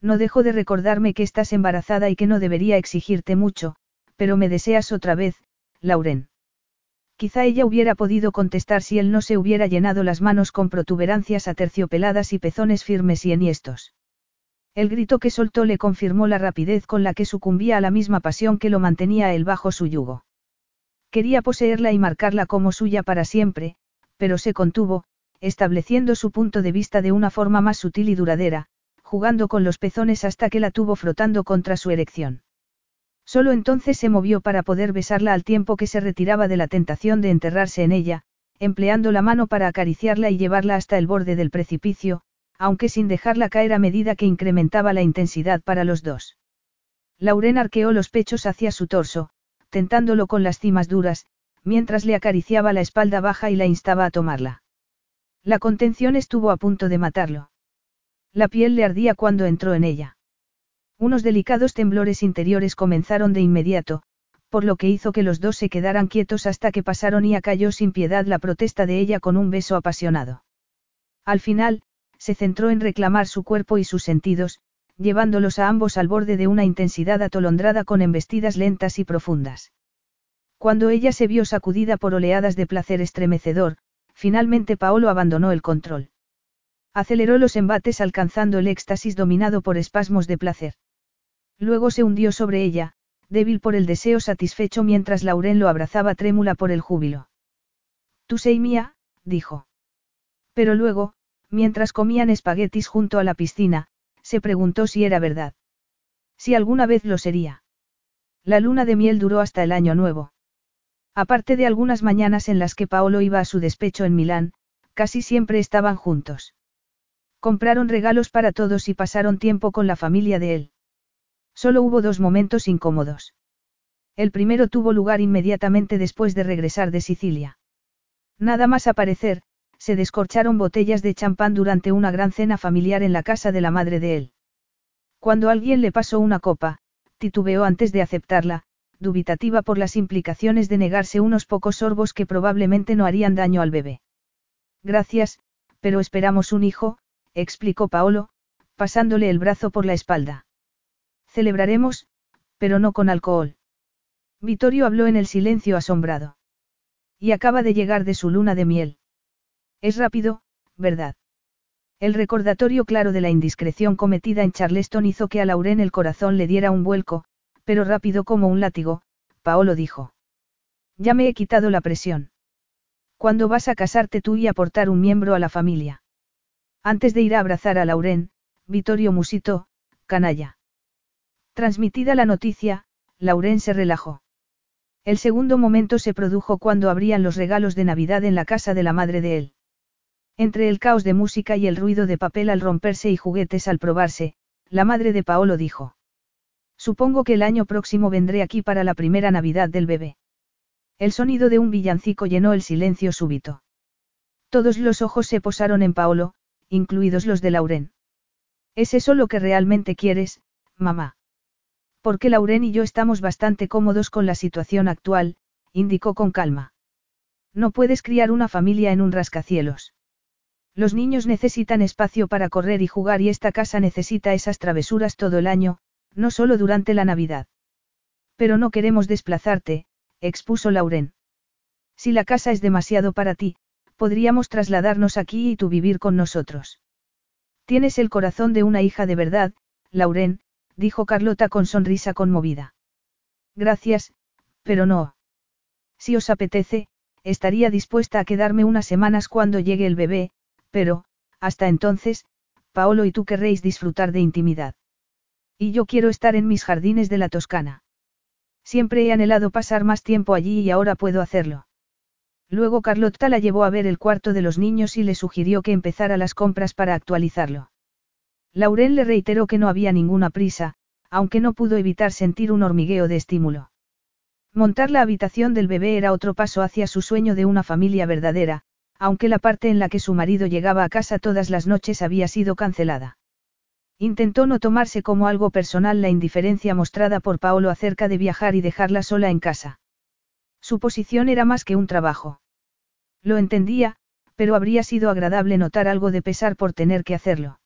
No dejo de recordarme que estás embarazada y que no debería exigirte mucho, pero me deseas otra vez, Lauren. Quizá ella hubiera podido contestar si él no se hubiera llenado las manos con protuberancias aterciopeladas y pezones firmes y enhiestos. El grito que soltó le confirmó la rapidez con la que sucumbía a la misma pasión que lo mantenía él bajo su yugo. Quería poseerla y marcarla como suya para siempre, pero se contuvo, estableciendo su punto de vista de una forma más sutil y duradera, jugando con los pezones hasta que la tuvo frotando contra su erección. Solo entonces se movió para poder besarla al tiempo que se retiraba de la tentación de enterrarse en ella, empleando la mano para acariciarla y llevarla hasta el borde del precipicio, aunque sin dejarla caer a medida que incrementaba la intensidad para los dos. Lauren arqueó los pechos hacia su torso, tentándolo con las cimas duras, mientras le acariciaba la espalda baja y la instaba a tomarla. La contención estuvo a punto de matarlo. La piel le ardía cuando entró en ella. Unos delicados temblores interiores comenzaron de inmediato, por lo que hizo que los dos se quedaran quietos hasta que pasaron y acalló sin piedad la protesta de ella con un beso apasionado. Al final, se centró en reclamar su cuerpo y sus sentidos, llevándolos a ambos al borde de una intensidad atolondrada con embestidas lentas y profundas. Cuando ella se vio sacudida por oleadas de placer estremecedor, finalmente Paolo abandonó el control. Aceleró los embates alcanzando el éxtasis dominado por espasmos de placer. Luego se hundió sobre ella, débil por el deseo satisfecho mientras Lauren lo abrazaba trémula por el júbilo. Tú sei mía, dijo. Pero luego, mientras comían espaguetis junto a la piscina, se preguntó si era verdad. Si alguna vez lo sería. La luna de miel duró hasta el año nuevo. Aparte de algunas mañanas en las que Paolo iba a su despecho en Milán, casi siempre estaban juntos. Compraron regalos para todos y pasaron tiempo con la familia de él. Solo hubo dos momentos incómodos. El primero tuvo lugar inmediatamente después de regresar de Sicilia. Nada más aparecer, se descorcharon botellas de champán durante una gran cena familiar en la casa de la madre de él. Cuando alguien le pasó una copa, titubeó antes de aceptarla, dubitativa por las implicaciones de negarse unos pocos sorbos que probablemente no harían daño al bebé. Gracias, pero esperamos un hijo, explicó Paolo, pasándole el brazo por la espalda. Celebraremos, pero no con alcohol. Vittorio habló en el silencio asombrado. Y acaba de llegar de su luna de miel. Es rápido, ¿verdad? El recordatorio claro de la indiscreción cometida en Charleston hizo que a Lauren el corazón le diera un vuelco, pero rápido como un látigo, Paolo dijo. Ya me he quitado la presión. ¿Cuándo vas a casarte tú y aportar un miembro a la familia? Antes de ir a abrazar a Lauren, Vittorio musitó, canalla. Transmitida la noticia, Lauren se relajó. El segundo momento se produjo cuando abrían los regalos de Navidad en la casa de la madre de él. Entre el caos de música y el ruido de papel al romperse y juguetes al probarse, la madre de Paolo dijo. Supongo que el año próximo vendré aquí para la primera Navidad del bebé. El sonido de un villancico llenó el silencio súbito. Todos los ojos se posaron en Paolo, incluidos los de Lauren. ¿Es eso lo que realmente quieres, mamá? Porque Lauren y yo estamos bastante cómodos con la situación actual, indicó con calma. No puedes criar una familia en un rascacielos. Los niños necesitan espacio para correr y jugar y esta casa necesita esas travesuras todo el año, no solo durante la Navidad. Pero no queremos desplazarte, expuso Lauren. Si la casa es demasiado para ti, podríamos trasladarnos aquí y tú vivir con nosotros. Tienes el corazón de una hija de verdad, Lauren, dijo Carlota con sonrisa conmovida. Gracias, pero no. Si os apetece, estaría dispuesta a quedarme unas semanas cuando llegue el bebé, pero, hasta entonces, Paolo y tú querréis disfrutar de intimidad. Y yo quiero estar en mis jardines de la Toscana. Siempre he anhelado pasar más tiempo allí y ahora puedo hacerlo. Luego Carlotta la llevó a ver el cuarto de los niños y le sugirió que empezara las compras para actualizarlo. Lauren le reiteró que no había ninguna prisa, aunque no pudo evitar sentir un hormigueo de estímulo. Montar la habitación del bebé era otro paso hacia su sueño de una familia verdadera, aunque la parte en la que su marido llegaba a casa todas las noches había sido cancelada. Intentó no tomarse como algo personal la indiferencia mostrada por Paolo acerca de viajar y dejarla sola en casa. Su posición era más que un trabajo. Lo entendía, pero habría sido agradable notar algo de pesar por tener que hacerlo.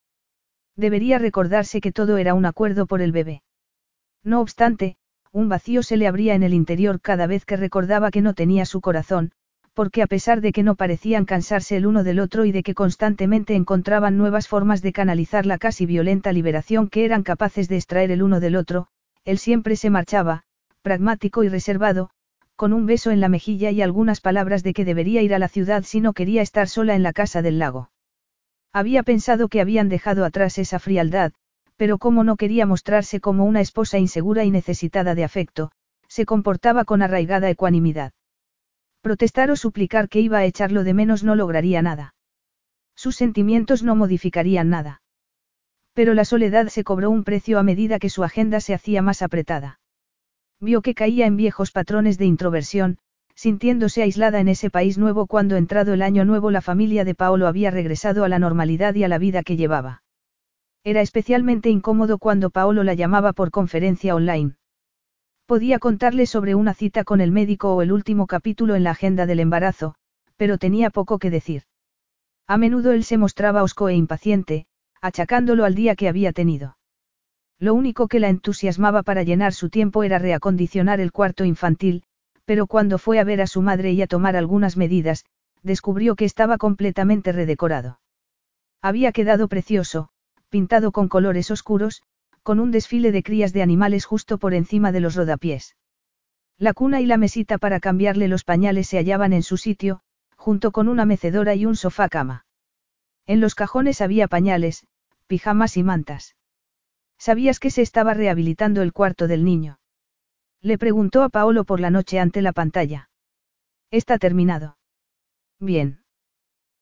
Debería recordarse que todo era un acuerdo por el bebé. No obstante, un vacío se le abría en el interior cada vez que recordaba que no tenía su corazón, porque a pesar de que no parecían cansarse el uno del otro y de que constantemente encontraban nuevas formas de canalizar la casi violenta liberación que eran capaces de extraer el uno del otro, él siempre se marchaba, pragmático y reservado, con un beso en la mejilla y algunas palabras de que debería ir a la ciudad si no quería estar sola en la casa del lago. Había pensado que habían dejado atrás esa frialdad, pero como no quería mostrarse como una esposa insegura y necesitada de afecto, se comportaba con arraigada ecuanimidad. Protestar o suplicar que iba a echarlo de menos no lograría nada. Sus sentimientos no modificarían nada. Pero la soledad se cobró un precio a medida que su agenda se hacía más apretada. Vio que caía en viejos patrones de introversión, sintiéndose aislada en ese país nuevo cuando entrado el año nuevo la familia de Paolo había regresado a la normalidad y a la vida que llevaba. Era especialmente incómodo cuando Paolo la llamaba por conferencia online. Podía contarle sobre una cita con el médico o el último capítulo en la agenda del embarazo, pero tenía poco que decir. A menudo él se mostraba osco e impaciente, achacándolo al día que había tenido. Lo único que la entusiasmaba para llenar su tiempo era reacondicionar el cuarto infantil, pero cuando fue a ver a su madre y a tomar algunas medidas, descubrió que estaba completamente redecorado. Había quedado precioso, pintado con colores oscuros, con un desfile de crías de animales justo por encima de los rodapiés. La cuna y la mesita para cambiarle los pañales se hallaban en su sitio, junto con una mecedora y un sofá cama. En los cajones había pañales, pijamas y mantas. ¿Sabías que se estaba rehabilitando el cuarto del niño? Le preguntó a Paolo por la noche ante la pantalla. Está terminado. Bien.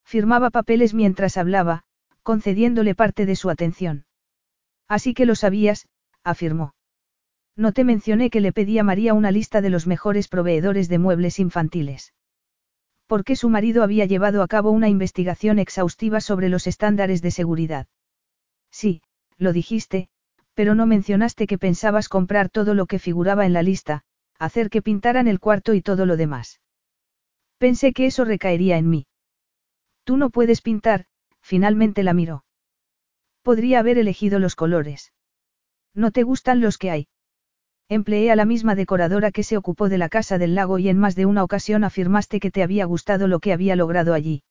Firmaba papeles mientras hablaba, concediéndole parte de su atención. Así que lo sabías, afirmó. No te mencioné que le pedí a María una lista de los mejores proveedores de muebles infantiles. Porque su marido había llevado a cabo una investigación exhaustiva sobre los estándares de seguridad. Sí, lo dijiste, pero no mencionaste que pensabas comprar todo lo que figuraba en la lista, hacer que pintaran el cuarto y todo lo demás. Pensé que eso recaería en mí. Tú no puedes pintar, finalmente la miró. Podría haber elegido los colores. ¿No te gustan los que hay? Empleé a la misma decoradora que se ocupó de la casa del lago y en más de una ocasión afirmaste que te había gustado lo que había logrado allí.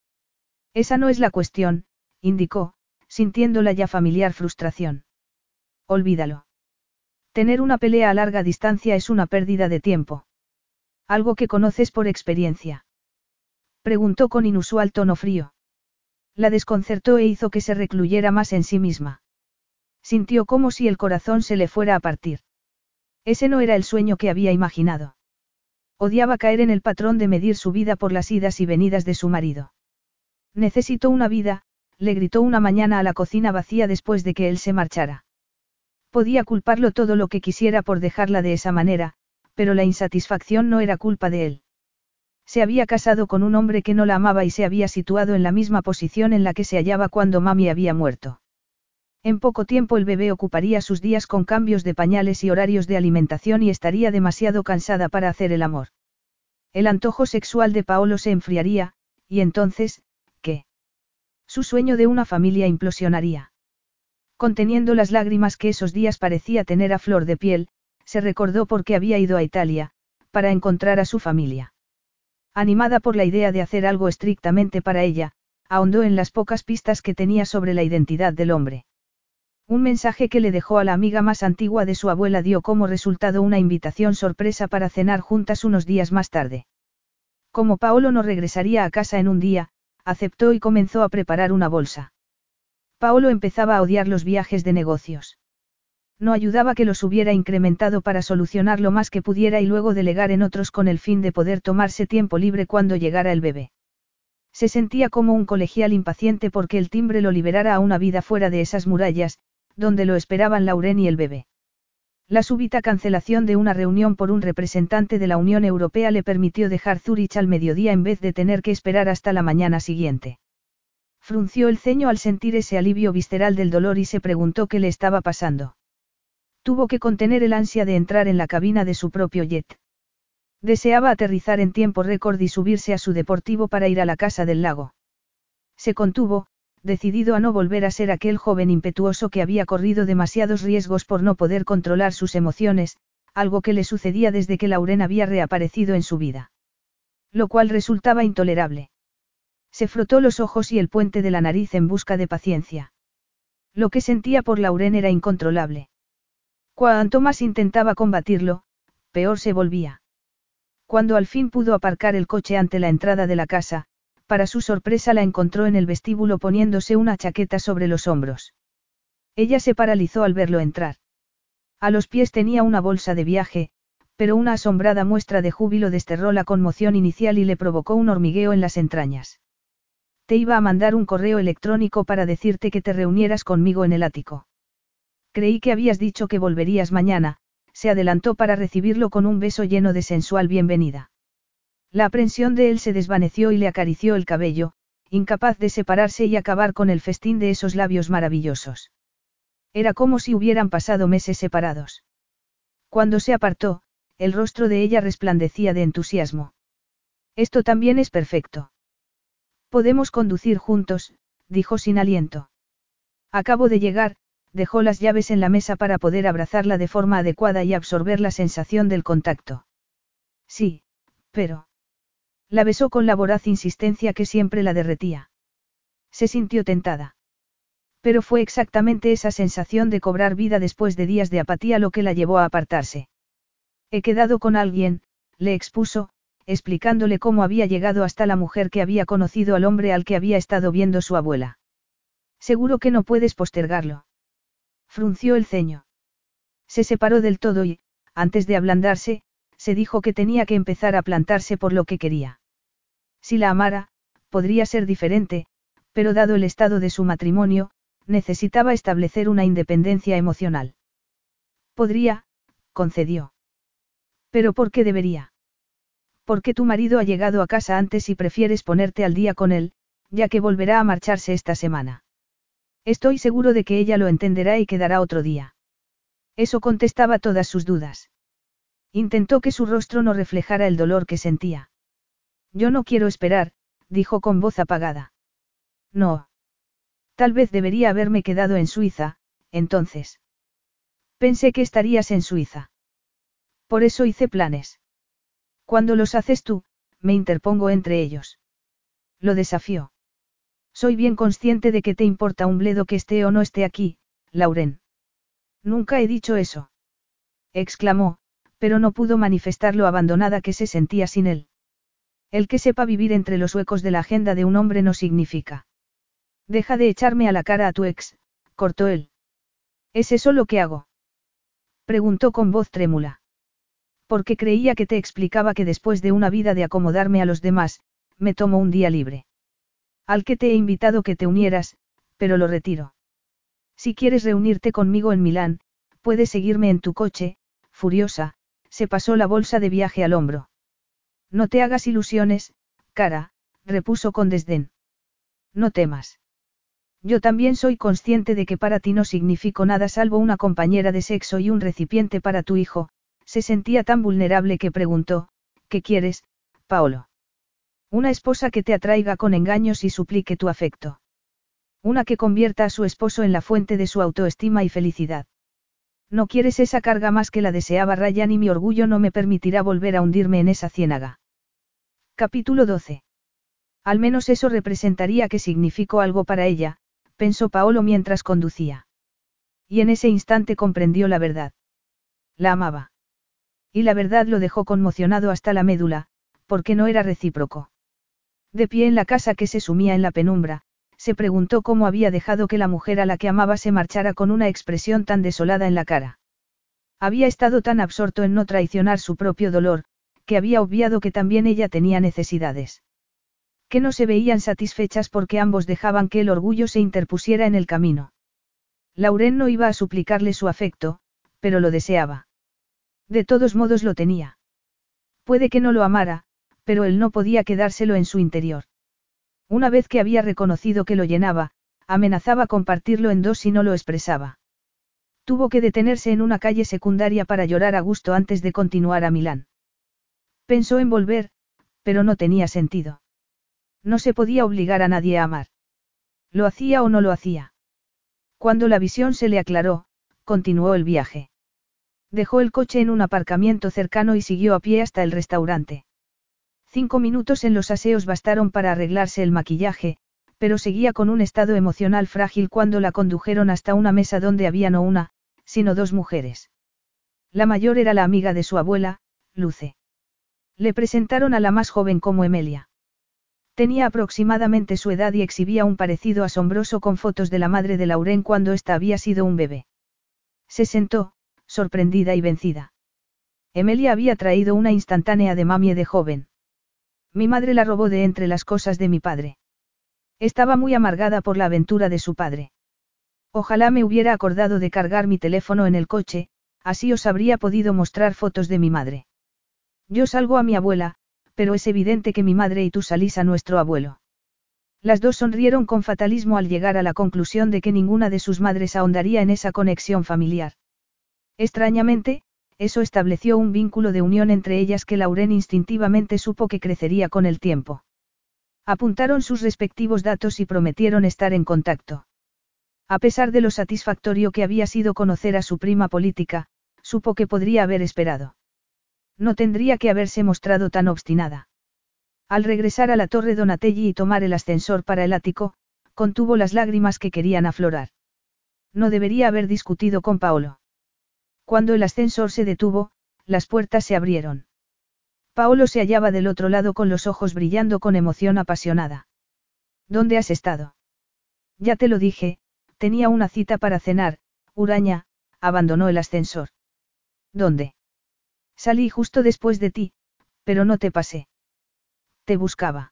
Esa no es la cuestión, indicó, sintiendo la ya familiar frustración. Olvídalo. Tener una pelea a larga distancia es una pérdida de tiempo. Algo que conoces por experiencia. Preguntó con inusual tono frío. La desconcertó e hizo que se recluyera más en sí misma. Sintió como si el corazón se le fuera a partir. Ese no era el sueño que había imaginado. Odiaba caer en el patrón de medir su vida por las idas y venidas de su marido. Necesito una vida, le gritó una mañana a la cocina vacía después de que él se marchara. Podía culparlo todo lo que quisiera por dejarla de esa manera, pero la insatisfacción no era culpa de él. Se había casado con un hombre que no la amaba y se había situado en la misma posición en la que se hallaba cuando mami había muerto. En poco tiempo el bebé ocuparía sus días con cambios de pañales y horarios de alimentación y estaría demasiado cansada para hacer el amor. El antojo sexual de Paolo se enfriaría, y entonces, ¿qué? Su sueño de una familia implosionaría. Conteniendo las lágrimas que esos días parecía tener a flor de piel, se recordó por qué había ido a Italia, para encontrar a su familia. Animada por la idea de hacer algo estrictamente para ella, ahondó en las pocas pistas que tenía sobre la identidad del hombre. Un mensaje que le dejó a la amiga más antigua de su abuela dio como resultado una invitación sorpresa para cenar juntas unos días más tarde. Como Paolo no regresaría a casa en un día, aceptó y comenzó a preparar una bolsa. Paolo empezaba a odiar los viajes de negocios. No ayudaba que los hubiera incrementado para solucionar lo más que pudiera y luego delegar en otros con el fin de poder tomarse tiempo libre cuando llegara el bebé. Se sentía como un colegial impaciente porque el timbre lo liberara a una vida fuera de esas murallas, donde lo esperaban Lauren y el bebé. La súbita cancelación de una reunión por un representante de la Unión Europea le permitió dejar Zurich al mediodía en vez de tener que esperar hasta la mañana siguiente. Frunció el ceño al sentir ese alivio visceral del dolor y se preguntó qué le estaba pasando. Tuvo que contener el ansia de entrar en la cabina de su propio jet. Deseaba aterrizar en tiempo récord y subirse a su deportivo para ir a la casa del lago. Se contuvo, decidido a no volver a ser aquel joven impetuoso que había corrido demasiados riesgos por no poder controlar sus emociones, algo que le sucedía desde que Lauren había reaparecido en su vida. Lo cual resultaba intolerable. Se frotó los ojos y el puente de la nariz en busca de paciencia. Lo que sentía por Lauren era incontrolable. Cuanto más intentaba combatirlo, peor se volvía. Cuando al fin pudo aparcar el coche ante la entrada de la casa, para su sorpresa la encontró en el vestíbulo poniéndose una chaqueta sobre los hombros. Ella se paralizó al verlo entrar. A los pies tenía una bolsa de viaje, pero una asombrada muestra de júbilo desterró la conmoción inicial y le provocó un hormigueo en las entrañas. Te iba a mandar un correo electrónico para decirte que te reunieras conmigo en el ático. Creí que habías dicho que volverías mañana, se adelantó para recibirlo con un beso lleno de sensual bienvenida. La aprensión de él se desvaneció y le acarició el cabello, incapaz de separarse y acabar con el festín de esos labios maravillosos. Era como si hubieran pasado meses separados. Cuando se apartó, el rostro de ella resplandecía de entusiasmo. Esto también es perfecto. Podemos conducir juntos, dijo sin aliento. Acabo de llegar, dejó las llaves en la mesa para poder abrazarla de forma adecuada y absorber la sensación del contacto. Sí, pero... La besó con la voraz insistencia que siempre la derretía. Se sintió tentada. Pero fue exactamente esa sensación de cobrar vida después de días de apatía lo que la llevó a apartarse. He quedado con alguien, le expuso, explicándole cómo había llegado hasta la mujer que había conocido al hombre al que había estado viendo su abuela. Seguro que no puedes postergarlo. Frunció el ceño. Se separó del todo y, antes de ablandarse, se dijo que tenía que empezar a plantarse por lo que quería. Si la amara, podría ser diferente, pero dado el estado de su matrimonio, necesitaba establecer una independencia emocional. Podría, concedió. Pero ¿por qué debería? Porque tu marido ha llegado a casa antes y prefieres ponerte al día con él, ya que volverá a marcharse esta semana. Estoy seguro de que ella lo entenderá y quedará otro día. Eso contestaba todas sus dudas. Intentó que su rostro no reflejara el dolor que sentía. Yo no quiero esperar, dijo con voz apagada. No. Tal vez debería haberme quedado en Suiza, entonces. Pensé que estarías en Suiza. Por eso hice planes. Cuando los haces tú, me interpongo entre ellos. Lo desafió. Soy bien consciente de que te importa un bledo que esté o no esté aquí, Lauren. Nunca he dicho eso. Exclamó, pero no pudo manifestar lo abandonada que se sentía sin él. El que sepa vivir entre los huecos de la agenda de un hombre no significa. Deja de echarme a la cara a tu ex, cortó él. ¿Es eso lo que hago? Preguntó con voz trémula. Porque creía que te explicaba que después de una vida de acomodarme a los demás, me tomo un día libre. Al que te he invitado que te unieras, pero lo retiro. Si quieres reunirte conmigo en Milán, puedes seguirme en tu coche, furiosa, se pasó la bolsa de viaje al hombro. No te hagas ilusiones, cara, repuso con desdén. No temas. Yo también soy consciente de que para ti no significo nada salvo una compañera de sexo y un recipiente para tu hijo, se sentía tan vulnerable que preguntó, ¿qué quieres, Paolo? Una esposa que te atraiga con engaños y suplique tu afecto. Una que convierta a su esposo en la fuente de su autoestima y felicidad. No quieres esa carga más que la deseaba Ryan y mi orgullo no me permitirá volver a hundirme en esa ciénaga. Capítulo 12. Al menos eso representaría que significó algo para ella, pensó Paolo mientras conducía. Y en ese instante comprendió la verdad. La amaba. Y la verdad lo dejó conmocionado hasta la médula, porque no era recíproco. De pie en la casa que se sumía en la penumbra, se preguntó cómo había dejado que la mujer a la que amaba se marchara con una expresión tan desolada en la cara. Había estado tan absorto en no traicionar su propio dolor, que había obviado que también ella tenía necesidades. Que no se veían satisfechas porque ambos dejaban que el orgullo se interpusiera en el camino. Lauren no iba a suplicarle su afecto, pero lo deseaba. De todos modos lo tenía. Puede que no lo amara, pero él no podía quedárselo en su interior. Una vez que había reconocido que lo llenaba, amenazaba compartirlo en dos si no lo expresaba. Tuvo que detenerse en una calle secundaria para llorar a gusto antes de continuar a Milán. Pensó en volver, pero no tenía sentido. No se podía obligar a nadie a amar. ¿Lo hacía o no lo hacía? Cuando la visión se le aclaró, continuó el viaje. Dejó el coche en un aparcamiento cercano y siguió a pie hasta el restaurante. Cinco minutos en los aseos bastaron para arreglarse el maquillaje, pero seguía con un estado emocional frágil cuando la condujeron hasta una mesa donde había no una, sino dos mujeres. La mayor era la amiga de su abuela, Luce. Le presentaron a la más joven como Emelia. Tenía aproximadamente su edad y exhibía un parecido asombroso con fotos de la madre de Lauren cuando ésta había sido un bebé. Se sentó, sorprendida y vencida. Emelia había traído una instantánea de mamie de joven. Mi madre la robó de entre las cosas de mi padre. Estaba muy amargada por la aventura de su padre. Ojalá me hubiera acordado de cargar mi teléfono en el coche, así os habría podido mostrar fotos de mi madre. Yo salgo a mi abuela, pero es evidente que mi madre y tú salís a nuestro abuelo. Las dos sonrieron con fatalismo al llegar a la conclusión de que ninguna de sus madres ahondaría en esa conexión familiar. Extrañamente, eso estableció un vínculo de unión entre ellas que Lauren instintivamente supo que crecería con el tiempo. Apuntaron sus respectivos datos y prometieron estar en contacto. A pesar de lo satisfactorio que había sido conocer a su prima política, supo que podría haber esperado. No tendría que haberse mostrado tan obstinada. Al regresar a la torre Donatelli y tomar el ascensor para el ático, contuvo las lágrimas que querían aflorar. No debería haber discutido con Paolo. Cuando el ascensor se detuvo, las puertas se abrieron. Paolo se hallaba del otro lado con los ojos brillando con emoción apasionada. ¿Dónde has estado? Ya te lo dije, tenía una cita para cenar, Uraña, abandonó el ascensor. ¿Dónde? Salí justo después de ti, pero no te pasé. Te buscaba.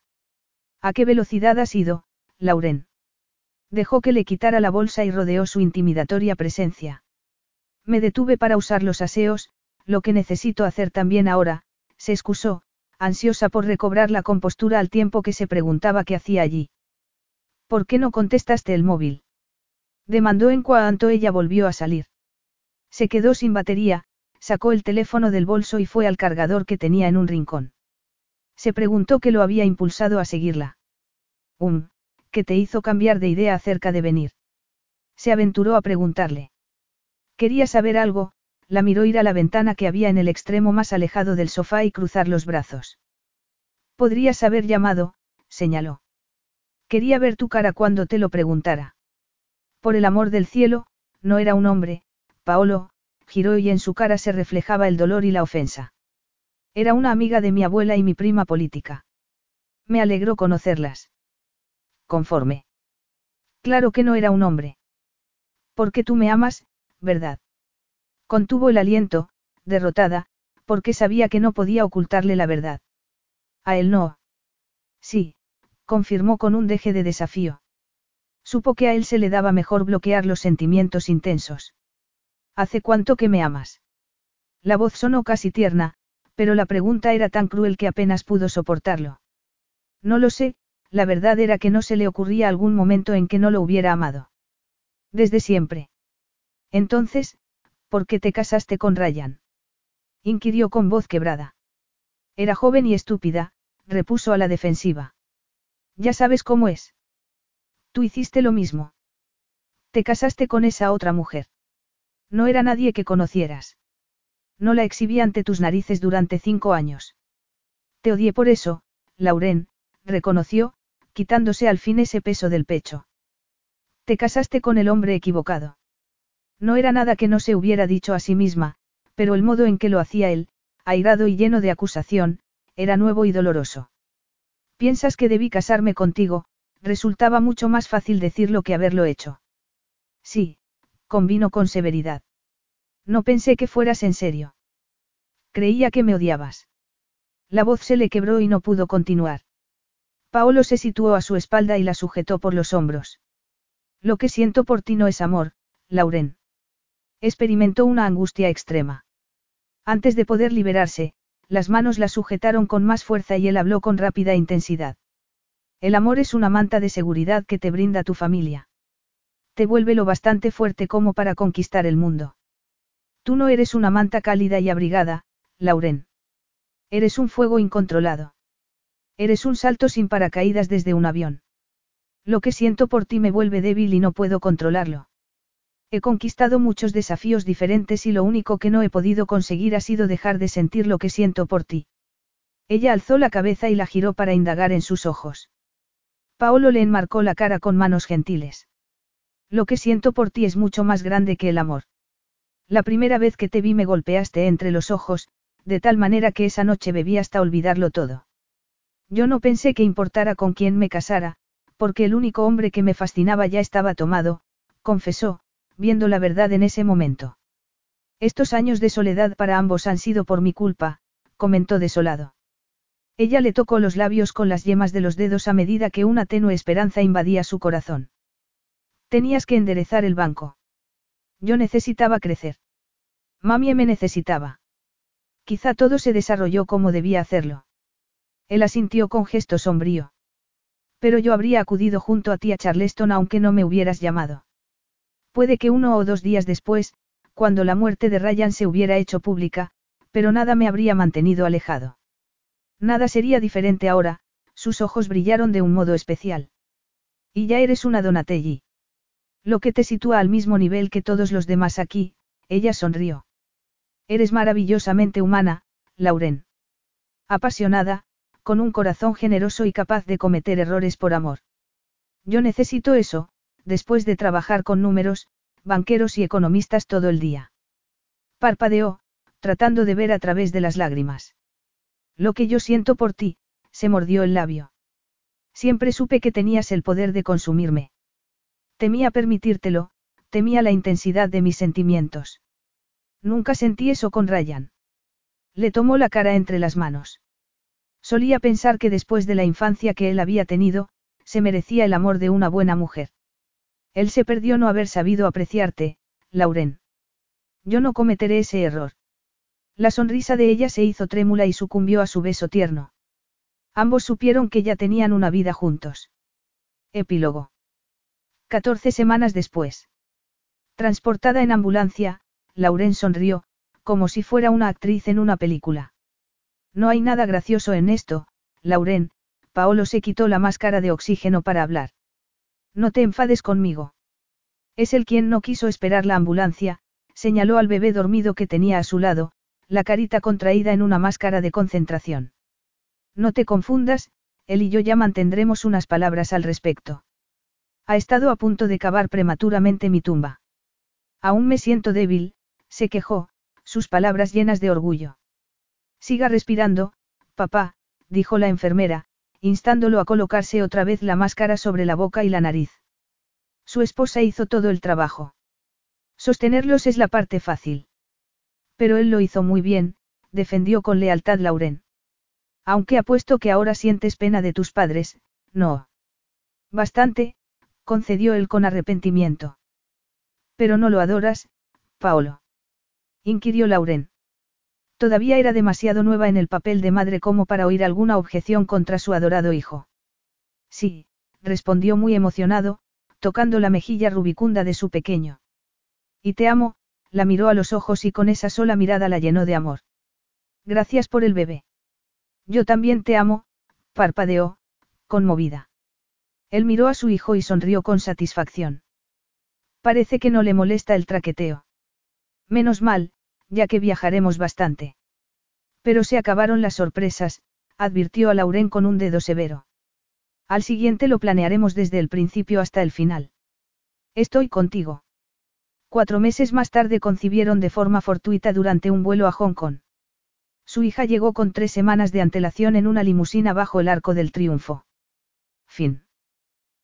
¿A qué velocidad has ido, Lauren? Dejó que le quitara la bolsa y rodeó su intimidatoria presencia. Me detuve para usar los aseos, lo que necesito hacer también ahora, se excusó, ansiosa por recobrar la compostura al tiempo que se preguntaba qué hacía allí. ¿Por qué no contestaste el móvil? Demandó en cuanto ella volvió a salir. Se quedó sin batería, sacó el teléfono del bolso y fue al cargador que tenía en un rincón. Se preguntó qué lo había impulsado a seguirla. Um, ¿qué te hizo cambiar de idea acerca de venir? Se aventuró a preguntarle. Quería saber algo, la miró ir a la ventana que había en el extremo más alejado del sofá y cruzar los brazos. Podrías haber llamado, señaló. Quería ver tu cara cuando te lo preguntara. Por el amor del cielo, no era un hombre, Paolo, giró y en su cara se reflejaba el dolor y la ofensa. Era una amiga de mi abuela y mi prima política. Me alegró conocerlas. Conforme. Claro que no era un hombre. Porque tú me amas, ¿verdad? Contuvo el aliento, derrotada, porque sabía que no podía ocultarle la verdad. A él no. Sí, confirmó con un deje de desafío. Supo que a él se le daba mejor bloquear los sentimientos intensos. ¿Hace cuánto que me amas? La voz sonó casi tierna, pero la pregunta era tan cruel que apenas pudo soportarlo. No lo sé, la verdad era que no se le ocurría algún momento en que no lo hubiera amado. Desde siempre. Entonces, ¿por qué te casaste con Ryan? inquirió con voz quebrada. Era joven y estúpida, repuso a la defensiva. Ya sabes cómo es. Tú hiciste lo mismo. Te casaste con esa otra mujer. No era nadie que conocieras. No la exhibí ante tus narices durante cinco años. Te odié por eso, Lauren, reconoció, quitándose al fin ese peso del pecho. Te casaste con el hombre equivocado. No era nada que no se hubiera dicho a sí misma, pero el modo en que lo hacía él, airado y lleno de acusación, era nuevo y doloroso. Piensas que debí casarme contigo, resultaba mucho más fácil decirlo que haberlo hecho. Sí, convino con severidad. No pensé que fueras en serio. Creía que me odiabas. La voz se le quebró y no pudo continuar. Paolo se situó a su espalda y la sujetó por los hombros. Lo que siento por ti no es amor, Lauren. Experimentó una angustia extrema. Antes de poder liberarse, las manos la sujetaron con más fuerza y él habló con rápida intensidad. El amor es una manta de seguridad que te brinda tu familia. Te vuelve lo bastante fuerte como para conquistar el mundo. Tú no eres una manta cálida y abrigada, Lauren. Eres un fuego incontrolado. Eres un salto sin paracaídas desde un avión. Lo que siento por ti me vuelve débil y no puedo controlarlo. He conquistado muchos desafíos diferentes y lo único que no he podido conseguir ha sido dejar de sentir lo que siento por ti. Ella alzó la cabeza y la giró para indagar en sus ojos. Paolo le enmarcó la cara con manos gentiles. Lo que siento por ti es mucho más grande que el amor. La primera vez que te vi me golpeaste entre los ojos, de tal manera que esa noche bebí hasta olvidarlo todo. Yo no pensé que importara con quién me casara, porque el único hombre que me fascinaba ya estaba tomado, confesó, viendo la verdad en ese momento. Estos años de soledad para ambos han sido por mi culpa, comentó desolado. Ella le tocó los labios con las yemas de los dedos a medida que una tenue esperanza invadía su corazón. Tenías que enderezar el banco. Yo necesitaba crecer. Mami me necesitaba. Quizá todo se desarrolló como debía hacerlo. Él asintió con gesto sombrío. Pero yo habría acudido junto a ti a Charleston aunque no me hubieras llamado. Puede que uno o dos días después, cuando la muerte de Ryan se hubiera hecho pública, pero nada me habría mantenido alejado. Nada sería diferente ahora, sus ojos brillaron de un modo especial. Y ya eres una Donatelli. Lo que te sitúa al mismo nivel que todos los demás aquí, ella sonrió. Eres maravillosamente humana, Lauren. Apasionada, con un corazón generoso y capaz de cometer errores por amor. Yo necesito eso, después de trabajar con números, banqueros y economistas todo el día. Parpadeó, tratando de ver a través de las lágrimas. Lo que yo siento por ti, se mordió el labio. Siempre supe que tenías el poder de consumirme. Temía permitírtelo, temía la intensidad de mis sentimientos. Nunca sentí eso con Ryan. Le tomó la cara entre las manos. Solía pensar que después de la infancia que él había tenido, se merecía el amor de una buena mujer. Él se perdió no haber sabido apreciarte, Lauren. Yo no cometeré ese error. La sonrisa de ella se hizo trémula y sucumbió a su beso tierno. Ambos supieron que ya tenían una vida juntos. Epílogo. Catorce semanas después. Transportada en ambulancia, Lauren sonrió, como si fuera una actriz en una película. No hay nada gracioso en esto, Lauren, Paolo se quitó la máscara de oxígeno para hablar. No te enfades conmigo. Es él quien no quiso esperar la ambulancia, señaló al bebé dormido que tenía a su lado, la carita contraída en una máscara de concentración. No te confundas, él y yo ya mantendremos unas palabras al respecto. Ha estado a punto de cavar prematuramente mi tumba. Aún me siento débil, se quejó, sus palabras llenas de orgullo. Siga respirando, papá, dijo la enfermera, instándolo a colocarse otra vez la máscara sobre la boca y la nariz. Su esposa hizo todo el trabajo. Sostenerlos es la parte fácil. Pero él lo hizo muy bien, defendió con lealtad Lauren. Aunque apuesto que ahora sientes pena de tus padres, no. Bastante, concedió él con arrepentimiento. Pero no lo adoras, Paolo. Inquirió Lauren. Todavía era demasiado nueva en el papel de madre como para oír alguna objeción contra su adorado hijo. Sí, respondió muy emocionado, tocando la mejilla rubicunda de su pequeño. Y te amo, la miró a los ojos y con esa sola mirada la llenó de amor. Gracias por el bebé. Yo también te amo, parpadeó, conmovida. Él miró a su hijo y sonrió con satisfacción. Parece que no le molesta el traqueteo. Menos mal, ya que viajaremos bastante. Pero se acabaron las sorpresas, advirtió a Lauren con un dedo severo. Al siguiente lo planearemos desde el principio hasta el final. Estoy contigo. Cuatro meses más tarde concibieron de forma fortuita durante un vuelo a Hong Kong. Su hija llegó con tres semanas de antelación en una limusina bajo el arco del triunfo. Fin.